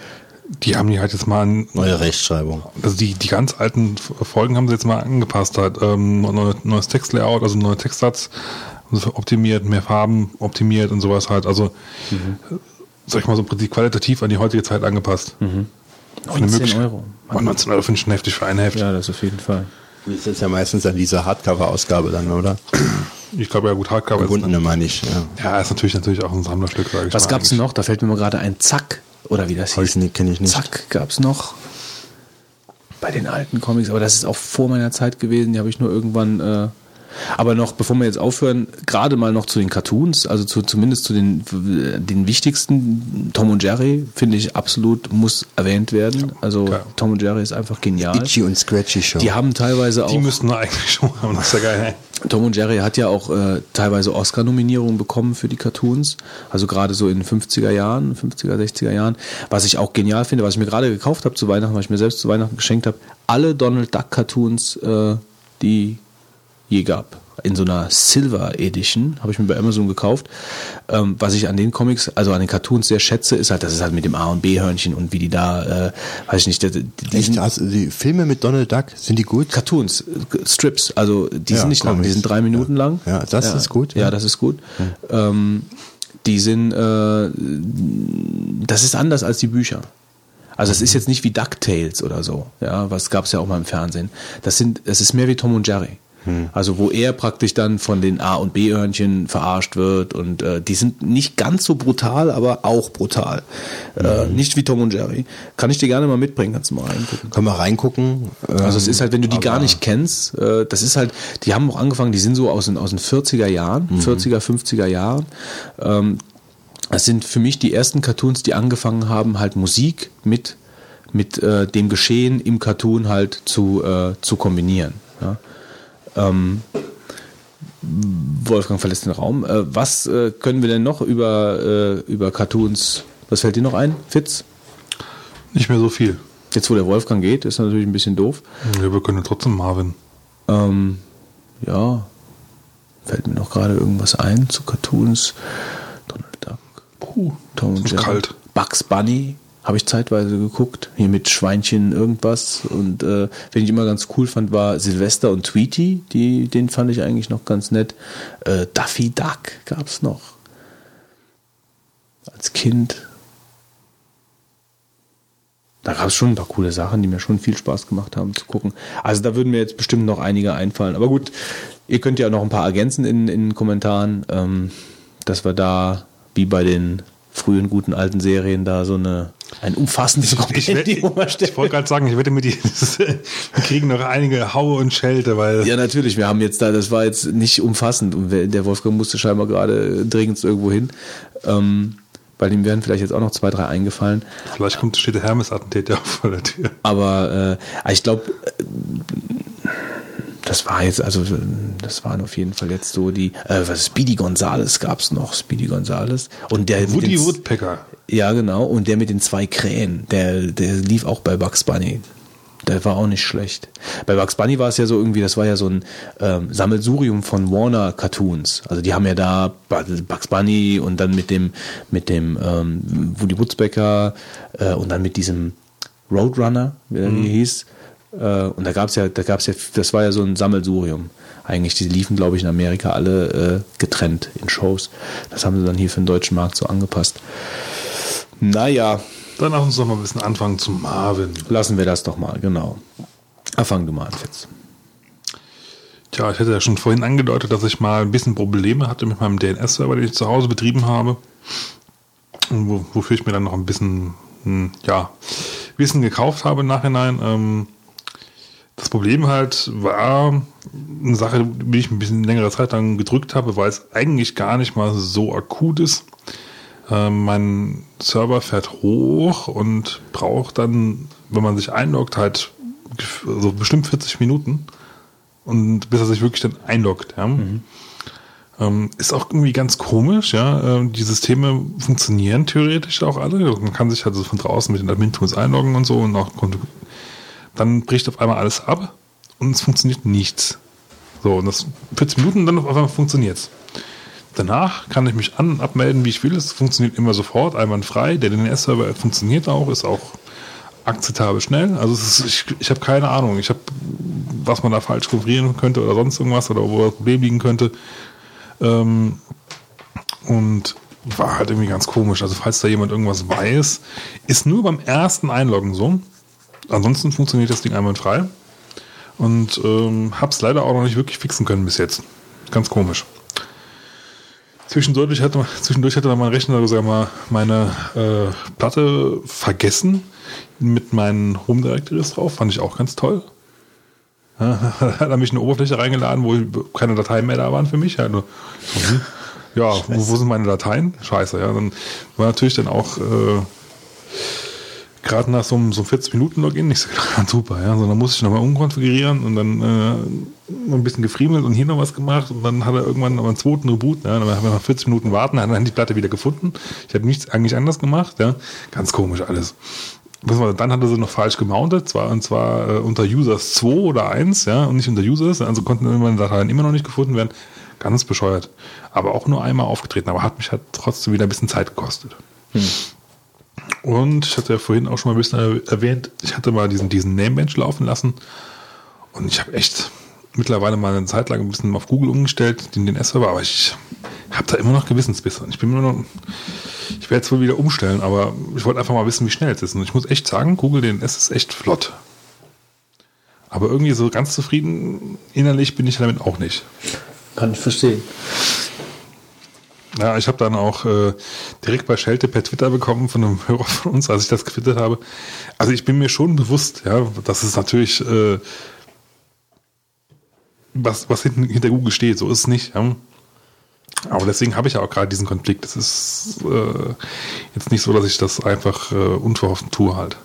Speaker 3: Die haben die halt jetzt mal an,
Speaker 4: Neue Rechtschreibung.
Speaker 3: also die, die ganz alten Folgen haben sie jetzt mal angepasst halt. Ähm, neu- neues Textlayout, also neuer Textsatz optimiert, mehr Farben optimiert und sowas halt. Also, sag ich mal so im Prinzip qualitativ an die heutige Zeit angepasst. Eine
Speaker 1: 19
Speaker 3: Möglichkeit-
Speaker 1: Euro.
Speaker 3: Oh, 19 Euro finde ich schon heftig für ein Heft.
Speaker 1: Ja, das auf jeden Fall.
Speaker 4: Das ist ja meistens an dieser Hardcover-Ausgabe dann, oder?
Speaker 3: Ich glaube ja gut, Hardcover ist,
Speaker 4: Gebundene meine ich. Ja.
Speaker 3: ja, ist natürlich natürlich auch ein Sammlerstück, sage ich
Speaker 1: Was gab's
Speaker 3: eigentlich.
Speaker 1: noch? Da fällt mir mal gerade ein Zack oder wie das hieß.
Speaker 4: nicht- kenn ich nicht.
Speaker 1: Zack gab's noch. Bei den alten Comics, aber das ist auch vor meiner Zeit gewesen. Die habe ich nur irgendwann. Äh, aber noch, bevor wir jetzt aufhören, gerade mal noch zu den Cartoons, also zu, zumindest zu den, den wichtigsten. Tom und Jerry finde ich absolut muss erwähnt werden. Also
Speaker 3: klar.
Speaker 1: Tom und Jerry ist einfach genial.
Speaker 4: Itchy und Scratchy Show.
Speaker 1: Die haben teilweise auch.
Speaker 3: Die müssten eigentlich schon haben, das ist ja geil.
Speaker 1: Tom und Jerry hat ja auch äh, teilweise Oscar-Nominierungen bekommen für die Cartoons. Also gerade so in den 50er Jahren, 50er, 60er Jahren. Was ich auch genial finde, was ich mir gerade gekauft habe zu Weihnachten, was ich mir selbst zu Weihnachten geschenkt habe, alle Donald Duck Cartoons, äh, die je gab. In so einer Silver Edition, habe ich mir bei Amazon gekauft. Ähm, was ich an den Comics, also an den Cartoons sehr schätze, ist halt, das ist halt mit dem A und B-Hörnchen und wie die da, äh, weiß ich nicht, die, die sind-
Speaker 4: Also die Filme mit Donald Duck, sind die gut?
Speaker 1: Cartoons, Strips, also die
Speaker 4: Ja,
Speaker 1: sind nicht lang, die
Speaker 4: Comics.
Speaker 1: sind drei Minuten
Speaker 4: Ja.
Speaker 1: lang.
Speaker 4: Ja, das ist gut,
Speaker 1: Ja,
Speaker 4: ja.
Speaker 1: das ist gut. Ähm, die sind, äh, das ist anders als die Bücher. Also es ist jetzt nicht wie DuckTales oder so, ja, was gab's ja auch mal im Fernsehen. Das sind, es ist mehr wie Tom und Jerry. Also wo er praktisch dann von den A und B-Hörnchen verarscht wird und äh, die sind nicht ganz so brutal, aber auch brutal. Äh, nicht wie Tom und Jerry. Kann ich dir gerne mal mitbringen, kannst du mal reingucken.
Speaker 4: Können wir reingucken?
Speaker 1: Also es ist halt, wenn du die gar nicht kennst, äh, das ist halt, die haben auch angefangen, die sind so aus den, aus den 40er Jahren, 40er, 50er Jahren. Ähm, das sind für mich die ersten Cartoons, die angefangen haben, halt Musik mit, mit äh, dem Geschehen im Cartoon halt zu, äh, zu kombinieren. Ja. Ähm, Wolfgang verlässt den Raum. Äh, was äh, können wir denn noch über, äh, über Cartoons, was fällt dir noch ein, Fitz?
Speaker 3: Nicht mehr so viel.
Speaker 1: Jetzt, wo der Wolfgang geht, ist natürlich ein bisschen doof.
Speaker 3: Ja, wir können trotzdem Marvin.
Speaker 1: Ähm, ja, fällt mir noch gerade irgendwas ein zu Cartoons. Donald Duck,
Speaker 3: Puh,
Speaker 1: Tom und Jerry.
Speaker 3: kalt.
Speaker 1: Bugs Bunny habe ich zeitweise geguckt. Hier mit Schweinchen irgendwas. Und äh, wen ich immer ganz cool fand, war Sylvester und Tweety. Die, den fand ich eigentlich noch ganz nett. Äh, Daffy Duck gab's noch. Als Kind. Da gab es schon ein paar coole Sachen, die mir schon viel Spaß gemacht haben zu gucken. Also da würden mir jetzt bestimmt noch einige einfallen. Aber gut, ihr könnt ja noch ein paar ergänzen in, in den Kommentaren, ähm, dass wir da, wie bei den frühen guten alten Serien, da so eine ein umfassendes
Speaker 3: Ich,
Speaker 1: Kompendium
Speaker 3: ich,
Speaker 1: erstellen.
Speaker 3: ich wollte gerade sagen, ich wette mit dir, *laughs* wir kriegen noch einige Haue und Schelte, weil
Speaker 1: Ja, natürlich. Wir haben jetzt da, das war jetzt nicht umfassend und der Wolfgang musste scheinbar gerade dringend irgendwo hin. Ähm, weil ihm wären vielleicht jetzt auch noch zwei, drei eingefallen.
Speaker 3: vielleicht kommt, steht der Hermes-Attentat ja auch *laughs* vor der Tür.
Speaker 1: Aber äh, ich glaube, das war jetzt, also das waren auf jeden Fall jetzt so die, äh, was Speedy Gonzales gab's noch, Speedy Gonzales. Und der
Speaker 3: Woody Woodpecker.
Speaker 1: Ja, genau. Und der mit den zwei Krähen, der, der lief auch bei Bugs Bunny. Der war auch nicht schlecht. Bei Bugs Bunny war es ja so irgendwie, das war ja so ein ähm, Sammelsurium von Warner Cartoons. Also die haben ja da Bugs Bunny und dann mit dem mit dem ähm, Woody Woodpecker äh, und dann mit diesem Roadrunner, wie der hieß. Äh, und da gab's ja, da gab's ja, das war ja so ein Sammelsurium. Eigentlich, die liefen, glaube ich, in Amerika alle äh, getrennt in Shows. Das haben sie dann hier für den deutschen Markt so angepasst. Naja,
Speaker 3: Dann lass uns doch mal ein bisschen anfangen zu Marvin.
Speaker 1: lassen wir das doch mal, genau. Ah, fang du mal an, Fitz.
Speaker 3: Tja, ich hatte ja schon vorhin angedeutet, dass ich mal ein bisschen Probleme hatte mit meinem DNS-Server, den ich zu Hause betrieben habe. Wo, wofür ich mir dann noch ein bisschen hm, ja, Wissen gekauft habe im Nachhinein. Ähm, das Problem halt war eine Sache, die ich ein bisschen längere Zeit lang gedrückt habe, weil es eigentlich gar nicht mal so akut ist. Ähm, mein Server fährt hoch und braucht dann, wenn man sich einloggt, halt so bestimmt 40 Minuten und bis er sich wirklich dann einloggt. Ja. Mhm. Ähm, ist auch irgendwie ganz komisch, ja. Ähm, die Systeme funktionieren theoretisch auch alle. Man kann sich also von draußen mit den Admin-Tools einloggen und so und auch dann bricht auf einmal alles ab und es funktioniert nichts. So, und das 40 Minuten dann auf einmal funktioniert's. Danach kann ich mich an- und abmelden, wie ich will. Es funktioniert immer sofort, einwandfrei. Der DNS-Server funktioniert auch, ist auch akzeptabel schnell. Also ist, ich, ich habe keine Ahnung. Ich habe, was man da falsch konfigurieren könnte oder sonst irgendwas oder wo das Problem liegen könnte. Ähm, und war halt irgendwie ganz komisch. Also falls da jemand irgendwas weiß, ist nur beim ersten Einloggen so. Ansonsten funktioniert das Ding einwandfrei. Und ähm, hab's leider auch noch nicht wirklich fixen können bis jetzt. Ganz komisch. Zwischendurch hatte, zwischendurch hatte mein Rechner sogar mal meine äh, Platte vergessen mit meinen Home Directories drauf. Fand ich auch ganz toll. Ja, *laughs* hat er mich eine Oberfläche reingeladen, wo keine Dateien mehr da waren für mich. Also, ja, wo, wo, sind meine Dateien? Scheiße, ja. Dann war natürlich dann auch äh, gerade nach so einem, so 40-Minuten-Login nicht so *laughs* super, ja. Sondern musste ich nochmal umkonfigurieren und dann äh, ein bisschen gefriemelt und hier noch was gemacht und dann hat er irgendwann einen zweiten Reboot, ja. Dann haben wir noch 40 Minuten warten, dann hat er die Platte wieder gefunden. Ich habe nichts eigentlich anders gemacht, ja. Ganz komisch alles. Dann hat er sie noch falsch gemountet, zwar, und zwar äh, unter Users 2 oder 1, ja, und nicht unter Users, also konnten meine Dateien immer noch nicht gefunden werden. Ganz bescheuert. Aber auch nur einmal aufgetreten, aber hat mich halt trotzdem wieder ein bisschen Zeit gekostet. Hm. Und ich hatte ja vorhin auch schon mal ein bisschen erwähnt, ich hatte mal diesen, diesen Namebench laufen lassen und ich habe echt mittlerweile mal eine Zeit lang ein bisschen auf Google umgestellt, den DNS-Server, aber ich habe da immer noch Gewissensbisse. Ich bin immer noch, ich werde es wohl wieder umstellen, aber ich wollte einfach mal wissen, wie schnell es ist. Und ich muss echt sagen, Google DNS ist echt flott. Aber irgendwie so ganz zufrieden innerlich bin ich damit auch nicht.
Speaker 1: Kann ich verstehen.
Speaker 3: Ja, ich habe dann auch äh, direkt bei Schelte per Twitter bekommen von einem *laughs* Hörer von uns, als ich das getwittert habe. Also ich bin mir schon bewusst, ja, dass es natürlich äh, was, was hinten, hinter Google steht. So ist es nicht. Ja. Aber deswegen habe ich ja auch gerade diesen Konflikt. Es ist äh, jetzt nicht so, dass ich das einfach äh, unverhofft tue halt.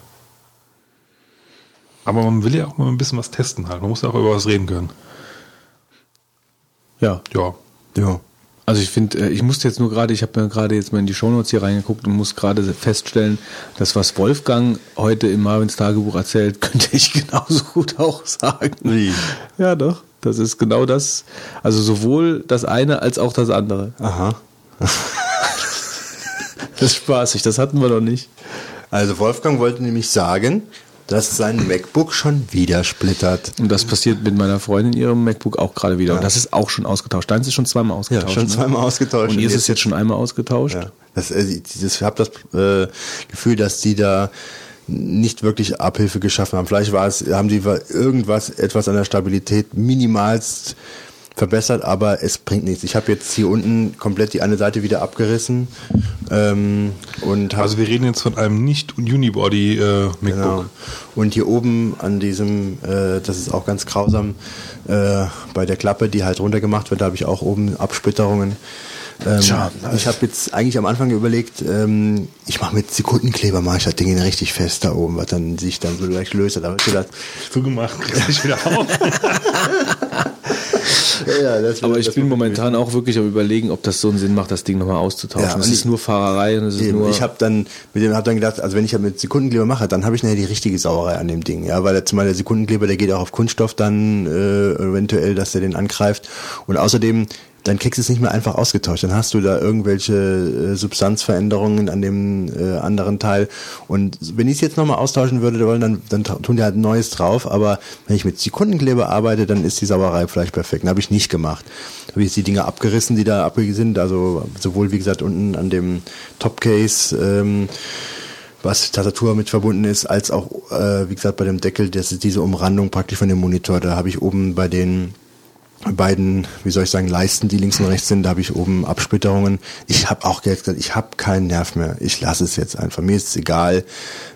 Speaker 3: Aber man will ja auch mal ein bisschen was testen halt. Man muss ja auch über was reden können.
Speaker 1: Ja.
Speaker 3: Ja.
Speaker 1: Ja. Also ich finde, ich musste jetzt nur gerade, ich habe mir gerade jetzt mal in die Shownotes hier reingeguckt und muss gerade feststellen, dass was Wolfgang heute im Marvins Tagebuch erzählt, *laughs* könnte ich genauso gut auch sagen.
Speaker 4: Wie?
Speaker 1: Ja, doch. Das ist genau das. Also sowohl das eine als auch das andere.
Speaker 4: Aha.
Speaker 1: das ist spaßig, das hatten wir noch nicht.
Speaker 4: Also Wolfgang wollte nämlich sagen, dass sein MacBook schon wieder splittert.
Speaker 1: Und das passiert mit meiner Freundin ihrem MacBook auch gerade wieder.
Speaker 4: Ja.
Speaker 1: Und das ist auch schon ausgetauscht. Deins ist schon zweimal ausgetauscht.
Speaker 4: Ja, schon
Speaker 1: ne?
Speaker 4: zweimal ausgetauscht.
Speaker 1: Und ihr ist es jetzt schon einmal ausgetauscht?
Speaker 4: Ja. Das, äh, ich habe das äh, Gefühl, dass die da nicht wirklich Abhilfe geschaffen haben. Vielleicht war es, haben die irgendwas, etwas an der Stabilität minimalst verbessert, aber es bringt nichts. Ich habe jetzt hier unten komplett die eine Seite wieder abgerissen ähm, und hab,
Speaker 3: Also wir reden jetzt von einem nicht Unibody äh, MacBook.
Speaker 4: Genau. Und hier oben an diesem, äh, das ist auch ganz grausam, äh, bei der Klappe, die halt runtergemacht wird, da habe ich auch oben Absplitterungen. Ähm, ich habe jetzt eigentlich am Anfang überlegt, ähm, ich mache mit Sekundenkleber, mache ich das Ding richtig fest da oben, was dann sich dann so leicht löst. Da habe ich gedacht,
Speaker 3: Zugemacht, kriegst dich wieder auf. *laughs*
Speaker 4: ja, das
Speaker 1: Aber ich bin momentan auch wirklich am überlegen, ob das so einen Sinn macht, das Ding nochmal auszutauschen.
Speaker 4: Ja,
Speaker 1: es ist nur Fahrerei und es ist
Speaker 4: Eben,
Speaker 1: nur.
Speaker 4: ich habe dann mit dem hab dann gedacht, also wenn ich mit Sekundenkleber mache, dann habe ich nachher die richtige Sauerei an dem Ding, ja, weil zumal der Sekundenkleber, der geht auch auf Kunststoff dann äh, eventuell, dass der den angreift und außerdem dann kriegst du es nicht mehr einfach ausgetauscht. Dann hast du da irgendwelche äh, Substanzveränderungen an dem äh, anderen Teil. Und wenn ich es jetzt nochmal austauschen würde, dann, dann tun die halt ein neues drauf. Aber wenn ich mit Sekundenkleber arbeite, dann ist die Sauerei vielleicht perfekt. Habe ich nicht gemacht. Habe ich die Dinge abgerissen, die da abgerissen sind. Also sowohl, wie gesagt, unten an dem Topcase, ähm, was Tastatur mit verbunden ist, als auch, äh, wie gesagt, bei dem Deckel, das ist diese Umrandung praktisch von dem Monitor. Da habe ich oben bei den beiden, wie soll ich sagen, Leisten, die links und rechts sind, da habe ich oben Absplitterungen. Ich habe auch gesagt, ich habe keinen Nerv mehr. Ich lasse es jetzt einfach. Mir ist es egal.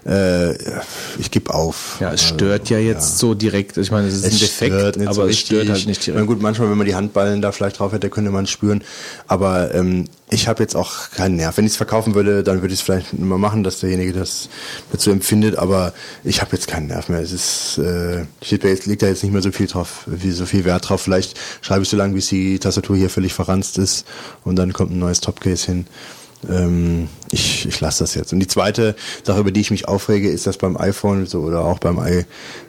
Speaker 4: Äh, ich gebe auf.
Speaker 1: Ja, es stört ja jetzt
Speaker 4: ja.
Speaker 1: so direkt. Ich meine, es ist ein Defekt,
Speaker 4: stört
Speaker 1: aber
Speaker 4: so
Speaker 1: es stört halt nicht
Speaker 4: Na
Speaker 1: direkt.
Speaker 4: gut, manchmal, wenn man die Handballen da vielleicht drauf hätte, könnte man es spüren. Aber ähm, ich habe jetzt auch keinen Nerv. Wenn ich es verkaufen würde, dann würde ich es vielleicht mal machen, dass derjenige das dazu empfindet. Aber ich habe jetzt keinen Nerv mehr. Es ist, äh, steht jetzt, liegt da jetzt nicht mehr so viel drauf, wie so viel Wert drauf. Vielleicht schreibe ich so lange, bis die Tastatur hier völlig verranzt ist und dann kommt ein neues Topcase hin. Ähm, ich ich lasse das jetzt. Und die zweite Sache, über die ich mich aufrege, ist, dass beim iPhone so oder auch beim i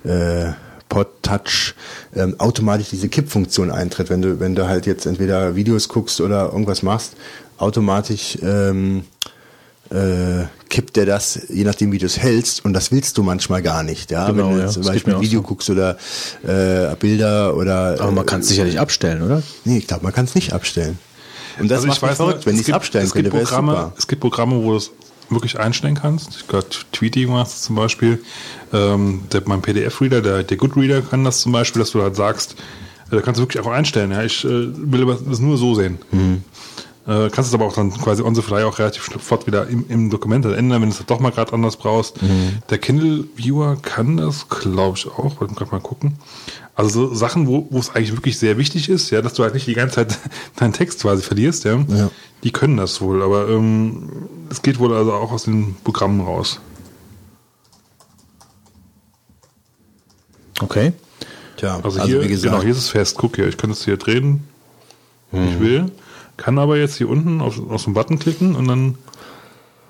Speaker 4: äh, Touch ähm, automatisch diese Kippfunktion eintritt. Wenn du, wenn du halt jetzt entweder Videos guckst oder irgendwas machst, automatisch ähm, äh, kippt der das, je nachdem wie du es hältst, und das willst du manchmal gar nicht. Ja?
Speaker 1: Genau,
Speaker 4: wenn du
Speaker 1: ja.
Speaker 4: jetzt zum Beispiel ein Video
Speaker 1: so.
Speaker 4: guckst oder äh, Bilder oder
Speaker 1: Aber man kann es sicherlich abstellen, oder?
Speaker 4: Nee, ich glaube, man kann es nicht abstellen. Und das
Speaker 3: Also
Speaker 4: macht mich verrückt, wenn ich es abstellen
Speaker 3: es gibt
Speaker 4: könnte, wäre super.
Speaker 3: Es gibt Programme, wo du es wirklich einstellen kannst. Ich glaube, Tweety machst du zum Beispiel. Ähm, der, mein PDF-Reader, der, der Goodreader kann das zum Beispiel, dass du halt sagst, äh, da kannst du wirklich einfach einstellen. Ja, ich äh, will aber das nur so sehen.
Speaker 4: Mhm.
Speaker 3: Äh, kannst es aber auch dann quasi on the fly auch relativ sofort wieder im, im Dokument dann ändern, wenn du es doch mal gerade anders brauchst.
Speaker 4: Mhm.
Speaker 3: Der Kindle Viewer kann das, glaube ich, auch. Wollte gerade mal gucken. Also so Sachen, wo wo es eigentlich wirklich sehr wichtig ist, ja, dass du halt nicht die ganze Zeit *laughs* deinen Text quasi verlierst, ja,
Speaker 4: Ja.
Speaker 3: die können das wohl, aber ähm, es geht wohl also auch aus den Programmen raus.
Speaker 1: Okay.
Speaker 4: Tja,
Speaker 3: Also, hier, genau, hier ist es fest. Guck hier, ich kann es hier drehen, wie
Speaker 4: Mhm.
Speaker 3: ich will. Kann aber jetzt hier unten auf, auf den Button klicken und dann.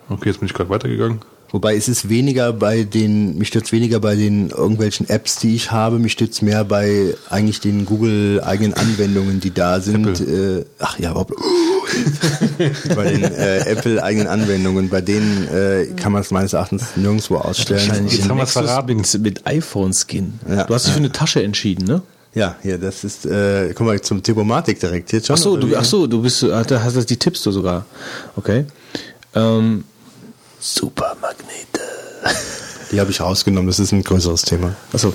Speaker 3: Okay, jetzt bin ich gerade weitergegangen.
Speaker 4: Wobei es ist weniger bei den, mich stützt weniger bei den irgendwelchen Apps, die ich habe, mich stützt mehr bei eigentlich den Google eigenen Anwendungen, die da sind. Äh, ach ja, überhaupt. *laughs* bei den äh, Apple eigenen Anwendungen, bei denen äh, kann man es meines Erachtens nirgendwo ausstellen.
Speaker 1: Wahrscheinlich
Speaker 3: Jetzt haben wir's
Speaker 1: Nexus
Speaker 3: verraten.
Speaker 1: Mit, mit iPhone-Skin.
Speaker 4: Ja.
Speaker 1: Du hast dich für eine Tasche entschieden, ne?
Speaker 4: Ja, hier, das ist, äh, guck mal zum Thematik direkt jetzt schon.
Speaker 1: Ach so, du, ach so, du bist, da hast du die tippst du sogar. Okay. Ähm, Supermagnete.
Speaker 4: Die habe ich rausgenommen, das ist ein größeres Thema.
Speaker 1: Achso.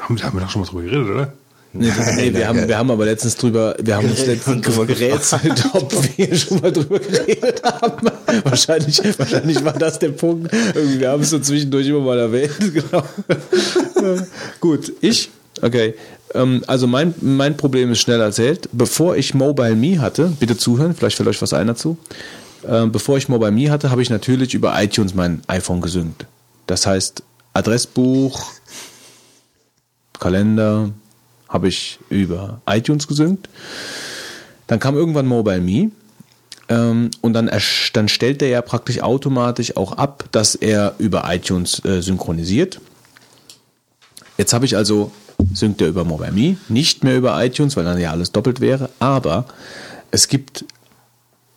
Speaker 3: Haben, haben wir doch schon mal drüber geredet, oder?
Speaker 1: Nee, nee, wir, haben, wir haben aber letztens drüber, wir haben uns letztens gerätselt, *laughs* ob wir schon mal drüber geredet haben. Wahrscheinlich, wahrscheinlich war das der Punkt. Irgendwie, wir haben es so zwischendurch immer mal erwähnt. *laughs* Genau. Gut, ich? Okay. Ähm, also mein, mein Problem ist schnell erzählt. Bevor ich Mobile Me hatte, bitte zuhören, vielleicht fällt euch was ein dazu. Ähm, bevor ich Mobile Me hatte, habe ich natürlich über iTunes mein iPhone gesynkt. Das heißt, Adressbuch, Kalender habe ich über iTunes gesynkt. Dann kam irgendwann Mobile Me. Ähm, und dann, dann stellt er ja praktisch automatisch auch ab, dass er über iTunes äh, synchronisiert. Jetzt habe ich also, synkt er über Mobile Me, nicht mehr über iTunes, weil dann ja alles doppelt wäre, aber es gibt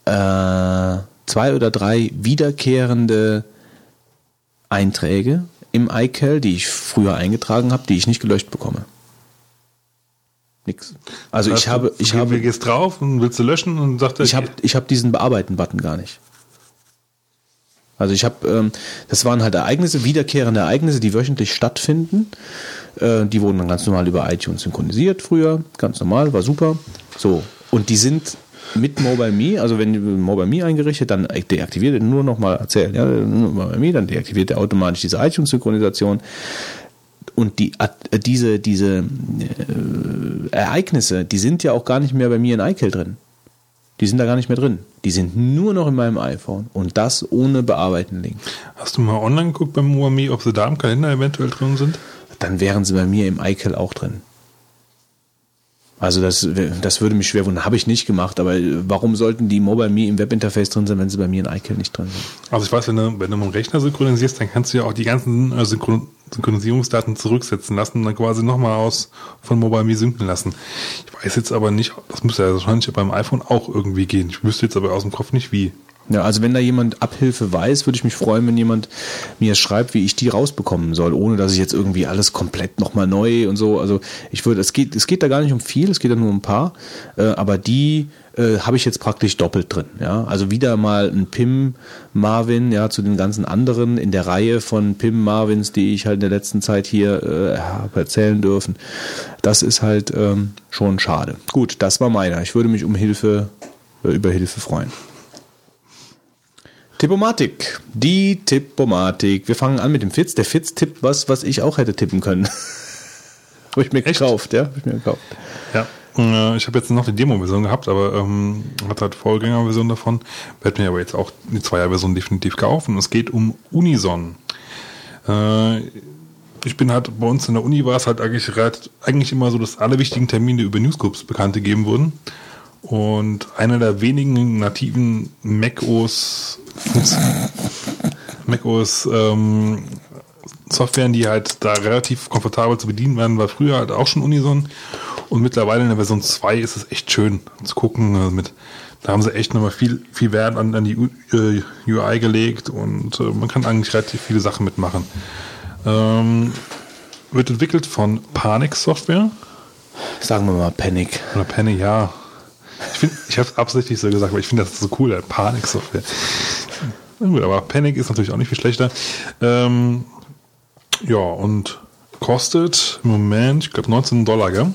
Speaker 1: äh, zwei oder drei wiederkehrende Einträge im iCal, die ich früher eingetragen habe, die ich nicht gelöscht bekomme. Nix. Also ich habe, ich habe,
Speaker 3: gehst drauf und willst du löschen und sagt er,
Speaker 1: ich habe, ich habe diesen Bearbeiten-Button gar nicht. Also ich habe, ähm, das waren halt Ereignisse, wiederkehrende Ereignisse, die wöchentlich stattfinden. Äh, die wurden dann ganz normal über iTunes synchronisiert früher, ganz normal, war super. So und die sind mit Mobile Me, also wenn Mobile Me eingerichtet, dann deaktiviert er nur noch mal erzählen, ja, nur Mobile Me, dann deaktiviert er automatisch diese iTunes-Synchronisation. Und die, diese, diese äh, Ereignisse, die sind ja auch gar nicht mehr bei mir in iCal drin. Die sind da gar nicht mehr drin. Die sind nur noch in meinem iPhone. Und das ohne Bearbeiten-Link.
Speaker 3: Hast du mal online geguckt beim Muami, ob sie da im Kalender eventuell drin sind?
Speaker 1: Dann wären sie bei mir im iCal auch drin. Also das, das würde mich schwer wundern. Habe ich nicht gemacht, aber warum sollten die Mobile Me im Webinterface drin sein, wenn sie bei mir in iCal nicht drin sind?
Speaker 3: Also ich weiß, wenn du, wenn du mit dem Rechner synchronisierst, dann kannst du ja auch die ganzen äh, Synchron Synchronisierungsdaten zurücksetzen lassen und dann quasi nochmal aus von MobileMe synken lassen. Ich weiß jetzt aber nicht, das müsste ja wahrscheinlich beim iPhone auch irgendwie gehen. Ich wüsste jetzt aber aus dem Kopf nicht wie.
Speaker 1: Ja, also wenn da jemand Abhilfe weiß, würde ich mich freuen, wenn jemand mir schreibt, wie ich die rausbekommen soll, ohne dass ich jetzt irgendwie alles komplett nochmal neu und so. Also ich würde, es geht, es geht da gar nicht um viel, es geht da nur um ein paar, äh, aber die äh, habe ich jetzt praktisch doppelt drin. Ja, also wieder mal ein Pim Marvin, ja, zu den ganzen anderen in der Reihe von Pim Marvins, die ich halt in der letzten Zeit hier äh, habe erzählen dürfen. Das ist halt ähm, schon schade. Gut, das war meiner. Ich würde mich um Hilfe, äh, über Hilfe freuen. Tippomatik. Die Tippomatik. Wir fangen an mit dem Fitz. Der Fitz tippt was, was ich auch hätte tippen können. *laughs* habe ich mir
Speaker 3: Echt?
Speaker 1: gekauft, ja. Hab ich mir gekauft.
Speaker 3: Ja. Äh, Ich habe jetzt noch die Demo-Version gehabt, aber ähm, hat halt Vorgängerversion davon. Werde mir aber jetzt auch die Zweier-Version definitiv kaufen. Es geht um Unison. Äh, ich bin halt bei uns in der Uni war es halt eigentlich, eigentlich immer so, dass alle wichtigen Termine über Newsgroups bekannt gegeben wurden. Und einer der wenigen nativen macOS macOS ähm, Softwaren, die halt da relativ komfortabel zu bedienen werden, war früher halt auch schon Unison. Und mittlerweile in der Version 2 ist es echt schön zu gucken. Also mit, da haben sie echt nochmal viel, viel Wert an, an die U- äh, UI gelegt und äh, man kann eigentlich relativ viele Sachen mitmachen. Ähm, wird entwickelt von Panic Software.
Speaker 1: Sagen wir mal Panic.
Speaker 3: Oder Panic, ja. Ich, find- ich habe es absichtlich so gesagt, weil ich finde das so cool, Panic Software. Na gut, aber Panic ist natürlich auch nicht viel schlechter. Ähm, ja, und kostet im Moment, ich glaube, 19 Dollar, gell?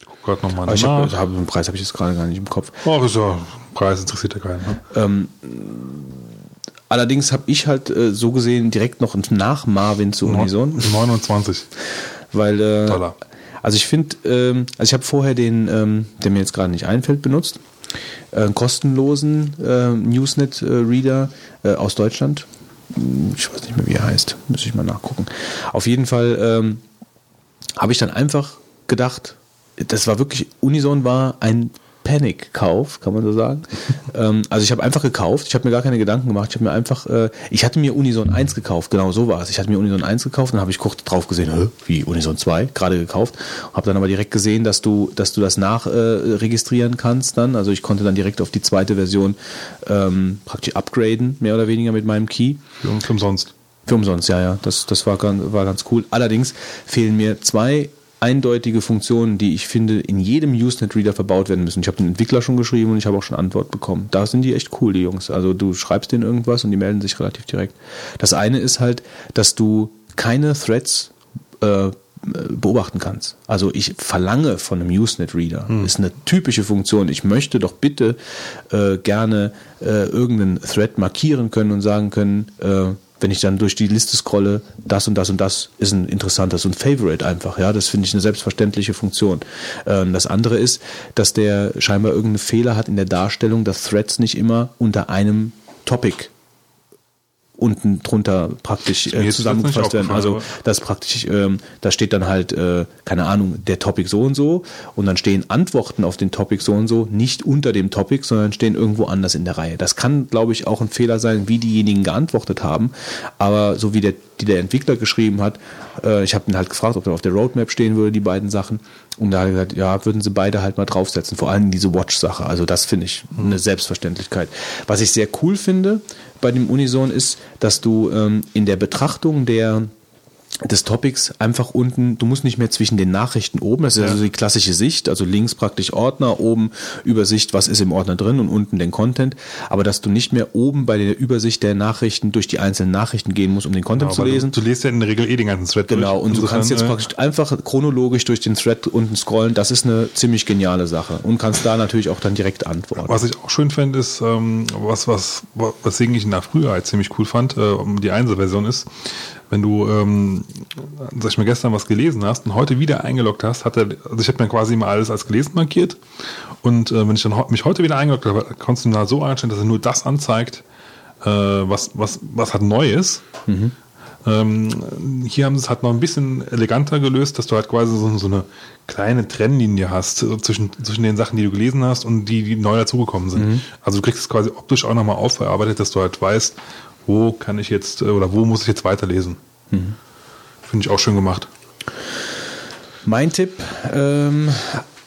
Speaker 3: Ich guck gerade nochmal
Speaker 1: ich
Speaker 3: nach.
Speaker 1: hab, hab, den Preis habe ich jetzt gerade gar nicht im Kopf.
Speaker 3: Ach, ist ja, Preis interessiert ja keinen. Ne?
Speaker 1: Allerdings habe ich halt äh, so gesehen direkt noch nach Marvin zu Unison,
Speaker 3: 29
Speaker 1: weil äh,
Speaker 3: Dollar.
Speaker 1: Also ich finde, ähm, also ich habe vorher den, ähm, der mir jetzt gerade nicht einfällt, benutzt, äh, kostenlosen äh, Newsnet-Reader äh, aus Deutschland. Hm, Ich weiß nicht mehr, wie er heißt, müsste ich mal nachgucken. Auf jeden Fall ähm, habe ich dann einfach gedacht, das war wirklich, Unison war ein Panic-Kauf, kann man so sagen. *laughs* ähm, also ich habe einfach gekauft, ich habe mir gar keine Gedanken gemacht, ich habe mir einfach, äh, ich hatte mir Unison 1 gekauft, genau so war es. Ich hatte mir Unison 1 gekauft, dann habe ich kurz drauf gesehen, wie Unison 2, gerade gekauft, habe dann aber direkt gesehen, dass du, dass du das nachregistrieren äh, kannst dann. Also ich konnte dann direkt auf die zweite Version ähm, praktisch upgraden, mehr oder weniger mit meinem Key.
Speaker 3: Für umsonst.
Speaker 1: Für umsonst, ja, ja. Das, das war, war ganz cool. Allerdings fehlen mir zwei eindeutige Funktionen, die ich finde, in jedem Usenet-Reader verbaut werden müssen. Ich habe den Entwickler schon geschrieben und ich habe auch schon Antwort bekommen. Da sind die echt cool, die Jungs. Also du schreibst denen irgendwas und die melden sich relativ direkt. Das eine ist halt, dass du keine Threads äh, beobachten kannst. Also ich verlange von einem Usenet-Reader, ist eine typische Funktion. Ich möchte doch bitte äh, gerne äh, irgendeinen Thread markieren können und sagen können, äh, wenn ich dann durch die Liste scrolle, das und das und das ist ein interessanter, so ein Favorite einfach. Ja, das finde ich eine selbstverständliche Funktion. Ähm, das andere ist, dass der scheinbar irgendeinen Fehler hat in der Darstellung, dass Threads nicht immer unter einem Topic unten drunter praktisch äh, zusammengefasst werden. Also das praktisch, ähm, da steht dann halt, äh, keine Ahnung, der Topic so und so und dann stehen Antworten auf den Topic so und so nicht unter dem Topic, sondern stehen irgendwo anders in der Reihe. Das kann, glaube ich, auch ein Fehler sein, wie diejenigen geantwortet haben, aber so wie der, die der Entwickler geschrieben hat, äh, ich habe ihn halt gefragt, ob er auf der Roadmap stehen würde, die beiden Sachen und da hat er gesagt, ja, würden sie beide halt mal draufsetzen, vor allem diese Watch-Sache, also das finde ich eine Selbstverständlichkeit. Was ich sehr cool finde bei dem Unison ist, dass du ähm, in der Betrachtung der des Topics einfach unten, du musst nicht mehr zwischen den Nachrichten oben, das ist also die klassische Sicht, also links praktisch Ordner, oben Übersicht, was ist im Ordner drin und unten den Content, aber dass du nicht mehr oben bei der Übersicht der Nachrichten durch die einzelnen Nachrichten gehen musst, um den Content zu
Speaker 3: Aber
Speaker 1: lesen.
Speaker 3: Du, du lest ja in der Regel eh den ganzen Thread
Speaker 1: Genau,
Speaker 3: durch.
Speaker 1: und du
Speaker 3: Insofern,
Speaker 1: kannst jetzt
Speaker 3: äh,
Speaker 1: praktisch einfach chronologisch durch den Thread unten scrollen. Das ist eine ziemlich geniale Sache. Und kannst da natürlich auch dann direkt antworten.
Speaker 3: Was ich auch schön fände, ist, ähm, was, was, weswegen ich ihn da früher halt ziemlich cool fand, äh, die Einzelversion ist, wenn du, ähm, sag ich mal, gestern was gelesen hast und heute wieder eingeloggt hast, hat er, also ich habe mir quasi immer alles als gelesen markiert und äh, wenn ich dann mich heute wieder eingeloggt habe, konntest du da so einstellen, dass er nur das anzeigt, äh, was, was, was halt neu ist. Ähm, hier haben sie es halt noch ein bisschen eleganter gelöst, dass du halt quasi so, so eine kleine Trennlinie hast äh, zwischen, zwischen den Sachen, die du gelesen hast und die, die neu dazugekommen sind. Also du kriegst es quasi optisch auch nochmal aufgearbeitet, dass du halt weißt, wo kann ich jetzt äh, oder wo muss ich jetzt weiterlesen. Finde ich auch schön gemacht.
Speaker 1: Mein Tipp, ähm,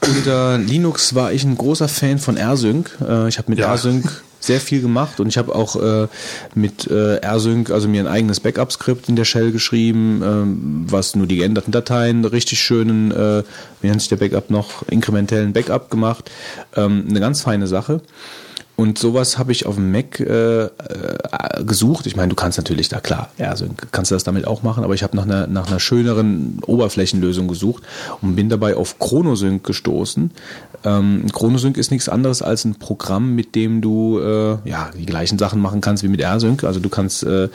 Speaker 1: unter Linux war ich ein großer Fan von rsync. Äh, ich habe mit
Speaker 3: Ja.
Speaker 1: rsync sehr viel gemacht und ich habe auch äh, mit äh, rsync also mir ein eigenes Backup-Skript in der Shell geschrieben, ähm, was nur die geänderten Dateien richtig schönen, äh, wie nennt sich der Backup noch, inkrementellen Backup gemacht. Ähm, eine ganz feine Sache. Und sowas habe ich auf dem Mac äh, äh, gesucht. Ich meine, du kannst natürlich da klar, ja, so kannst du das damit auch machen, aber ich habe nach einer, nach einer schöneren Oberflächenlösung gesucht und bin dabei auf ChronoSync gestoßen. Ähm, ChronoSync ist nichts anderes als ein Programm, mit dem du äh, ja die gleichen Sachen machen kannst wie mit AirSync. Also du kannst äh, äh,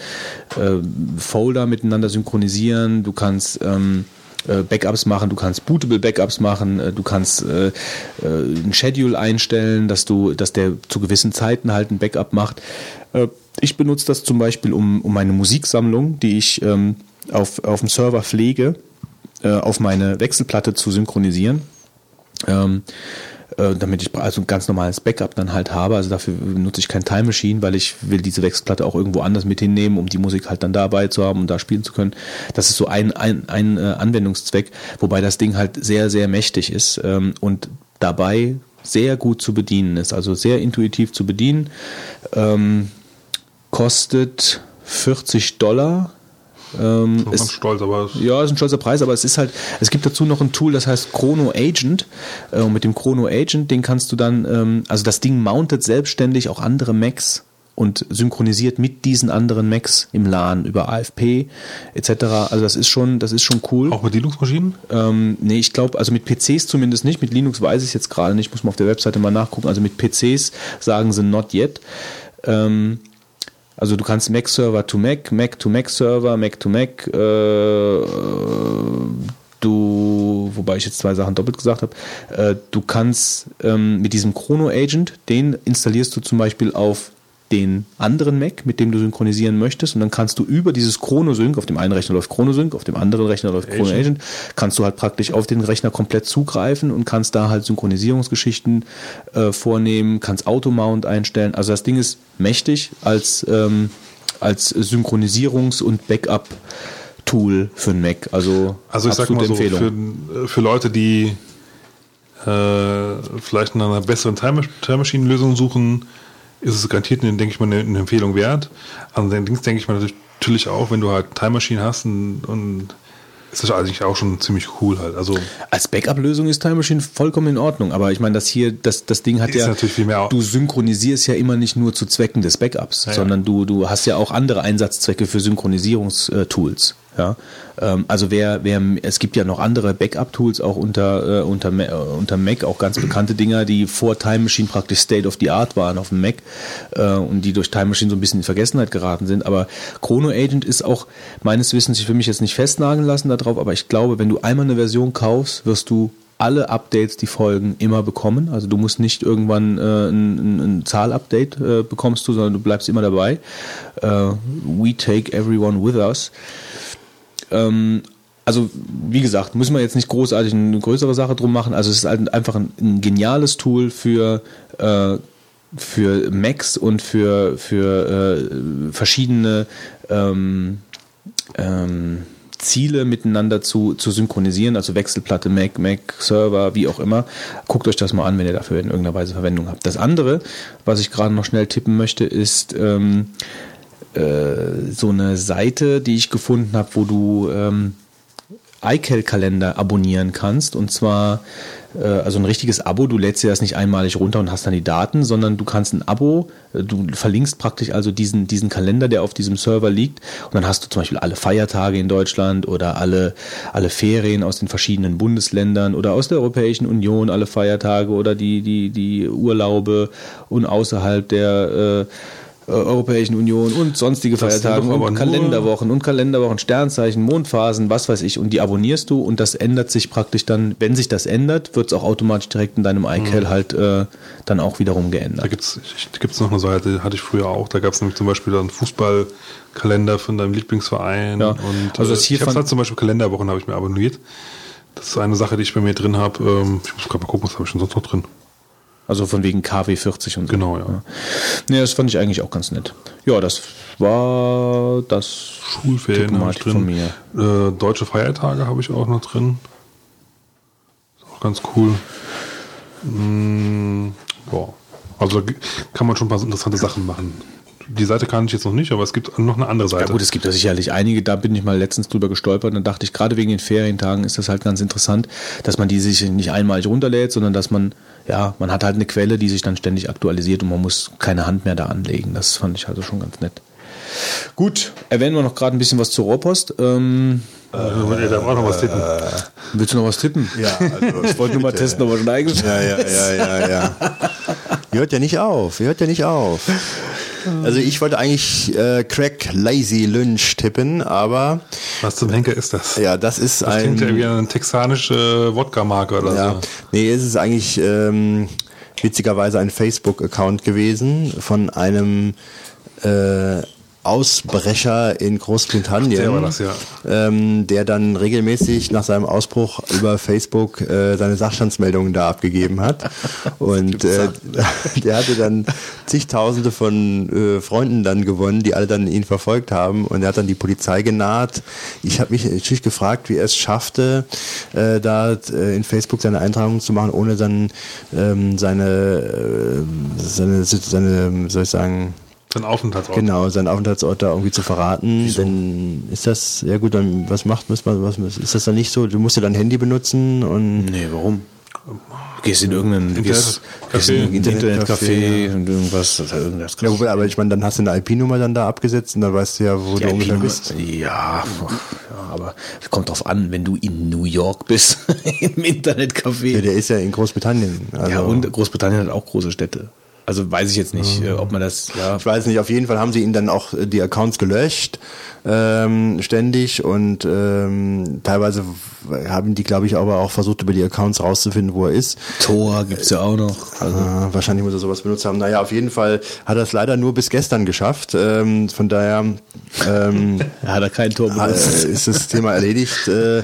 Speaker 1: Folder miteinander synchronisieren, du kannst ähm, äh, Backups machen, du kannst bootable Backups machen, äh, du kannst äh, äh, ein Schedule einstellen, dass du, dass der zu gewissen Zeiten halt ein Backup macht. Äh, ich benutze das zum Beispiel, um, um meine Musiksammlung, die ich ähm, auf, auf dem Server pflege, äh, auf meine Wechselplatte zu synchronisieren. Ähm, äh, damit ich also ein ganz normales Backup dann halt habe. Also dafür nutze ich kein Time Machine, weil ich will diese Wechselplatte auch irgendwo anders mit hinnehmen, um die Musik halt dann dabei zu haben und da spielen zu können. Das ist so ein, ein, ein äh, Anwendungszweck, wobei das Ding halt sehr, sehr mächtig ist ähm, und dabei sehr gut zu bedienen ist. Also sehr intuitiv zu bedienen. Ähm, kostet 40 Dollar. Ähm, ist-
Speaker 3: stolz, aber es-
Speaker 1: ja, ist ein stolzer Preis, aber es ist halt, es gibt dazu noch ein Tool, das heißt Chrono Agent. Äh, und mit dem Chrono Agent, den kannst du dann, ähm, also das Ding mountet selbstständig auch andere Macs und synchronisiert mit diesen anderen Macs im LAN über AFP etc. Also das ist schon, das ist schon cool.
Speaker 3: auch mit Linux-Maschinen?
Speaker 1: Ähm, nee, ich glaube, also mit PCs zumindest nicht. Mit Linux weiß ich es jetzt gerade nicht. Muss man auf der Webseite mal nachgucken. Also mit PCs sagen sie not yet. Ähm, also du kannst Mac Server to Mac, Mac to Mac Server, Mac to Mac. Äh, du, wobei ich jetzt zwei Sachen doppelt gesagt habe. Äh, du kannst ähm, mit diesem Chrono Agent, den installierst du zum Beispiel auf den anderen Mac, mit dem du synchronisieren möchtest, und dann kannst du über dieses Chronosync, auf dem einen Rechner läuft Chronosync, auf dem anderen Rechner läuft Chrono
Speaker 3: Agent.
Speaker 1: Kannst du halt praktisch auf den Rechner komplett zugreifen und kannst da halt Synchronisierungsgeschichten äh, vornehmen, kannst Automount einstellen. Also das Ding ist mächtig als, ähm, als Synchronisierungs- und Backup-Tool für einen Mac. Also,
Speaker 3: Also ich sag mal so,
Speaker 1: Empfehlung.
Speaker 3: für, für Leute, die äh, vielleicht nach einer besseren Time Time Machine Lösung suchen, ist es garantiert, denke ich mal, eine, eine Empfehlung wert. Allerdings denke ich mal natürlich auch, wenn du halt Time Machine hast und, und ist das eigentlich auch schon ziemlich cool halt. Also
Speaker 1: Als Backup-Lösung ist Time Machine vollkommen in Ordnung, aber ich meine, das hier, das, das Ding hat ja,
Speaker 3: natürlich viel mehr-
Speaker 1: du synchronisierst ja immer nicht nur zu Zwecken des Backups,
Speaker 3: Ja, ja.
Speaker 1: sondern du, du hast ja auch andere Einsatzzwecke für Synchronisierungstools. Ja, ähm, also wer, wer, es gibt ja noch andere Backup-Tools auch unter, äh, unter, äh, unter Mac, auch ganz bekannte Dinger, die vor Time Machine praktisch State of the Art waren auf dem Mac äh, und die durch Time Machine so ein bisschen in Vergessenheit geraten sind. Aber Chrono Agent ist auch meines Wissens, ich will mich jetzt nicht festnageln lassen darauf, aber ich glaube, wenn du einmal eine Version kaufst, wirst du alle Updates, die folgen, immer bekommen. Also du musst nicht irgendwann äh, ein, ein, ein Zahl-Update äh, bekommst du, sondern du bleibst immer dabei. Äh, we take everyone with us. Ähm, also wie gesagt, müssen wir jetzt nicht großartig eine größere Sache drum machen. Also es ist halt einfach ein, ein geniales Tool für äh, für Macs und für für äh, verschiedene ähm, ähm, Ziele miteinander zu, zu synchronisieren, also Wechselplatte, Mac, Mac, Server, wie auch immer. Guckt euch das mal an, wenn ihr dafür in irgendeiner Weise Verwendung habt. Das andere, was ich gerade noch schnell tippen möchte, ist ähm, äh, so eine Seite, die ich gefunden habe, wo du ähm, iCal-Kalender abonnieren kannst. Und zwar äh, also ein richtiges Abo. Du lädst dir das nicht einmalig runter und hast dann die Daten, sondern du kannst ein Abo, äh, du verlinkst praktisch also diesen, diesen Kalender, der auf diesem Server liegt. Und dann hast du zum Beispiel alle Feiertage in Deutschland oder alle, alle Ferien aus den verschiedenen Bundesländern oder aus der Europäischen Union, alle Feiertage oder die, die, die Urlaube und außerhalb der äh, äh, Europäischen Union und sonstige
Speaker 3: Das
Speaker 1: Feiertage und Kalenderwochen und Kalenderwochen, Sternzeichen, Mondphasen, was weiß ich. Und die abonnierst du und das ändert sich praktisch dann, wenn sich das ändert, wird es auch automatisch direkt in deinem iCal halt äh, dann auch wiederum
Speaker 3: Da
Speaker 1: geändert.
Speaker 3: gibt's gibt's noch eine Seite, hatte ich früher auch. Da gab es nämlich zum Beispiel einen Fußballkalender von deinem Lieblingsverein.
Speaker 1: Ja.
Speaker 3: Und
Speaker 1: Also
Speaker 3: äh,
Speaker 1: das hier
Speaker 3: ich habe halt zum Beispiel Kalenderwochen habe ich mir abonniert. Das ist eine Sache, die ich bei mir drin habe. Ähm, ich muss gerade mal gucken, was habe ich denn sonst noch drin.
Speaker 1: Also von wegen KW 40 und so.
Speaker 3: Genau, ja.
Speaker 1: Nee, das fand ich eigentlich auch ganz nett. Ja, das war das
Speaker 3: Schulferien habe ich drin.
Speaker 1: mir.
Speaker 3: Äh, deutsche Feiertage habe ich auch noch drin. Ist auch ganz cool. Boah. Also da kann man schon ein paar interessante Sachen machen. Die Seite kann ich jetzt noch nicht, aber es gibt noch eine andere Seite.
Speaker 1: Ja gut, es gibt da sicherlich einige, da bin ich mal letztens drüber gestolpert und dachte ich, gerade wegen den Ferientagen ist das halt ganz interessant, dass man die sich nicht einmalig runterlädt, sondern dass man, ja, man hat halt eine Quelle, die sich dann ständig aktualisiert und man muss keine Hand mehr da anlegen. Das fand ich also schon ganz nett. Gut, erwähnen wir noch gerade ein bisschen was zur Rohrpost. Ähm,
Speaker 3: Äh, da war noch was tippen.
Speaker 1: willst du noch was tippen?
Speaker 4: Ja, *laughs* also
Speaker 1: Ich wollte nur mal testen, ob er schon eingeschaltet
Speaker 4: Ja, ja, ja, ja, ja. Ihr *laughs* hört ja nicht auf, ihr hört ja nicht auf. Also ich wollte eigentlich äh, Crack Lazy Lynch tippen, aber
Speaker 3: Was zum Henker ist das?
Speaker 4: ja, das ist
Speaker 3: Das
Speaker 4: ein
Speaker 3: klingt ja wie eine texanische Wodka-Marke oder
Speaker 4: ja,
Speaker 3: so.
Speaker 4: nee, es ist eigentlich ähm, witzigerweise ein Facebook-Account gewesen von einem äh, Ausbrecher in Großbritannien,
Speaker 3: der das, ja.
Speaker 4: ähm, der dann regelmäßig nach seinem Ausbruch über Facebook äh, seine Sachstandsmeldungen da abgegeben hat. *laughs* Und äh, *laughs* der hatte dann zigtausende von äh, Freunden dann gewonnen, die alle dann ihn verfolgt haben. Und er hat dann die Polizei genaht. Ich habe mich natürlich gefragt, wie er es schaffte, äh, da äh, in Facebook seine Eintragung zu machen, ohne dann ähm, seine, äh, seine, seine, soll ich sagen,
Speaker 3: Sein Aufenthaltsort.
Speaker 4: Genau, seinen Aufenthaltsort da irgendwie zu verraten. Dann ist das, ja gut, dann was macht muss man, was ist das dann nicht so? Du musst ja dein Handy benutzen und
Speaker 1: Nee, warum? Du gehst in gehst,
Speaker 3: Internetcafé.
Speaker 1: gehst in ein
Speaker 4: Internetcafé,
Speaker 1: Internetcafé und irgendwas, das hat irgendwas
Speaker 4: ja, aber ich meine, dann hast du eine IP-Nummer dann da abgesetzt und dann weißt du ja, wo
Speaker 1: Die
Speaker 4: du ungefähr bist.
Speaker 1: Ja, ja, aber es kommt drauf an, wenn du in New York bist, *laughs* im
Speaker 4: Ja,
Speaker 1: Internetcafé.
Speaker 4: der ist ja in Großbritannien. Also,
Speaker 1: Ja, und Großbritannien hat auch große Städte. Also weiß ich jetzt nicht, äh, ob man das, ja.
Speaker 4: Ich weiß nicht, auf jeden Fall haben sie ihn dann auch äh, die Accounts gelöscht, ähm, ständig und ähm, teilweise haben die, glaube ich, aber auch versucht, über die Accounts rauszufinden, wo er ist.
Speaker 1: Tor gibt's ja auch noch. Also,
Speaker 4: Äh, wahrscheinlich muss er sowas benutzt haben. Naja, auf jeden Fall hat er es leider nur bis gestern geschafft. Ähm, von daher ähm, *laughs*
Speaker 1: hat er kein Tor
Speaker 4: äh,
Speaker 1: benutzt.
Speaker 4: ist das Thema erledigt. Äh,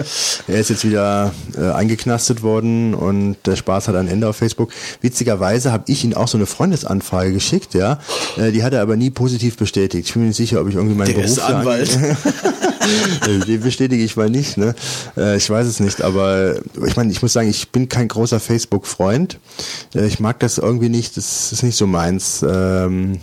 Speaker 4: er ist jetzt wieder äh, eingeknastet worden und der Spaß hat ein Ende auf Facebook. Witzigerweise habe ich ihm auch so eine Freundesanfrage geschickt, ja. Äh, die hat er aber nie positiv bestätigt. Ich bin mir nicht sicher, ob ich irgendwie meinen
Speaker 1: Der
Speaker 4: Beruf
Speaker 1: ist Anwalt. *laughs*
Speaker 4: Den bestätige ich mal nicht, ne? Äh, Ich weiß es nicht, aber ich meine, ich muss sagen, ich bin kein großer Facebook-Freund. Äh, Ich mag das irgendwie nicht, das ist nicht so meins. Ähm,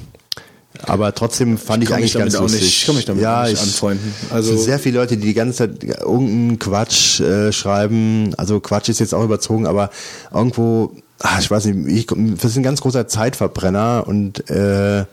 Speaker 4: aber trotzdem fand ich,
Speaker 1: mich
Speaker 4: eigentlich ganz
Speaker 1: auch nicht-
Speaker 4: lustig.
Speaker 1: ich kann mich damit
Speaker 4: ja,
Speaker 1: auch nicht
Speaker 4: ich,
Speaker 1: anfreunden.
Speaker 4: Also
Speaker 1: Also-
Speaker 4: es sind sehr viele Leute, die die ganze Zeit irgendeinen Quatsch äh, schreiben. Also Quatsch ist jetzt auch überzogen, aber irgendwo, ach, ich weiß nicht, ich, das ist ein ganz großer Zeitverbrenner und äh,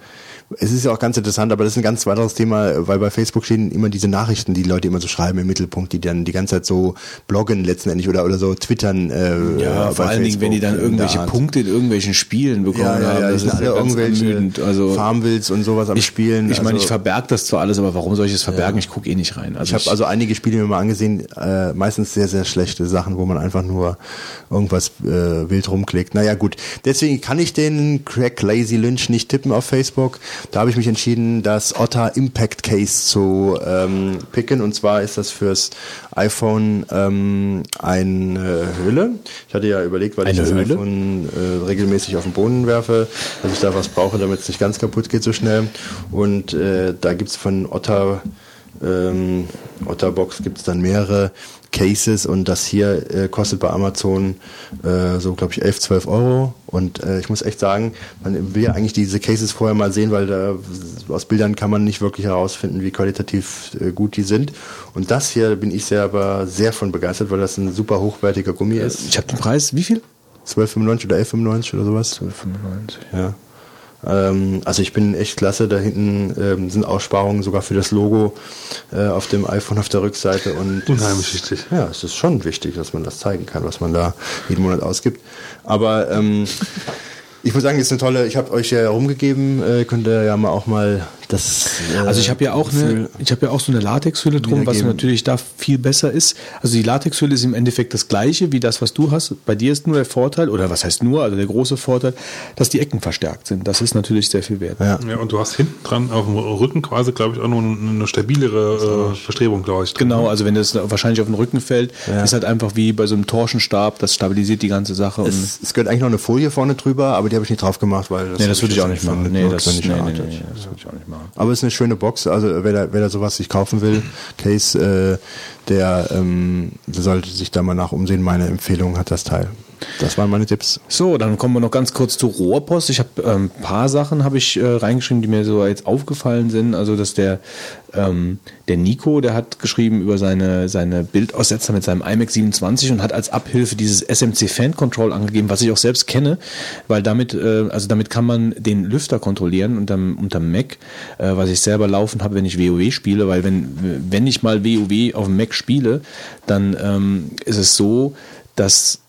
Speaker 4: es ist ja auch ganz interessant, aber das ist ein ganz weiteres Thema, weil bei Facebook stehen immer diese Nachrichten, die Leute immer so schreiben im Mittelpunkt, die dann die ganze Zeit so bloggen letztendlich oder, oder so twittern. Äh,
Speaker 1: ja, vor allen Dingen, wenn die dann
Speaker 4: Facebook in
Speaker 1: irgendwelche. Punkte in irgendwelchen Spielen bekommen
Speaker 4: Ja, ja,
Speaker 1: haben.
Speaker 4: ja,
Speaker 1: das
Speaker 4: sind
Speaker 1: ist
Speaker 4: alle
Speaker 1: ja
Speaker 4: irgendwelche
Speaker 1: ermüdend. Also,
Speaker 4: Farmvilles und sowas am
Speaker 1: ich,
Speaker 4: Spielen.
Speaker 1: Ich meine,
Speaker 4: also-
Speaker 1: ich verberge das zwar alles, aber warum soll ich es verbergen? Ich gucke eh nicht rein. Also
Speaker 4: Ich habe also einige Spiele mir mal angesehen, äh, meistens sehr, sehr schlechte Sachen, wo man einfach nur irgendwas äh, wild rumklickt. Naja gut, deswegen kann ich den Crack Lazy Lynch nicht tippen auf Facebook. Da habe ich mich entschieden, das Otter Impact Case zu ähm, picken. Und zwar ist das fürs iPhone ähm, eine Hülle. Ich hatte ja überlegt, weil ich
Speaker 1: Eine
Speaker 4: das
Speaker 1: Höhle?
Speaker 4: iPhone äh, regelmäßig auf den Boden werfe, dass ich da was brauche, damit es nicht ganz kaputt geht so schnell. Und äh, da gibt's von Otter ähm, Otterbox gibt es dann mehrere Cases und das hier äh, kostet bei Amazon äh, so, glaube ich, 11, 12 Euro. Und äh, ich muss echt sagen, man will ja eigentlich diese Cases vorher mal sehen, weil da aus Bildern kann man nicht wirklich herausfinden, wie qualitativ äh, gut die sind. Und das hier bin ich sehr, aber sehr von begeistert, weil das ein super hochwertiger Gummi ist.
Speaker 1: ich habe den Preis, wie viel?
Speaker 4: 12,95 oder 11,95 oder sowas.
Speaker 1: 12,95.
Speaker 4: Ja. Ähm, also ich bin echt klasse. Da hinten ähm, sind Aussparungen sogar für das Logo äh, auf dem iPhone auf der Rückseite. Und
Speaker 3: Unheimlich wichtig.
Speaker 4: Ja, es ist schon wichtig, dass man das zeigen kann, was man da jeden Monat ausgibt. Aber ähm, ich muss sagen, es ist eine tolle, ich habe euch ja rumgegeben, äh, könnt ihr ja mal auch mal das. Äh,
Speaker 1: Also ich habe ja auch eine, ich habe ja auch so eine Latexhülle drum, was natürlich da viel besser ist. Also die Latexhülle ist im Endeffekt das gleiche wie das, was du hast. Bei dir ist nur der Vorteil, oder was heißt nur, also der große Vorteil, dass die Ecken verstärkt sind. Das ist natürlich sehr viel wert.
Speaker 4: Ja.
Speaker 3: Ja, und du hast hinten dran auf dem Rücken quasi, glaube ich, auch noch eine stabilere äh, Verstrebung, glaube ich. drin.
Speaker 1: Genau, also wenn das wahrscheinlich auf den Rücken fällt, ist halt einfach wie bei so einem Torschenstab, das stabilisiert die ganze Sache. Und
Speaker 4: Es, es gehört eigentlich noch eine Folie vorne drüber, aber die habe ich nicht drauf gemacht, weil das
Speaker 1: nee, das würde ich auch nicht machen. Nee, das, nee, nee, das würde ich auch nicht machen.
Speaker 4: Aber es ist eine schöne Box, also wer da, wer da sowas sich kaufen will, Case, äh, der, ähm, der sollte sich da mal nach umsehen. Meine Empfehlung hat das Teil. Das waren meine Tipps.
Speaker 1: So, dann kommen wir noch ganz kurz zu Rohrpost. Ich habe ähm, ein paar Sachen habe ich äh, reingeschrieben, die mir so jetzt aufgefallen sind. Also, dass der ähm, der Nico, der hat geschrieben über seine seine Bildaussetzer mit seinem iMac 27 und hat als Abhilfe dieses SMC Fan Control angegeben, was ich auch selbst kenne, weil damit äh, also damit kann man den Lüfter kontrollieren unterm unterm Mac, äh, was ich selber laufen habe, wenn ich WoW spiele, weil wenn wenn ich mal WoW auf dem Mac spiele, dann ähm, ist es so, dass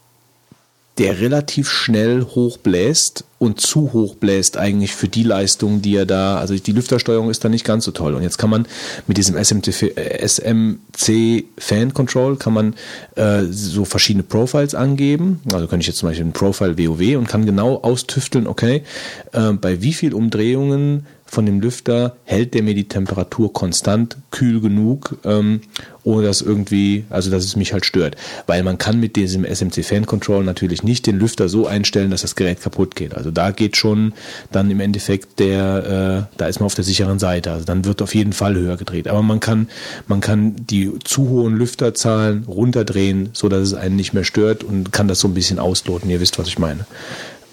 Speaker 1: der relativ schnell hochbläst und zu hoch bläst eigentlich für die Leistung, die er da, also die Lüftersteuerung ist da nicht ganz so toll. Und jetzt kann man mit diesem SMC, SMC Fan Control kann man äh, so verschiedene Profiles angeben. Also kann ich jetzt zum Beispiel ein Profile WoW und kann genau austüfteln, okay, äh, bei wie viel Umdrehungen von dem Lüfter hält der mir die Temperatur konstant kühl genug, ähm, ohne dass irgendwie, also dass es mich halt stört. Weil man kann mit diesem SMC Fan Control natürlich nicht den Lüfter so einstellen, dass das Gerät kaputt geht. Also da geht schon dann im Endeffekt der, äh, da ist man auf der sicheren Seite. Also dann wird auf jeden Fall höher gedreht. Aber man kann, man kann die zu hohen Lüfterzahlen runterdrehen, so dass es einen nicht mehr stört und kann das so ein bisschen ausloten. Ihr wisst, was ich meine.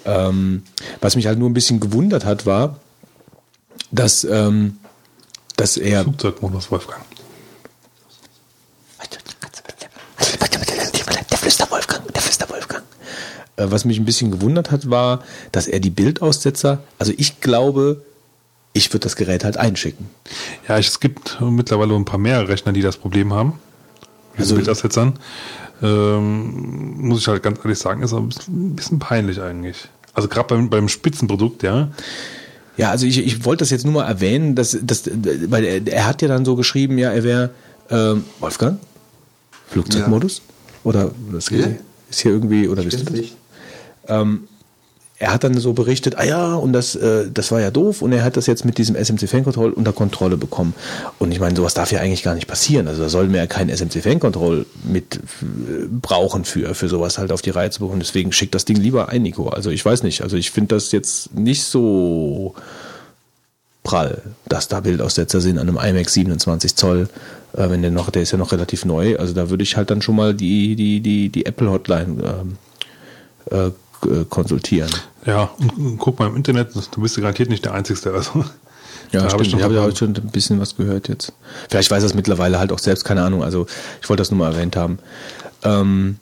Speaker 1: Ähm, was mich halt nur ein bisschen gewundert hat, war, dass, ähm, dass er.
Speaker 3: Flugzeugmodus, Wolfgang.
Speaker 1: Der Flüsterwolfgang, der Flüsterwolfgang. Äh, was mich ein bisschen gewundert hat, war, dass er die Bildaussetzer, also ich glaube, ich würde das Gerät halt einschicken.
Speaker 3: Ja, es gibt mittlerweile ein paar mehr Rechner, die das Problem haben. Mit
Speaker 1: Also-
Speaker 3: Bildaussetzern. Ähm, muss ich halt ganz ehrlich sagen, ist ein bisschen, ein bisschen peinlich eigentlich. Also gerade beim, beim Spitzenprodukt, ja.
Speaker 1: Ja, also ich, ich wollte das jetzt nur mal erwähnen, dass, dass, weil er, er hat ja dann so geschrieben, ja, er wäre ähm, Wolfgang? Flugzeugmodus? Oder das
Speaker 4: Ja.
Speaker 1: ist hier irgendwie, oder wisst ihr das? Ähm, er hat dann so berichtet, ah ja, und das, äh, das war ja doof und er hat das jetzt mit diesem SMC Fan Control unter Kontrolle bekommen. Und ich meine, sowas darf ja eigentlich gar nicht passieren. Also da soll man ja kein SMC Fan Control mit äh, brauchen für, für sowas halt auf die Reihe zu bekommen. Deswegen schickt das Ding lieber ein, Nico. Also ich weiß nicht. Also ich finde das jetzt nicht so prall, dass da Bildaussetzer sind an einem iMac 27 Zoll, äh, wenn der noch, der ist ja noch relativ neu. Also da würde ich halt dann schon mal die, die, die, die Apple Hotline ähm, äh, konsultieren.
Speaker 3: Ja, und, guck mal im Internet, du bist ja garantiert nicht der Einzige. Also,
Speaker 1: Ja, *laughs*
Speaker 3: da hab
Speaker 1: stimmt.
Speaker 3: ich
Speaker 1: Ich,
Speaker 3: noch
Speaker 1: habe ja heute schon ein bisschen was gehört jetzt. Vielleicht weiß es mittlerweile halt auch selbst, keine Ahnung. Also ich wollte das nur mal erwähnt haben. Ähm,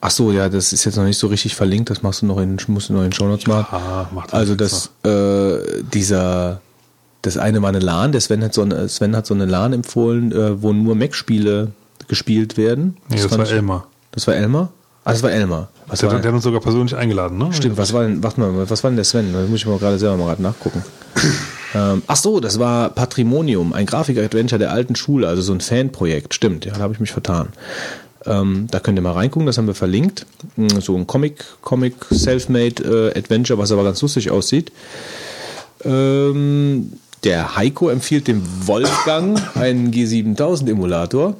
Speaker 1: ach so, ja, das ist jetzt noch nicht so richtig verlinkt. Das machst du noch in, musst du noch in den Shownotes machen.
Speaker 3: Ja, mach das
Speaker 1: also das, äh, dieser, das eine war eine LAN. Der Sven hat so eine, Sven hat so eine LAN empfohlen, äh, wo nur Mac-Spiele gespielt werden.
Speaker 3: Nee, das war
Speaker 1: ich-
Speaker 3: Elmar.
Speaker 1: Das war Elmar? Ah, das war Elmar. Was
Speaker 3: Der,
Speaker 1: war,
Speaker 3: der hat uns sogar persönlich eingeladen, ne?
Speaker 1: Stimmt, was war denn, warte mal, was war denn der Sven? Das muss ich mal gerade selber mal gerade nachgucken. *clears throat* ähm, ach so, das war Patrimonium, ein Grafik-Adventure der alten Schule, also so ein Fanprojekt. Stimmt, ja, da habe ich mich vertan. Ähm, da könnt ihr mal reingucken, das haben wir verlinkt. Mm, So ein Comic, Comic Selfmade äh, Adventure, was aber ganz lustig aussieht. Ähm, der Heiko empfiehlt dem Wolfgang einen G7000 Emulator.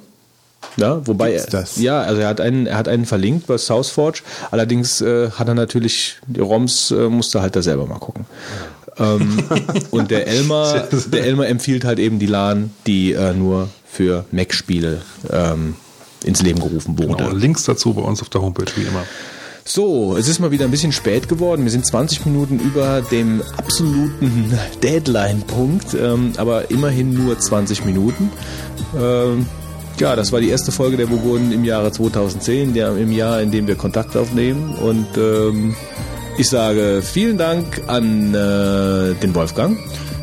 Speaker 1: Ja, wobei
Speaker 4: Gibt's
Speaker 1: er,
Speaker 4: das?
Speaker 1: ja, also er hat einen, er hat einen verlinkt bei SourceForge. Allerdings äh, hat er natürlich die ROMs äh, musste halt da selber mal gucken. ähm, *laughs* und der Elmar, der Elmar empfiehlt halt eben die LAN, die äh, nur für Mac-Spiele ähm, ins Leben gerufen wurde.
Speaker 3: Genau, Links dazu bei uns auf der Homepage, wie immer.
Speaker 1: So, es ist mal wieder ein bisschen spät geworden. Wir sind 20 Minuten über dem absoluten *laughs* Deadline-Punkt, ähm, aber immerhin nur 20 Minuten. Ähm, ja, das war die erste Folge der Burgunden im Jahre 2010, der, im Jahr, in dem wir Kontakt aufnehmen. Und ähm, ich sage vielen Dank an äh, den Wolfgang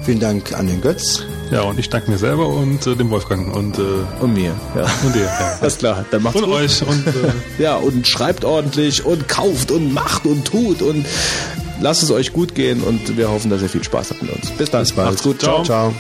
Speaker 4: Vielen Dank an den Götz.
Speaker 3: Ja, und ich danke mir selber und äh, dem Wolfgang und, äh,
Speaker 1: und mir. Ja.
Speaker 3: und dir. Ja.
Speaker 1: Alles klar, dann macht's
Speaker 3: Und
Speaker 1: gut.
Speaker 3: euch und äh, *laughs*
Speaker 1: Ja, und schreibt ordentlich und kauft und macht und tut und lasst es euch gut gehen und wir hoffen, dass ihr viel Spaß habt mit uns. Bis dann.
Speaker 4: Bis bald.
Speaker 1: Macht's gut.
Speaker 3: Ciao.
Speaker 4: Ciao.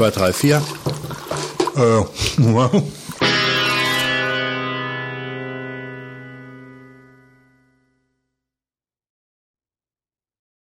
Speaker 4: 1, 2, 3, 4.
Speaker 3: Äh, *laughs*